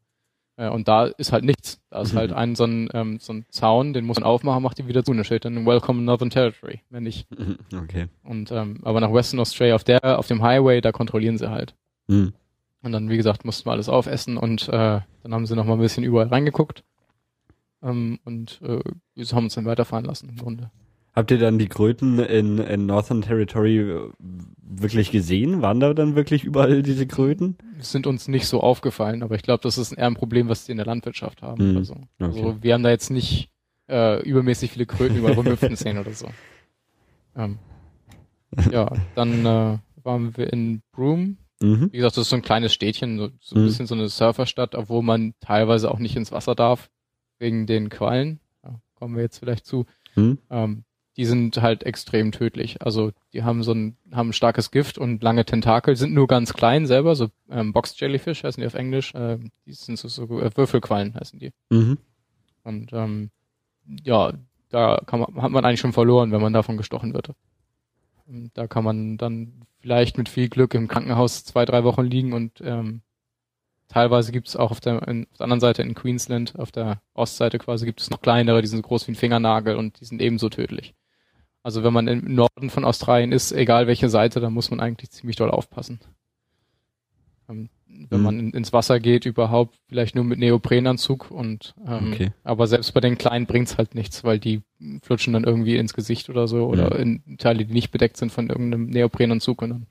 Äh, und da ist halt nichts. Da ist mhm. halt ein so ein, ähm, so ein Zaun, den muss man aufmachen, macht die wieder zu. Und da steht dann Welcome Northern Territory, wenn nicht. Okay. Und ähm, aber nach Western Australia auf der, auf dem Highway, da kontrollieren sie halt. Mhm. Und dann, wie gesagt, mussten wir alles aufessen und äh, dann haben sie noch mal ein bisschen überall reingeguckt ähm, und äh, wir haben uns dann weiterfahren lassen im Grunde. Habt ihr dann die Kröten in, in Northern Territory äh, wirklich gesehen? Waren da dann wirklich überall diese Kröten? Sind uns nicht so aufgefallen, aber ich glaube, das ist eher ein Problem, was die in der Landwirtschaft haben mhm. oder so. Okay. Also wir haben da jetzt nicht äh, übermäßig viele Kröten überall rumhüpfen sehen oder so. Ähm, ja, dann äh, waren wir in Broome. Mhm. Wie gesagt, das ist so ein kleines Städtchen, so, so ein mhm. bisschen so eine Surferstadt, obwohl man teilweise auch nicht ins Wasser darf wegen den Quallen, da kommen wir jetzt vielleicht zu, hm. ähm, die sind halt extrem tödlich. Also die haben so ein, haben ein starkes Gift und lange Tentakel, sind nur ganz klein selber, so ähm, Box Jellyfish heißen die auf Englisch, äh, die sind so, so äh, Würfelquallen heißen die. Mhm. Und ähm, ja, da kann man, hat man eigentlich schon verloren, wenn man davon gestochen wird. Und da kann man dann vielleicht mit viel Glück im Krankenhaus zwei, drei Wochen liegen und ähm, Teilweise gibt es auch auf der, in, auf der anderen Seite in Queensland, auf der Ostseite quasi, gibt es noch kleinere, die sind so groß wie ein Fingernagel und die sind ebenso tödlich. Also wenn man im Norden von Australien ist, egal welche Seite, dann muss man eigentlich ziemlich doll aufpassen. Ähm, wenn mhm. man in, ins Wasser geht, überhaupt vielleicht nur mit Neoprenanzug und ähm, okay. aber selbst bei den kleinen bringt's halt nichts, weil die flutschen dann irgendwie ins Gesicht oder so oder mhm. in Teile, die nicht bedeckt sind von irgendeinem Neoprenanzug und dann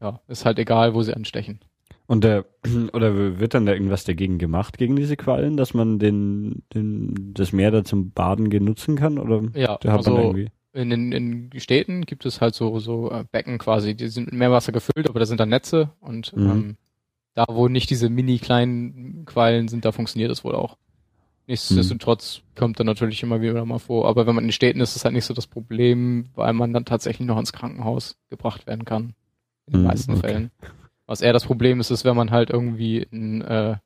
ja, ist halt egal, wo sie anstechen. Und der, oder wird dann da irgendwas dagegen gemacht, gegen diese Quallen, dass man den, den, das Meer da zum Baden genutzen kann? Oder ja, also in den in Städten gibt es halt so, so äh, Becken quasi, die sind mit Meerwasser gefüllt, aber da sind dann Netze und mhm. ähm, da, wo nicht diese mini kleinen Quallen sind, da funktioniert das wohl auch. Nichtsdestotrotz mhm. kommt dann natürlich immer wieder mal vor. Aber wenn man in den Städten ist, ist das halt nicht so das Problem, weil man dann tatsächlich noch ins Krankenhaus gebracht werden kann. In den mhm, meisten okay. Fällen. Was eher das Problem ist, ist, wenn man halt irgendwie in, äh,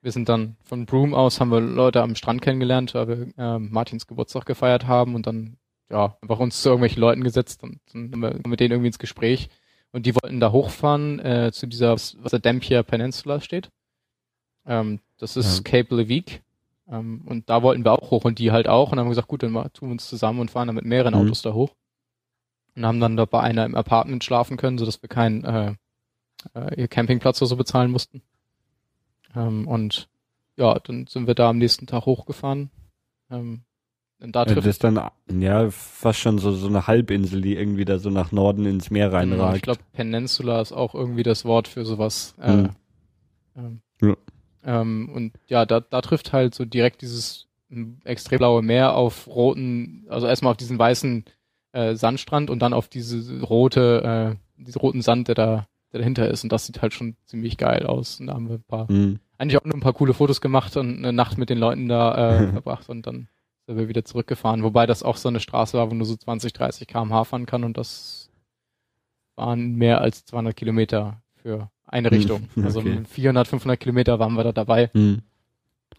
wir sind dann von Broome aus, haben wir Leute am Strand kennengelernt, weil wir äh, Martins Geburtstag gefeiert haben und dann, ja, einfach uns zu irgendwelchen Leuten gesetzt und dann haben wir mit denen irgendwie ins Gespräch. Und die wollten da hochfahren äh, zu dieser, was der Dampier Peninsula steht. Ähm, das ist ja. Cape Levique. Ähm, und da wollten wir auch hoch und die halt auch. Und haben gesagt, gut, dann tun wir uns zusammen und fahren dann mit mehreren mhm. Autos da hoch. Und haben dann da bei einer im Apartment schlafen können, sodass wir kein äh, äh, ihr Campingplatz oder so bezahlen mussten. Ähm, und ja, dann sind wir da am nächsten Tag hochgefahren. Ähm, und da trifft das ist dann ja fast schon so so eine Halbinsel, die irgendwie da so nach Norden ins Meer genau, reinragt. Ich glaube, Peninsula ist auch irgendwie das Wort für sowas. Äh, mhm. ähm, ja. Ähm, und ja, da, da trifft halt so direkt dieses extrem blaue Meer auf roten, also erstmal auf diesen weißen äh, Sandstrand und dann auf diese rote, äh, diesen roten Sand, der da der dahinter ist. Und das sieht halt schon ziemlich geil aus. Und da haben wir ein paar, mhm. eigentlich auch nur ein paar coole Fotos gemacht und eine Nacht mit den Leuten da äh, verbracht und dann sind wir wieder zurückgefahren. Wobei das auch so eine Straße war, wo nur so 20, 30 kmh fahren kann und das waren mehr als 200 Kilometer für eine mhm. Richtung. Also okay. Also 400, 500 Kilometer waren wir da dabei. Mhm.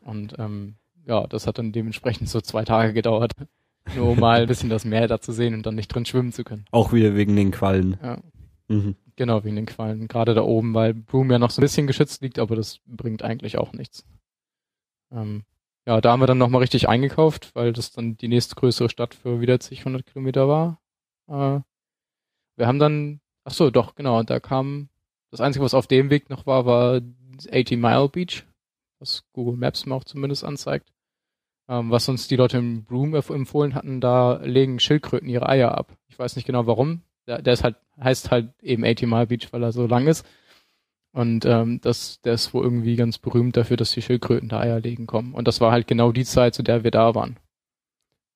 Und ähm, ja, das hat dann dementsprechend so zwei Tage gedauert. Nur um mal ein bisschen das Meer da zu sehen und dann nicht drin schwimmen zu können. Auch wieder wegen den Quallen. Ja. Mhm. Genau, wegen den Quallen. Gerade da oben, weil Broome ja noch so ein bisschen geschützt liegt, aber das bringt eigentlich auch nichts. Ähm, ja, da haben wir dann nochmal richtig eingekauft, weil das dann die nächstgrößere Stadt für wieder zig 100 Kilometer war. Äh, wir haben dann, ach so, doch, genau, da kam, das Einzige, was auf dem Weg noch war, war 80 Mile Beach, was Google Maps mir auch zumindest anzeigt. Ähm, was uns die Leute im Broome empfohlen hatten, da legen Schildkröten ihre Eier ab. Ich weiß nicht genau warum. Der, ist halt heißt halt eben 80 Mile Beach, weil er so lang ist. Und ähm, das, der ist wohl irgendwie ganz berühmt dafür, dass die Schildkröten da Eier legen kommen. Und das war halt genau die Zeit, zu der wir da waren.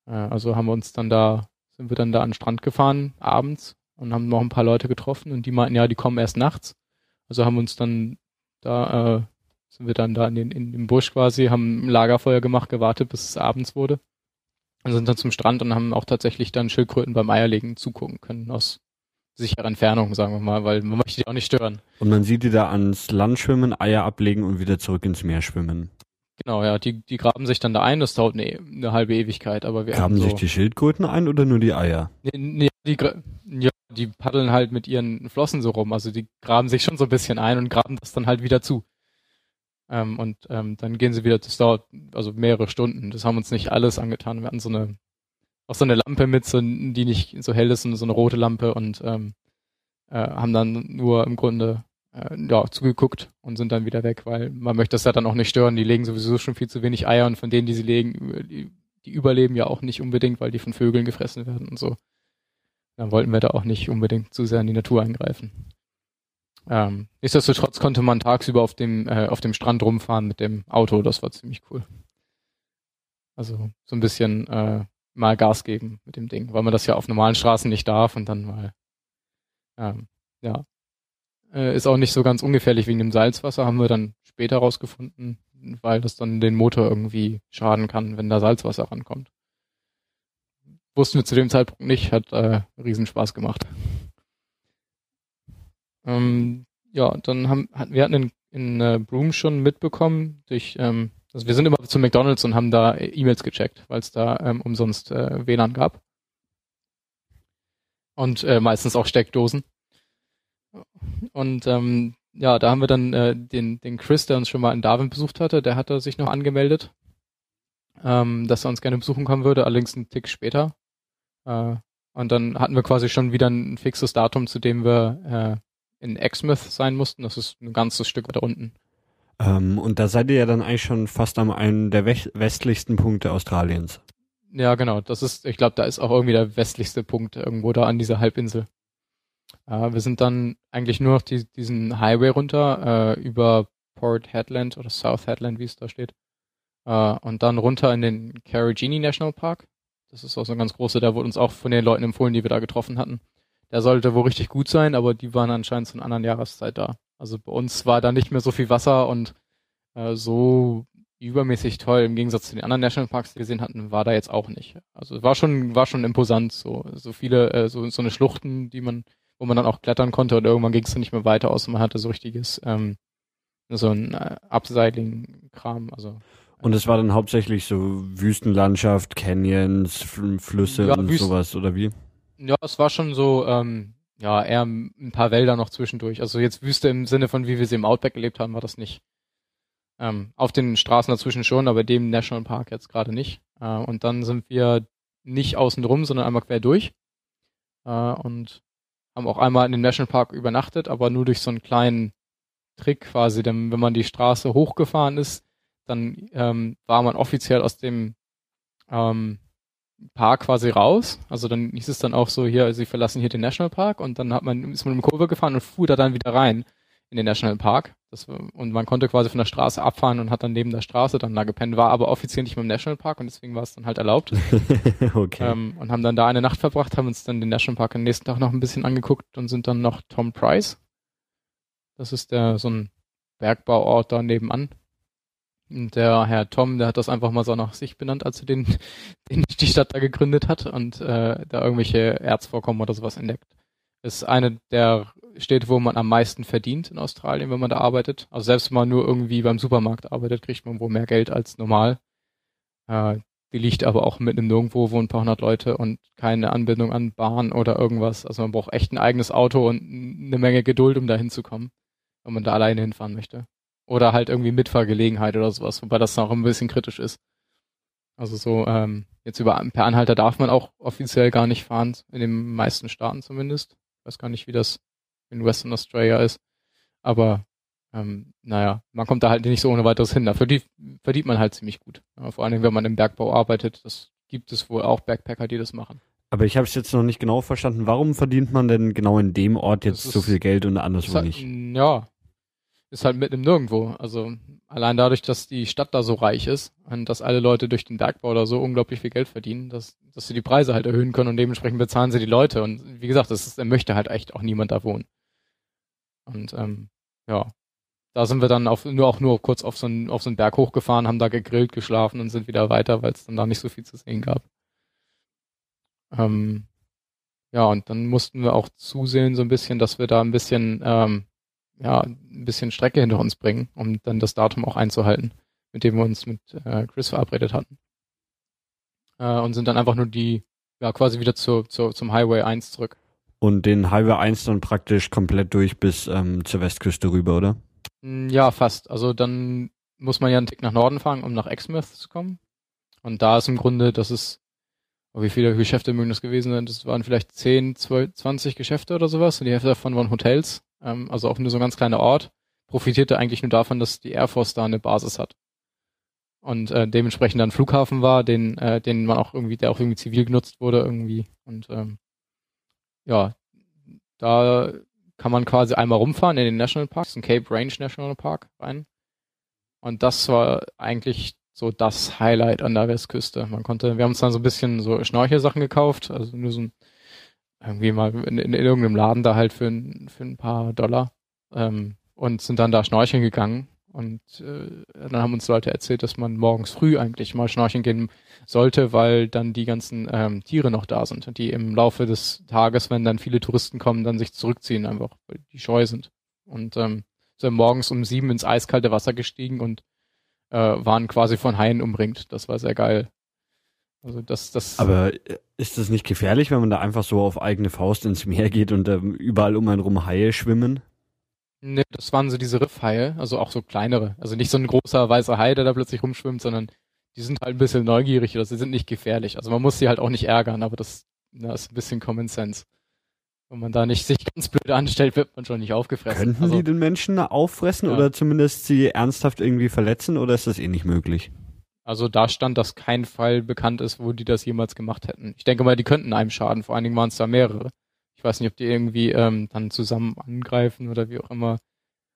Äh, also haben wir uns dann da, sind wir dann da an den Strand gefahren, abends, und haben noch ein paar Leute getroffen und die meinten, ja, die kommen erst nachts. Also haben uns dann da, äh, sind wir dann da in, den, in dem Busch quasi, haben ein Lagerfeuer gemacht, gewartet, bis es abends wurde. Und sind dann zum Strand und haben auch tatsächlich dann Schildkröten beim Eierlegen zugucken können aus sichere Entfernung, sagen wir mal, weil man möchte die auch nicht stören. Und man sieht die da ans Land schwimmen, Eier ablegen und wieder zurück ins Meer schwimmen. Genau, ja, die, die graben sich dann da ein, das dauert eine, eine halbe Ewigkeit, aber wir Graben so, sich die Schildkröten ein oder nur die Eier? Nee, nee, die, ja, die paddeln halt mit ihren Flossen so rum, also die graben sich schon so ein bisschen ein und graben das dann halt wieder zu. Ähm, und ähm, dann gehen sie wieder, das dauert also mehrere Stunden. Das haben uns nicht alles angetan. Wir hatten so eine, auch so eine Lampe mit, so, die nicht so hell ist, so eine rote Lampe und ähm, äh, haben dann nur im Grunde äh, ja, zugeguckt und sind dann wieder weg, weil man möchte das ja dann auch nicht stören. Die legen sowieso schon viel zu wenig Eier und von denen, die sie legen, die, die überleben ja auch nicht unbedingt, weil die von Vögeln gefressen werden und so. Dann wollten wir da auch nicht unbedingt zu sehr in die Natur eingreifen. Ähm, nichtsdestotrotz konnte man tagsüber auf dem, äh, auf dem Strand rumfahren mit dem Auto, das war ziemlich cool. Also so ein bisschen äh, mal Gas geben mit dem Ding, weil man das ja auf normalen Straßen nicht darf und dann mal ähm, ja, äh, ist auch nicht so ganz ungefährlich wegen dem Salzwasser, haben wir dann später rausgefunden, weil das dann den Motor irgendwie schaden kann, wenn da Salzwasser rankommt. Wussten wir zu dem Zeitpunkt nicht, hat äh, Riesenspaß gemacht. Ähm, ja, dann haben wir hatten in, in äh, Broome schon mitbekommen durch ähm, also wir sind immer zu McDonalds und haben da E-Mails gecheckt, weil es da ähm, umsonst äh, WLAN gab. Und äh, meistens auch Steckdosen. Und ähm, ja, da haben wir dann äh, den, den Chris, der uns schon mal in Darwin besucht hatte, der hatte sich noch angemeldet, ähm, dass er uns gerne besuchen kommen würde, allerdings einen Tick später. Äh, und dann hatten wir quasi schon wieder ein fixes Datum, zu dem wir äh, in Exmouth sein mussten. Das ist ein ganzes Stück weiter unten. Ähm, und da seid ihr ja dann eigentlich schon fast am einen der westlichsten Punkte Australiens. Ja, genau. Das ist, ich glaube, da ist auch irgendwie der westlichste Punkt irgendwo da an dieser Halbinsel. Äh, wir sind dann eigentlich nur noch die, diesen Highway runter äh, über Port Headland oder South Headland, wie es da steht. Äh, und dann runter in den Carigini National Park. Das ist auch so ein ganz großer, der wurde uns auch von den Leuten empfohlen, die wir da getroffen hatten. Der sollte wohl richtig gut sein, aber die waren anscheinend zu einer anderen Jahreszeit da. Also bei uns war da nicht mehr so viel Wasser und äh, so übermäßig toll im Gegensatz zu den anderen Nationalparks, die wir gesehen hatten, war da jetzt auch nicht. Also war schon war schon imposant so so viele äh, so so eine Schluchten, die man wo man dann auch klettern konnte und irgendwann ging es dann nicht mehr weiter aus und man hatte so richtiges ähm, so ein äh, Abseiling-Kram, also und es war dann hauptsächlich so Wüstenlandschaft, Canyons, Flüsse ja, und Wüsten, sowas, oder wie? Ja, es war schon so, ähm, ja, eher ein paar Wälder noch zwischendurch. Also jetzt Wüste im Sinne von, wie wir sie im Outback gelebt haben, war das nicht. Ähm, auf den Straßen dazwischen schon, aber dem Nationalpark jetzt gerade nicht. Äh, und dann sind wir nicht außen drum, sondern einmal quer durch. Äh, und haben auch einmal in dem Nationalpark übernachtet, aber nur durch so einen kleinen Trick quasi. Denn wenn man die Straße hochgefahren ist, dann ähm, war man offiziell aus dem ähm, Park quasi raus. Also dann hieß es dann auch so, hier, sie verlassen hier den Nationalpark und dann hat man, ist man eine Kurve gefahren und fuhr da dann wieder rein in den Nationalpark. Das, und man konnte quasi von der Straße abfahren und hat dann neben der Straße dann da gepennt, war aber offiziell nicht mehr im Nationalpark und deswegen war es dann halt erlaubt. okay. Ähm, und haben dann da eine Nacht verbracht, haben uns dann den Nationalpark am nächsten Tag noch ein bisschen angeguckt und sind dann noch Tom Price. Das ist der, so ein Bergbauort da nebenan. Der Herr Tom, der hat das einfach mal so nach sich benannt, als er den, den die Stadt da gegründet hat und äh, da irgendwelche Erzvorkommen oder sowas entdeckt. Ist eine der Städte, wo man am meisten verdient in Australien, wenn man da arbeitet. Also selbst wenn man nur irgendwie beim Supermarkt arbeitet, kriegt man wohl mehr Geld als normal. Äh, die liegt aber auch mitten im Nirgendwo, wo ein paar hundert Leute und keine Anbindung an Bahn oder irgendwas. Also man braucht echt ein eigenes Auto und eine Menge Geduld, um da hinzukommen, wenn man da alleine hinfahren möchte. Oder halt irgendwie Mitfahrgelegenheit oder sowas, wobei das noch ein bisschen kritisch ist. Also so, ähm, jetzt über per Anhalter darf man auch offiziell gar nicht fahren, in den meisten Staaten zumindest. Ich weiß gar nicht, wie das in Western Australia ist. Aber ähm, naja, man kommt da halt nicht so ohne weiteres hin. Da verdient, verdient man halt ziemlich gut. Ja, vor allem, wenn man im Bergbau arbeitet. Das gibt es wohl auch Backpacker, die das machen. Aber ich habe es jetzt noch nicht genau verstanden. Warum verdient man denn genau in dem Ort jetzt so viel Geld und anderswo halt, nicht? Ja, ist halt mitten im Nirgendwo. Also allein dadurch, dass die Stadt da so reich ist und dass alle Leute durch den Bergbau da so unglaublich viel Geld verdienen, dass, dass sie die Preise halt erhöhen können und dementsprechend bezahlen sie die Leute. Und wie gesagt, das ist, da möchte halt echt auch niemand da wohnen. Und ähm, ja, da sind wir dann auf, nur auch nur kurz auf so einen, auf so einen Berg hochgefahren, haben da gegrillt, geschlafen und sind wieder weiter, weil es dann da nicht so viel zu sehen gab. Ähm, ja, und dann mussten wir auch zusehen so ein bisschen, dass wir da ein bisschen, ähm, ja, ein bisschen Strecke hinter uns bringen, um dann das Datum auch einzuhalten. mit dem wir uns mit äh, Chris verabredet hatten. Äh, und sind dann einfach nur die, ja, quasi wieder zu, zu, zum Highway 1 zurück. Und den Highway 1 dann praktisch komplett durch bis ähm, zur Westküste rüber, oder? Hm, ja, fast. Also dann muss man ja einen Tick nach Norden fahren, um nach Exmouth zu kommen. Und da ist im Grunde, das ist, oh, wie viele Geschäfte mögen das gewesen sein? Das waren vielleicht 10, 12, 20 Geschäfte oder sowas. Und die Hälfte davon waren Hotels. Ähm, also auch nur so ein ganz kleiner Ort. Profitierte eigentlich nur davon, dass die Air Force da eine Basis hat. Und äh, dementsprechend dann Flughafen war, den, äh, den man auch irgendwie, der auch irgendwie zivil genutzt wurde irgendwie. Und ähm, ja, da kann man quasi einmal rumfahren in den National Parks, in Cape Range National Park rein. Und das war eigentlich so das Highlight an der Westküste. Man konnte, wir haben uns dann so ein bisschen so Schnorchelsachen gekauft, also nur so ein, irgendwie mal in, in, in irgendeinem Laden da halt für, für ein paar Dollar ähm, und sind dann da schnorcheln gegangen und äh, dann haben uns Leute erzählt, dass man morgens früh eigentlich mal schnorcheln gehen sollte, weil dann die ganzen ähm, Tiere noch da sind und die im Laufe des Tages, wenn dann viele Touristen kommen, dann sich zurückziehen, einfach weil die scheu sind. Und ähm, sind morgens um sieben ins eiskalte Wasser gestiegen und äh, waren quasi von Haien umringt. Das war sehr geil. Also das, das. Aber äh, ist das nicht gefährlich, wenn man da einfach so auf eigene Faust ins Meer geht und ähm, überall um einen rum Haie schwimmen? Ne, das waren so diese Riffhaie, also auch so kleinere. Also nicht so ein großer weißer Hai, der da plötzlich rumschwimmt, sondern die sind halt ein bisschen neugierig oder sie sind nicht gefährlich. Also man muss sie halt auch nicht ärgern, aber das, das ist ein bisschen Common Sense. Wenn man da nicht sich ganz blöd anstellt, wird man schon nicht aufgefressen. Könnten also, die den Menschen auffressen ja. oder zumindest sie ernsthaft irgendwie verletzen oder ist das eh nicht möglich? Also da stand, dass kein Fall bekannt ist, wo die das jemals gemacht hätten. Ich denke mal, die könnten einem schaden, vor allen Dingen waren es da mehrere. Ich weiß nicht, ob die irgendwie ähm, dann zusammen angreifen oder wie auch immer.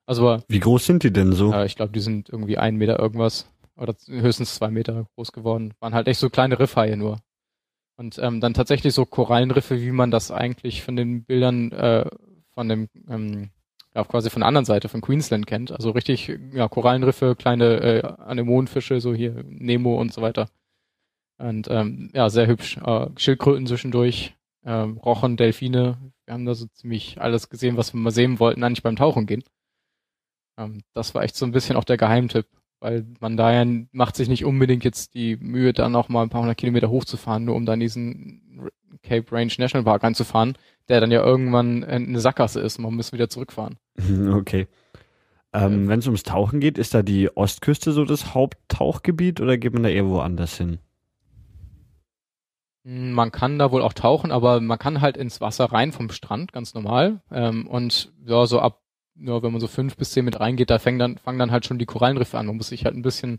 Also Wie groß sind die denn so? Äh, ich glaube, die sind irgendwie ein Meter irgendwas oder höchstens zwei Meter groß geworden. Waren halt echt so kleine Riffhaie nur. Und ähm, dann tatsächlich so Korallenriffe, wie man das eigentlich von den Bildern äh, von dem ähm, ja, quasi von der anderen Seite von Queensland kennt. Also richtig, ja, Korallenriffe, kleine äh, Anemonenfische, so hier Nemo und so weiter. Und ähm, ja, sehr hübsch. Äh, Schildkröten zwischendurch, ähm, Rochen, Delfine. Wir haben da so ziemlich alles gesehen, was wir mal sehen wollten, eigentlich beim Tauchen gehen. Ähm, das war echt so ein bisschen auch der Geheimtipp, weil man da ja macht sich nicht unbedingt jetzt die Mühe, da noch mal ein paar hundert Kilometer hochzufahren, nur um dann diesen Cape Range National Park reinzufahren, der dann ja irgendwann eine Sackgasse ist man muss wieder zurückfahren. Okay. Ähm, Wenn es ums Tauchen geht, ist da die Ostküste so das Haupttauchgebiet oder geht man da eher woanders hin? Man kann da wohl auch tauchen, aber man kann halt ins Wasser rein vom Strand, ganz normal. Ähm, und ja, so ab, ja, wenn man so fünf bis zehn mit reingeht, da fangen dann, fangen dann halt schon die Korallenriffe an. Man muss sich halt ein bisschen,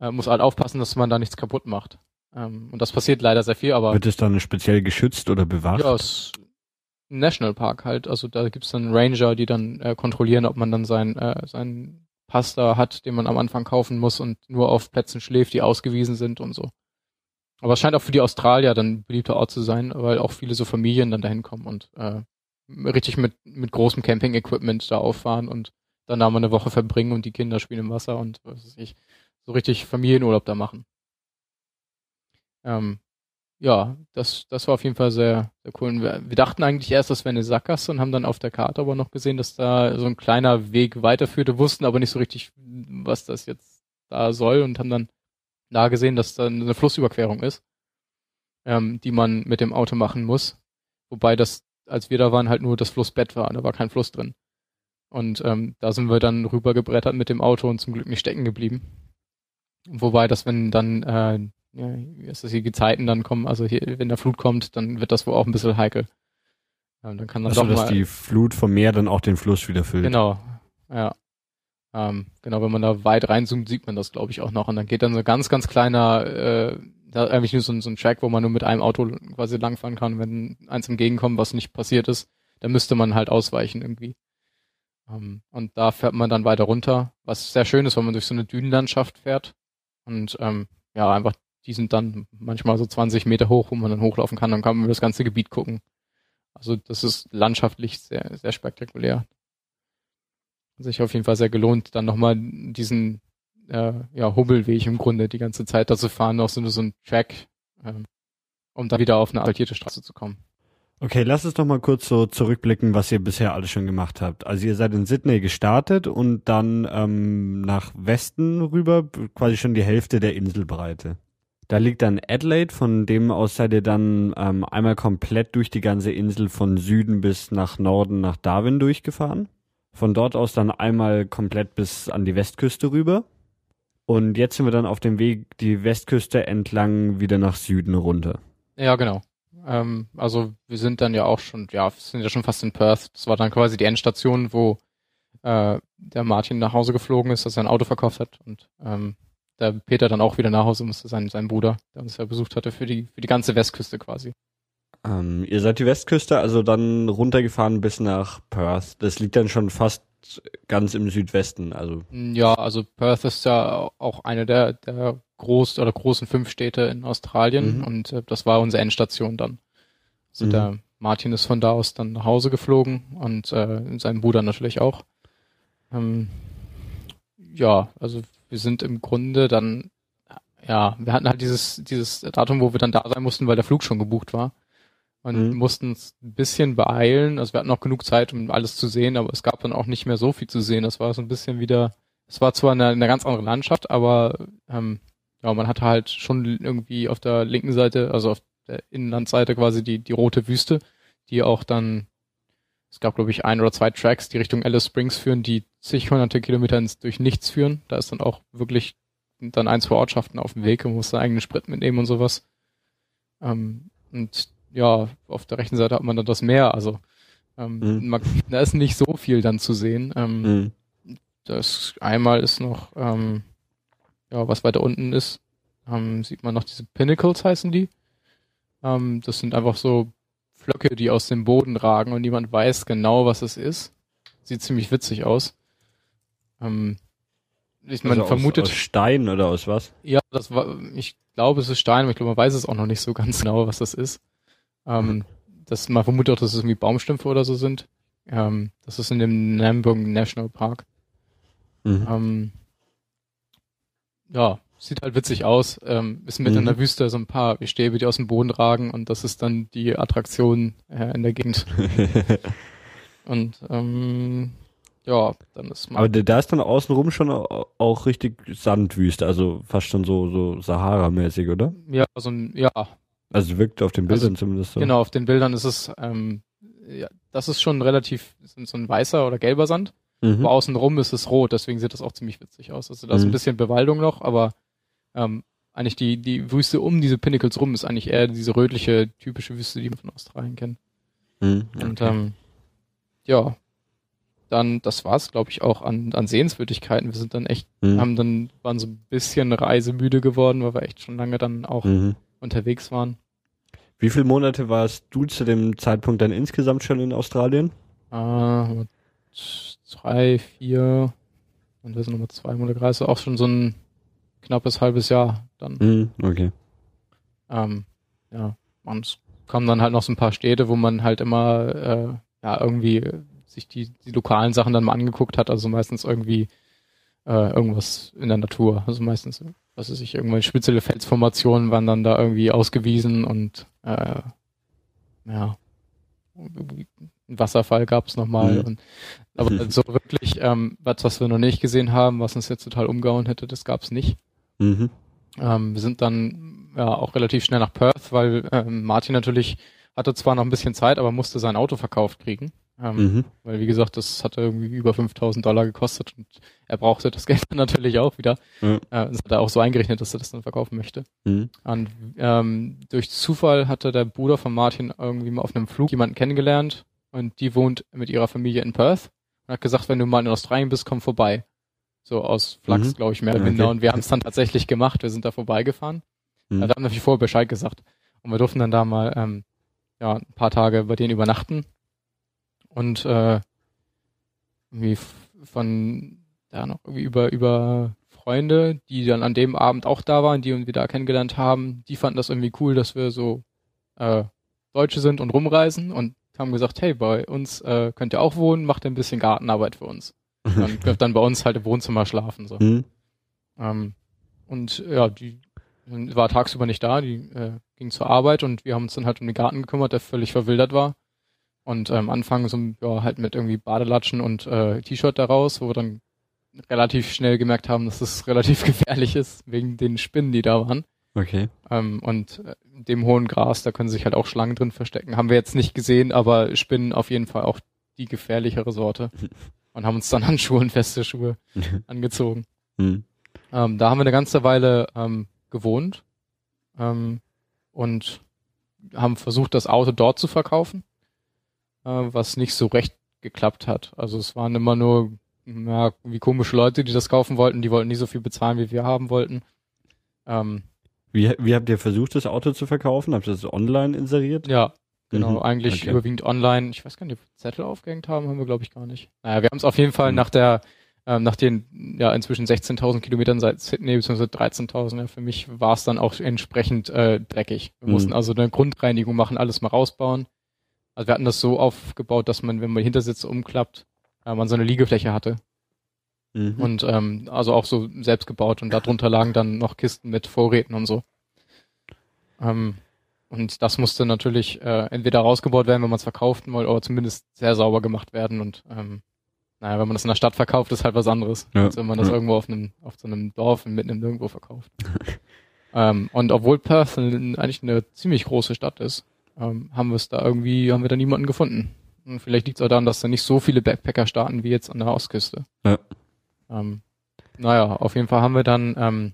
äh, muss halt aufpassen, dass man da nichts kaputt macht. Ähm, und das passiert leider sehr viel, aber. Wird es dann speziell geschützt oder bewacht? Ja, es Nationalpark halt. Also da gibt's dann Ranger, die dann äh, kontrollieren, ob man dann sein, äh, seinen Pass da hat, den man am Anfang kaufen muss und nur auf Plätzen schläft, die ausgewiesen sind und so. Aber es scheint auch für die Australier dann ein beliebter Ort zu sein, weil auch viele so Familien dann dahin kommen und äh, richtig mit, mit großem Camping-Equipment da auffahren und dann da mal eine Woche verbringen und die Kinder spielen im Wasser und was weiß ich, so richtig Familienurlaub da machen. Ähm, ja, das, das war auf jeden Fall sehr, sehr cool. Wir, wir dachten eigentlich erst, das wäre eine Sackgasse und haben dann auf der Karte aber noch gesehen, dass da so ein kleiner Weg weiterführte, wussten aber nicht so richtig, was das jetzt da soll und haben dann da gesehen, dass da eine Flussüberquerung ist, ähm, die man mit dem Auto machen muss. Wobei das, als wir da waren, halt nur das Flussbett war, da war kein Fluss drin. Und ähm, da sind wir dann rübergebrettert mit dem Auto und zum Glück nicht stecken geblieben. Wobei das, wenn dann, äh, ja, ist das, die Gezeiten dann kommen, also hier, wenn der Flut kommt, dann wird das wohl auch ein bisschen heikel. Ja, dann kann man also, doch dass mal, die Flut vom Meer dann auch den Fluss wieder füllt. Genau, ja. Ähm, genau, wenn man da weit reinzoomt, sieht man das, glaube ich, auch noch. Und dann geht dann so ganz, ganz kleiner, äh, da eigentlich nur so, so ein Track, wo man nur mit einem Auto quasi langfahren kann. Wenn eins entgegenkommt, was nicht passiert ist, dann müsste man halt ausweichen irgendwie. Ähm, und da fährt man dann weiter runter, was sehr schön ist, wenn man durch so eine Dünenlandschaft fährt. Und ähm, ja, einfach, die sind dann manchmal so 20 Meter hoch, wo man dann hochlaufen kann, dann kann man über das ganze Gebiet gucken. Also das ist landschaftlich sehr, sehr spektakulär sich auf jeden Fall sehr gelohnt, dann nochmal diesen äh, ja, Hubbelweg im Grunde die ganze Zeit da zu fahren, auch so, so ein Track, ähm, um da wieder auf eine asphaltierte Straße zu kommen. Okay, lass uns doch mal kurz so zurückblicken, was ihr bisher alles schon gemacht habt. Also ihr seid in Sydney gestartet und dann ähm, nach Westen rüber, quasi schon die Hälfte der Inselbreite. Da liegt dann Adelaide, von dem aus seid ihr dann ähm, einmal komplett durch die ganze Insel von Süden bis nach Norden nach Darwin durchgefahren. Von dort aus dann einmal komplett bis an die Westküste rüber. Und jetzt sind wir dann auf dem Weg die Westküste entlang wieder nach Süden runter. Ja, genau. Ähm, also wir sind dann ja auch schon, ja, sind ja schon fast in Perth. Das war dann quasi die Endstation, wo äh, der Martin nach Hause geflogen ist, dass er ein Auto verkauft hat und ähm, der Peter dann auch wieder nach Hause musste, sein, sein Bruder, der uns ja besucht hatte, für die, für die ganze Westküste quasi. Ähm, ihr seid die Westküste, also dann runtergefahren bis nach Perth. Das liegt dann schon fast ganz im Südwesten, also. Ja, also Perth ist ja auch eine der, der groß oder großen fünf Städte in Australien mhm. und äh, das war unsere Endstation dann. Also mhm. der Martin ist von da aus dann nach Hause geflogen und äh, sein Bruder natürlich auch. Ähm, ja, also wir sind im Grunde dann, ja, wir hatten halt dieses, dieses Datum, wo wir dann da sein mussten, weil der Flug schon gebucht war. Und mhm. mussten uns ein bisschen beeilen. Also wir hatten noch genug Zeit, um alles zu sehen, aber es gab dann auch nicht mehr so viel zu sehen. Das war so ein bisschen wieder, es war zwar eine, eine ganz andere Landschaft, aber ähm, ja, man hatte halt schon irgendwie auf der linken Seite, also auf der Inlandseite quasi die, die rote Wüste, die auch dann, es gab glaube ich ein oder zwei Tracks, die Richtung Alice Springs führen, die zig hunderte Kilometer ins, durch nichts führen. Da ist dann auch wirklich dann ein, zwei Ortschaften auf dem Weg und muss seinen eigenen Sprit mitnehmen und sowas. Ähm, und ja, auf der rechten Seite hat man dann das Meer, also ähm, mhm. man, da ist nicht so viel dann zu sehen. Ähm, mhm. Das einmal ist noch, ähm, ja, was weiter unten ist, ähm, sieht man noch diese Pinnacles heißen die. Ähm, das sind einfach so Flöcke, die aus dem Boden ragen und niemand weiß genau, was es ist. Sieht ziemlich witzig aus. Ähm, ich, man also vermutet aus, aus Stein oder aus was? Ja, das war, ich glaube, es ist Stein, aber ich glaube, man weiß es auch noch nicht so ganz genau, was das ist. Ähm, mhm. das, man vermutet auch, dass es irgendwie Baumstümpfe oder so sind. Ähm, das ist in dem Namibung National Park. Mhm. Ähm, ja, sieht halt witzig aus. Ähm, ist mitten mhm. in der Wüste so ein paar Stäbe, die aus dem Boden ragen und das ist dann die Attraktion äh, in der Gegend. und ähm, ja, dann ist man. Aber da ist dann außenrum schon auch richtig Sandwüste, also fast schon so, so Sahara-mäßig, oder? Ja, also ja. Also wirkt auf den Bildern also, zumindest so. Genau, auf den Bildern ist es, ähm, ja, das ist schon relativ so ein weißer oder gelber Sand. Mhm. Aber außenrum ist es rot, deswegen sieht das auch ziemlich witzig aus. Also da ist mhm. ein bisschen Bewaldung noch, aber ähm, eigentlich die, die Wüste um diese Pinnacles rum ist eigentlich eher diese rötliche, typische Wüste, die man von Australien kennt. Mhm, okay. Und ähm, ja, dann, das war's, glaube ich, auch an, an Sehenswürdigkeiten. Wir sind dann echt, mhm. haben dann, waren so ein bisschen reisemüde geworden, weil wir echt schon lange dann auch mhm. unterwegs waren. Wie viele Monate warst du zu dem Zeitpunkt dann insgesamt schon in Australien? Äh, drei, vier, und wir sind nochmal zwei Monate gereist, auch schon so ein knappes halbes Jahr dann. Mhm, okay. Ähm, ja, und kommen dann halt noch so ein paar Städte, wo man halt immer äh, ja irgendwie sich die, die lokalen Sachen dann mal angeguckt hat, also meistens irgendwie äh, irgendwas in der Natur, also meistens, was weiß ich, irgendwelche spezielle Felsformationen waren dann da irgendwie ausgewiesen und äh, ja, ein Wasserfall gab es nochmal. Mhm. aber so wirklich, ähm, was, was wir noch nicht gesehen haben, was uns jetzt total umgehauen hätte, das gab es nicht. Mhm. Ähm, wir sind dann ja auch relativ schnell nach Perth, weil ähm, Martin natürlich hatte zwar noch ein bisschen Zeit, aber musste sein Auto verkauft kriegen. Ähm, mhm. Weil, wie gesagt, das hatte irgendwie über 5000 Dollar gekostet und er brauchte das Geld dann natürlich auch wieder. Mhm. Äh, das hat er auch so eingerechnet, dass er das dann verkaufen möchte. Mhm. Und ähm, durch Zufall hatte der Bruder von Martin irgendwie mal auf einem Flug jemanden kennengelernt und die wohnt mit ihrer Familie in Perth und hat gesagt, wenn du mal in Australien bist, komm vorbei. So aus Flachs, mhm. glaube ich, mehr oder weniger. Okay. Und wir haben es dann tatsächlich gemacht. Wir sind da vorbeigefahren. Mhm. Wir haben natürlich vorher Bescheid gesagt. Und wir durften dann da mal ähm, ja, ein paar Tage bei denen übernachten und äh, irgendwie von ja noch irgendwie über über Freunde, die dann an dem Abend auch da waren, die uns wieder kennengelernt haben, die fanden das irgendwie cool, dass wir so äh, Deutsche sind und rumreisen und haben gesagt, hey, bei uns äh, könnt ihr auch wohnen, macht ein bisschen Gartenarbeit für uns. Dann dann bei uns halt im Wohnzimmer schlafen so. Mhm. Ähm, und ja, die war tagsüber nicht da, die äh, ging zur Arbeit und wir haben uns dann halt um den Garten gekümmert, der völlig verwildert war. Und ähm, anfangen so ja, halt mit irgendwie Badelatschen und äh, T-Shirt daraus, wo wir dann relativ schnell gemerkt haben, dass es relativ gefährlich ist, wegen den Spinnen, die da waren. Okay. Ähm, und äh, dem hohen Gras, da können sich halt auch Schlangen drin verstecken. Haben wir jetzt nicht gesehen, aber Spinnen auf jeden Fall auch die gefährlichere Sorte. Und haben uns dann Handschuhe und feste Schuhe angezogen. Mhm. Ähm, da haben wir eine ganze Weile ähm, gewohnt ähm, und haben versucht, das Auto dort zu verkaufen, äh, was nicht so recht geklappt hat. Also es waren immer nur ja, wie komische Leute, die das kaufen wollten. Die wollten nie so viel bezahlen, wie wir haben wollten. Ähm, wie, wie habt ihr versucht, das Auto zu verkaufen? Habt ihr das online inseriert? Ja, genau. Mhm, eigentlich okay. überwiegend online. Ich weiß gar nicht, ob wir Zettel aufgehängt haben, haben wir glaube ich gar nicht. Naja, wir haben es auf jeden Fall mhm. nach der, ähm, nach den ja inzwischen 16.000 Kilometern seit Sydney, beziehungsweise 13.000, ja, für mich war es dann auch entsprechend äh, dreckig. Wir mhm. mussten also eine Grundreinigung machen, alles mal rausbauen. Also wir hatten das so aufgebaut, dass man, wenn man Hintersitz umklappt, äh, man so eine Liegefläche hatte. Mhm. Und ähm, also auch so selbst gebaut und darunter lagen dann noch Kisten mit Vorräten und so. Ähm, und das musste natürlich äh, entweder rausgebaut werden, wenn man es verkaufen wollte, oder zumindest sehr sauber gemacht werden. Und ähm, naja, wenn man das in der Stadt verkauft, ist halt was anderes, ja. als wenn man das ja. irgendwo auf einem, auf so einem Dorf mitten im Nirgendwo verkauft. ähm, und obwohl Perth eigentlich eine ziemlich große Stadt ist, ähm, haben wir es da irgendwie, haben wir da niemanden gefunden. Und vielleicht liegt es auch daran, dass da nicht so viele Backpacker starten wie jetzt an der Ostküste. Ja. Ähm, naja, auf jeden Fall haben wir dann ähm,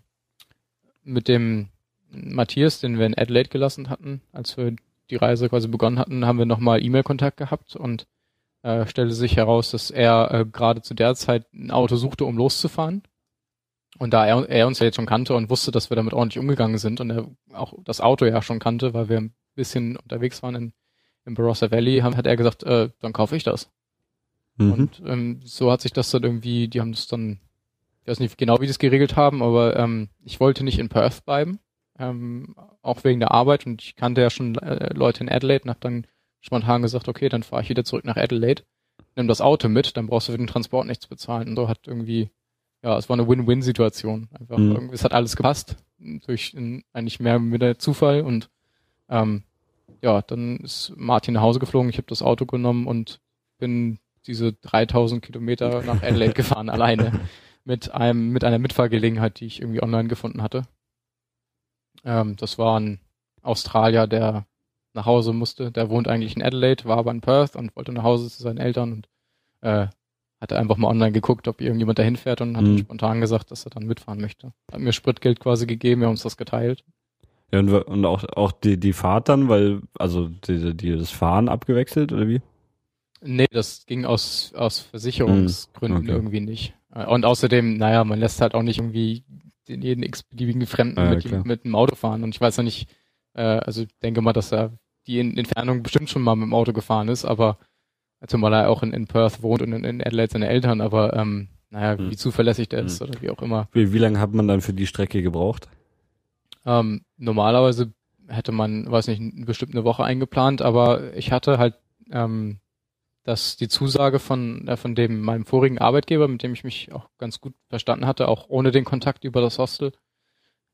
mit dem Matthias, den wir in Adelaide gelassen hatten, als wir die Reise quasi begonnen hatten, haben wir nochmal E-Mail-Kontakt gehabt und äh, stellte sich heraus, dass er äh, gerade zu der Zeit ein Auto suchte, um loszufahren. Und da er, er uns ja jetzt schon kannte und wusste, dass wir damit ordentlich umgegangen sind und er auch das Auto ja schon kannte, weil wir ein bisschen unterwegs waren in, im Barossa Valley, hat er gesagt, äh, dann kaufe ich das. Mhm. Und ähm, so hat sich das dann irgendwie, die haben das dann, ich weiß nicht genau, wie die es geregelt haben, aber ähm, ich wollte nicht in Perth bleiben, ähm, auch wegen der Arbeit und ich kannte ja schon äh, Leute in Adelaide und habe dann spontan gesagt, okay, dann fahre ich wieder zurück nach Adelaide, nimm das Auto mit, dann brauchst du für den Transport nichts bezahlen. Und so hat irgendwie, ja, es war eine Win-Win-Situation. Einfach mhm. irgendwie, es hat alles gepasst, durch eigentlich mehr mit der Zufall und ähm, ja, dann ist Martin nach Hause geflogen, ich habe das Auto genommen und bin diese 3000 Kilometer nach Adelaide gefahren, alleine. Mit einem, mit einer Mitfahrgelegenheit, die ich irgendwie online gefunden hatte. Ähm, das war ein Australier, der nach Hause musste. Der wohnt eigentlich in Adelaide, war aber in Perth und wollte nach Hause zu seinen Eltern und äh, hatte einfach mal online geguckt, ob irgendjemand dahin fährt und hat mhm. spontan gesagt, dass er dann mitfahren möchte. Hat mir Spritgeld quasi gegeben, wir haben uns das geteilt. Ja, und, und auch, auch die, die Fahrt dann, weil, also die, die, das Fahren abgewechselt oder wie? Nee, das ging aus, aus Versicherungsgründen hm, okay. irgendwie nicht. Und außerdem, naja, man lässt halt auch nicht irgendwie den jeden x-beliebigen Fremden ja, mit, mit dem Auto fahren. Und ich weiß ja nicht, äh, also ich denke mal, dass er die in Entfernung bestimmt schon mal mit dem Auto gefahren ist, aber zumal er auch in, in Perth wohnt und in, in Adelaide seine Eltern, aber ähm, naja, hm. wie zuverlässig der hm. ist oder wie auch immer. Wie, wie lange hat man dann für die Strecke gebraucht? Ähm, normalerweise hätte man, weiß nicht, bestimmt eine Woche eingeplant, aber ich hatte halt ähm, dass die Zusage von, äh, von dem, meinem vorigen Arbeitgeber, mit dem ich mich auch ganz gut verstanden hatte, auch ohne den Kontakt über das Hostel,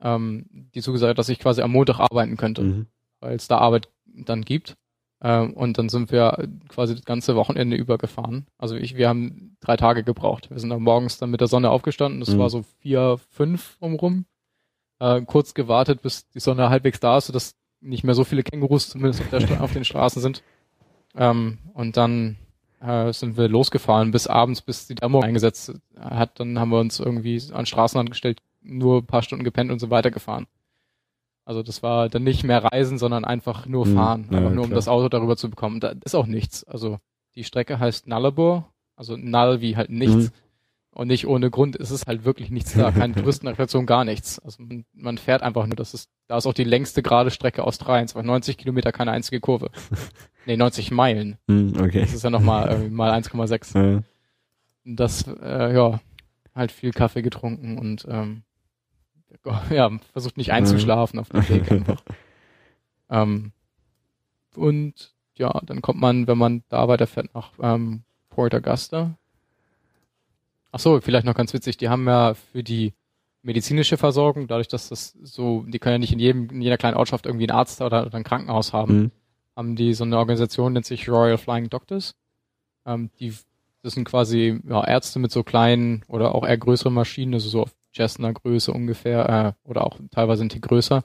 ähm, die Zusage, dass ich quasi am Montag arbeiten könnte, mhm. weil es da Arbeit dann gibt. Ähm, und dann sind wir quasi das ganze Wochenende übergefahren. Also ich, wir haben drei Tage gebraucht. Wir sind dann morgens dann mit der Sonne aufgestanden. Das mhm. war so vier, fünf umrum. Äh, kurz gewartet, bis die Sonne halbwegs da ist, sodass nicht mehr so viele Kängurus zumindest auf, der, auf den Straßen sind. Ähm, und dann äh, sind wir losgefahren bis abends, bis die Dämmerung eingesetzt hat. Dann haben wir uns irgendwie an Straßenrand gestellt, nur ein paar Stunden gepennt und so weiter gefahren. Also das war dann nicht mehr Reisen, sondern einfach nur hm, fahren, hm, einfach nur um das Auto darüber zu bekommen. Da ist auch nichts. Also die Strecke heißt Nullarbor, also Null wie halt nichts. Hm. Und nicht ohne Grund ist es halt wirklich nichts da, keine Touristenattraktion, gar nichts. Also man, man, fährt einfach nur, das ist, da ist auch die längste gerade Strecke Australiens, weil 90 Kilometer keine einzige Kurve. nee, 90 Meilen. Mm, okay. Das ist ja nochmal äh, mal 1,6. Ja. Das, äh, ja, halt viel Kaffee getrunken und ähm, ja, versucht nicht einzuschlafen auf dem Weg einfach. ähm, und ja, dann kommt man, wenn man da weiterfährt, nach ähm, Port Augusta Ach so, vielleicht noch ganz witzig, die haben ja für die medizinische Versorgung, dadurch, dass das so, die können ja nicht in jedem, in jeder kleinen Ortschaft irgendwie einen Arzt oder, oder ein Krankenhaus haben, mhm. haben die so eine Organisation, nennt sich Royal Flying Doctors. Ähm, die, das sind quasi ja, Ärzte mit so kleinen oder auch eher größeren Maschinen, also so auf Cessna-Größe ungefähr, äh, oder auch teilweise ein Tick größer,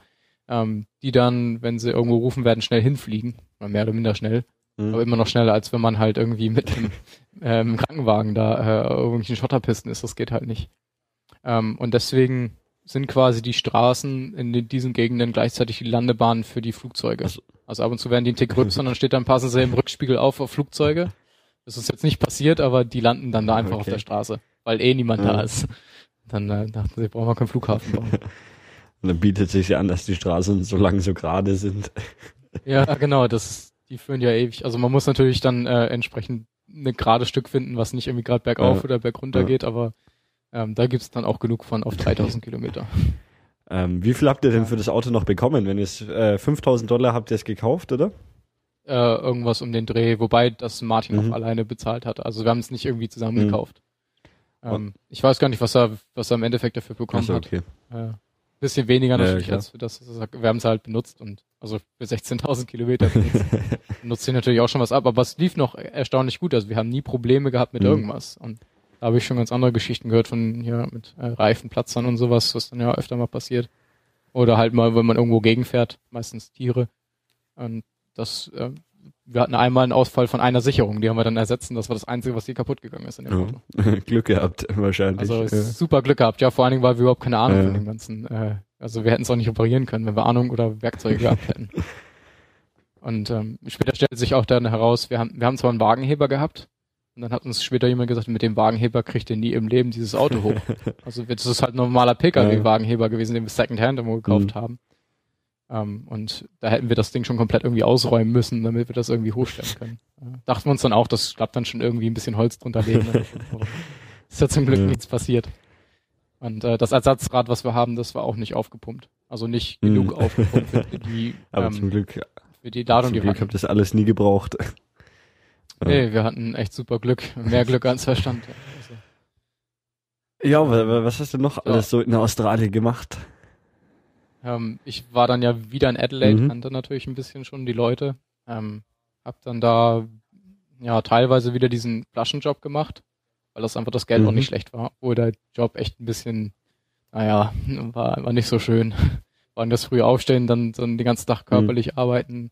ähm, die dann, wenn sie irgendwo rufen werden, schnell hinfliegen, mehr oder minder schnell. Mhm. Aber immer noch schneller, als wenn man halt irgendwie mit dem ähm, Krankenwagen da äh, irgendwelchen Schotterpisten ist. Das geht halt nicht. Ähm, und deswegen sind quasi die Straßen in diesen Gegenden gleichzeitig die Landebahnen für die Flugzeuge. Also, also ab und zu werden die größer und dann steht dann passen sie im Rückspiegel auf auf Flugzeuge. Das ist jetzt nicht passiert, aber die landen dann da einfach okay. auf der Straße, weil eh niemand ja. da ist. Dann äh, dachten sie, brauchen wir keinen Flughafen bauen. Und dann bietet sich ja an, dass die Straßen so lang so gerade sind. Ja, genau, das, die führen ja ewig. Also man muss natürlich dann äh, entsprechend ein gerade Stück finden, was nicht irgendwie gerade bergauf ja. oder bergunter ja. geht, aber ähm, da gibt's dann auch genug von auf 3000 Kilometer. Ähm, wie viel habt ihr denn für das Auto noch bekommen? Wenn ihr es äh, 5000 Dollar habt ihr es gekauft, oder? Äh, irgendwas um den Dreh, wobei das Martin mhm. auch alleine bezahlt hat. Also wir haben es nicht irgendwie zusammen mhm. gekauft. Ähm, ich weiß gar nicht, was er, was er im Endeffekt dafür bekommen so, okay. hat. Äh, bisschen weniger natürlich ja, als für das. Wir haben es halt benutzt und also für 16.000 Kilometer benutzt sie natürlich auch schon was ab, aber es lief noch erstaunlich gut. Also wir haben nie Probleme gehabt mit mhm. irgendwas und da habe ich schon ganz andere Geschichten gehört von hier mit äh, Reifenplatzern und sowas, was dann ja öfter mal passiert. Oder halt mal, wenn man irgendwo gegenfährt, meistens Tiere. Und das, äh, wir hatten einmal einen Ausfall von einer Sicherung, die haben wir dann ersetzt und das war das Einzige, was hier kaputt gegangen ist in dem Auto. Glück gehabt, wahrscheinlich. Also ja. super Glück gehabt, ja, vor allen Dingen, weil wir überhaupt keine Ahnung ja. von dem ganzen, äh, also wir hätten es auch nicht reparieren können, wenn wir Ahnung oder Werkzeuge gehabt hätten. Und ähm, später stellte sich auch dann heraus, wir haben, wir haben zwar einen Wagenheber gehabt, und dann hat uns später jemand gesagt, mit dem Wagenheber kriegt ihr nie im Leben dieses Auto hoch. also das ist halt ein normaler Pkw-Wagenheber gewesen, den wir Secondhand irgendwo gekauft mhm. haben. Ähm, und da hätten wir das Ding schon komplett irgendwie ausräumen müssen, damit wir das irgendwie hochstellen können. Äh, dachten wir uns dann auch, das klappt dann schon irgendwie ein bisschen Holz drunter legen. ist ja zum Glück ja. nichts passiert. Und äh, das Ersatzrad, was wir haben, das war auch nicht aufgepumpt. Also nicht mhm. genug aufgepumpt für die, Aber ähm, zum Glück, für die Ladung, zum die Glück habt das alles nie gebraucht. Nee, wir hatten echt super Glück. Mehr Glück als Verstand. Also. Ja, was hast du noch ja. alles so in Australien gemacht? Ähm, ich war dann ja wieder in Adelaide, mhm. kannte natürlich ein bisschen schon die Leute. Ähm, hab dann da ja teilweise wieder diesen Flaschenjob gemacht, weil das einfach das Geld mhm. auch nicht schlecht war, obwohl der Job echt ein bisschen, naja, war, war nicht so schön. War das früh aufstehen, dann, dann den ganzen Tag mhm. körperlich mhm. arbeiten,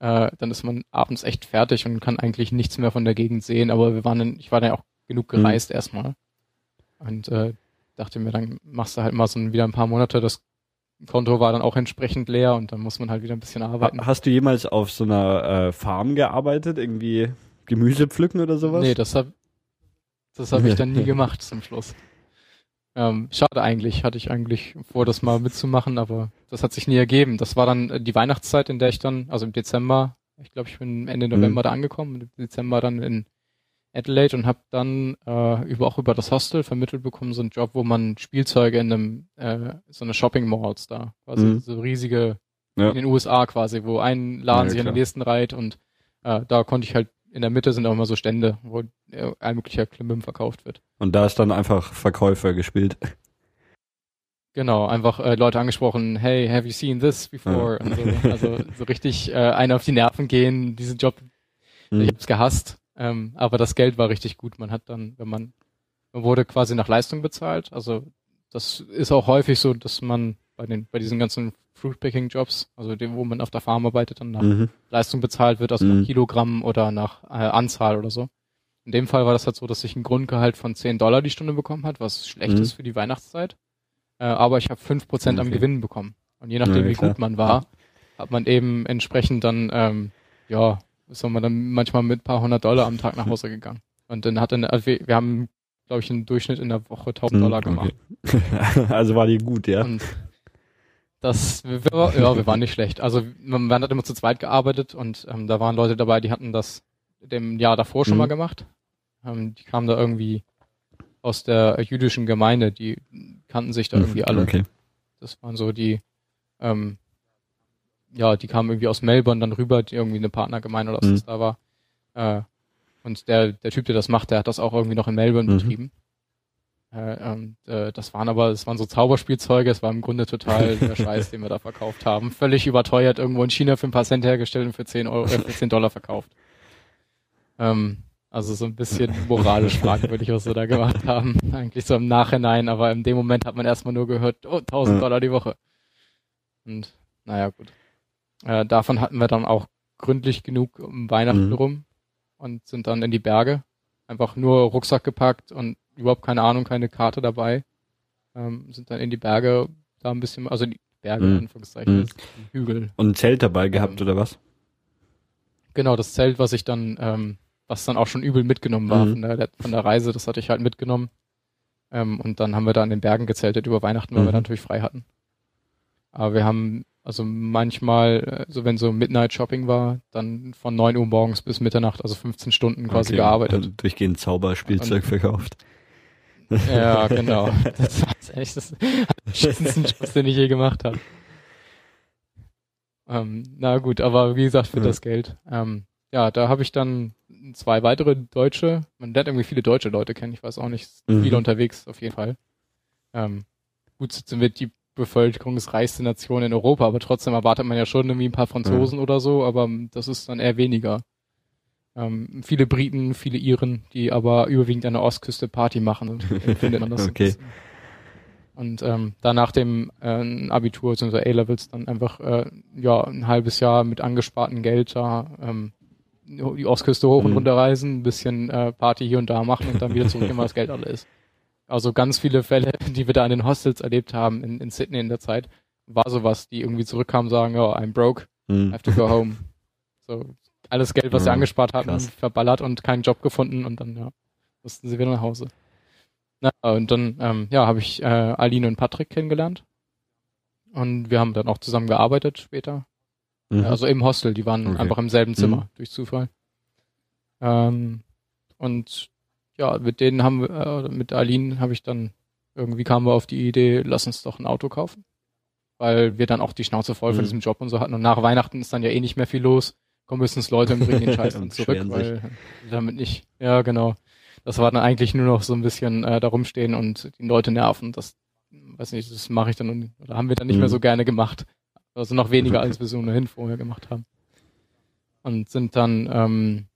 äh, dann ist man abends echt fertig und kann eigentlich nichts mehr von der Gegend sehen. Aber wir waren, dann, ich war dann auch genug mhm. gereist mhm. erstmal und äh, dachte mir, dann machst du halt mal so ein, wieder ein paar Monate. Das Konto war dann auch entsprechend leer und dann muss man halt wieder ein bisschen arbeiten. Hast du jemals auf so einer äh, Farm gearbeitet, irgendwie Gemüse pflücken oder sowas? Nee, das hab, das hab ich dann nie gemacht zum Schluss. Ähm, schade eigentlich, hatte ich eigentlich vor, das mal mitzumachen, aber das hat sich nie ergeben. Das war dann äh, die Weihnachtszeit, in der ich dann, also im Dezember, ich glaube, ich bin Ende November mhm. da angekommen, im Dezember dann in Adelaide und habe dann äh, über auch über das Hostel vermittelt bekommen, so einen Job, wo man Spielzeuge in einem äh, so eine Shopping Malls da, quasi mhm. so riesige ja. in den USA quasi, wo ein Laden ja, sich klar. an den nächsten reiht und äh, da konnte ich halt in der Mitte sind auch immer so Stände, wo ein möglicher Klimbim verkauft wird. Und da ist dann einfach Verkäufer gespielt. Genau, einfach äh, Leute angesprochen, hey, have you seen this before? Ja. So, also so richtig äh, einen auf die Nerven gehen, diesen Job, mhm. ich hab's gehasst, ähm, aber das Geld war richtig gut. Man hat dann, wenn man, man wurde quasi nach Leistung bezahlt, also das ist auch häufig so, dass man bei den, bei diesen ganzen Fruitpicking-Jobs, also dem, wo man auf der Farm arbeitet und nach mhm. Leistung bezahlt wird, also mhm. nach Kilogramm oder nach äh, Anzahl oder so. In dem Fall war das halt so, dass ich ein Grundgehalt von 10 Dollar die Stunde bekommen hat, was schlecht mhm. ist für die Weihnachtszeit. Äh, aber ich habe 5% okay. am Gewinn bekommen. Und je nachdem, ja, wie gut man war, hat man eben entsprechend dann, ähm, ja, ist man dann manchmal mit ein paar hundert Dollar am Tag nach Hause gegangen. Und dann hat dann, also wir, wir haben, glaube ich, einen Durchschnitt in der Woche 1000 Dollar mhm, gemacht. Okay. also war die gut, ja. Und das, wir, ja, wir waren nicht schlecht. Also man, man hat immer zu zweit gearbeitet und ähm, da waren Leute dabei, die hatten das dem Jahr davor schon mhm. mal gemacht. Ähm, die kamen da irgendwie aus der jüdischen Gemeinde, die kannten sich da mhm, irgendwie alle. Okay. Das waren so die, ähm, ja, die kamen irgendwie aus Melbourne dann rüber, die irgendwie eine Partnergemeinde oder was mhm. das da war. Äh, und der, der Typ, der das macht, der hat das auch irgendwie noch in Melbourne mhm. betrieben. Äh, ähm, äh, das waren aber, es waren so Zauberspielzeuge, es war im Grunde total der Scheiß, den wir da verkauft haben. Völlig überteuert, irgendwo in China für ein paar Cent hergestellt und für 10 Euro, äh, für 10 Dollar verkauft. Ähm, also so ein bisschen moralisch fragwürdig, was wir da gemacht haben. Eigentlich so im Nachhinein, aber in dem Moment hat man erstmal nur gehört, oh, 1000 Dollar die Woche. Und naja, gut. Äh, davon hatten wir dann auch gründlich genug um Weihnachten mhm. rum und sind dann in die Berge. Einfach nur Rucksack gepackt und überhaupt keine Ahnung, keine Karte dabei. Ähm, sind dann in die Berge da ein bisschen, also die Berge, mhm. Anführungszeichen, mhm. Hügel. Und ein Zelt dabei gehabt ähm, oder was? Genau, das Zelt, was ich dann, ähm, was dann auch schon übel mitgenommen war mhm. von, der, von der Reise, das hatte ich halt mitgenommen. Ähm, und dann haben wir da in den Bergen gezeltet über Weihnachten, weil mhm. wir natürlich frei hatten. Aber wir haben also manchmal, so wenn so Midnight Shopping war, dann von 9 Uhr morgens bis Mitternacht, also 15 Stunden quasi okay, gearbeitet. Also durchgehend Zauberspielzeug und, verkauft. Ja, genau. Das war echt das beschissensten Job, den ich je gemacht habe. Ähm, na gut, aber wie gesagt, für ja. das Geld. Ähm, ja, da habe ich dann zwei weitere Deutsche, man lernt irgendwie viele deutsche Leute kennen, ich weiß auch nicht, mhm. viele unterwegs auf jeden Fall. Ähm, gut, sind wir die bevölkerungsreichste Nation in Europa, aber trotzdem erwartet man ja schon irgendwie ein paar Franzosen ja. oder so, aber das ist dann eher weniger. Ähm, viele Briten, viele Iren, die aber überwiegend an der Ostküste Party machen, findet man das. okay. Und ähm, da nach dem äh, Abitur bzw. A-Levels dann einfach äh, ja ein halbes Jahr mit angespartem Geld da ähm, die Ostküste hoch und mhm. runter reisen, ein bisschen äh, Party hier und da machen und dann wieder zurück, immer das Geld alle ist. Also ganz viele Fälle, die wir da in den Hostels erlebt haben in, in Sydney in der Zeit, war sowas, die irgendwie zurückkamen, sagen, oh, I'm broke, mm. have to go home. So, alles Geld, was ja, sie angespart hatten, krass. verballert und keinen Job gefunden und dann, ja, mussten sie wieder nach Hause. Na, und dann, ähm, ja, habe ich äh, Aline und Patrick kennengelernt. Und wir haben dann auch zusammen gearbeitet später. Mhm. Also im Hostel, die waren okay. einfach im selben Zimmer, mhm. durch Zufall. Ähm, und ja, mit denen haben wir, äh, mit Aline habe ich dann, irgendwie kamen wir auf die Idee, lass uns doch ein Auto kaufen. Weil wir dann auch die Schnauze voll mhm. von diesem Job und so hatten. Und nach Weihnachten ist dann ja eh nicht mehr viel los. Kommen höchstens Leute und bringen den Scheiß dann zurück, weil damit nicht, ja genau. Das war dann eigentlich nur noch so ein bisschen äh, da rumstehen und die Leute nerven. Das, weiß nicht, das mache ich dann, oder haben wir dann nicht mhm. mehr so gerne gemacht. Also noch weniger, als wir so ohnehin vorher gemacht haben. Und sind dann, ähm,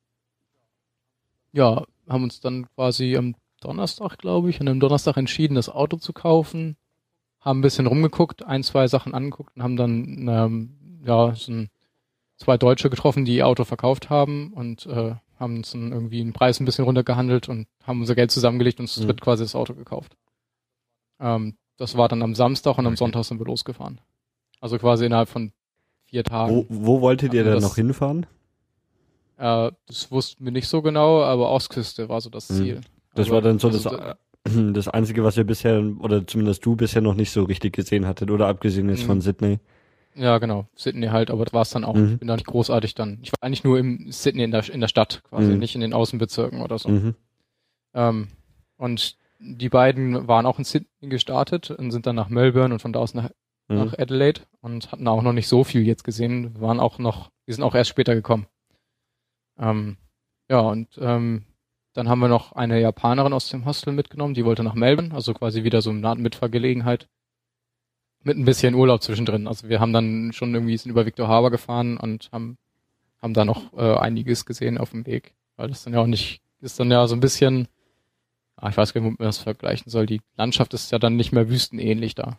ja, haben uns dann quasi am Donnerstag, glaube ich, an einem Donnerstag entschieden, das Auto zu kaufen, haben ein bisschen rumgeguckt, ein, zwei Sachen angeguckt und haben dann ähm, ja so ein, zwei Deutsche getroffen, die ihr Auto verkauft haben und äh, haben uns dann irgendwie den Preis ein bisschen runtergehandelt und haben unser Geld zusammengelegt und uns mhm. quasi das Auto gekauft. Ähm, das war dann am Samstag und am Sonntag sind wir losgefahren. Also quasi innerhalb von vier Tagen. Wo, wo wolltet ihr denn noch hinfahren? Äh, das wussten wir nicht so genau, aber Ostküste war so das mhm. Ziel. Das also, war dann so also, das, das Einzige, was wir bisher, oder zumindest du bisher noch nicht so richtig gesehen hattet, oder abgesehen jetzt von mhm. Sydney. Ja, genau. Sydney halt, aber das war es dann auch. Mhm. Ich bin da nicht großartig dann. Ich war eigentlich nur im Sydney in der, in der Stadt quasi, mhm. nicht in den Außenbezirken oder so. Mhm. Ähm, und die beiden waren auch in Sydney gestartet und sind dann nach Melbourne und von da aus nach, mhm. nach Adelaide und hatten auch noch nicht so viel jetzt gesehen, waren auch noch, die sind auch erst später gekommen. Ähm, ja, und ähm, dann haben wir noch eine Japanerin aus dem Hostel mitgenommen, die wollte nach Melbourne, also quasi wieder so eine Art Mitfahrgelegenheit. Mit ein bisschen Urlaub zwischendrin. Also wir haben dann schon irgendwie sind über Victor Harbor gefahren und haben, haben da noch äh, einiges gesehen auf dem Weg. Weil das dann ja auch nicht, ist dann ja so ein bisschen, ah, ich weiß gar nicht, wie man das vergleichen soll. Die Landschaft ist ja dann nicht mehr wüstenähnlich da.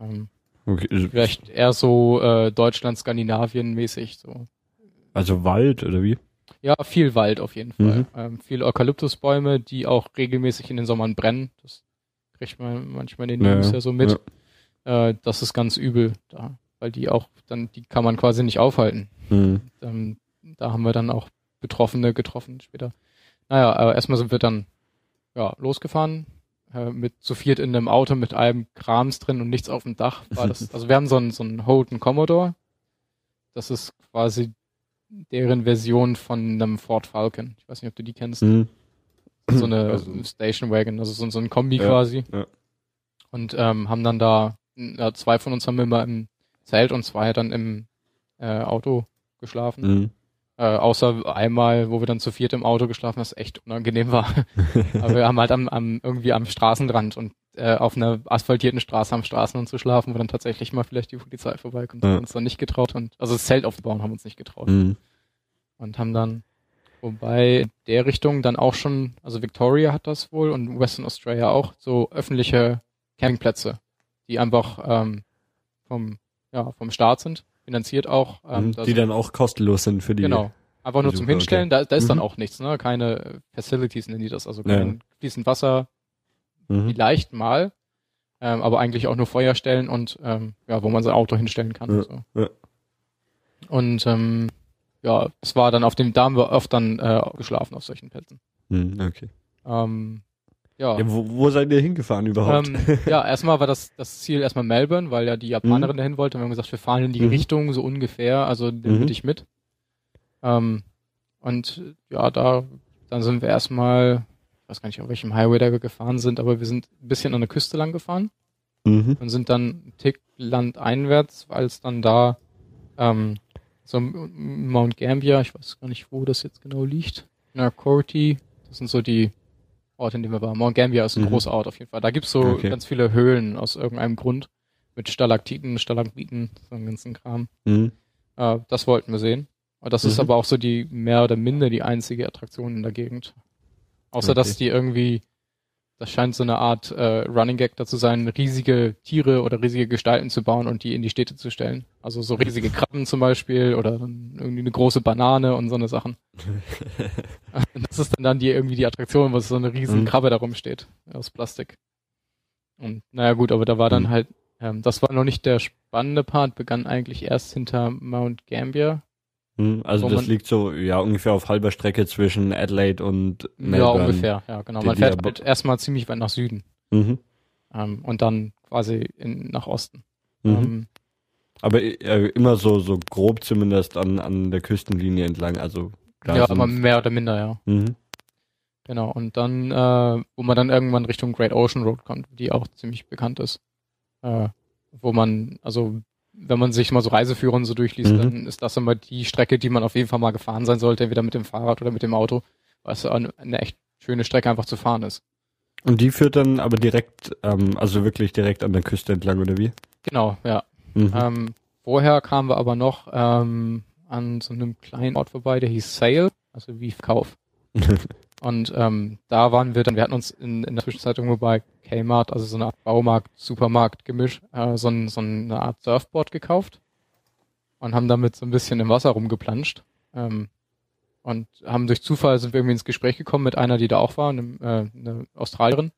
Ähm, okay. Vielleicht eher so äh, Deutschland, Skandinavien mäßig. So. Also Wald oder wie? Ja, viel Wald auf jeden Fall. Mhm. Ähm, viele Eukalyptusbäume, die auch regelmäßig in den Sommern brennen. Das kriegt man manchmal in den News ja, ja so mit. Ja. Äh, das ist ganz übel da, weil die auch dann, die kann man quasi nicht aufhalten. Mhm. Ähm, da haben wir dann auch Betroffene getroffen später. Naja, aber erstmal sind wir dann ja, losgefahren, äh, mit zu viert in einem Auto mit allem Krams drin und nichts auf dem Dach. War das, also wir haben so einen, so einen Holden Commodore. Das ist quasi deren Version von einem Ford Falcon. Ich weiß nicht, ob du die kennst. Mhm. So eine also, Station Wagon, also so, so ein Kombi ja, quasi. Ja. Und ähm, haben dann da, ja, zwei von uns haben immer im Zelt und zwei dann im äh, Auto geschlafen. Mhm. Äh, außer einmal, wo wir dann zu viert im Auto geschlafen haben, was echt unangenehm war. Aber wir haben halt am, am, irgendwie am Straßenrand und äh, auf einer asphaltierten Straße am Straßenrand zu schlafen, wo dann tatsächlich mal vielleicht die Polizei vorbeikommt. Ja. Haben uns dann nicht getraut und also das Zelt aufzubauen haben uns nicht getraut. Mhm. Und haben dann, wobei der Richtung dann auch schon, also Victoria hat das wohl und Western Australia auch, so öffentliche Campingplätze, die einfach ähm, vom, ja, vom Staat sind finanziert auch. Ähm, mhm, die dann auch kostenlos sind für die. Genau. Einfach nur zum Hinstellen, okay. da, da ist mhm. dann auch nichts, ne? Keine Facilities nennen die das, also kein ja. fließend Wasser, mhm. vielleicht mal, ähm, aber eigentlich auch nur Feuerstellen und ähm, ja, wo man sein Auto hinstellen kann. Ja. So. Ja. Und ähm, ja, es war dann auf dem, da haben wir oft dann äh, geschlafen auf solchen Plätzen. Mhm, okay. Ähm, ja. ja wo, wo seid ihr hingefahren überhaupt? Ähm, ja, erstmal war das, das Ziel erstmal Melbourne, weil ja die Japanerin mhm. dahin wollte. Und wir haben gesagt, wir fahren in die mhm. Richtung so ungefähr, also den mhm. ich mit. Ähm, und ja, da, dann sind wir erstmal, ich weiß gar nicht, auf welchem Highway da wir gefahren sind, aber wir sind ein bisschen an der Küste lang gefahren mhm. und sind dann einen Tick landeinwärts, weil es dann da ähm, so Mount Gambier, ich weiß gar nicht, wo das jetzt genau liegt, Narcorti, das sind so die Ort, in dem wir waren. Mount Gambier ist ein mhm. großer Ort auf jeden Fall. Da gibt's so okay. ganz viele Höhlen aus irgendeinem Grund mit Stalaktiten, Stalagmiten, so einen ganzen Kram. Mhm. Äh, das wollten wir sehen. Und das mhm. ist aber auch so die mehr oder minder die einzige Attraktion in der Gegend. Außer okay. dass die irgendwie das scheint so eine Art äh, Running Gag dazu sein, riesige Tiere oder riesige Gestalten zu bauen und die in die Städte zu stellen. Also so riesige Krabben zum Beispiel oder irgendwie eine große Banane und so eine Sachen. das ist dann, dann die irgendwie die Attraktion, wo so eine riesen mhm. Krabbe da rumsteht aus Plastik. Und naja gut, aber da war dann mhm. halt, ähm, das war noch nicht der spannende Part, begann eigentlich erst hinter Mount Gambier, also das liegt so ja ungefähr auf halber Strecke zwischen Adelaide und Melbourne. Ja, ungefähr, ja genau. Man fährt halt erstmal ziemlich weit nach Süden mhm. ähm, und dann quasi in, nach Osten. Mhm. Ähm, aber äh, immer so so grob zumindest an an der Küstenlinie entlang, also ja, aber mehr oder minder, ja. Mhm. Genau, und dann, äh, wo man dann irgendwann Richtung Great Ocean Road kommt, die auch ziemlich bekannt ist. Äh, wo man, also wenn man sich mal so Reiseführern so durchliest, mhm. dann ist das immer die Strecke, die man auf jeden Fall mal gefahren sein sollte, entweder mit dem Fahrrad oder mit dem Auto, weil es eine, eine echt schöne Strecke einfach zu fahren ist. Und die führt dann aber direkt, ähm, also wirklich direkt an der Küste entlang, oder wie? Genau, ja. Mhm. Ähm, vorher kamen wir aber noch ähm, an so einem kleinen Ort vorbei, der hieß Sale, also wie Kauf. Und ähm, da waren wir dann, wir hatten uns in, in der Zwischenzeit irgendwo bei Kmart, also so eine Art Baumarkt, Supermarkt gemisch, äh, so, ein, so eine Art Surfboard gekauft und haben damit so ein bisschen im Wasser rumgeplanscht. Ähm, und haben durch Zufall sind wir irgendwie ins Gespräch gekommen mit einer, die da auch war, eine, äh, eine Australierin,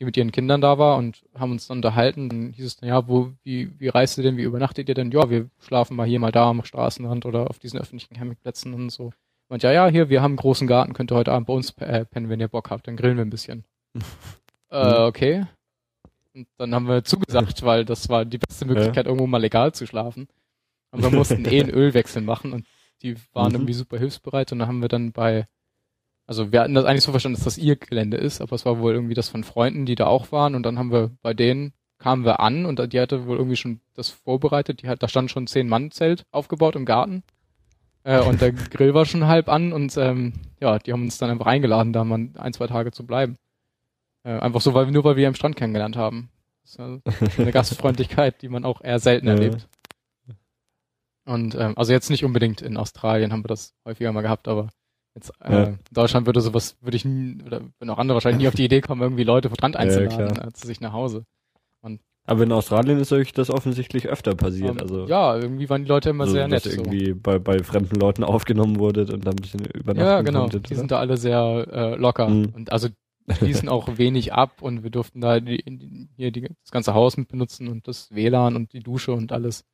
die mit ihren Kindern da war und haben uns dann unterhalten. Dann hieß es ja, wo, wie, wie reist ihr denn, wie übernachtet ihr denn? Ja, wir schlafen mal hier, mal da am Straßenrand oder auf diesen öffentlichen Campingplätzen und so. Und ja, ja, hier, wir haben einen großen Garten, könnt ihr heute Abend bei uns äh, pennen, wenn ihr Bock habt, dann grillen wir ein bisschen. äh, okay. Und dann haben wir zugesagt, weil das war die beste Möglichkeit, ja. irgendwo mal legal zu schlafen. Und wir mussten eh einen Ölwechsel machen und die waren mhm. irgendwie super hilfsbereit und dann haben wir dann bei, also wir hatten das eigentlich so verstanden, dass das ihr Gelände ist, aber es war wohl irgendwie das von Freunden, die da auch waren und dann haben wir bei denen kamen wir an und die hatte wohl irgendwie schon das vorbereitet, die hat, da stand schon zehn Mann Zelt aufgebaut im Garten äh, und der Grill war schon halb an und ähm, ja, die haben uns dann einfach eingeladen, da mal ein, zwei Tage zu bleiben. Äh, einfach so, weil wir nur weil wir am Strand kennengelernt haben. Das ist eine Gastfreundlichkeit, die man auch eher selten erlebt. Und ähm, also jetzt nicht unbedingt in Australien haben wir das häufiger mal gehabt, aber jetzt äh, in Deutschland würde sowas, würde ich nie, oder wenn auch andere wahrscheinlich nie auf die Idee kommen, irgendwie Leute vom Strand einzuladen ja, äh, zu sich nach Hause. Und aber in Australien ist euch das offensichtlich öfter passiert. Um, ähm, also ja, irgendwie waren die Leute immer also, sehr nett. Dass irgendwie so. bei, bei fremden Leuten aufgenommen wurde und dann ein bisschen übernachten Ja, genau. Konntet, die sind da alle sehr äh, locker. Mhm. Und also schließen auch wenig ab und wir durften da die, hier die, das ganze Haus mit benutzen und das WLAN und die Dusche und alles.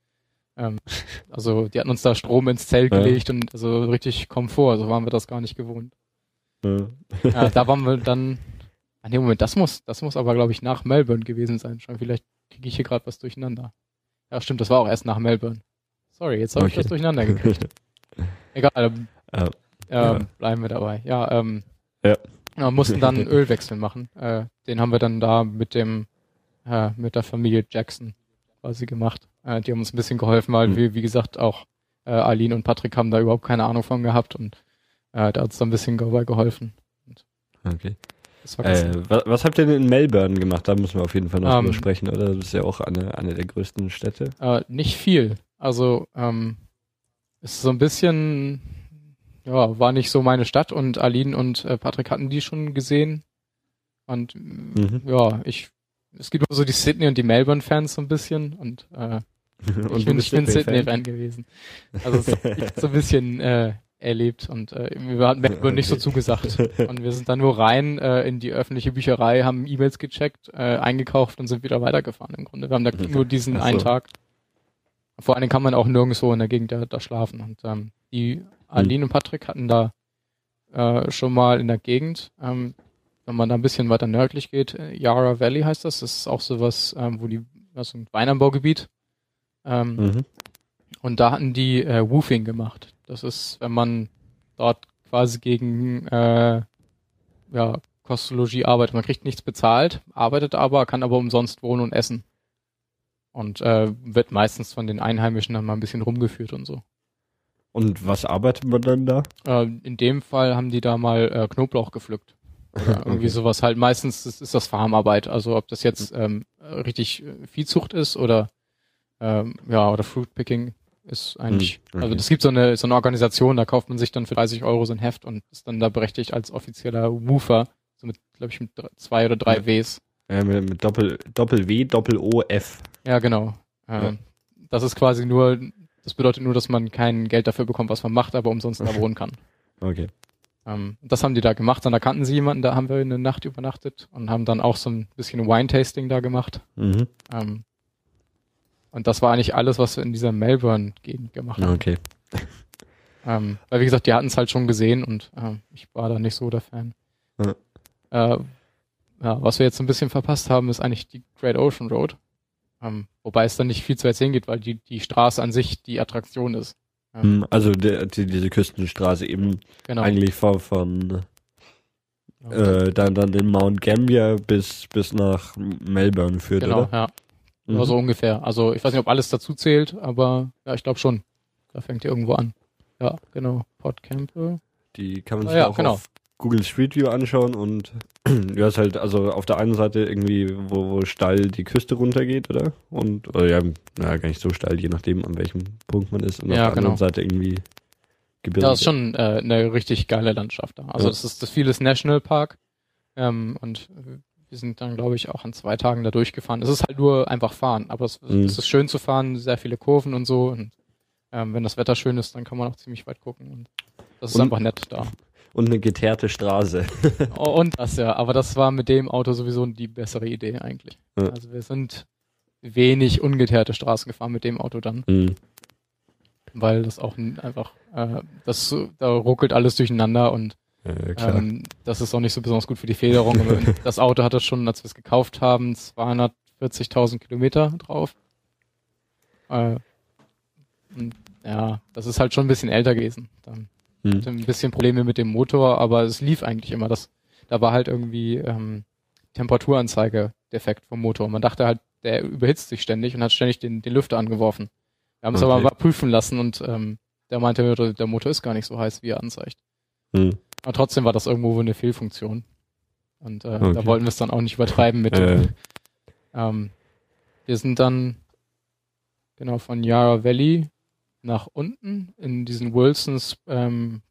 Ähm, also die hatten uns da Strom ins Zelt ja. gelegt und also richtig Komfort, so waren wir das gar nicht gewohnt. Ja. ja da waren wir dann Ah, nee, Moment, das muss, das muss aber, glaube ich, nach Melbourne gewesen sein. Schon vielleicht kriege ich hier gerade was durcheinander. Ja, stimmt, das war auch erst nach Melbourne. Sorry, jetzt habe okay. ich das durcheinander gekriegt. Egal, ähm, ähm, ja. bleiben wir dabei. Ja, ähm, ja. Wir mussten dann einen Ölwechsel machen. Äh, den haben wir dann da mit dem, äh, mit der Familie Jackson quasi gemacht. Äh, die haben uns ein bisschen geholfen, weil mhm. wir, wie gesagt, auch äh, Aline und Patrick haben da überhaupt keine Ahnung von gehabt und äh, da hat uns da ein bisschen dabei geholfen. Und okay. Äh, was, was, habt ihr denn in Melbourne gemacht? Da müssen wir auf jeden Fall noch um, drüber ähm. sprechen, oder? Das ist ja auch eine, eine der größten Städte. Äh, nicht viel. Also ähm, ist so ein bisschen, ja, war nicht so meine Stadt und Aline und äh, Patrick hatten die schon gesehen. Und mhm. ja, ich, es gibt nur so die Sydney und die Melbourne-Fans so ein bisschen und, äh, und ich bin, ich bin Sydney-Fan gewesen. Also so ein bisschen äh, erlebt und äh, wir hatten Melbourne nicht so zugesagt. Und wir sind dann nur rein äh, in die öffentliche Bücherei, haben E-Mails gecheckt, äh, eingekauft und sind wieder weitergefahren im Grunde. Wir haben da nur diesen so. einen Tag. Vor allen Dingen kann man auch nirgendwo in der Gegend da, da schlafen. Und ähm, die Aline hm. und Patrick hatten da äh, schon mal in der Gegend, ähm, wenn man da ein bisschen weiter nördlich geht, äh, Yarra Valley heißt das, das ist auch sowas, ähm, wo die, ist ein Weinanbaugebiet. Ähm, mhm. Und da hatten die äh, Woofing gemacht. Das ist, wenn man dort quasi gegen äh, ja, Kostologie arbeitet. Man kriegt nichts bezahlt, arbeitet aber, kann aber umsonst wohnen und essen. Und äh, wird meistens von den Einheimischen dann mal ein bisschen rumgeführt und so. Und was arbeitet man dann da? Äh, in dem Fall haben die da mal äh, Knoblauch gepflückt. Oder irgendwie okay. sowas halt. Meistens ist, ist das Farmarbeit. Also ob das jetzt ähm, richtig äh, Viehzucht ist oder ähm, ja oder Fruitpicking, ist eigentlich, hm, okay. also das gibt so eine, so eine Organisation, da kauft man sich dann für 30 Euro so ein Heft und ist dann da berechtigt als offizieller Woofer, so mit, glaube ich, mit zwei oder drei Ws. Ja, mit, mit Doppel, Doppel W, Doppel O, F. Ja, genau. Ja. Das ist quasi nur, das bedeutet nur, dass man kein Geld dafür bekommt, was man macht, aber umsonst da wohnen kann. Okay. Ähm, das haben die da gemacht, dann da kannten sie jemanden, da haben wir eine Nacht übernachtet und haben dann auch so ein bisschen Wine-Tasting da gemacht. Mhm. Ähm, und das war eigentlich alles, was wir in dieser Melbourne-Gegend gemacht haben. Okay. Ähm, weil wie gesagt, die hatten es halt schon gesehen und äh, ich war da nicht so der Fan. Ja. Äh, ja, was wir jetzt ein bisschen verpasst haben, ist eigentlich die Great Ocean Road. Ähm, wobei es dann nicht viel zu erzählen geht, weil die, die Straße an sich die Attraktion ist. Ähm, also der, die, diese Küstenstraße eben genau. eigentlich von, von äh, dann, dann in Mount Gambier bis, bis nach Melbourne führt, genau, oder? ja. Mhm. so ungefähr. Also ich weiß nicht, ob alles dazu zählt, aber ja, ich glaube schon. Da fängt ihr irgendwo an. Ja, genau. Podcampe. Die kann man ah sich ah, ja, auch genau. auf Google Street View anschauen und du hast halt also auf der einen Seite irgendwie, wo, wo steil die Küste runtergeht, oder? Und, oder ja, naja, gar nicht so steil, je nachdem, an welchem Punkt man ist. Und ja, auf der genau. anderen Seite irgendwie Gebirge. Ja, ist schon äh, eine richtig geile Landschaft da. Also ja. das ist das vieles Nationalpark ähm, und wir sind dann, glaube ich, auch an zwei Tagen da durchgefahren. Es ist halt nur einfach fahren, aber es, mhm. es ist schön zu fahren, sehr viele Kurven und so. Und ähm, wenn das Wetter schön ist, dann kann man auch ziemlich weit gucken. Und das ist und, einfach nett da. Und eine geteerte Straße. oh, und das, ja. Aber das war mit dem Auto sowieso die bessere Idee eigentlich. Ja. Also wir sind wenig ungeteerte Straßen gefahren mit dem Auto dann. Mhm. Weil das auch einfach, äh, das da ruckelt alles durcheinander und ja, ähm, das ist auch nicht so besonders gut für die Federung. das Auto hatte schon, als wir es gekauft haben, 240.000 Kilometer drauf. Äh, und, ja, das ist halt schon ein bisschen älter gewesen. Dann hm. hatte ein bisschen Probleme mit dem Motor, aber es lief eigentlich immer. Das, da war halt irgendwie ähm, Temperaturanzeige defekt vom Motor. Man dachte halt, der überhitzt sich ständig und hat ständig den, den Lüfter angeworfen. Wir haben es okay. aber mal prüfen lassen und ähm, der meinte, der Motor ist gar nicht so heiß, wie er anzeigt. Hm. Aber trotzdem war das irgendwo eine Fehlfunktion. Und äh, okay. da wollten wir es dann auch nicht übertreiben mit. Äh. Ähm, wir sind dann genau von Yarra Valley nach unten in diesen Wilsons ähm,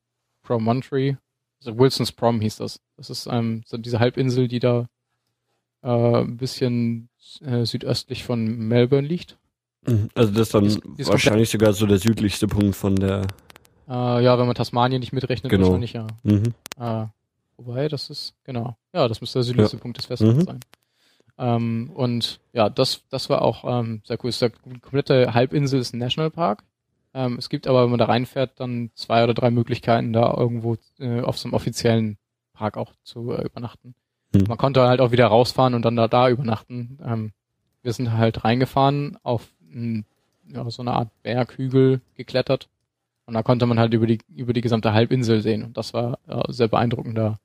Promontory. Also Wilsons Prom hieß das. Das ist ähm, so diese Halbinsel, die da äh, ein bisschen äh, südöstlich von Melbourne liegt. Mhm. Also das ist dann ist, wahrscheinlich sogar so der südlichste Punkt von der äh, ja, wenn man Tasmanien nicht mitrechnet, genau. wahrscheinlich ja. Mhm. Äh, wobei, das ist, genau. Ja, das müsste der südlichste ja. Punkt des Festlands mhm. sein. Ähm, und ja, das, das war auch ähm, sehr cool. Die komplette Halbinsel ist ein Nationalpark. Ähm, es gibt aber, wenn man da reinfährt, dann zwei oder drei Möglichkeiten, da irgendwo äh, auf so einem offiziellen Park auch zu äh, übernachten. Mhm. Man konnte halt auch wieder rausfahren und dann da, da übernachten. Ähm, wir sind halt reingefahren, auf ein, ja, so eine Art Berghügel geklettert und da konnte man halt über die, über die gesamte Halbinsel sehen. Und das war äh, sehr beeindruckender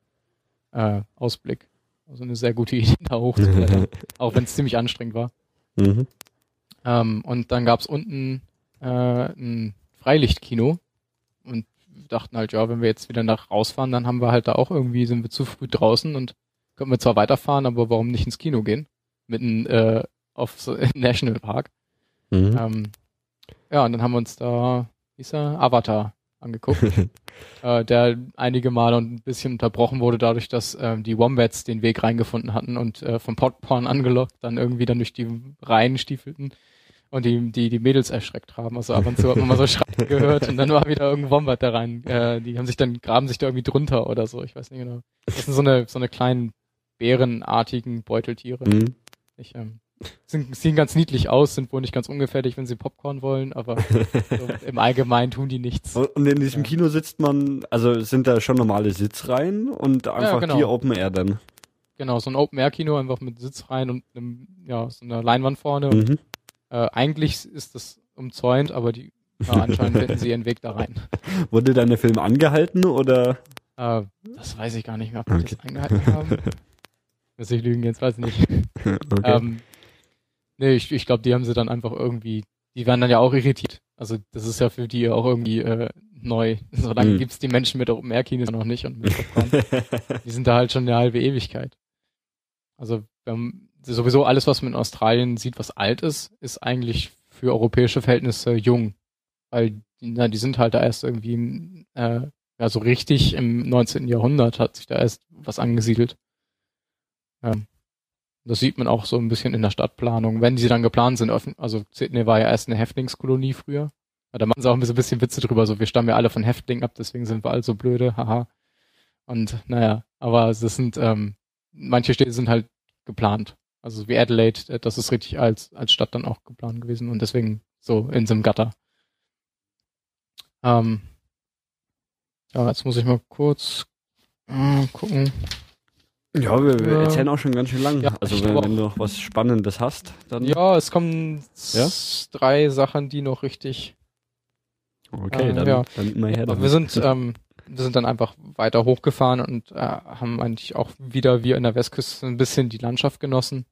äh, Ausblick. Also eine sehr gute Idee, da hochzuklettern. auch wenn es ziemlich anstrengend war. Mhm. Ähm, und dann gab's unten äh, ein Freilichtkino und dachten halt, ja, wenn wir jetzt wieder nach rausfahren, dann haben wir halt da auch irgendwie, sind wir zu früh draußen und können wir zwar weiterfahren, aber warum nicht ins Kino gehen? Mitten äh, auf so National Park. Mhm. Ähm, ja, und dann haben wir uns da, wie ist er, Avatar angeguckt, äh, der einige Male ein bisschen unterbrochen wurde dadurch, dass ähm, die Wombats den Weg reingefunden hatten und äh, vom Podporn angelockt dann irgendwie dann durch die Reihen stiefelten und die, die, die Mädels erschreckt haben. Also ab und zu hat man mal so Schreien gehört und dann war wieder irgendein Wombat da rein. Äh, die haben sich dann, graben sich da irgendwie drunter oder so, ich weiß nicht genau. Das sind so eine, so eine kleinen bärenartigen Beuteltiere. Mhm. Ich, ähm, sind, sehen ganz niedlich aus, sind wohl nicht ganz ungefährlich, wenn sie Popcorn wollen, aber so im Allgemeinen tun die nichts. Und in diesem ja. Kino sitzt man, also sind da schon normale Sitzreihen und einfach ja, genau. die Open Air dann. Genau, so ein Open Air Kino einfach mit Sitzreihen und einem, ja, so einer Leinwand vorne. Mhm. Und, äh, eigentlich ist das umzäunt, aber die ja, anscheinend finden sie ihren Weg da rein. Wurde dann der Film angehalten oder? Äh, das weiß ich gar nicht mehr, ob die okay. das angehalten haben. Muss ich lügen, jetzt weiß ich nicht. okay. Ähm, Nee, ich, ich glaube, die haben sie dann einfach irgendwie, die werden dann ja auch irritiert. Also das ist ja für die auch irgendwie äh, neu. So lange mhm. gibt's die Menschen mit Open Air Kinos noch nicht und mit die sind da halt schon eine halbe Ewigkeit. Also sowieso alles, was man in Australien sieht, was alt ist, ist eigentlich für europäische Verhältnisse jung. Weil na, die sind halt da erst irgendwie, äh, ja so richtig im 19. Jahrhundert hat sich da erst was angesiedelt. Ähm, das sieht man auch so ein bisschen in der Stadtplanung, wenn sie dann geplant sind. Also Sydney war ja erst eine Häftlingskolonie früher. Da machen sie auch ein bisschen Witze drüber, so wir stammen ja alle von Häftlingen ab, deswegen sind wir alle so blöde, haha. Und naja, aber das sind, ähm, manche Städte sind halt geplant. Also wie Adelaide, äh, das ist richtig als, als Stadt dann auch geplant gewesen und deswegen so in so einem Gatter. Ähm, ja, jetzt muss ich mal kurz äh, gucken. Ja, wir, wir erzählen auch schon ganz schön lang. Ja, also wenn, wenn, du noch was Spannendes hast, dann. Ja, es kommen ja? drei Sachen, die noch richtig. Okay, äh, dann, ja. dann immer her. Damit. Wir sind, ähm, wir sind dann einfach weiter hochgefahren und äh, haben eigentlich auch wieder wie in der Westküste ein bisschen die Landschaft genossen.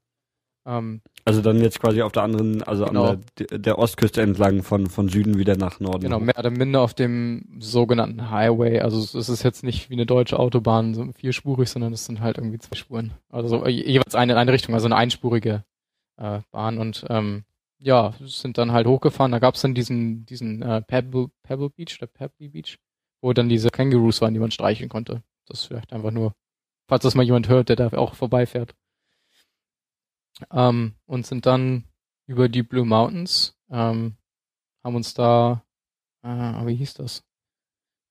Ähm, also dann jetzt quasi auf der anderen, also genau. an der, der, Ostküste entlang von, von Süden wieder nach Norden. Genau, mehr oder minder auf dem sogenannten Highway. Also es ist jetzt nicht wie eine deutsche Autobahn, so vierspurig, sondern es sind halt irgendwie zwei Spuren. Also jeweils eine in eine Richtung, also eine einspurige äh, Bahn. Und ähm, ja, sind dann halt hochgefahren. Da gab es dann diesen, diesen äh, Pebble, Pebble Beach, der Pebble Beach, wo dann diese Kangaroos waren, die man streicheln konnte. Das ist vielleicht einfach nur, falls das mal jemand hört, der da auch vorbeifährt ähm, und sind dann über die Blue Mountains, ähm, haben uns da, äh, wie hieß das?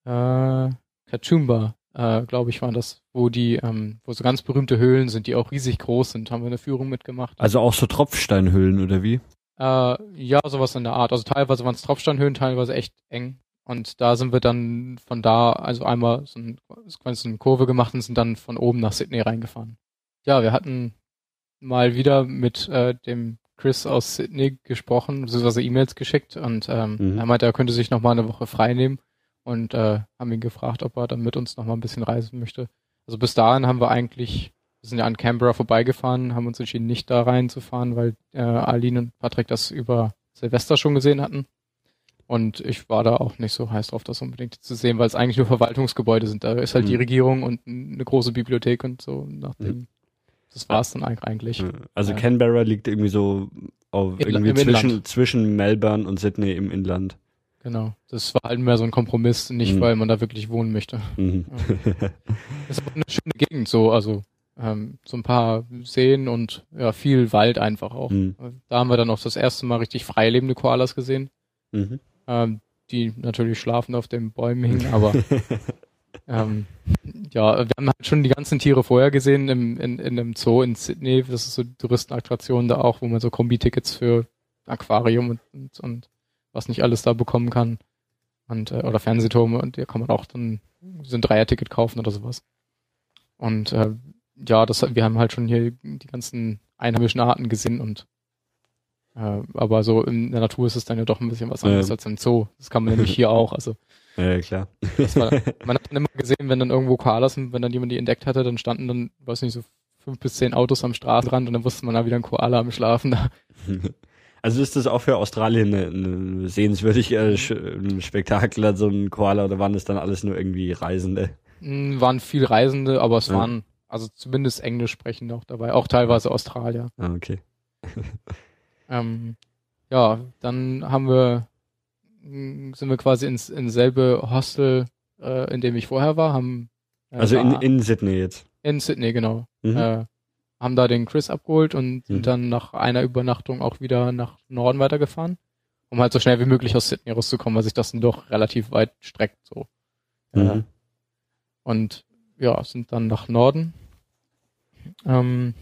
Äh, Kachumba, äh, glaube ich, war das, wo die, ähm, wo so ganz berühmte Höhlen sind, die auch riesig groß sind, haben wir eine Führung mitgemacht. Also auch so Tropfsteinhöhlen oder wie? Äh, ja, sowas in der Art. Also teilweise waren es Tropfsteinhöhlen, teilweise echt eng. Und da sind wir dann von da, also einmal so, ein, so eine Kurve gemacht und sind dann von oben nach Sydney reingefahren. Ja, wir hatten mal wieder mit äh, dem Chris aus Sydney gesprochen, beziehungsweise E-Mails geschickt und ähm, mhm. er meinte, er könnte sich noch mal eine Woche frei nehmen und äh, haben ihn gefragt, ob er dann mit uns noch mal ein bisschen reisen möchte. Also bis dahin haben wir eigentlich, wir sind ja an Canberra vorbeigefahren, haben uns entschieden, nicht da reinzufahren, weil äh, Aline und Patrick das über Silvester schon gesehen hatten. Und ich war da auch nicht so heiß drauf, das unbedingt zu sehen, weil es eigentlich nur Verwaltungsgebäude sind. Da ist halt mhm. die Regierung und eine große Bibliothek und so nach dem mhm. Das war es dann eigentlich. Also Canberra liegt irgendwie so auf irgendwie zwischen, zwischen Melbourne und Sydney im Inland. Genau. Das war halt mehr so ein Kompromiss, nicht mhm. weil man da wirklich wohnen möchte. Mhm. Ja. ist aber eine schöne Gegend so, also ähm, so ein paar Seen und ja, viel Wald einfach auch. Mhm. Da haben wir dann auch das erste Mal richtig freilebende Koalas gesehen. Mhm. Ähm, die natürlich schlafend auf den Bäumen hingen, aber ähm, ja, wir haben halt schon die ganzen Tiere vorher gesehen im, in, in einem Zoo in Sydney. Das ist so Touristenattraktion da auch, wo man so Kombi-Tickets für Aquarium und, und, und was nicht alles da bekommen kann. Und, äh, oder Fernsehturme und da kann man auch dann so ein Dreier-Ticket kaufen oder sowas. Und äh, ja, das wir haben halt schon hier die ganzen einheimischen Arten gesehen und äh, aber so in der Natur ist es dann ja doch ein bisschen was anderes ja. als im Zoo. Das kann man nämlich hier auch. Also ja, klar. War, man hat dann immer gesehen, wenn dann irgendwo Koalas wenn dann jemand die entdeckt hatte, dann standen dann, weiß nicht, so fünf bis zehn Autos am Straßenrand und dann wusste man da wieder ein Koala am Schlafen. Also ist das auch für Australien ein sehenswürdig äh, ein Spektakel, so ein Koala, oder waren das dann alles nur irgendwie Reisende? Mm, waren viel Reisende, aber es ja. waren also zumindest Englisch sprechende auch dabei, auch teilweise Australier. Ah, okay. ähm, ja, dann haben wir, sind wir quasi ins, ins selbe Hostel, äh, in dem ich vorher war, haben äh, also in, in Sydney jetzt. In Sydney, genau. Mhm. Äh, haben da den Chris abgeholt und sind mhm. dann nach einer Übernachtung auch wieder nach Norden weitergefahren, um halt so schnell wie möglich aus Sydney rauszukommen, weil sich das dann doch relativ weit streckt so. Mhm. Und ja, sind dann nach Norden. Ähm,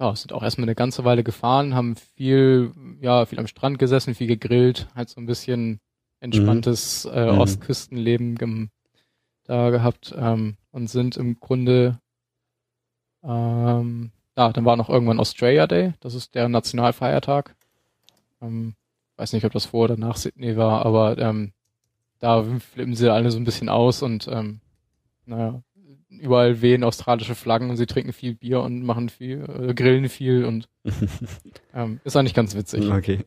ja, sind auch erstmal eine ganze Weile gefahren, haben viel, ja, viel am Strand gesessen, viel gegrillt, halt so ein bisschen entspanntes mhm. äh, mhm. Ostküstenleben da gehabt ähm, und sind im Grunde ähm, ja, dann war noch irgendwann Australia Day, das ist deren Nationalfeiertag. Ähm, weiß nicht, ob das vor oder nach Sydney war, aber ähm, da flippen sie alle so ein bisschen aus und ähm, naja, überall wehen australische Flaggen und sie trinken viel Bier und machen viel, äh, grillen viel und ähm, ist eigentlich ganz witzig. Okay.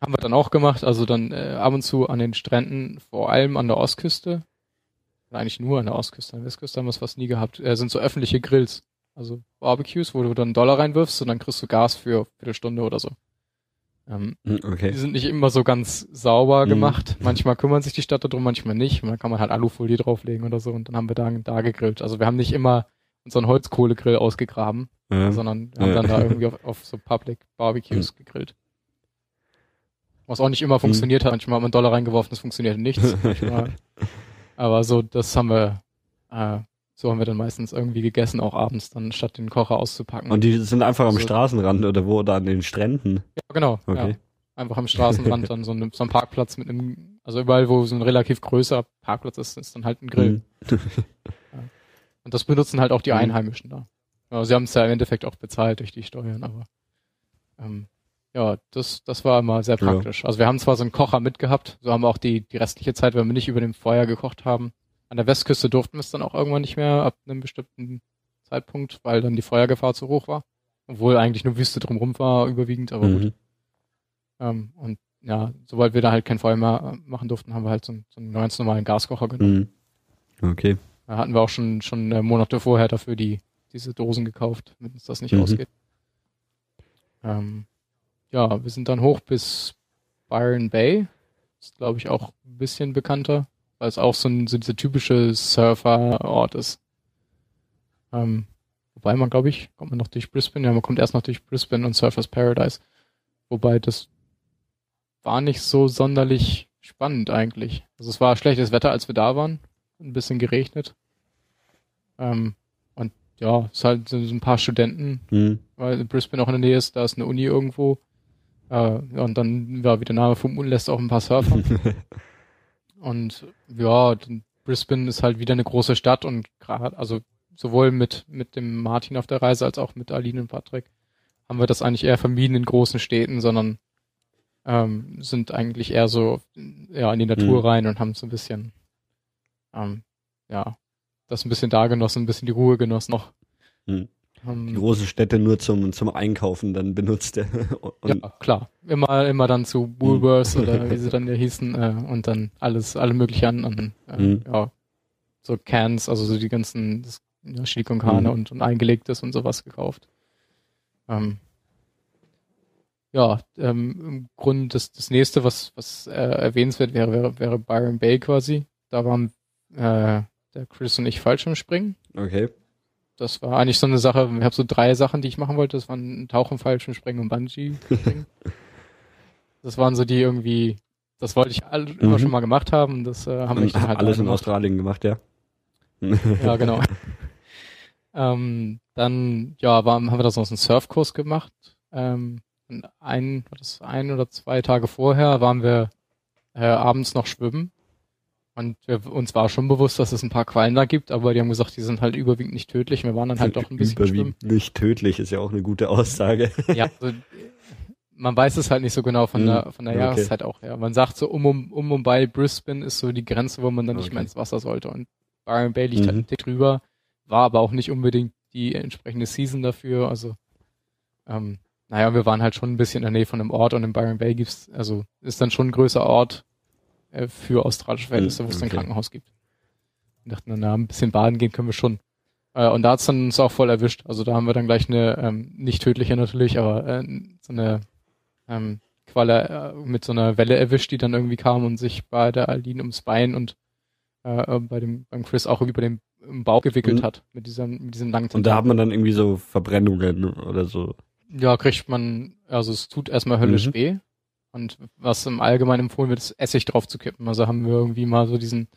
Haben wir dann auch gemacht, also dann äh, ab und zu an den Stränden, vor allem an der Ostküste. Eigentlich nur an der Ostküste, an der Westküste haben wir es fast nie gehabt. Äh, sind so öffentliche Grills. Also Barbecues, wo du dann einen Dollar reinwirfst und dann kriegst du Gas für eine Viertelstunde oder so. Ähm, hm, okay. Die sind nicht immer so ganz sauber mhm. gemacht. Manchmal kümmern sich die Stadt darum, manchmal nicht. Und dann kann man halt Alufolie drauflegen oder so und dann haben wir da, da gegrillt. Also wir haben nicht immer unseren Holzkohlegrill ausgegraben, ja. sondern haben ja. dann da irgendwie auf, auf so Public Barbecues mhm. gegrillt. Was auch nicht immer hm. funktioniert mhm. hat. Manchmal hat man einen Dollar reingeworfen, das funktioniert nichts. Aber so, das haben wir, äh, so haben wir dann meistens irgendwie gegessen, auch abends dann, statt den Kocher auszupacken. Und die sind einfach am so. Straßenrand oder wo, oder an den Stränden? Ja, genau. Okay. Ja. Einfach am Straßenrand dann so ein, so ein Parkplatz mit einem, also überall, wo so ein relativ größer Parkplatz ist, ist dann halt ein Grill. Mhm. ja. Und das benutzen halt auch die mhm. Einheimischen da. Ja, sie haben es ja im Endeffekt auch bezahlt durch die Steuern, aber ähm, ja, das, das war immer sehr praktisch. Ja. Also wir haben zwar so einen Kocher mitgehabt, so haben wir auch die, die restliche Zeit, wenn wir nicht über dem Feuer gekocht haben, an der Westküste durften wir es dann auch irgendwann nicht mehr ab einem bestimmten Zeitpunkt, weil dann die Feuergefahr zu hoch war. Obwohl eigentlich nur Wüste drumherum war, überwiegend, aber mhm. gut. Ähm, und ja, sobald wir da halt kein Feuer mehr äh, machen durften, haben wir halt so, einen, so einen ganz normalen Gaskocher genommen. Mhm. Okay. Da hatten wir auch schon, schon äh, Monate vorher dafür die, diese Dosen gekauft, wenn uns das nicht mhm. ausgeht. Ähm, ja, wir sind dann hoch bis Byron Bay. Ist, glaube ich, auch ein bisschen bekannter weil es auch so, ein, so dieser typische Surfer-Ort ist. Ähm, wobei man, glaube ich, kommt man noch durch Brisbane, ja, man kommt erst noch durch Brisbane und Surfers Paradise. Wobei das war nicht so sonderlich spannend eigentlich. Also es war schlechtes Wetter, als wir da waren. Ein bisschen geregnet. Ähm, und ja, es halt so ein paar Studenten, mhm. weil Brisbane auch in der Nähe ist, da ist eine Uni irgendwo. Äh, und dann, ja, wie der Name vermuten lässt, auch ein paar Surfer. Und ja, Brisbane ist halt wieder eine große Stadt und gerade, also sowohl mit, mit dem Martin auf der Reise als auch mit Aline und Patrick haben wir das eigentlich eher vermieden in großen Städten, sondern ähm, sind eigentlich eher so ja, in die Natur mhm. rein und haben so ein bisschen ähm, ja, das ein bisschen da genossen, ein bisschen die Ruhe genossen noch. Mhm die großen Städte nur zum, zum Einkaufen dann benutzt. ja, klar. Immer, immer dann zu Woolworths mhm. oder wie sie dann ja hießen äh, und dann alles, alle möglichen an, äh, mhm. ja, so Cans, also so die ganzen das, ja, Chili con Carne mhm. und, und eingelegtes und sowas gekauft. Ähm, ja, ähm, im Grunde das, das nächste, was, was äh, erwähnenswert wäre, wäre, wäre Byron Bay quasi. Da waren äh, der Chris und ich falsch im Springen. Okay das war eigentlich so eine Sache, ich habe so drei Sachen, die ich machen wollte. Das waren Tauchen, Fallschirmspringen und Bungee. das waren so die irgendwie, das wollte ich all, mhm. immer schon mal gemacht haben. Das äh, haben wir dann halt alles in Australien gemacht, ja. ja, genau. ähm, dann ja, war, haben wir das noch so einen Surfkurs gemacht. Ähm, ein, das ein oder zwei Tage vorher waren wir äh, abends noch schwimmen und wir, uns war schon bewusst, dass es ein paar Quallen da gibt, aber die haben gesagt, die sind halt überwiegend nicht tödlich. Wir waren dann halt doch ein bisschen Überwiegend schwimmen. nicht tödlich ist ja auch eine gute Aussage. Ja, also, man weiß es halt nicht so genau von hm, der von der okay. Jahreszeit auch. Ja, man sagt so um um um bei Brisbane ist so die Grenze, wo man dann nicht okay. mehr ins Wasser sollte. Und Byron Bay liegt halt mhm. halt drüber, war aber auch nicht unbedingt die entsprechende Season dafür. Also ähm, naja, wir waren halt schon ein bisschen in der Nähe von einem Ort und in Byron Bay gibt's, also ist dann schon ein größer Ort äh, für australische Verhältnisse, wo es okay. ein Krankenhaus gibt. Wir dachten, na, ein bisschen baden gehen können wir schon. Äh, und da hat's dann uns auch voll erwischt. Also da haben wir dann gleich eine, ähm, nicht tödliche natürlich, aber äh, so eine ähm, Qualle äh, mit so einer Welle erwischt, die dann irgendwie kam und sich bei der Aline ums Bein und äh, äh bei dem beim Chris auch irgendwie bei dem im Bauch gewickelt mhm. hat mit diesem mit diesem langen Und da hat man dann irgendwie so Verbrennungen oder so. Ja, kriegt man, also es tut erstmal höllisch mhm. weh. Und was im Allgemeinen empfohlen wird, ist Essig drauf zu kippen. Also haben wir irgendwie mal so diesen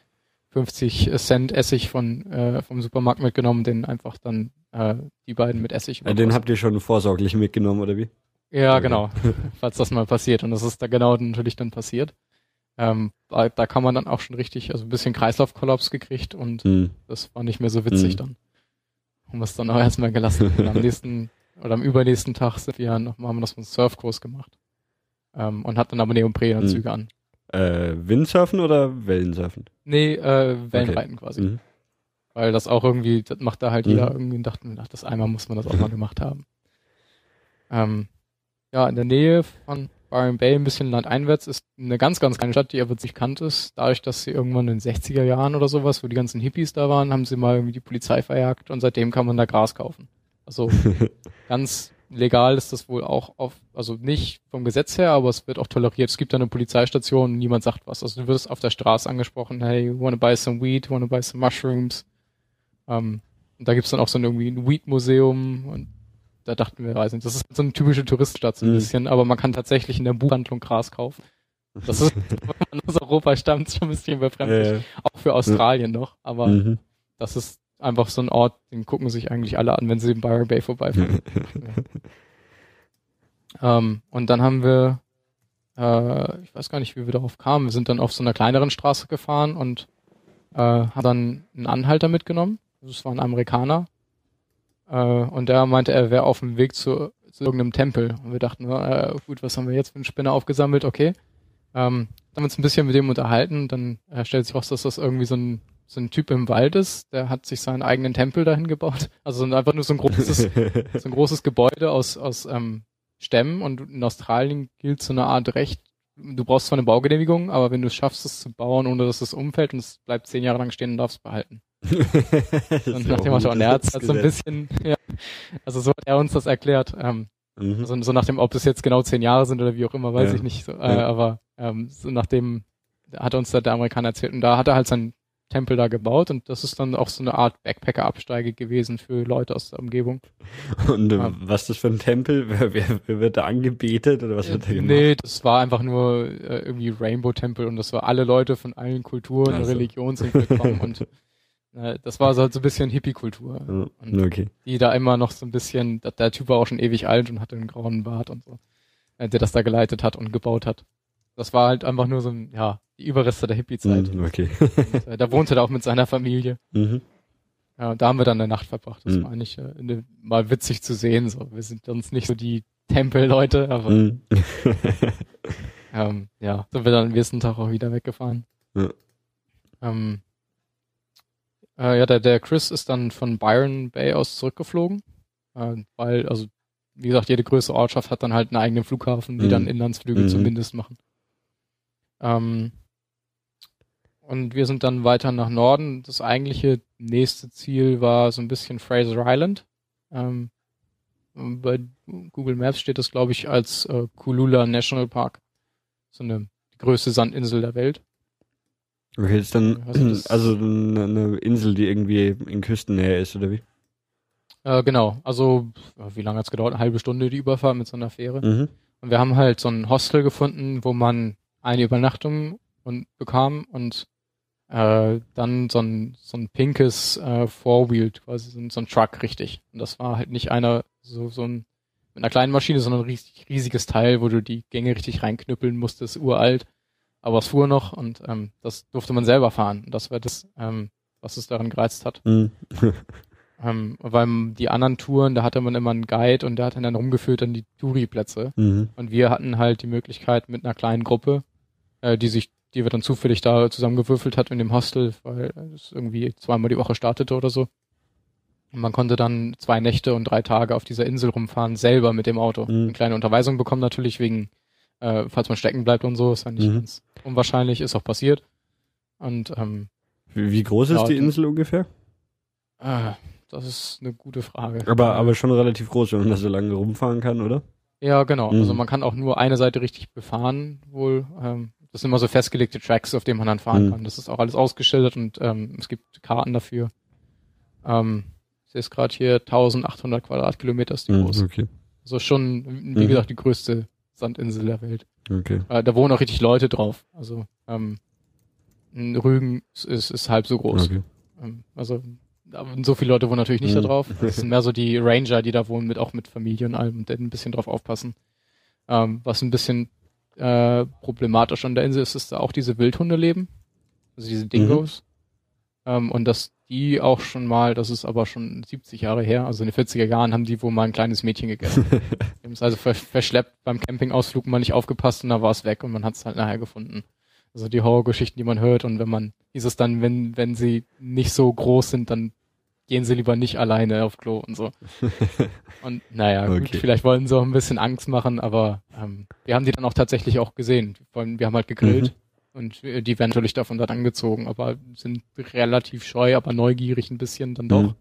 50 Cent Essig von äh, vom Supermarkt mitgenommen, den einfach dann äh, die beiden mit Essig. Ja, den habt ihr schon vorsorglich mitgenommen, oder wie? Ja, genau. Falls das mal passiert. Und das ist da genau natürlich dann passiert. Ähm, da, da kann man dann auch schon richtig, also ein bisschen Kreislaufkollaps gekriegt und mhm. das war nicht mehr so witzig mhm. dann. Haben wir es dann auch erstmal gelassen. Am nächsten oder am übernächsten Tag sind wir noch, haben wir das mit einem Surfkurs gemacht. Ähm, und hatten aber Neoprenanzüge mhm. an. Äh, Windsurfen oder Wellensurfen? Nee, äh, Wellenreiten okay. quasi. Mhm. Weil das auch irgendwie, das macht da halt jeder mhm. irgendwie und dachten, ach, das einmal muss man das auch mal gemacht haben. Ähm, ja, in der Nähe von Byron Bay, ein bisschen landeinwärts, ist eine ganz, ganz kleine Stadt, die aber sich kannt ist. Dadurch, dass sie irgendwann in den 60er Jahren oder sowas, wo die ganzen Hippies da waren, haben sie mal irgendwie die Polizei verjagt und seitdem kann man da Gras kaufen. Also ganz legal ist das wohl auch auf, also nicht vom Gesetz her, aber es wird auch toleriert. Es gibt da eine Polizeistation, niemand sagt was. Also du wirst auf der Straße angesprochen, hey, wanna buy some weed, wanna buy some mushrooms. Ähm, und da gibt's dann auch so ein, irgendwie ein Weed-Museum und da dachten wir, weiß nicht, das ist so eine typische Touristenstadt so ein mhm. bisschen, aber man kann tatsächlich in der Buchhandlung Gras kaufen. Das ist, wenn man aus Europa stammt, schon ein bisschen befremdlich. Ja, ja. Auch für Australien noch, aber mhm. das ist einfach so ein Ort, den gucken sich eigentlich alle an, wenn sie in Byron Bay vorbeifahren. ähm, und dann haben wir, äh, ich weiß gar nicht, wie wir darauf kamen, wir sind dann auf so einer kleineren Straße gefahren und äh, haben dann einen Anhalter mitgenommen. Das war ein Amerikaner. Äh, und der meinte, er wäre auf dem Weg zu, zu irgendeinem Tempel. Und wir dachten, äh, gut, was haben wir jetzt für einen Spinner aufgesammelt? Okay. Ähm, dann haben wir uns ein bisschen mit dem unterhalten. Dann äh, stellt sich raus, dass das irgendwie so ein so ein Typ im Wald ist, der hat sich seinen eigenen Tempel dahin gebaut. Also einfach nur so ein großes, so ein großes Gebäude aus, aus ähm, Stämmen und in Australien gilt so eine Art Recht. Du brauchst zwar eine Baugenehmigung, aber wenn du es schaffst, es zu bauen, ohne dass es umfällt und es bleibt zehn Jahre lang stehen, dann darfst du es behalten. und nach dem Motto, und er hat so ein bisschen, ja, also so hat er uns das erklärt. Ähm, mhm. also so nach dem, ob es jetzt genau zehn Jahre sind oder wie auch immer, weiß ja. ich nicht. So, äh, ja. Aber ähm, so nach dem hat uns da der Amerikaner erzählt und da hat er halt sein Tempel da gebaut und das ist dann auch so eine Art Backpacker-Absteige gewesen für Leute aus der Umgebung. Und äh, ja. was ist das für ein Tempel? Wer, wer, wer wird da angebetet oder was wird da gemacht? Nee, das war einfach nur äh, irgendwie Rainbow-Tempel und das war alle Leute von allen Kulturen also. und Religionen sind gekommen und äh, das war so halt so ein bisschen Hippie-Kultur. Oh, okay. Die da immer noch so ein bisschen, der Typ war auch schon ewig alt und hatte einen grauen Bart und so, äh, der das da geleitet hat und gebaut hat. Das war halt einfach nur so ein, ja, die Überreste der Hippie-Zeit. Mhm, okay. und, äh, da wohnte er auch mit seiner Familie. Mhm. Ja, da haben wir dann eine Nacht verbracht. Das mhm. war eigentlich äh, ne, mal witzig zu sehen. So, wir sind uns nicht so die Tempelleute, aber mhm. ähm, ja, sind wir dann am nächsten Tag auch wieder weggefahren. Ja. Ähm, äh, ja, der, der Chris ist dann von Byron Bay aus zurückgeflogen, äh, weil, also wie gesagt, jede größere Ortschaft hat dann halt einen eigenen Flughafen, die mhm. dann Inlandsflüge mhm. zumindest machen. Ähm, und wir sind dann weiter nach Norden. Das eigentliche nächste Ziel war so ein bisschen Fraser Island. Ähm, bei Google Maps steht das, glaube ich, als äh, Kulula National Park. So eine die größte Sandinsel der Welt. Okay, ist dann also eine, eine, Insel, die irgendwie in Küstennähe ist, oder wie? Äh, genau, also wie lange hat's gedauert? Eine halbe Stunde die Überfahrt mit so einer Fähre. Mhm. Und wir haben halt so ein Hostel gefunden, wo man eine Übernachtung und bekam und äh, dann so ein, so ein pinkes äh, Four-Wheel, quasi so ein, so ein Truck, richtig. Und das war halt nicht einer, so, so ein, mit einer kleinen Maschine, sondern ein riesig, riesiges Teil, wo du die Gänge richtig reinknüppeln musstest, uralt. Aber es fuhr noch und ähm, das durfte man selber fahren. Und das war das, ähm, was es daran gereizt hat. Mhm. ähm, weil die anderen Touren, da hatte man immer einen Guide und der hat dann rumgeführt an die Touri-Plätze. Mhm. Und wir hatten halt die Möglichkeit mit einer kleinen Gruppe, äh, die sich die wir dann zufällig da zusammengewürfelt hat in dem Hostel, weil es irgendwie zweimal die Woche startete oder so. Man konnte dann zwei Nächte und drei Tage auf dieser Insel rumfahren, selber mit dem Auto. Mhm. Eine kleine Unterweisung bekommen natürlich wegen, äh, falls man stecken bleibt und so, ist ja nicht Mhm. ganz unwahrscheinlich, ist auch passiert. Und ähm, Wie, wie groß ist die Insel ungefähr? äh, das ist eine gute Frage. Aber, aber schon relativ groß, wenn man da so lange rumfahren kann, oder? Ja, genau. Mhm. Also man kann auch nur eine Seite richtig befahren, wohl. Ähm, das sind immer so festgelegte Tracks, auf denen man dann fahren Mhm. kann. Das ist auch alles ausgeschildert und ähm, es gibt Karten dafür. Ähm, ich sehe es gerade hier, 1800 Quadratkilometer ist die Mhm, groß. Okay, Also schon, wie Mhm. gesagt, die größte Sandinsel der Welt. okay. Äh, da wohnen auch richtig Leute drauf. Also ähm, Rügen ist, ist, ist halb so groß. okay. Ähm, also so viele Leute wohnen natürlich nicht Mhm. da drauf. Das sind mehr so die Ranger, die da wohnen, mit auch mit Familie und allem und die ein bisschen drauf aufpassen. Ähm, was ein bisschen äh, problematisch an der Insel ist, ist da auch diese Wildhunde leben. Also diese Dingos. Ähm, und dass die auch schon mal, das ist aber schon 70 Jahre her, also in den 40er Jahren haben die wohl mal ein kleines Mädchen gegessen. die haben es also ver verschleppt beim Campingausflug mal nicht aufgepasst und da war es weg und man hat es halt nachher gefunden. Also die Horrorgeschichten, die man hört und wenn man, hieß es dann, wenn, wenn sie nicht so groß sind, dann gehen sie lieber nicht alleine auf Klo und so. Und naja, gut, Okay. vielleicht wollen sie auch ein bisschen Angst machen, aber ähm, wir haben die dann auch tatsächlich auch gesehen. Wir haben halt gegrillt und äh, die werden natürlich davon dann angezogen, aber sind relativ scheu, aber neugierig ein bisschen dann doch. Mhm.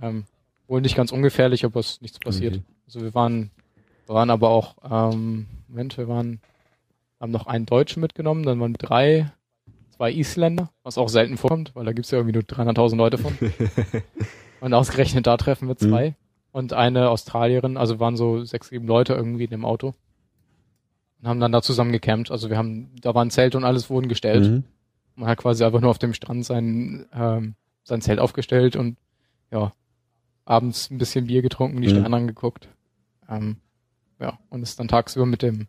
Ähm, wohl nicht ganz ungefährlich, aber es ist nichts passiert. Okay. Also wir waren, waren aber auch, ähm, Moment, wir waren, haben noch einen Deutschen mitgenommen, dann waren drei, zwei Isländer, was auch selten vorkommt, weil da gibt's ja irgendwie nur 300.000 Leute von. Und ausgerechnet da treffen wir zwei. Und eine Australierin, also waren so sechs, sieben Leute irgendwie in dem Auto. Und haben dann da zusammen gecampt. Also wir haben, da waren Zelte und alles wurden gestellt. Mhm. Man hat quasi einfach nur auf dem Strand sein, ähm, sein Zelt aufgestellt und ja, abends ein bisschen Bier getrunken, die Mhm. Sterne angeguckt. Ähm, ja, und ist dann tagsüber mit dem,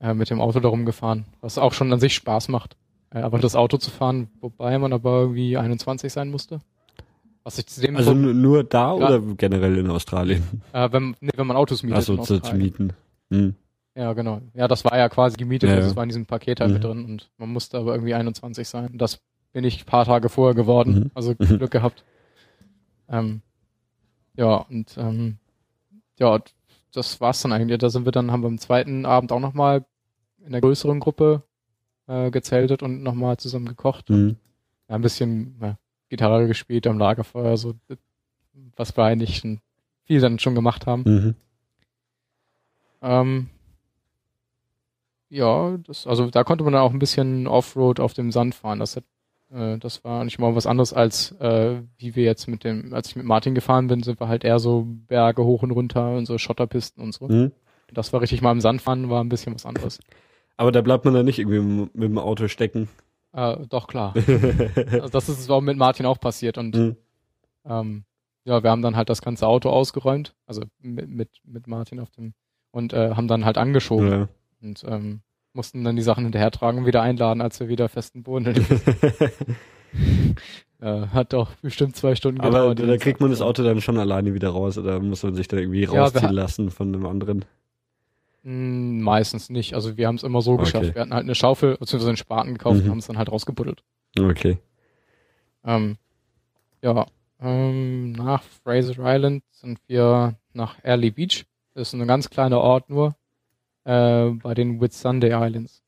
äh, mit dem Auto darum gefahren, was auch schon an sich Spaß macht. Äh, aber das Auto zu fahren, wobei man aber irgendwie 21 sein musste. Was ich zu dem Also Punkt- nu- nur da Ja. oder generell in Australien? äh, wenn, nee, wenn man Autos mietet. Achso, zu, zu mieten. Mhm. Ja, genau. Ja, das war ja quasi gemietet, Ja, also ja. das war in diesem Paket halt Mhm. mit drin und man musste aber irgendwie 21 sein. Das bin ich ein paar Tage vorher geworden, Mhm. also Mhm. Glück gehabt. Ähm, ja, und ähm, ja, das war's dann eigentlich. Da sind wir dann, haben wir am zweiten Abend auch nochmal in einer größeren Gruppe äh, gezeltet und nochmal zusammen gekocht. Mhm. Ein bisschen ja, Gitarre gespielt am Lagerfeuer, so was wir eigentlich schon viel dann schon gemacht haben. Mhm. Ähm, ja, das, also da konnte man dann auch ein bisschen Offroad auf dem Sand fahren. Das, hat, äh, das war nicht mal was anderes als äh, wie wir jetzt mit dem, als ich mit Martin gefahren bin, sind wir halt eher so Berge hoch und runter und so Schotterpisten und so. Mhm. Das war richtig mal im Sand fahren, war ein bisschen was anderes. Aber da bleibt man dann nicht irgendwie mit, mit dem Auto stecken. Äh, doch klar. Also das ist auch mit Martin auch passiert und Mhm. ähm, ja, wir haben dann halt das ganze Auto ausgeräumt, also mit, mit, mit Martin auf dem und äh, haben dann halt angeschoben. Ja. und ähm, mussten dann die Sachen hinterher tragen und wieder einladen, als wir wieder festen Boden. äh, hat doch bestimmt zwei Stunden Aber gedauert. da kriegt man das Auto dann schon alleine wieder raus oder muss man sich dann irgendwie rausziehen lassen von einem anderen? Mm, Meistens nicht. Also wir haben es immer so Okay. geschafft. Wir hatten halt eine Schaufel bzw. einen Spaten gekauft Mhm. und haben es dann halt rausgebuddelt. Okay. Ähm, ja, ähm, nach Fraser Island sind wir nach Early Beach. Das ist ein ganz kleiner Ort nur äh, bei den Whitsunday Islands.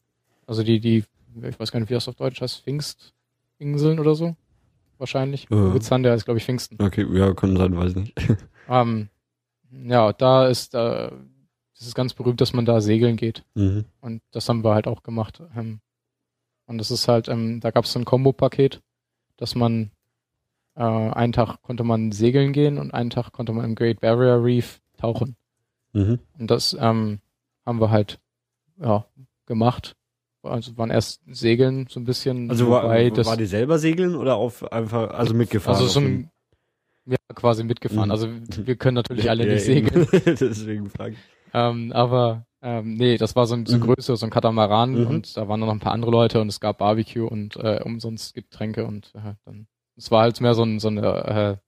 Also die, die, ich weiß gar nicht, wie das auf Deutsch heißt, Pfingstinseln oder so. Wahrscheinlich. Ja. Whitsunday ist, glaube ich, Pfingsten. Okay, ja, kann sein, weiß nicht. Ähm, ja, da ist, äh, das ist ganz berühmt, dass man da segeln geht. Mhm. Und das haben wir halt auch gemacht. Ähm, und das ist halt, ähm, da gab es so ein Kombo-Paket, dass man äh, einen Tag konnte man segeln gehen und einen Tag konnte man im Great Barrier Reef tauchen. Mhm. Und das ähm, haben wir halt ja, gemacht. Also waren erst Segeln so ein bisschen, Also war, war die selber segeln oder auf einfach, also mitgefahren? also so ein, ja, quasi mitgefahren. Mhm. Also wir können natürlich alle nicht segeln. Deswegen frage ich. Ähm, aber ähm, nee, das war so ein, so ein Mhm. größer, so ein Katamaran Mhm. und da waren noch ein paar andere Leute und es gab Barbecue und äh, umsonst Getränke und äh, dann es war halt mehr so, ein, so eine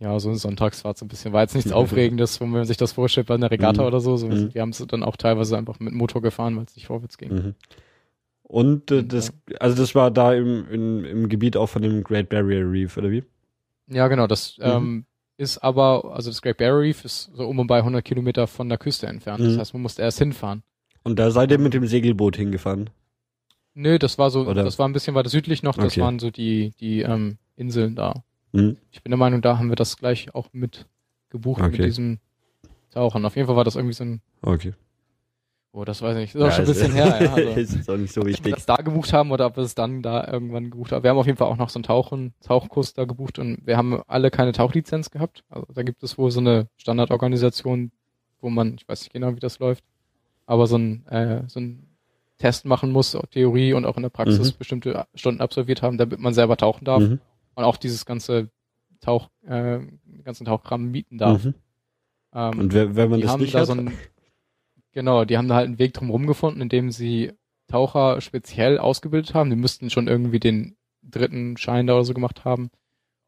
äh, ja, so eine Sonntagsfahrt so ein bisschen. War jetzt nichts. Aufregendes, wenn man sich das vorstellt bei einer Regatta Mhm. oder so. so Mhm. Wir haben es dann auch teilweise einfach mit Motor gefahren, weil es nicht vorwärts ging. Mhm. Und äh, das, also das war da im, im, im Gebiet auch von dem Great Barrier Reef, oder wie? Ja, genau, das mhm. ähm, ist aber, also das Great Barrier Reef ist so um und bei 100 Kilometer von der Küste entfernt. Mhm. Das heißt, man musste erst hinfahren. Und da seid ihr mit dem Segelboot hingefahren? Nö, das war so, Oder? das war ein bisschen weiter südlich noch, das okay. waren so die, die ähm, Inseln da. Mhm. Ich bin der Meinung, da haben wir das gleich auch mit gebucht okay. mit diesem Tauchen. Auf jeden Fall war das irgendwie so ein. Okay. Oh, das weiß ich nicht. Das ist ja, schon ein bisschen her. Ja, also, ist auch nicht so wichtig. Ob wir das da gebucht haben oder ob wir es dann da irgendwann gebucht haben. Wir haben auf jeden Fall auch noch so einen Tauchen, Tauchkurs da gebucht und wir haben alle keine Tauchlizenz gehabt. Also da gibt es wohl so eine Standardorganisation, wo man, ich weiß nicht genau, wie das läuft, aber so ein, äh, so ein Test machen muss, Theorie und auch in der Praxis mhm. bestimmte Stunden absolviert haben, damit man selber tauchen darf. Mhm. Und auch dieses ganze Tauch, äh, ganzen Tauchkram mieten darf. Mhm. Ähm, und wenn, wenn man das nicht da hat? So ein, genau, die haben da halt einen Weg drumherum gefunden, indem sie Taucher speziell ausgebildet haben. Die müssten schon irgendwie den dritten Schein da oder so gemacht haben,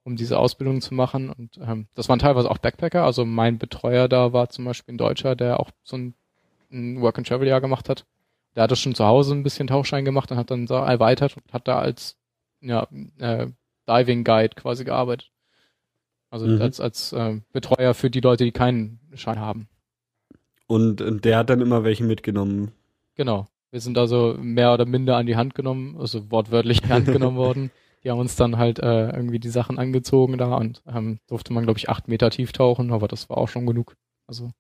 um diese Ausbildung zu machen. Und ähm, das waren teilweise auch Backpacker. Also mein Betreuer da war zum Beispiel ein Deutscher, der auch so ein, ein Work-and-Travel-Jahr gemacht hat. Der hatte schon zu Hause ein bisschen Tauchschein gemacht und hat dann da erweitert und hat da als ja, äh, Diving Guide quasi gearbeitet. Also mhm. als, als äh, Betreuer für die Leute, die keinen Schein haben. Und, und der hat dann immer welche mitgenommen. Genau. Wir sind also mehr oder minder an die Hand genommen, also wortwörtlich in die Hand genommen worden. Die haben uns dann halt äh, irgendwie die Sachen angezogen da und ähm, durfte man, glaube ich, acht Meter tief tauchen, aber das war auch schon genug. Also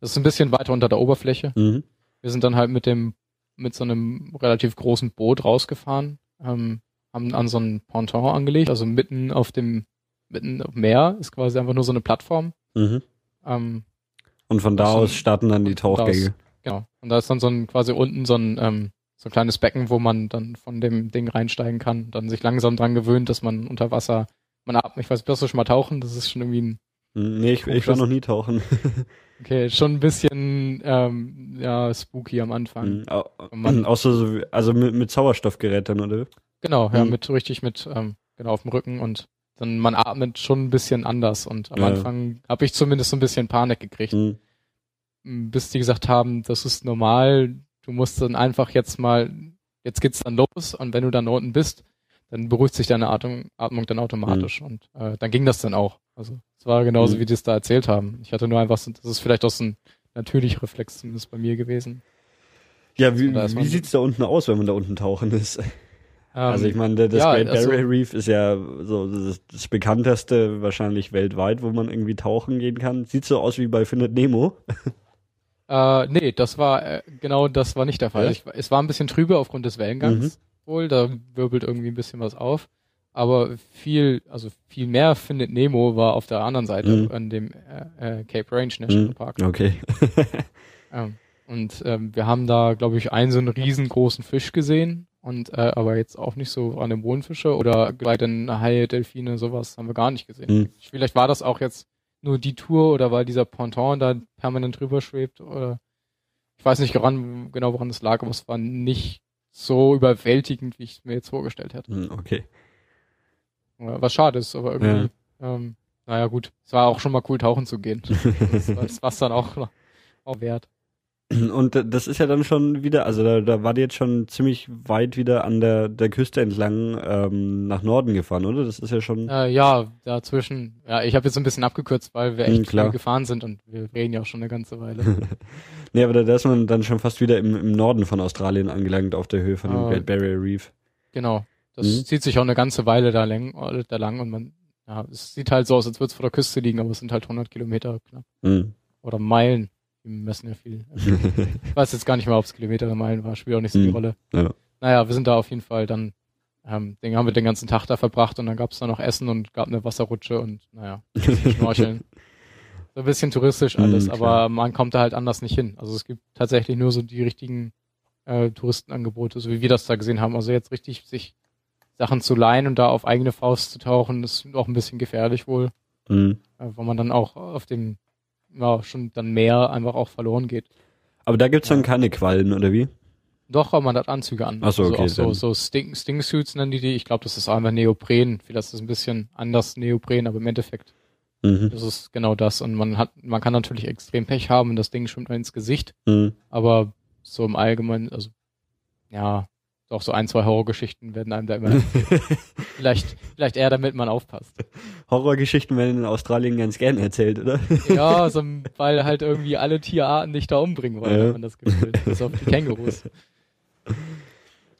das ist ein bisschen weiter unter der Oberfläche. Mhm. Wir sind dann halt mit dem, mit so einem relativ großen Boot rausgefahren, ähm, haben an so einen Ponton angelegt, also mitten auf dem mitten im Meer, ist quasi einfach nur so eine Plattform. Mhm. Ähm, und von da aus starten dann die Tauchgänge. Genau. Und da ist dann so ein quasi unten so ein ähm, so ein kleines Becken, wo man dann von dem Ding reinsteigen kann, dann sich langsam dran gewöhnt, dass man unter Wasser, man atmet, ich weiß, wirst du schon mal tauchen? Das ist schon irgendwie ein hm, Nee, ich, ich war noch nie tauchen. okay, schon ein bisschen ähm, ja, spooky am Anfang. Mhm, auch so, also mit, mit Sauerstoffgeräten, oder? Genau, ja, mhm. mit richtig mit ähm, genau auf dem Rücken und dann man atmet schon ein bisschen anders und am ja. Anfang habe ich zumindest so ein bisschen Panik gekriegt. Mhm. Bis die gesagt haben, das ist normal, du musst dann einfach jetzt mal, jetzt geht's dann los und wenn du dann unten bist, dann beruhigt sich deine Atmung, Atmung dann automatisch mhm. und äh, dann ging das dann auch. Also es war genauso, mhm. wie die es da erzählt haben. Ich hatte nur einfach, das ist vielleicht auch so ein natürlicher Reflex zumindest bei mir gewesen. Ja, wie, wie sieht's da unten aus, wenn man da unten tauchen ist? Also ich meine, das ja, Great Barrier also, Reef ist ja so das, das, bekannteste wahrscheinlich weltweit, wo man irgendwie tauchen gehen kann. Sieht so aus wie bei Findet Nemo. Äh, nee, das war äh, genau das war nicht der Fall. Ja? Ich, es war ein bisschen trübe aufgrund des Wellengangs mhm. wohl, da wirbelt irgendwie ein bisschen was auf. Aber viel, also viel mehr Findet Nemo war auf der anderen Seite mhm. an dem äh, äh, Cape Range National mhm. Park. Okay. ähm, und ähm, wir haben da, glaube ich, einen so einen riesengroßen Fisch gesehen und äh, aber jetzt auch nicht so an den Mondfische oder bei den Haie, Delfine, sowas haben wir gar nicht gesehen. Mhm. Vielleicht war das auch jetzt nur die Tour oder weil dieser Ponton da permanent drüber schwebt oder ich weiß nicht woran, genau woran das lag, aber es war nicht so überwältigend, wie ich es mir jetzt vorgestellt hätte. Mhm, okay. Was schade ist, aber irgendwie, ja. ähm, naja gut, es war auch schon mal cool tauchen zu gehen. das, das war es dann auch, auch wert. Und das ist ja dann schon wieder, also da, da war die jetzt schon ziemlich weit wieder an der, der Küste entlang ähm, nach Norden gefahren, oder? Das ist ja schon. Äh, ja, dazwischen. Ja, ich habe jetzt ein bisschen abgekürzt, weil wir echt mhm, viel gefahren sind und wir reden ja auch schon eine ganze Weile. nee, aber da, da ist man dann schon fast wieder im, im Norden von Australien angelangt, auf der Höhe von dem äh, Great Barrier Reef. Genau. Das mhm. zieht sich auch eine ganze Weile da lang, da lang und man, ja, es sieht halt so aus, als würde es vor der Küste liegen, aber es sind halt 100 Kilometer knapp. Mhm. Oder Meilen. Wir messen ja viel. ich weiß jetzt gar nicht mehr, ob es Kilometer oder Meilen war, spielt auch nicht so die mhm. Rolle. Ja. Naja, wir sind da auf jeden Fall dann, ähm, den haben wir den ganzen Tag da verbracht und dann gab es da noch Essen und gab eine Wasserrutsche und naja, Schnorcheln. so ein bisschen touristisch mhm, alles, mhm, aber man kommt da halt anders nicht hin. Also es gibt tatsächlich nur so die richtigen äh, Touristenangebote, so wie wir das da gesehen haben. Also jetzt richtig sich Sachen zu leihen und da auf eigene Faust zu tauchen, ist auch ein bisschen gefährlich wohl. Mhm. Äh, weil man dann auch auf dem ja, schon dann mehr einfach auch verloren geht. Aber da gibt's dann keine Quallen, oder wie? Doch, aber man hat Anzüge an. Ach so, also okay. Also so, so Sting, Sting Suits nennen die die. Ich glaube, das ist einfach Neopren. Vielleicht ist es ein bisschen anders Neopren, aber im Endeffekt mhm. das ist genau das. Und man hat, man kann natürlich extrem Pech haben und das Ding schwimmt ins Gesicht. Mhm. Aber so im Allgemeinen, also ja, doch so ein, zwei Horrorgeschichten werden einem da immer vielleicht, vielleicht eher, damit man aufpasst. Horrorgeschichten werden in Australien ganz gerne erzählt, oder? ja, so, weil halt irgendwie alle Tierarten dich da umbringen wollen, ja. hat man das Gefühl. Bis auf die Kängurus.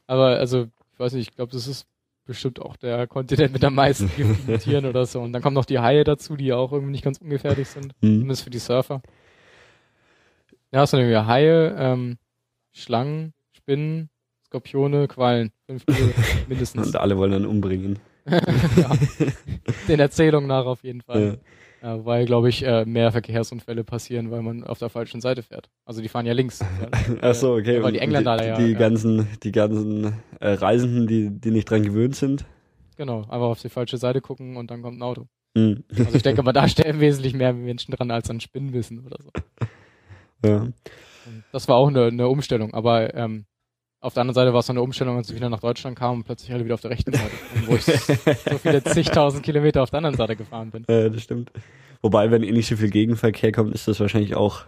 Aber also, ich weiß nicht, ich glaube, das ist bestimmt auch der Kontinent mit am meisten giftigen Tieren oder so. Und dann kommen noch die Haie dazu, die ja auch irgendwie nicht ganz ungefährlich sind. Mhm. Zumindest für die Surfer. Ja, hast du irgendwie Haie, ähm, Schlangen, Spinnen, Skorpione, Quallen. Fünf mindestens. Und alle wollen dann umbringen. ja. Den Erzählungen nach auf jeden Fall. Ja. Ja, weil, glaube ich, äh, mehr Verkehrsunfälle passieren, weil man auf der falschen Seite fährt. Also die fahren ja links. Ach so, okay. Weil die Engländer die, ja. Die ganzen, die ganzen äh, Reisenden, die, die nicht dran gewöhnt sind. Genau, einfach auf die falsche Seite gucken und dann kommt ein Auto. Mhm. Also ich denke mal, da stellen wesentlich mehr Menschen dran als an Spinnenwissen oder so. Ja. Das war auch eine, eine Umstellung, aber ähm, auf der anderen Seite war es eine Umstellung, als ich wieder nach Deutschland kam und plötzlich alle wieder auf der rechten Seite, wo ich so viele zigtausend Kilometer auf der anderen Seite gefahren bin. Ja, das stimmt. Wobei, wenn eh nicht so viel Gegenverkehr kommt, ist das wahrscheinlich auch.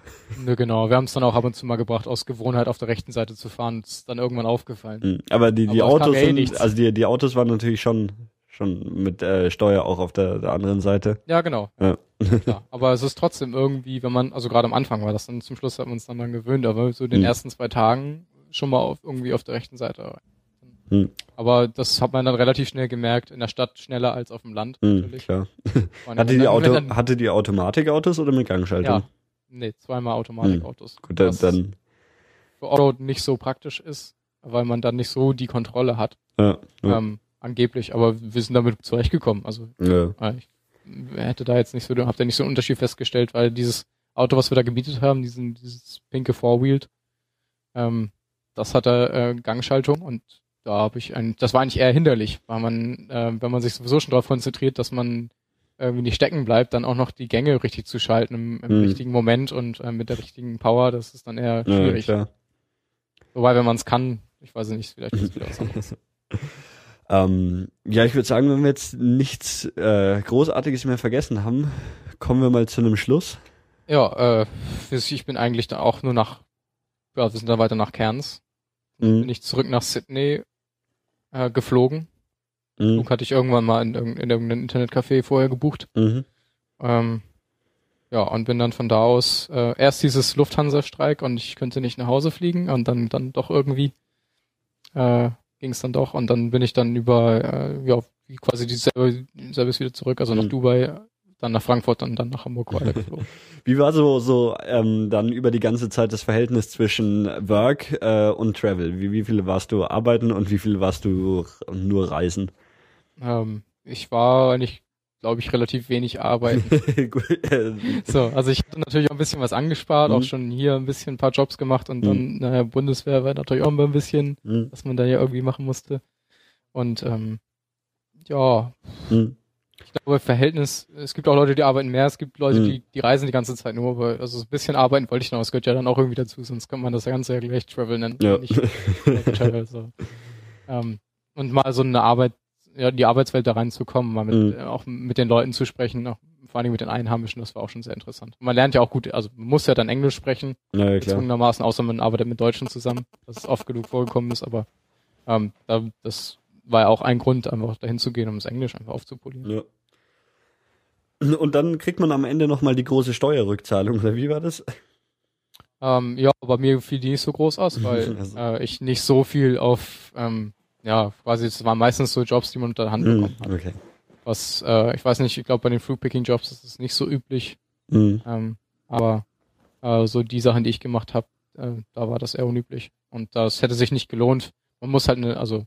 Ne, genau. Wir haben es dann auch ab und zu mal gebracht, aus Gewohnheit auf der rechten Seite zu fahren. Das ist dann irgendwann aufgefallen. Mhm. Aber die, die Aber Autos eh sind, also die, die Autos waren natürlich schon, schon mit äh, Steuer auch auf der, der anderen Seite. Ja, genau. Ja. ja. Aber es ist trotzdem irgendwie, wenn man, also gerade am Anfang war das dann, zum Schluss hat man uns dann, dann gewöhnt, aber so den mhm. ersten zwei Tagen schon mal auf, irgendwie auf der rechten Seite. Hm. Aber das hat man dann relativ schnell gemerkt, in der Stadt schneller als auf dem Land. Hm, natürlich. Klar. hatte, die Auto, dann, hatte die Automatikautos oder mit Gangschaltung? Ja, nee, zweimal Automatikautos. Hm. Gut, dann, dann für Auto nicht so praktisch ist, weil man dann nicht so die Kontrolle hat. Ja, ja. Ähm, angeblich, aber wir sind damit zurechtgekommen. Also ja. Äh, ich hätte da jetzt nicht so, habt ihr nicht so einen Unterschied festgestellt, weil dieses Auto, was wir da gemietet haben, diesen, dieses pinke Four-Wheeled, ähm, das hatte äh, Gangschaltung und da habe ich ein, das war eigentlich eher hinderlich, weil man, äh, wenn man sich sowieso schon darauf konzentriert, dass man irgendwie nicht stecken bleibt, dann auch noch die Gänge richtig zu schalten im, im hm. richtigen Moment und äh, mit der richtigen Power, das ist dann eher schwierig. Ja, Wobei, wenn man es kann, ich weiß nicht, vielleicht ist es wieder was anderes. ähm, ja, ich würde sagen, wenn wir jetzt nichts äh, Großartiges mehr vergessen haben, kommen wir mal zu einem Schluss. Ja, äh, ich bin eigentlich da auch nur nach ja, wir sind dann weiter nach Cairns. Mhm. Bin ich zurück nach Sydney äh, geflogen. Mhm. Flug hatte ich irgendwann mal in, in, in irgendeinem Internetcafé vorher gebucht. Mhm. Ähm, ja, und bin dann von da aus äh, erst dieses Lufthansa-Streik und ich könnte nicht nach Hause fliegen und dann dann doch irgendwie äh, ging es dann doch und dann bin ich dann über äh, ja quasi dieselbe Service wieder zurück, also nach mhm. Dubai dann nach Frankfurt und dann nach Hamburg weitergeflogen. Wie war so so ähm, dann über die ganze Zeit das Verhältnis zwischen Work äh, und Travel? Wie, wie viel warst du arbeiten und wie viel warst du nur reisen? Ähm, ich war eigentlich, glaube ich, relativ wenig arbeiten. so, also ich hatte natürlich auch ein bisschen was angespart, mhm. auch schon hier ein bisschen ein paar Jobs gemacht und dann, mhm. naja, Bundeswehr war natürlich auch immer ein bisschen, mhm. was man da ja irgendwie machen musste. Und ähm, ja, mhm ich glaube, Verhältnis, es gibt auch Leute, die arbeiten mehr, es gibt Leute, mhm. die, die reisen die ganze Zeit nur, weil, also ein bisschen arbeiten wollte ich noch, das gehört ja dann auch irgendwie dazu, sonst kann man das Ganze ja gleich Travel nennen. Ja. Nicht Travel, so. ähm, und mal so eine Arbeit, ja, in die Arbeitswelt da reinzukommen, mal mit, mhm. auch mit den Leuten zu sprechen, auch, vor allem mit den Einheimischen, das war auch schon sehr interessant. Man lernt ja auch gut, also man muss ja dann Englisch sprechen, ja, ja, gezwungenermaßen, außer man arbeitet mit Deutschen zusammen, was ist oft genug vorgekommen ist, aber ähm, da, das war ja auch ein Grund, einfach dahin zu gehen, um das Englisch einfach aufzupolieren. Ja. Und dann kriegt man am Ende nochmal die große Steuerrückzahlung, oder wie war das? Ähm, ja, bei mir fiel die nicht so groß aus, weil also. äh, ich nicht so viel auf, ähm, ja, quasi, es waren meistens so Jobs, die man unter der Hand hm, bekommen hat. Okay. Was, äh, ich weiß nicht, ich glaube bei den Fruitpicking-Jobs ist es nicht so üblich. Mhm. Ähm, aber äh, so die Sachen, die ich gemacht habe, äh, da war das eher unüblich. Und das hätte sich nicht gelohnt. Man muss halt eine, also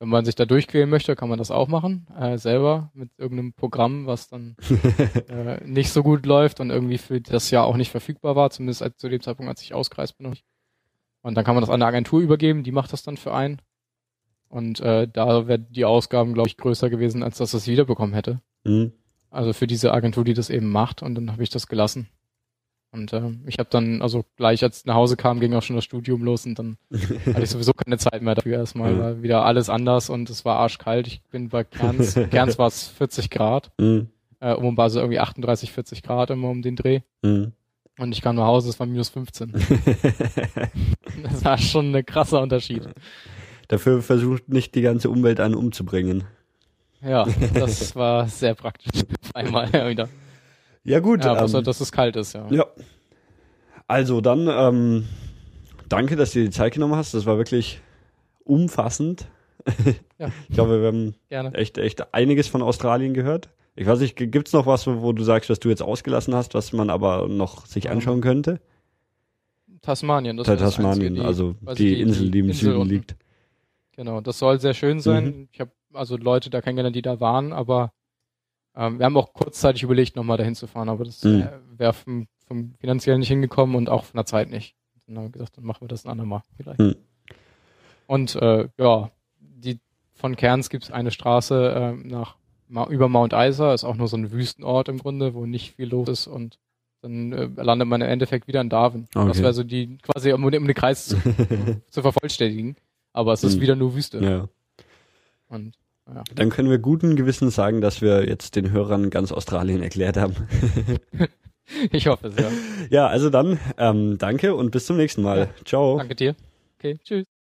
wenn man sich da durchquälen möchte, kann man das auch machen, äh, selber mit irgendeinem Programm, was dann äh, nicht so gut läuft und irgendwie für das Jahr auch nicht verfügbar war, zumindest als, zu dem Zeitpunkt, als ich ausgereist bin. Und dann kann man das an eine Agentur übergeben, die macht das dann für einen. Und äh, da wären die Ausgaben, glaube ich, größer gewesen, als dass es wiederbekommen hätte. Mhm. Also für diese Agentur, die das eben macht. Und dann habe ich das gelassen. Und äh, ich habe dann, also gleich als ich nach Hause kam, ging auch schon das Studium los und dann hatte ich sowieso keine Zeit mehr dafür. Erstmal war wieder alles anders und es war arschkalt. Ich bin bei Kerns, Kerns war es 40 Grad. Mhm. Äh, um war so irgendwie 38, 40 Grad immer um den Dreh. Mhm. Und ich kam nach Hause, es war minus 15. das war schon ein krasser Unterschied. Dafür versucht nicht die ganze Umwelt einen umzubringen. Ja, das war sehr praktisch. Einmal wieder. Ja gut. Ja, außer ähm, dass es kalt ist, ja. Ja. Also dann, ähm, danke, dass du dir die Zeit genommen hast. Das war wirklich umfassend. Ja. Ich glaube, wir haben Gerne. echt, echt einiges von Australien gehört. Ich weiß nicht, gibt's noch was, wo du sagst, was du jetzt ausgelassen hast, was man aber noch sich ähm, anschauen könnte? Tasmanien, das ist Tasmanien, die, also die, die, Insel, die im Insel Süden liegt. Genau, das soll sehr schön sein. Mhm. Ich habe also Leute da kennengelernt, die da waren, aber ähm, wir haben auch kurzzeitig überlegt, nochmal dahin zu fahren, aber das mhm. wäre vom, vom finanziell nicht hingekommen und auch von der Zeit nicht. Dann haben wir gesagt, dann machen wir das ein andermal vielleicht. Mhm. Und äh, ja, die von Cairns gibt's eine Straße äh, nach über Mount Isa, ist auch nur so ein Wüstenort im Grunde, wo nicht viel los ist und dann äh, landet man im Endeffekt wieder in Darwin. Okay. Das wäre so die, quasi um, um den Kreis zu, zu vervollständigen. Aber es ist hm. wieder nur Wüste. Ja. Und, ja. Dann können wir guten Gewissens sagen, dass wir jetzt den Hörern ganz Australien erklärt haben. ich hoffe es, ja. Ja, also dann, ähm, danke und bis zum nächsten Mal. Ja. Ciao. Danke dir. Okay, tschüss.